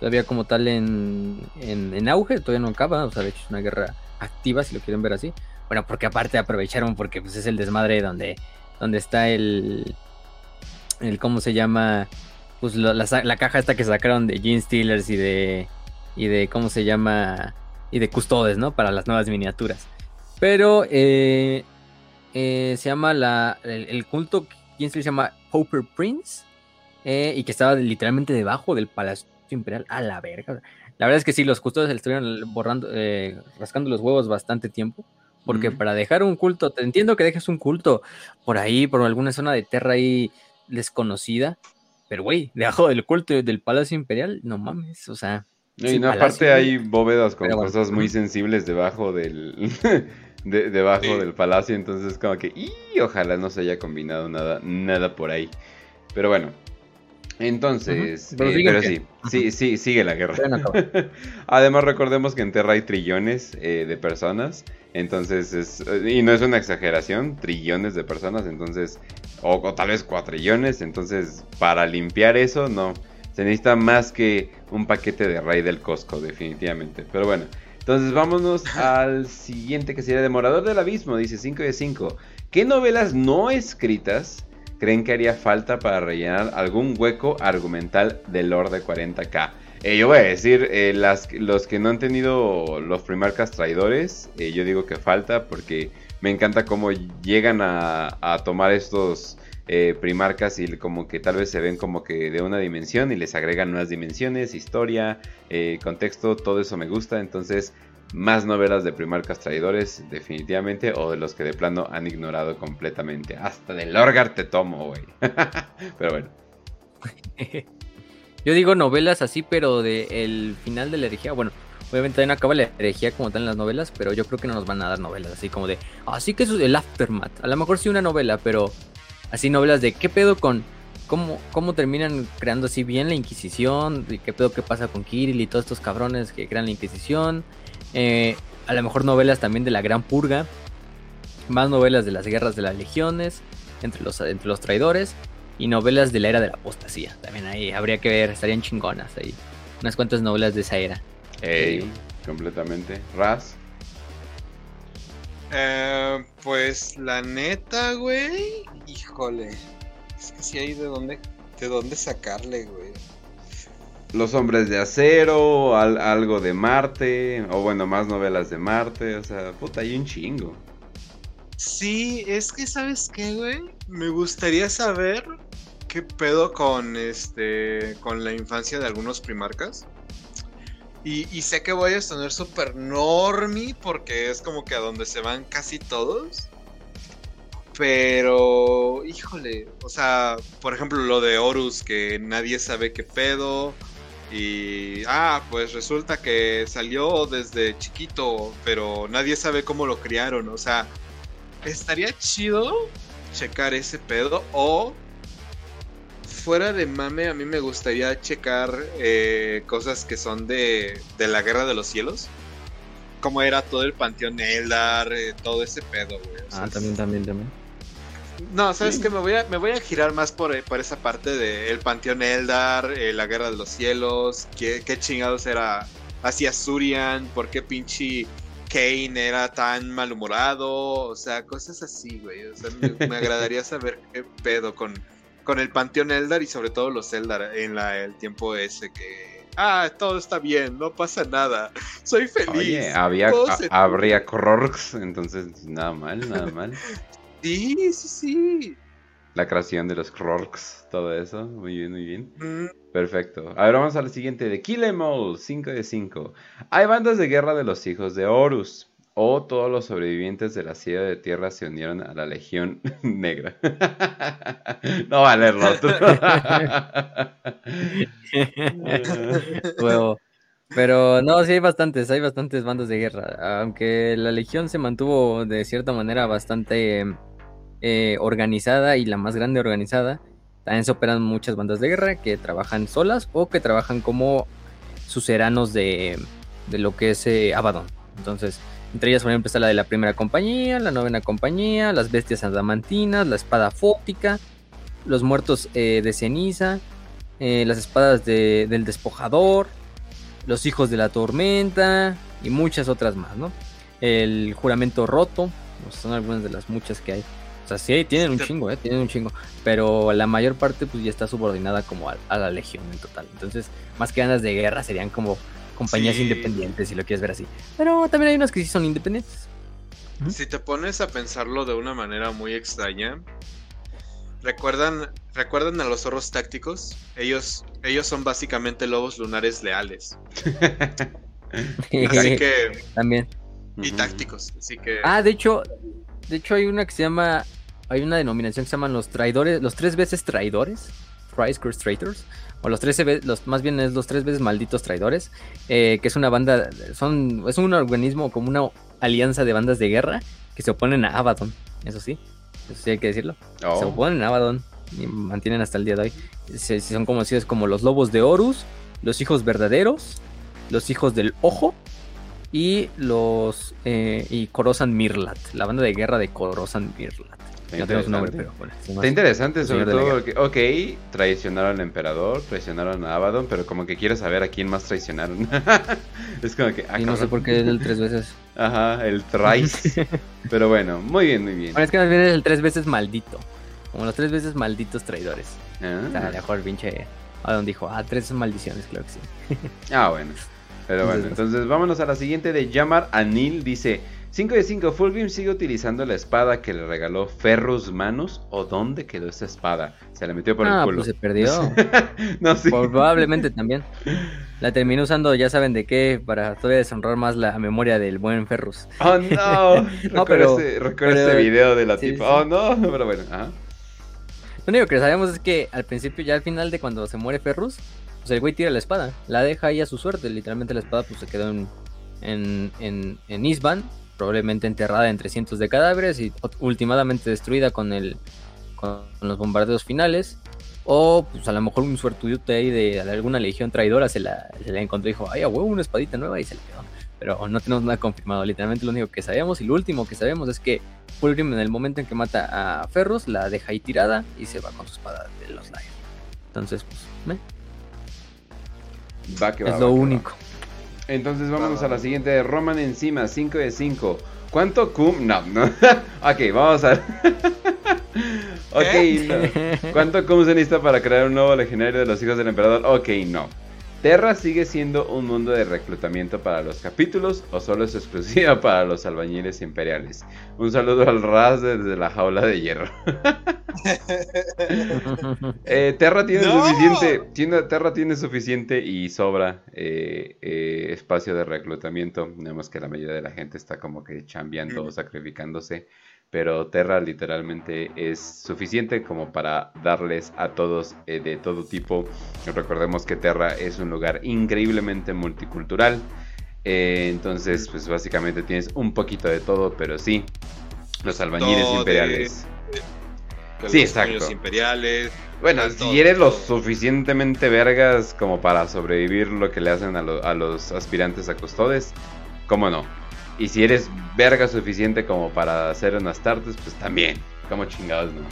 todavía como tal en, en, auge, todavía no acaba, o sea, de hecho es una guerra activa, si lo quieren ver así. Bueno, porque aparte aprovecharon porque pues es el desmadre donde, donde está el, el, ¿cómo se llama? Pues la, caja esta que sacaron de Gene Stealers y de, y de, ¿cómo se llama? Y de Custodes, ¿no? Para las nuevas miniaturas. Pero eh, eh, se llama la, el, el culto ¿quién se llama? Hopper Prince. Eh, y que estaba literalmente debajo del Palacio Imperial. A la verga. La verdad es que sí, los custodios le estuvieron borrando, rascando los huevos bastante tiempo. Porque para dejar un culto, te entiendo que dejes un culto por ahí, por alguna zona de tierra ahí desconocida. Pero, güey, debajo del culto del Palacio Imperial, no mames, o sea. Y aparte hay bóvedas con cosas muy sensibles debajo del, debajo del palacio, entonces como que, y ojalá no se haya combinado nada, nada por ahí. Pero bueno, entonces, pero, eh, sí, sí, sí, sigue la guerra. Además recordemos que en Terra hay trillones eh, de personas, entonces es, y no es una exageración, trillones de personas, entonces, o, o tal vez cuatrillones, entonces para limpiar eso no, se necesita más que un paquete de raid del Costco, definitivamente. Pero bueno, entonces vámonos al siguiente que sería Demorador del Abismo, dice 5 de 5. ¿Qué novelas no escritas creen que haría falta para rellenar algún hueco argumental del Lord de 40k? Eh, yo voy a decir, eh, las, los que no han tenido los primarcas traidores, eh, yo digo que falta porque me encanta cómo llegan a, tomar estos eh, primarcas y como que tal vez se ven como que de una dimensión y les agregan nuevas dimensiones, historia, eh, contexto, todo eso me gusta. Entonces, más novelas de primarcas traidores, definitivamente, o de los que de plano han ignorado completamente. Hasta de Lorgar te tomo, güey. pero bueno. Yo digo novelas así, pero de el final de la herejía. Bueno, obviamente no acaba la herejía como tal en las novelas, pero yo creo que no nos van a dar novelas así como de. Así que eso es el aftermath. A lo mejor sí una novela, pero así novelas de qué pedo con cómo, cómo terminan creando así bien la Inquisición, qué pedo qué pasa con Kirill y todos estos cabrones que crean la Inquisición. Eh, a lo mejor novelas también de la Gran Purga, más novelas de las guerras de las legiones entre los, entre los traidores y novelas de la era de la apostasía. También ahí habría que ver, estarían chingonas ahí. Unas cuantas novelas de esa era. Ey, completamente. Raz. Eh, pues la neta, güey. Híjole. Es que si hay de dónde, de dónde sacarle, güey. Los hombres de acero, algo de Marte, o bueno, más novelas de Marte, o sea, puta, hay un chingo. Sí, es que, ¿sabes qué, güey? Me gustaría saber qué pedo con este. con la infancia de algunos primarcas. Y, sé que voy a sonar súper normie porque es como que a donde se van casi todos. Pero, híjole, o sea, por ejemplo lo de Horus, que nadie sabe qué pedo. Y, ah, pues resulta que salió desde chiquito, pero nadie sabe cómo lo criaron. O sea, estaría chido checar ese pedo o fuera de mame, a mí me gustaría checar eh, cosas que son de, de, la Guerra de los Cielos. Como era todo el Panteón Eldar, eh, todo ese pedo, güey. ah, también, también, también. No, ¿sabes qué? Me voy, a, me voy a girar más por, por esa parte del el Panteón Eldar, eh, la Guerra de los Cielos, qué, qué chingados era hacia Surian, por qué pinche Kane era tan malhumorado, o sea, cosas así, güey. O sea, me agradaría saber qué pedo con, con el Panteón Eldar y sobre todo los Eldar en la, el tiempo ese que... Ah, todo está bien, no pasa nada. Soy feliz. Oye, había, habría Krorks, entonces nada mal, nada mal. sí, sí, sí. La creación de los Krorks, todo eso. Muy bien, muy bien. Perfecto. A ver, vamos al siguiente. De Kill 5 de 5. Hay bandas de guerra de los hijos de Horus. O todos los sobrevivientes de la ciudad de tierra se unieron a la Legión Negra. no va a leerlo pero no, sí hay bastantes, hay bastantes bandas de guerra. Aunque la Legión se mantuvo de cierta manera bastante eh, organizada y la más grande organizada, también se operan muchas bandas de guerra que trabajan solas o que trabajan como suceranos de, de lo que es eh, Abaddon. Entonces, entre ellas, por ejemplo, está la de la primera compañía, la novena compañía, las bestias adamantinas, la espada fótica, los muertos eh, de ceniza, eh, las espadas del despojador, los hijos de la tormenta y muchas otras más, ¿no? El juramento roto, pues, son algunas de las muchas que hay. O sea, sí, tienen un chingo, ¿eh? Tienen un chingo. Pero la mayor parte, pues ya está subordinada como a, a la legión en total. Entonces, más que ganas de guerra, serían como compañías independientes, si lo quieres ver así. Pero también hay unas que sí son independientes. Si te pones a pensarlo de una manera muy extraña, ¿recuerdan, ¿recuerdan a los zorros tácticos? Ellos, ellos son básicamente lobos lunares leales. así que... También. Y tácticos, así que... Ah, de hecho, de hecho hay una que se llama... Hay una denominación que se llaman los traidores, los tres veces traidores. Thrice Traitors o los 13 los más bien es los tres veces malditos traidores, eh, que es una banda, son, es un organismo como una alianza de bandas de guerra que se oponen a Abaddon, eso sí, eso sí hay que decirlo, se oh. oponen a Abaddon y mantienen hasta el día de hoy, son conocidos como los lobos de Horus, los hijos verdaderos, los hijos del ojo y los eh, y Korosan Mirlat, la banda de guerra de Korosan Mirlat. Está interesante, sobre todo porque, ok, traicionaron al emperador, traicionaron a Abaddon, pero como que quiero saber a quién más traicionaron. es como que. Ah, y no sé por qué es el tres veces. Ajá, el thrice. pero bueno, muy bien, muy bien. Bueno, es que más bien es el tres veces maldito. Como los tres veces malditos traidores. Ah. O sea, mejor pinche. Abaddon dijo, ah, tres maldiciones, creo que sí. ah, bueno. Pero bueno, entonces vámonos a la siguiente de Yamar Anil. Dice. 5 de 5. Fulgrim sigue utilizando la espada que le regaló Ferrus Manus. ¿O dónde quedó esa espada? Se la metió por el ah, culo. Pues se perdió. no, sí. Probablemente también. La terminó usando, ya saben de qué, para todavía deshonrar más la memoria del buen Ferrus. Oh no. no pero, recuerda ese video de la tipa. Oh no. Pero bueno, ajá. Lo único que sabemos es que al principio, ya al final de cuando se muere Ferrus, pues el güey tira la espada. La deja ahí a su suerte. Literalmente la espada pues se quedó en, en, en, en Isban probablemente enterrada entre cientos de cadáveres y últimamente destruida con, el, con los bombardeos finales. O pues a lo mejor un suertudote ahí de, alguna legión traidora se la, se la encontró y dijo, ay, a huevo, una espadita nueva y se la quedó. Pero no tenemos nada confirmado. Literalmente lo único que sabemos y lo último que sabemos es que Fulgrim en el momento en que mata a Ferros la deja ahí tirada y se va con su espada de los Lions. Entonces, pues, Va que va, es lo único. Entonces vamos a la siguiente de Roman encima, 5 de 5. ¿Cuánto cum? No, no. ok, vamos a ok, ¿Cuánto cum se necesita para crear un nuevo legendario de los hijos del emperador? Ok, no. Terra sigue siendo un mundo de reclutamiento para los capítulos o solo es exclusiva para los albañiles imperiales. Un saludo al Raz desde la jaula de hierro. Eh, Terra tiene suficiente, Terra tiene suficiente y sobra eh, eh, espacio de reclutamiento. Vemos que la mayoría de la gente está como que chambeando o sacrificándose pero Terra literalmente es suficiente como para darles a todos eh, de todo tipo. Recordemos que Terra es un lugar increíblemente multicultural. Eh, entonces, pues básicamente tienes un poquito de todo, pero sí, los albañiles imperiales. sí, exacto. imperiales. Bueno, si eres lo suficientemente vergas como para sobrevivir lo que le hacen a, a los aspirantes a custodes, ¿cómo no? Y si eres verga suficiente como para hacer unas tartes, pues también. Como chingados, ¿no?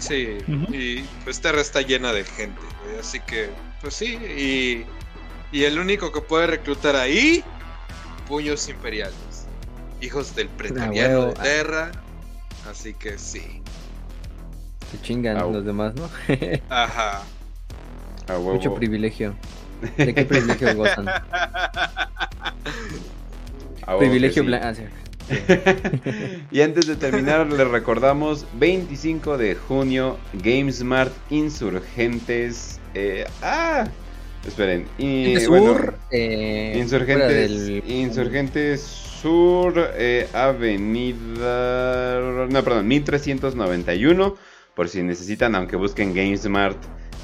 Sí, y pues Terra está llena de gente, así que, pues sí, y, y el único que puede reclutar ahí, puños imperiales, hijos del pretoriano de Terra, así que sí. Se chingan los demás, ¿no? Ajá. Mucho privilegio. ¿De qué privilegio gozan? privilegio blanco. Ah, y antes de terminar, les recordamos 25 de junio, GameSmart Insurgentes. Eh, ah, Esperen. Y, sur, eh, insurgentes, Insurgentes Sur, eh, Avenida. No, perdón, 1391. Por si necesitan, aunque busquen GameSmart,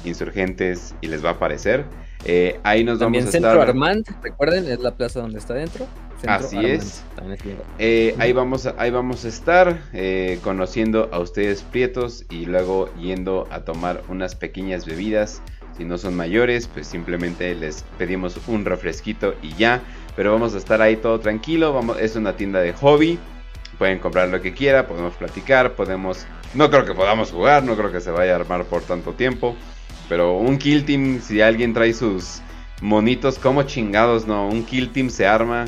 Insurgentes y les va a aparecer. Eh, ahí nos También vamos a Centro Armand, recuerden, es la plaza donde está adentro. Así es. Eh, ahí, vamos a, ahí vamos a estar eh, conociendo a ustedes prietos y luego yendo a tomar unas pequeñas bebidas. Si no son mayores, pues simplemente les pedimos un refresquito y ya. Pero vamos a estar ahí todo tranquilo. Vamos, es una tienda de hobby. Pueden comprar lo que quiera, podemos platicar, podemos... No creo que podamos jugar, no creo que se vaya a armar por tanto tiempo. Pero un kill team, si alguien trae sus monitos, como chingados, no. Un kill team se arma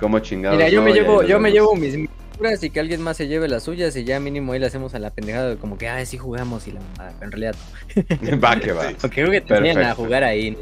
¿Cómo chingados? Mira, yo me llevo, yo me llevo mis miniaturas y que alguien más se lleve las suyas y ya mínimo ahí le hacemos a la pendejada como que, ah, sí jugamos y la en realidad no. va que va. Porque creo que tenían a jugar ahí.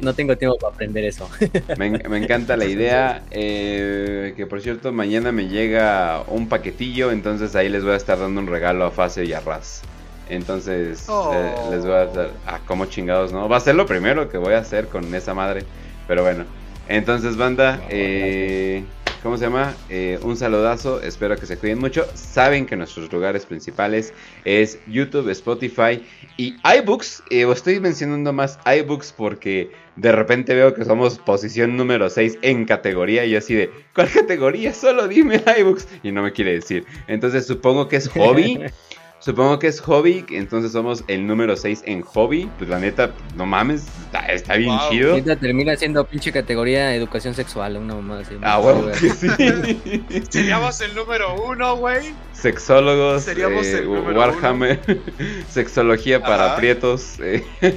no, tengo tiempo para aprender eso. Me, encanta la idea. Eh, que por cierto, mañana me llega un paquetillo. Entonces ahí les voy a estar dando un regalo a Fase y a Raz. Entonces oh. les voy a dar. Ah, como chingados, ¿no? Va a ser lo primero que voy a hacer con esa madre. Pero bueno. Entonces, banda, eh, ¿cómo se llama? Eh, un saludazo, espero que se cuiden mucho. Saben que nuestros lugares principales es YouTube, Spotify y iBooks. Eh, estoy mencionando más iBooks porque de repente veo que somos posición número 6 en categoría y así de, ¿cuál categoría? Solo dime iBooks. Y no me quiere decir. Entonces supongo que es hobby. Supongo que es hobby, entonces somos el número 6 en hobby. Pues la neta, no mames, está, bien chido. Neta termina siendo pinche categoría educación sexual, una mamá así. Ah, bueno, que sí. Seríamos el número uno, güey. Sexólogos, Seríamos eh, el número Warhammer, sexología para prietos. Eh.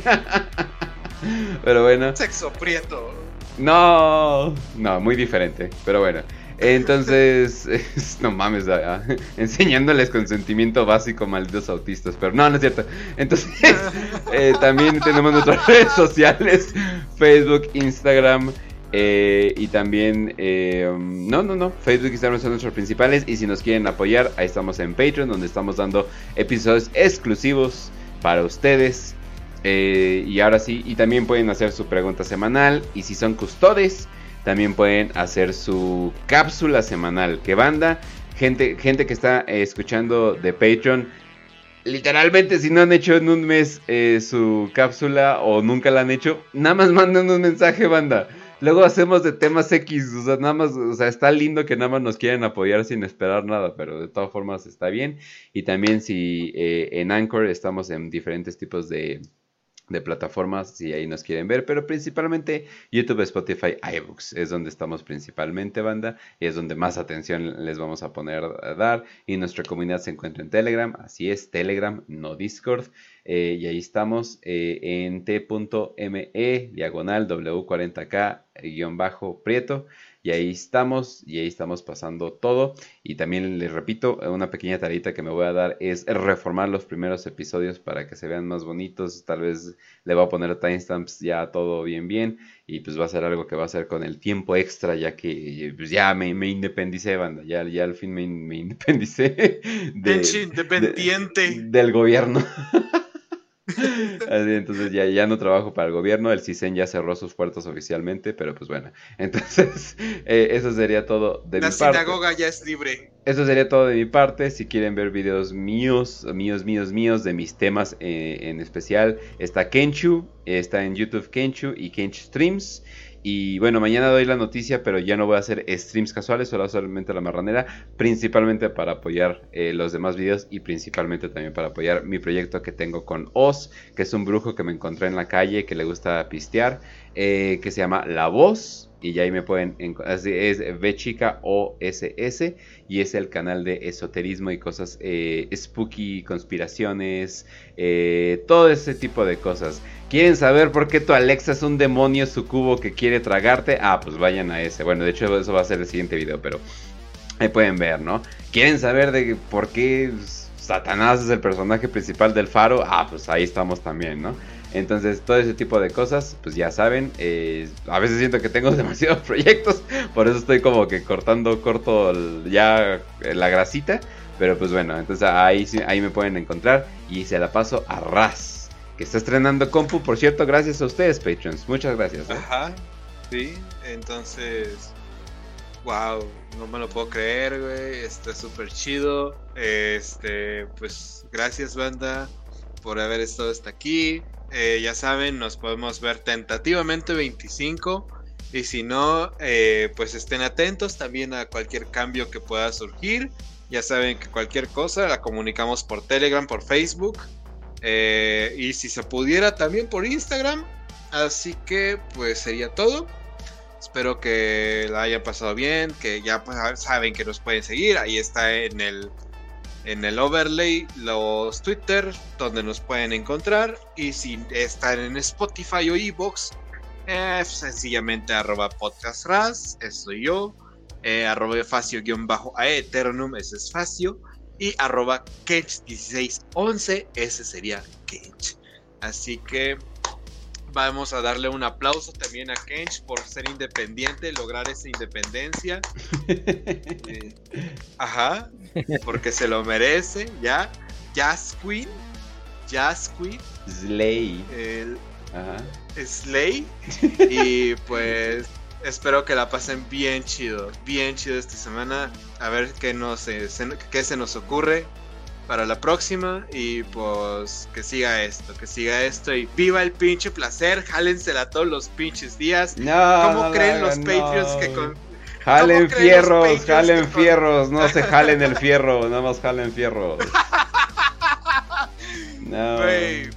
Pero bueno. Sexo prieto. No, no, muy diferente. Pero bueno. Entonces, no mames, enseñándoles consentimiento básico, malditos autistas, pero no, no es cierto. Entonces, eh, también tenemos nuestras redes sociales, Facebook, Instagram. Eh, y también, eh, no, no, no, Facebook y Instagram son nuestros principales. Y si nos quieren apoyar, ahí estamos en Patreon, donde estamos dando episodios exclusivos para ustedes. y ahora sí, y también pueden hacer su pregunta semanal. Y si son custodes, también pueden hacer su cápsula semanal. Que banda, gente, gente que está eh, escuchando de Patreon. Literalmente, si no han hecho en un mes eh, su cápsula o nunca la han hecho, nada más manden un mensaje, banda. Luego hacemos de temas X, o sea, nada más, o sea, está lindo que nada más nos quieran apoyar sin esperar nada, pero de todas formas está bien. Y también si eh, en Anchor estamos en diferentes tipos de, de plataformas si ahí nos quieren ver, pero principalmente YouTube, Spotify, iBooks es donde estamos principalmente, banda, y es donde más atención les vamos a poner a dar. Y nuestra comunidad se encuentra en Telegram, así es, Telegram, no Discord. Eh, y ahí estamos eh, en t.me diagonal W40K Prieto. Y ahí estamos, y ahí estamos pasando todo. Y también les repito, una pequeña tarita que me voy a dar es reformar los primeros episodios para que se vean más bonitos. Tal vez le voy a poner timestamps ya todo bien bien. Y pues va a ser algo que va a ser con el tiempo extra, ya que pues ya me, me independicé, banda. Ya, ya al fin me, me independicé. De, independiente. del gobierno. entonces ya, ya no trabajo para el gobierno, el CISEN ya cerró sus puertas oficialmente, pero pues bueno, entonces eh, eso sería todo de mi parte. La sinagoga ya es libre. Eso sería todo de mi parte, si quieren ver videos míos, míos, míos, míos, de mis temas eh, en especial, está Kenchu, está en YouTube Kenchu y Kenchu Streams. Y bueno, mañana doy la noticia, pero ya no voy a hacer streams casuales, solo solamente la marranera, principalmente para apoyar eh, los demás videos y principalmente también para apoyar mi proyecto que tengo con Oz, que es un brujo que me encontré en la calle que le gusta pistear, eh, que se llama La Voz y ya ahí me pueden es B chica O S y es el canal de esoterismo y cosas eh, spooky, conspiraciones, eh, todo ese tipo de cosas. ¿Quieren saber por qué tu Alexa es un demonio sucubo que quiere tragarte? Ah, pues vayan a ese. Bueno, de hecho eso va a ser el siguiente video, pero ahí pueden ver, ¿no? ¿Quieren saber de por qué Satanás es el personaje principal del faro? Ah, pues ahí estamos también, ¿no? Entonces, todo ese tipo de cosas, pues ya saben, eh, a veces siento que tengo demasiados proyectos, por eso estoy como que cortando corto ya la grasita, pero pues bueno, entonces ahí, ahí me pueden encontrar y se la paso a ras. que está estrenando compu. Por cierto, gracias a ustedes, Patreons. Muchas gracias. ¿eh? Ajá, sí, entonces, wow, no me lo puedo creer, güey. Está súper chido. Este, pues gracias, banda, por haber estado hasta aquí. Eh, ya saben, nos podemos ver tentativamente 25. Y si no, eh, pues estén atentos también a cualquier cambio que pueda surgir. Ya saben que cualquier cosa la comunicamos por Telegram, por Facebook. Eh, y si se pudiera también por Instagram. Así que pues sería todo. Espero que la hayan pasado bien, que ya pues, saben que nos pueden seguir. Ahí está en el, en el overlay los Twitter donde nos pueden encontrar. Y si están en Spotify o Evox, eh, sencillamente arroba podcastras, soy yo. Eh, arroba facio-a eternum, ese es facio. Y arroba kench1611, ese sería kench. Así que vamos a darle un aplauso también a Kench por ser independiente, lograr esa independencia. Eh, ajá, porque se lo merece, ¿ya? Jazz Queen, Jazz Queen. Slay. El, ajá. Slay. y pues espero que la pasen bien chido, bien chido esta semana. A ver qué, nos, qué se nos ocurre para la próxima. Y pues que siga esto, que siga esto. Y viva el pinche placer. Jálensela todos los pinches días. No, ¿Cómo creen los Patreons que con. Jalen fierros, jalen fierros, no se jalen el fierro, nada más jalen fierros. No. hay,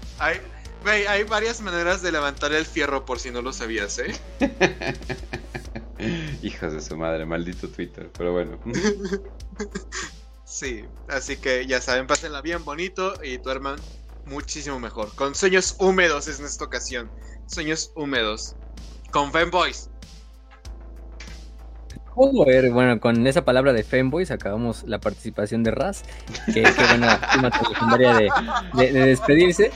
hay varias maneras de levantar el fierro por si no lo sabías, ¿eh? Hijos de su madre, maldito Twitter, pero bueno. Sí, así que ya saben, pásenla bien bonito y duerman muchísimo mejor. Con sueños húmedos es en esta ocasión. Sueños húmedos. Con Femboys. bueno, con esa palabra de Femboys acabamos la participación de Raz, que, que buena legendaria de, de, despedirse.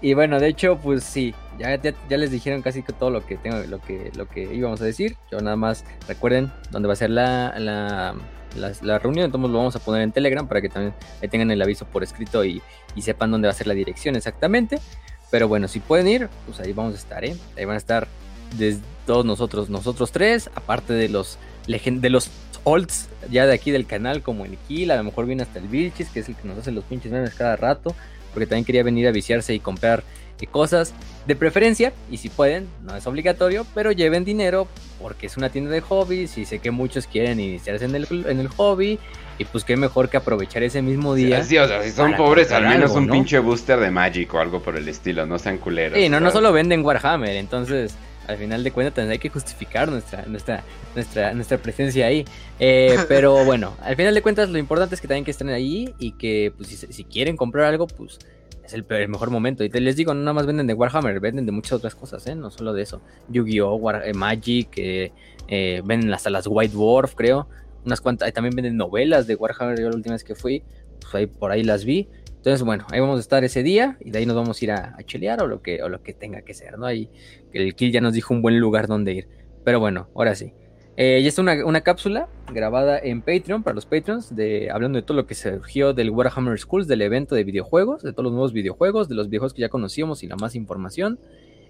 Y bueno, de hecho, pues sí, ya, ya, les dijeron casi que todo lo que tengo, lo que, lo que íbamos a decir. Yo nada más recuerden dónde va a ser la, la la, reunión, entonces lo vamos a poner en Telegram para que también tengan el aviso por escrito y, sepan dónde va a ser la dirección exactamente. Pero bueno, si pueden ir, pues ahí vamos a estar, ¿eh? Ahí van a estar desde todos nosotros, nosotros tres, aparte de los de los olds ya de aquí del canal, como el Kill, a lo mejor viene hasta el Vilchis, que es el que nos hace los pinches memes cada rato, porque también quería venir a viciarse y comprar cosas de preferencia y si pueden, no es obligatorio, pero lleven dinero porque es una tienda de hobbies y sé que muchos quieren iniciarse en el, en el hobby y pues qué mejor que aprovechar ese mismo día. Sí, o sea, si son pobres, al menos un pinche booster de Magic o algo por el estilo, no sean culeros. Sí, no, no solo venden Warhammer, entonces al final de cuentas hay que justificar nuestra, nuestra, nuestra, nuestra presencia ahí. Eh, pero bueno, al final de cuentas lo importante es que también que estén ahí y que pues si, si quieren comprar algo, pues es el, mejor momento. Y te les digo, no nada más venden de Warhammer, venden de muchas otras cosas, ¿eh? No solo de eso. Yu-Gi-Oh, eh, Magic, eh, eh, venden hasta las White Dwarf, creo. Unas cuantas, también venden novelas de Warhammer, yo la última vez que fui, pues ahí, por ahí las vi. Entonces, bueno, ahí vamos a estar ese día y de ahí nos vamos a ir a, chelear o lo que, o lo que tenga que ser, ¿no? Ahí el Kill ya nos dijo un buen lugar donde ir. Pero bueno, ahora sí. Eh, y está una, una, cápsula grabada en Patreon para los Patreons, de, hablando de todo lo que surgió del Warhammer Schools, del evento de videojuegos, de todos los nuevos videojuegos, de los videojuegos que ya conocíamos y la más información.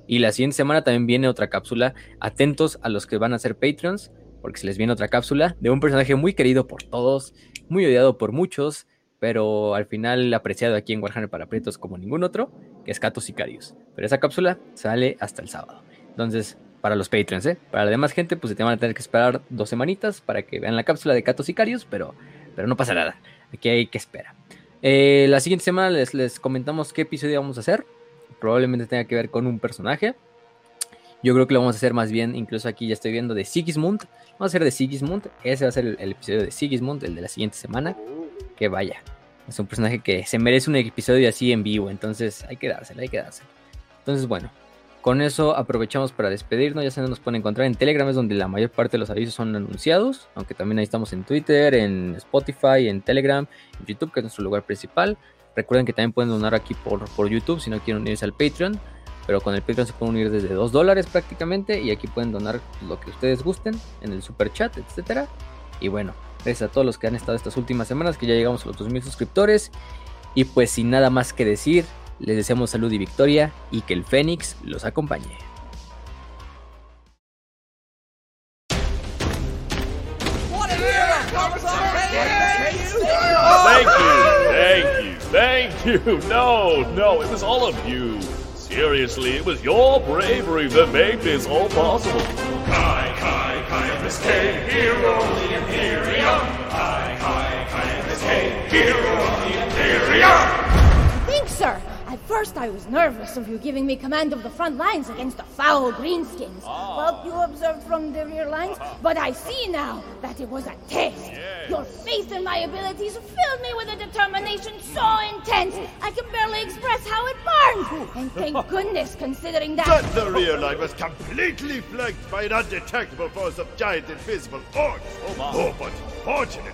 Y la siguiente semana también viene otra cápsula. Atentos a los que van a ser Patreons, porque se les viene otra cápsula de un personaje muy querido por todos, muy odiado por muchos, pero al final apreciado aquí en Warhammer para Pretos como ningún otro, que es Cato Sicarius. Pero esa cápsula sale hasta el sábado. Entonces, para los Patreons, ¿eh? Para la demás gente, pues se te van a tener que esperar dos semanitas para que vean la cápsula de Catos Sicarios, pero, pero no pasa nada. Aquí hay que esperar. Eh, la siguiente semana les, les comentamos qué episodio vamos a hacer. Probablemente tenga que ver con un personaje. Yo creo que lo vamos a hacer más bien, incluso aquí ya estoy viendo de Sigismund. Vamos a hacer de Sigismund. Ese va a ser el, episodio de Sigismund, el de la siguiente semana. Que vaya. Es un personaje que se merece un episodio así en vivo. Entonces hay que dárselo, hay que dárselo. Entonces, bueno, con eso aprovechamos para despedirnos. Ya se nos pueden encontrar en Telegram, es donde la mayor parte de los avisos son anunciados. Aunque también ahí estamos en Twitter, en Spotify, en Telegram, en YouTube, que es nuestro lugar principal. Recuerden que también pueden donar aquí por, por YouTube si no quieren unirse al Patreon. Pero con el Patreon se pueden unir desde 2 dólares prácticamente. Y aquí pueden donar lo que ustedes gusten en el super chat, etcétera. Y bueno, gracias a todos los que han estado estas últimas semanas, que ya llegamos a los 2000 suscriptores. Y pues sin nada más que decir, Les deseamos salud y victoria y que el Fénix los acompañe. Thank you, thank you, thank you. No, no, it was all of you. Seriously, it was your bravery that made this all possible. Kai, Kai, Kai, K, hero of the Imperium. Kai, Kai, Kai, K, hero of the Imperium. Thanks, sir. At first, I was nervous of you giving me command of the front lines against the foul greenskins. Oh. Well, you observed from the rear lines, uh-huh. but I see now that it was a test. Yes. Your faith in my abilities filled me with a determination so intense I can barely express how it burned. And thank goodness, considering that. But the rear line was completely flanked by an undetectable force of giant invisible orcs. Oh, my. oh but fortunately.